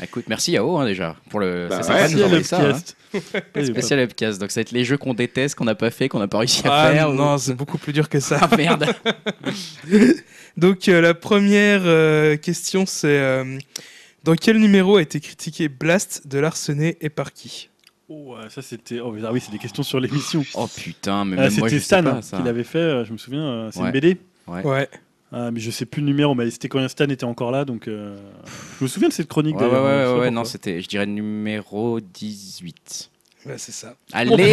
Écoute, merci Yao hein, déjà pour le. Bah c'est ouais, sympa de nous ça. hein. Upcast. [laughs] Ouais, Spécial Upcast. Donc ça va être les jeux qu'on déteste, qu'on n'a pas fait, qu'on n'a pas réussi à Ah faire. ou- non, c'est beaucoup plus dur que ça. Ah merde. Donc euh, la première euh, question c'est euh, dans quel numéro a été critiqué Blast de Larsenet et par qui? Oh, ouais, ça c'était. Oh, mais ah oui, c'est des questions sur l'émission. Oh putain, mais Ah, même moi je c'était sais Stan pas hein, ça. qui l'avait fait, euh, je me souviens. euh, c'est Ouais. une BD. Ouais. Ouais. Ah, mais je sais plus le numéro, mais c'était quand Stan était encore là, donc euh, je me souviens de cette chronique. Ouais, ouais, d'ailleurs, ouais, non, c'était, je dirais numéro 18. Ouais, c'est ça. Allez Oh, putain,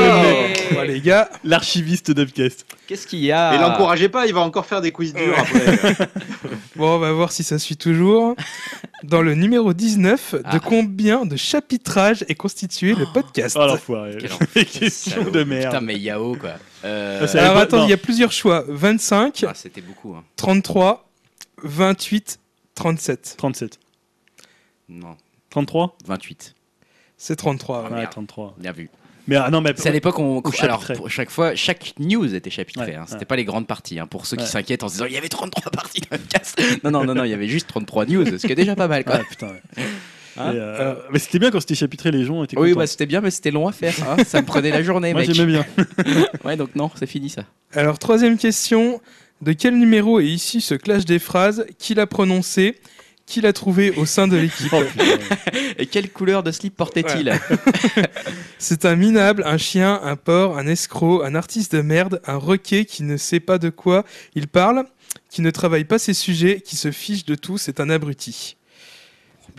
le mec. Bon, les gars, L'archiviste d'Upcast. Qu'est-ce qu'il y a Et l'encouragez pas, il va encore faire des quiz durs après. [laughs] bon, on va voir si ça suit toujours. Dans le numéro 19, de Ah. combien de chapitrages est constitué le podcast Oh l'enfoiré. [laughs] Salaud. de merde. Putain, mais Yao quoi. Euh, Ah, Alors pas- attends, il y a plusieurs choix. 25, ah, c'était beaucoup. hein. 33, 28, 37. 37. Non, 33 28. C'est 33. Ah, ouais. Ouais, merde. 33. Bien vu. Mais ah, non, mais C'est à l'époque on Ou alors chapitré. pour chaque fois chaque news était chapitrée. Ouais, hein. C'était ouais. pas les grandes parties. hein. Pour ceux qui Ouais. s'inquiètent en se disant il y avait 33 parties dans le cast. [laughs] Non non non non, il y avait juste 33 news, ce qui est déjà pas mal quoi. [laughs] Putain. ouais. Hein Et, euh, mais c'était bien quand c'était chapitré, les gens étaient Oui, contents. bah c'était bien, mais c'était long à faire. hein. Ça me prenait la journée, Moi mec. j'aimais bien. [laughs] Ouais, donc non, c'est fini ça. Alors, troisième question. De quel numéro est issu ce clash des phrases? Qui l'a prononcé? Qui l'a trouvé au sein de l'équipe [laughs] Oh. Et quelle couleur de slip portait-il [laughs] C'est un minable, un chien, un porc, un escroc, un artiste de merde, un requet qui ne sait pas de quoi il parle, qui ne travaille pas ses sujets, qui se fiche de tout, c'est un abruti.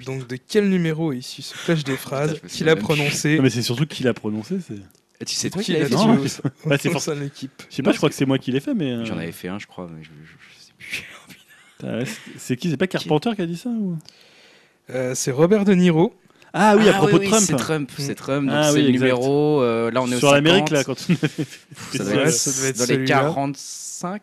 Donc de quel numéro est issu ce clash des phrases Qui l'a prononcé Non, mais c'est surtout qui l'a prononcé. c'est- Et Tu sais Toi qui l'as fait l'équipe. Je sais pas, je crois que c'est moi qui l'ai fait, mais. euh, J'en avais fait un, je crois, mais je, je- je sais plus. putain, ouais, c'est- qui C'est pas Carpenter qui a dit ça ou... Euh, c'est Robert De Niro. Ah oui, à propos de Trump. C'est Trump, c'est Trump. Donc Ah c'est oui, le numéro. euh, là, on est Sur l'Amérique, 50. là, quand on avait fait. Ça Ouais, [laughs] doit être, ça être dans les celui-là. 45,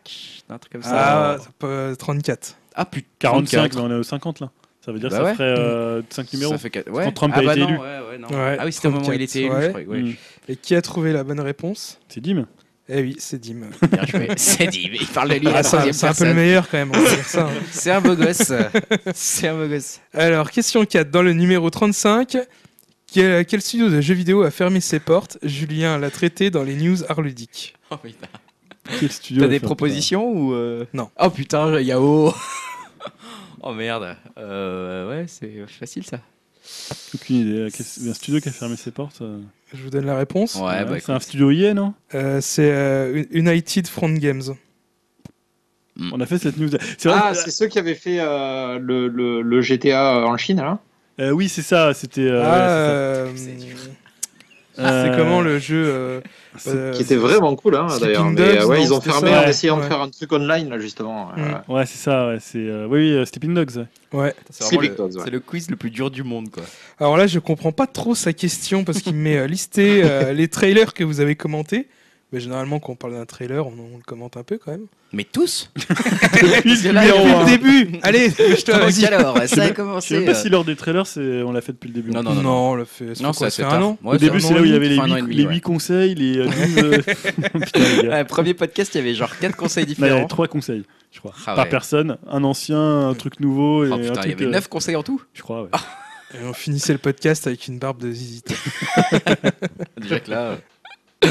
un truc comme ça. Ah, pas- 34. Ah, putain. 45, mais on est au 50 là. Ça veut dire Bah que ça ouais. ferait euh, 5 numéros. Ça fait quatre- ouais. Quand Trump ah a bah été non, élu. Ouais, ouais, non. Ouais, ah oui, c'était au moment où il 34, était élu, ouais. je crois. Ouais. Mm. Et qui a trouvé la bonne réponse? C'est Dim. Eh oui, c'est Dim. Bien joué. C'est mais il parle de lui Ah, c'est un peu le meilleur quand même, hein. [laughs] C'est un beau gosse. C'est un beau gosse. Alors, question 4. Dans le numéro 35, quel, quel studio de jeux vidéo a fermé ses portes? Julien l'a traité dans les news art ludiques. Oh, putain. Quel studio T'as des propositions ou euh Non. Oh putain, Yao. [laughs] oh merde. Euh, ouais, c'est facile ça. Aucune idée. Un studio qui a fermé ses portes. euh, Je vous donne la réponse. Ouais, ouais, bah c'est un studio IA, non? Euh, c'est euh, United Front Games. On a fait cette news. Vrai. Ah, c'est ceux qui avaient fait euh, le, le- le GTA en Chine, là euh, oui, c'est ça. C'était. euh, ah, ouais, C'est Euh, comment le jeu euh, euh, Qui était vraiment cool, hein, d'ailleurs. Mais Dogs, ouais, non, ils ont fermé ça en Ouais, essayant ouais. de faire un truc online, là, justement. Mm. Euh, Ouais, c'est ça. Ouais, c'est. euh, Oui, oui, Sleeping Dogs. ouais. C'est le, quiz le plus dur du monde, quoi. Alors là, je comprends pas trop sa question parce qu'il met euh, listé euh, les trailers que vous avez commentés, Mais généralement, quand on parle d'un trailer, on, on le commente un peu quand même. Mais tous [laughs] Depuis le numéro il y a un. Au début Allez, je te Donc alors, ça a Je sais commencé. pas euh, si l'heure des trailers, c'est- on l'a fait depuis le début. Non, non, Non, non. on l'a fait. ça Non, ça fait un an Ouais, Au début, c'est là où il y avait les enfin, un an 8, et demi, les ouais. huit conseils, les euh, [laughs] 12. euh, Putain, les gars. Ouais, premier podcast, il y avait genre 4 conseils Non, il y avait différents. 3 conseils, je crois. Ah Par personne. Un ancien, un truc nouveau et Oh un putain, il y truc. avait euh, 9 conseils en tout Je crois, ouais. Et on finissait le podcast avec une barbe de Zizi Top. [laughs] Déjà que là. euh,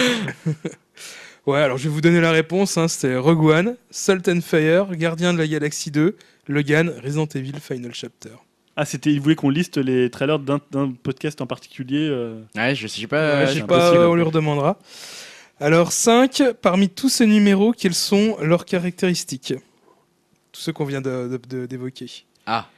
Ouais, alors je vais vous donner la réponse. Hein, C'était Rogue One, Salt and Fire, Gardien de la Galaxie 2, Logan, Resident Evil Final Chapter. Ah, c'était, il voulait qu'on liste les trailers d'un, d'un podcast en particulier. euh. Ouais, je sais Ouais, pas. je c'est sais pas, on lui redemandera. Alors 5, parmi tous ces numéros, quelles sont leurs caractéristiques? Tous ceux qu'on vient de- de- de- d'évoquer. Ah,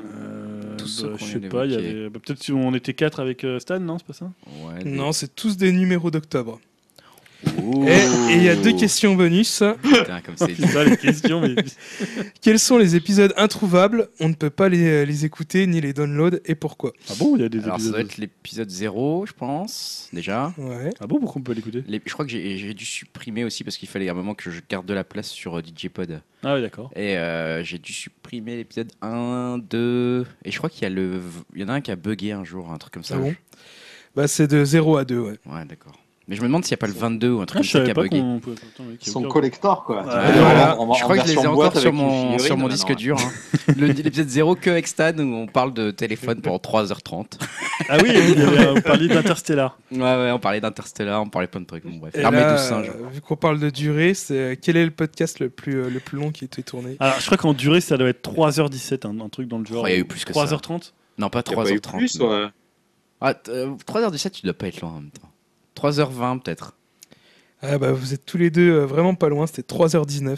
Euh, Tous ceux bah, qu'on je sais vient pas, il y d'évoquer. avait. bah, peut-être si on était 4 avec euh, Stan, non, c'est pas ça? Ouais. Non, c'est tous des numéros d'octobre. Ouh. Et il y a deux questions bonus. Putain, comme c'est [laughs] Putain, les questions, mais. [laughs] Quels sont les épisodes introuvables On ne peut pas les, les écouter ni les download et pourquoi? Ah bon, il y a des Alors, ça épisodes. doit être l'épisode 0, je pense, déjà. Ouais. Ah bon, pourquoi on peut l'écouter? Les- Je crois que j'ai j'ai dû supprimer aussi parce qu'il fallait à un moment que je garde de la place sur euh, DJ Pod. Ah oui, d'accord. Et euh, j'ai dû supprimer l'épisode 1, 2. Et je crois qu'il y, a le... il y en a un qui a bugué un jour, un truc comme ça. Ah bon? Bah c'est de 0 à 2, ouais. Ouais, d'accord. Mais je me demande s'il n'y a pas le 22 ou un truc Ah, comme je ça qui a bugué. qu'on pouvait. Attends, mec, il y a Son aucun- collector, quoi. Je crois que je les ai encore sur mon, sur mon disque dur. hein. [laughs] Le- L'épisode 0 que avec Stan où on parle de téléphone pendant 3h30. Ah oui, on parlait d'Interstellar. Ouais, ouais, on parlait d'Interstellar, on parlait plein de trucs. Bon, bref. L'armée là, douze singes. euh, vu qu'on parle de durée, c'est euh, quel est le podcast le plus, euh, le plus long qui a été tourné? Alors, je crois qu'en durée, ça doit être 3h17, un, un truc dans le genre. Il y a eu plus que ça. 3h30 Non, pas Il y a pas eu 3h30. plus, non. ouais. Ah, t- 3h17, tu dois pas être loin en même temps. 3h20 peut-être. Ah bah vous êtes tous les deux euh, vraiment pas loin, c'était 3h19. Ouais.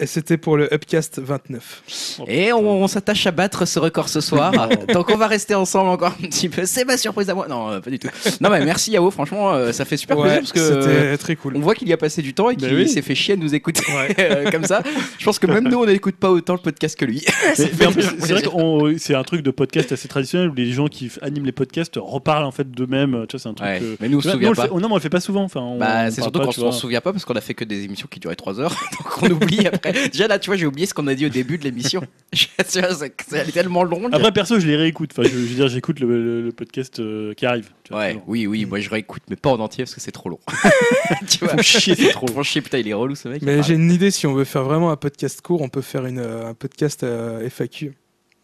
Et c'était pour le Upcast 29. c'est ça. Et on, on s'attache à battre ce record ce soir. Oh. [laughs] Donc on va rester ensemble encore un petit peu. C'est ma surprise à moi. Non, euh, pas du tout. Non, mais merci Yao, franchement, euh, ça fait super plaisir parce que c'était euh, très cool. on voit qu'il y a passé du temps et Ben qu'il oui. s'est fait chier de nous écouter [laughs] euh, comme ça. Je pense que même nous, on n'écoute pas autant le podcast que lui. [laughs] C'est vrai que c'est un truc de podcast assez traditionnel où les gens qui animent les podcasts reparlent en fait d'eux-mêmes. Tu vois, c'est un truc. Ouais, que- mais nous, on se souvient on pas. fait- oh non, mais on le fait pas souvent. Enfin, on- Bah, on c'est surtout pas, qu'on tu s'en souvient pas parce qu'on a fait que des émissions qui duraient 3 heures. [laughs] Donc on oublie après. Déjà là, tu vois, j'ai oublié ce qu'on a dit au début de l'émission. [laughs] C'est- c'est- Elle est tellement longue. Après, perso, je les réécoute. Enfin, je, je veux dire, j'écoute le, le- le podcast euh, qui arrive. tu vois, Ouais, toujours. oui, oui, moi je réécoute, mais pas en entier parce que c'est trop long. [laughs] tu vois, Faut chier, c'est trop. Faut chier, putain, il est relou ce mec. Mais j'ai une idée, si on veut faire vraiment un podcast court, on peut faire une, euh, un podcast euh, FAQ.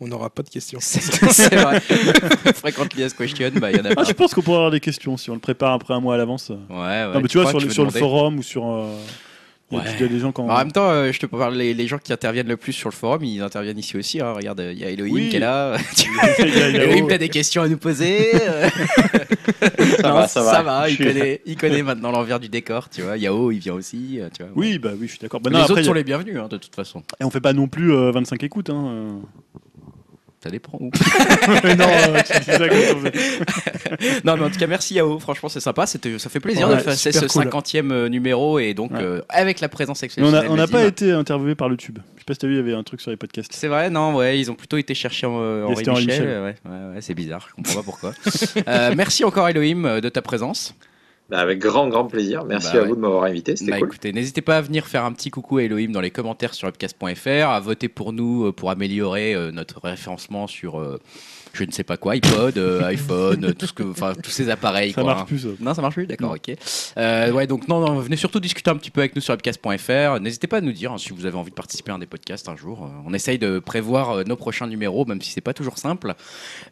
On n'aura pas de questions. [laughs] C'est vrai. [laughs] Fréquente liaise question, bah il y en a Ah, pas. je pense qu'on pourrait avoir des questions si on le prépare après un mois à l'avance. Ouais, ouais. non, mais tu vois, sur, le, tu sur le forum ou sur. euh, il y a- Ouais. il y a des gens quand. En même temps, euh, je te parle, les, les gens qui interviennent le plus sur le forum, ils interviennent ici aussi. hein. Regarde, il y a Elohim Oui. qui est là. [laughs] Il a- il a- Elohim, t'as des questions à nous poser. euh. Ça Non, va, ça va. il, Je suis- connaît, il connaît maintenant l'envers du décor. Tu vois, Yao, il vient aussi. euh, Tu vois. Oui, bah oui, je suis d'accord. Bah, les non, autres après, il y sont a- les bienvenus, hein, de toute façon. Et on fait pas non plus euh, 25 écoutes. Hein. Euh. Ça dépend où. [laughs] non, euh, tu dis ça comme ça, vous êtes- non, mais en tout cas, merci Yao. Franchement, c'est sympa. C'était- Ça fait plaisir Ouais, de faire ce super cool. 50e euh, numéro et donc Ouais. euh, avec la présence Mais on exceptionnelle. a- on n'a de pas été interviewé par le tube. Je sais pas si t'as vu, il y avait un truc sur les podcasts. C'est vrai, non, ouais, ils ont plutôt été chercher euh, Henri C'était Michel. Henri Michel. Ouais, ouais, ouais, c'est bizarre, je comprends pas pourquoi. [laughs] Euh, merci encore Elohim euh, de ta présence. Bah, avec grand, grand plaisir. Merci Bah à ouais. vous de m'avoir invité. C'était Bah, cool. écoutez, n'hésitez pas à venir faire un petit coucou à Elohim dans les commentaires sur upcast.fr, à voter pour nous euh, pour améliorer euh, notre référencement sur euh, je ne sais pas quoi, iPod, euh, iPhone, euh, tout ce que, enfin tous ces appareils. Ça quoi, marche hein. plus. ça. Non, ça marche plus, d'accord, ok. Euh, ouais, donc non, non, venez surtout discuter un petit peu avec nous sur upcast.fr. N'hésitez pas à nous dire hein, si vous avez envie de participer à un des podcasts un jour. On essaye de prévoir euh, nos prochains numéros, même si c'est pas toujours simple.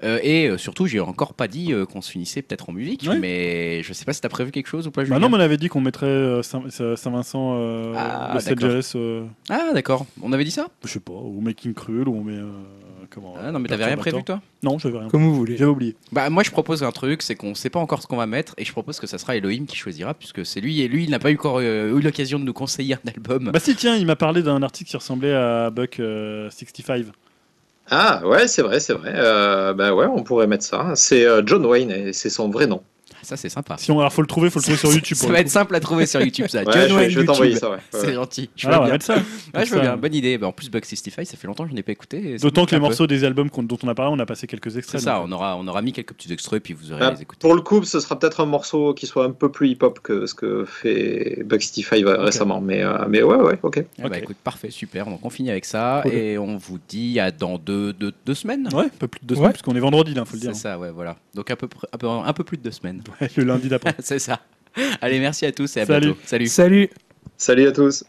Euh, et euh, surtout, j'ai encore pas dit euh, qu'on se finissait peut-être en musique, Ouais. mais je sais pas si t'as prévu quelque chose ou pas. Bah non, mais on avait dit qu'on mettrait euh, Saint- Saint- Saint-Vincent, euh, Ah, euh, Ah, d'accord. On avait dit ça? Je sais pas, ou Making Cruel, ou on met. euh, comment ah, Non, mais t'avais rien prévu, toi Non, j'avais rien. Comme vous voulez. J'avais oublié. Bah moi je propose un truc, c'est qu'on sait pas encore ce qu'on va mettre et je propose que ça sera Elohim qui choisira puisque c'est lui et lui il n'a pas eu encore euh, eu l'occasion de nous conseiller un album. Bah si, tiens, il m'a parlé d'un article qui ressemblait à Buck euh, 65. Ah, ouais, c'est vrai, c'est vrai. Euh, bah ouais, on pourrait mettre ça. C'est euh, John Wayne et c'est son vrai nom. Ça, c'est sympa. Si on, alors faut le trouver, faut le trouver sur YouTube. Ça pour va le être simple à trouver sur YouTube, ça. Ouais, John je, Wayne je vais t'envoyer ça. Ouais. C'est Ouais. gentil. Je veux Ah, va bien. mettre ça. Ouais, je veux Ça. bien. Bonne idée. Bah, en plus, Bug 65, ça fait longtemps que je n'ai pas écouté. et ça D'autant que les peu. morceaux des albums dont on a parlé, on a passé quelques C'est extraits. ça, donc, on aura, on aura mis quelques petits extraits, puis vous aurez Ah, les écouter. Pour le coup, ce sera peut-être un morceau qui soit un peu plus hip-hop que ce que fait Bug 65 récemment. Mais, euh, mais ouais, ouais, ok. Ah bah, écoute, parfait, super. Donc on finit avec ça Cool. et on vous dit à dans deux, deux, deux semaines. Ouais, un peu plus de deux Ouais. semaines, parce qu'on est vendredi là, faut le C'est dire. ça, ouais, voilà. Donc un peu, pr- un peu, un peu plus de deux semaines. [laughs] Le lundi d'après. [laughs] C'est ça. Allez, merci à tous et à Salut. bientôt. Salut. Salut Salut à tous.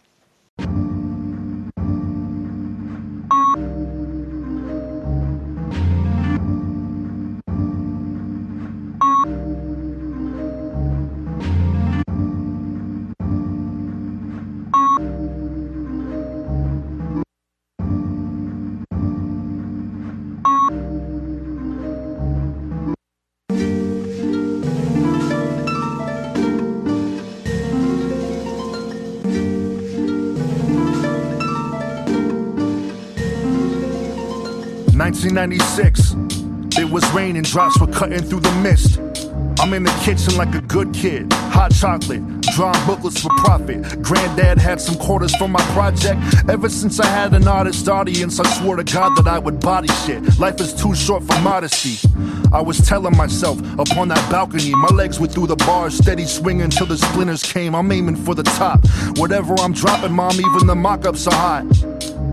Nineteen ninety six. It was raining, drops were cutting through the mist. I'm in the kitchen like a good kid. Hot chocolate, drawing booklets for profit. Granddad had some quarters for my project. Ever since I had an artist audience, I swore to God that I would body shit. Life is too short for modesty. I was telling myself upon that balcony, my legs were through the bars, steady swinging till the splinters came. I'm aiming for the top. Whatever I'm dropping, mom, even the mock ups are hot.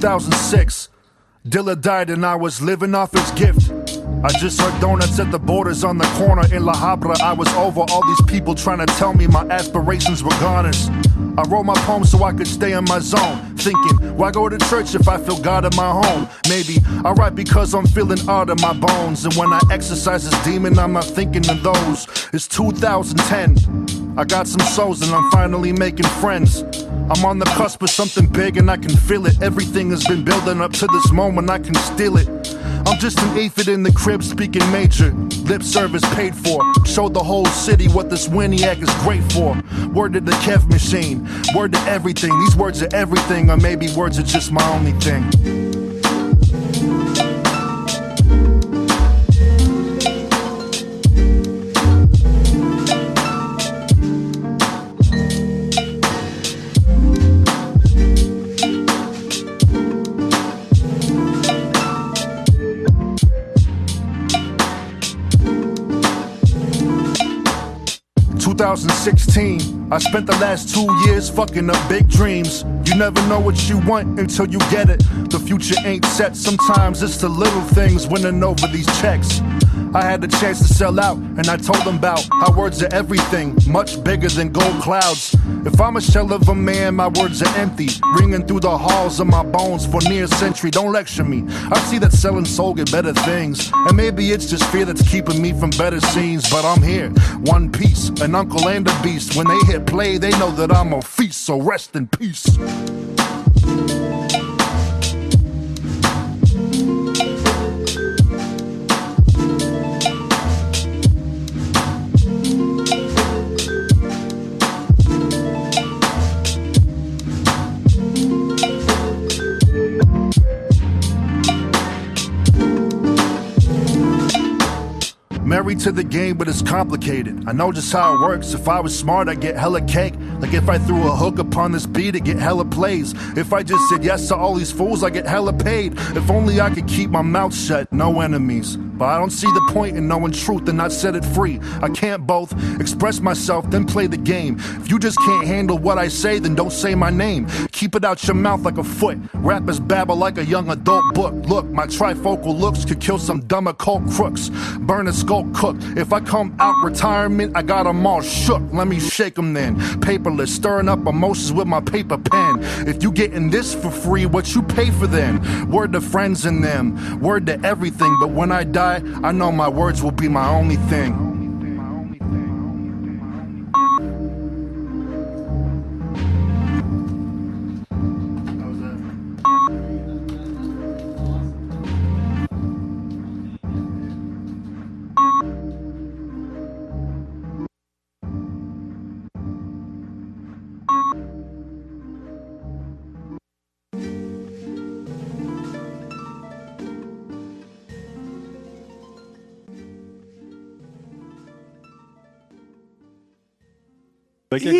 2006. Dilla died and I was living off his gift. I just heard donuts at the borders on the corner in La Habra. I was over all these people trying to tell me my aspirations were goners. I wrote my poem so I could stay in my zone. Thinking, why go to church if I feel God in my home? Maybe I write because I'm feeling odd in my bones. And when I exercise this demon, I'm not thinking of those. It's 2010. I got some souls and I'm finally making friends. I'm on the cusp of something big and I can feel it. Everything has been building up to this moment, I can steal it. I'm just an aphid in the crib speaking major. Lip service paid for. Showed the whole city what this Winiac is great for. Word to the Kev machine. Word to everything. These words are everything, or maybe words are just my only thing. Two thousand sixteen. I spent the last two years fucking up big dreams. You never know what you want until you get it. The future ain't set. Sometimes it's the little things winning over these checks. I had the chance to sell out, and I told them about how words are everything, much bigger than gold clouds. If I'm a shell of a man, my words are empty, ringing through the halls of my bones for near a century. Don't lecture me. I see that selling soul get better things, and maybe it's just fear that's keeping me from better scenes. But I'm here, one piece, an uncle and a beast. When they hit play, they know that I'm a feast. So rest in peace. Married to the game, but it's complicated. I know just how it works. If I was smart, I'd get hella cake. Like if I threw a hook upon this beat, I'd get hella plays. If I just said yes to all these fools, I get hella paid. If only I could keep my mouth shut, no enemies. But I don't see the point in knowing truth and not set it free. I can't both express myself, then play the game. If you just can't handle what I say, then don't say my name. Keep it out your mouth like a foot. Rappers babble like a young adult book. Look, my trifocal looks could kill some dumb occult crooks. Burn a skull cook. If I come out retirement, I got 'em all shook. Let me shake 'em then. Paperless, stirring up emotions with my paper pen. If you getting this for free, what you pay for then? Word to friends and them, word to everything. But when I die, I know my words will be my only thing. Bucket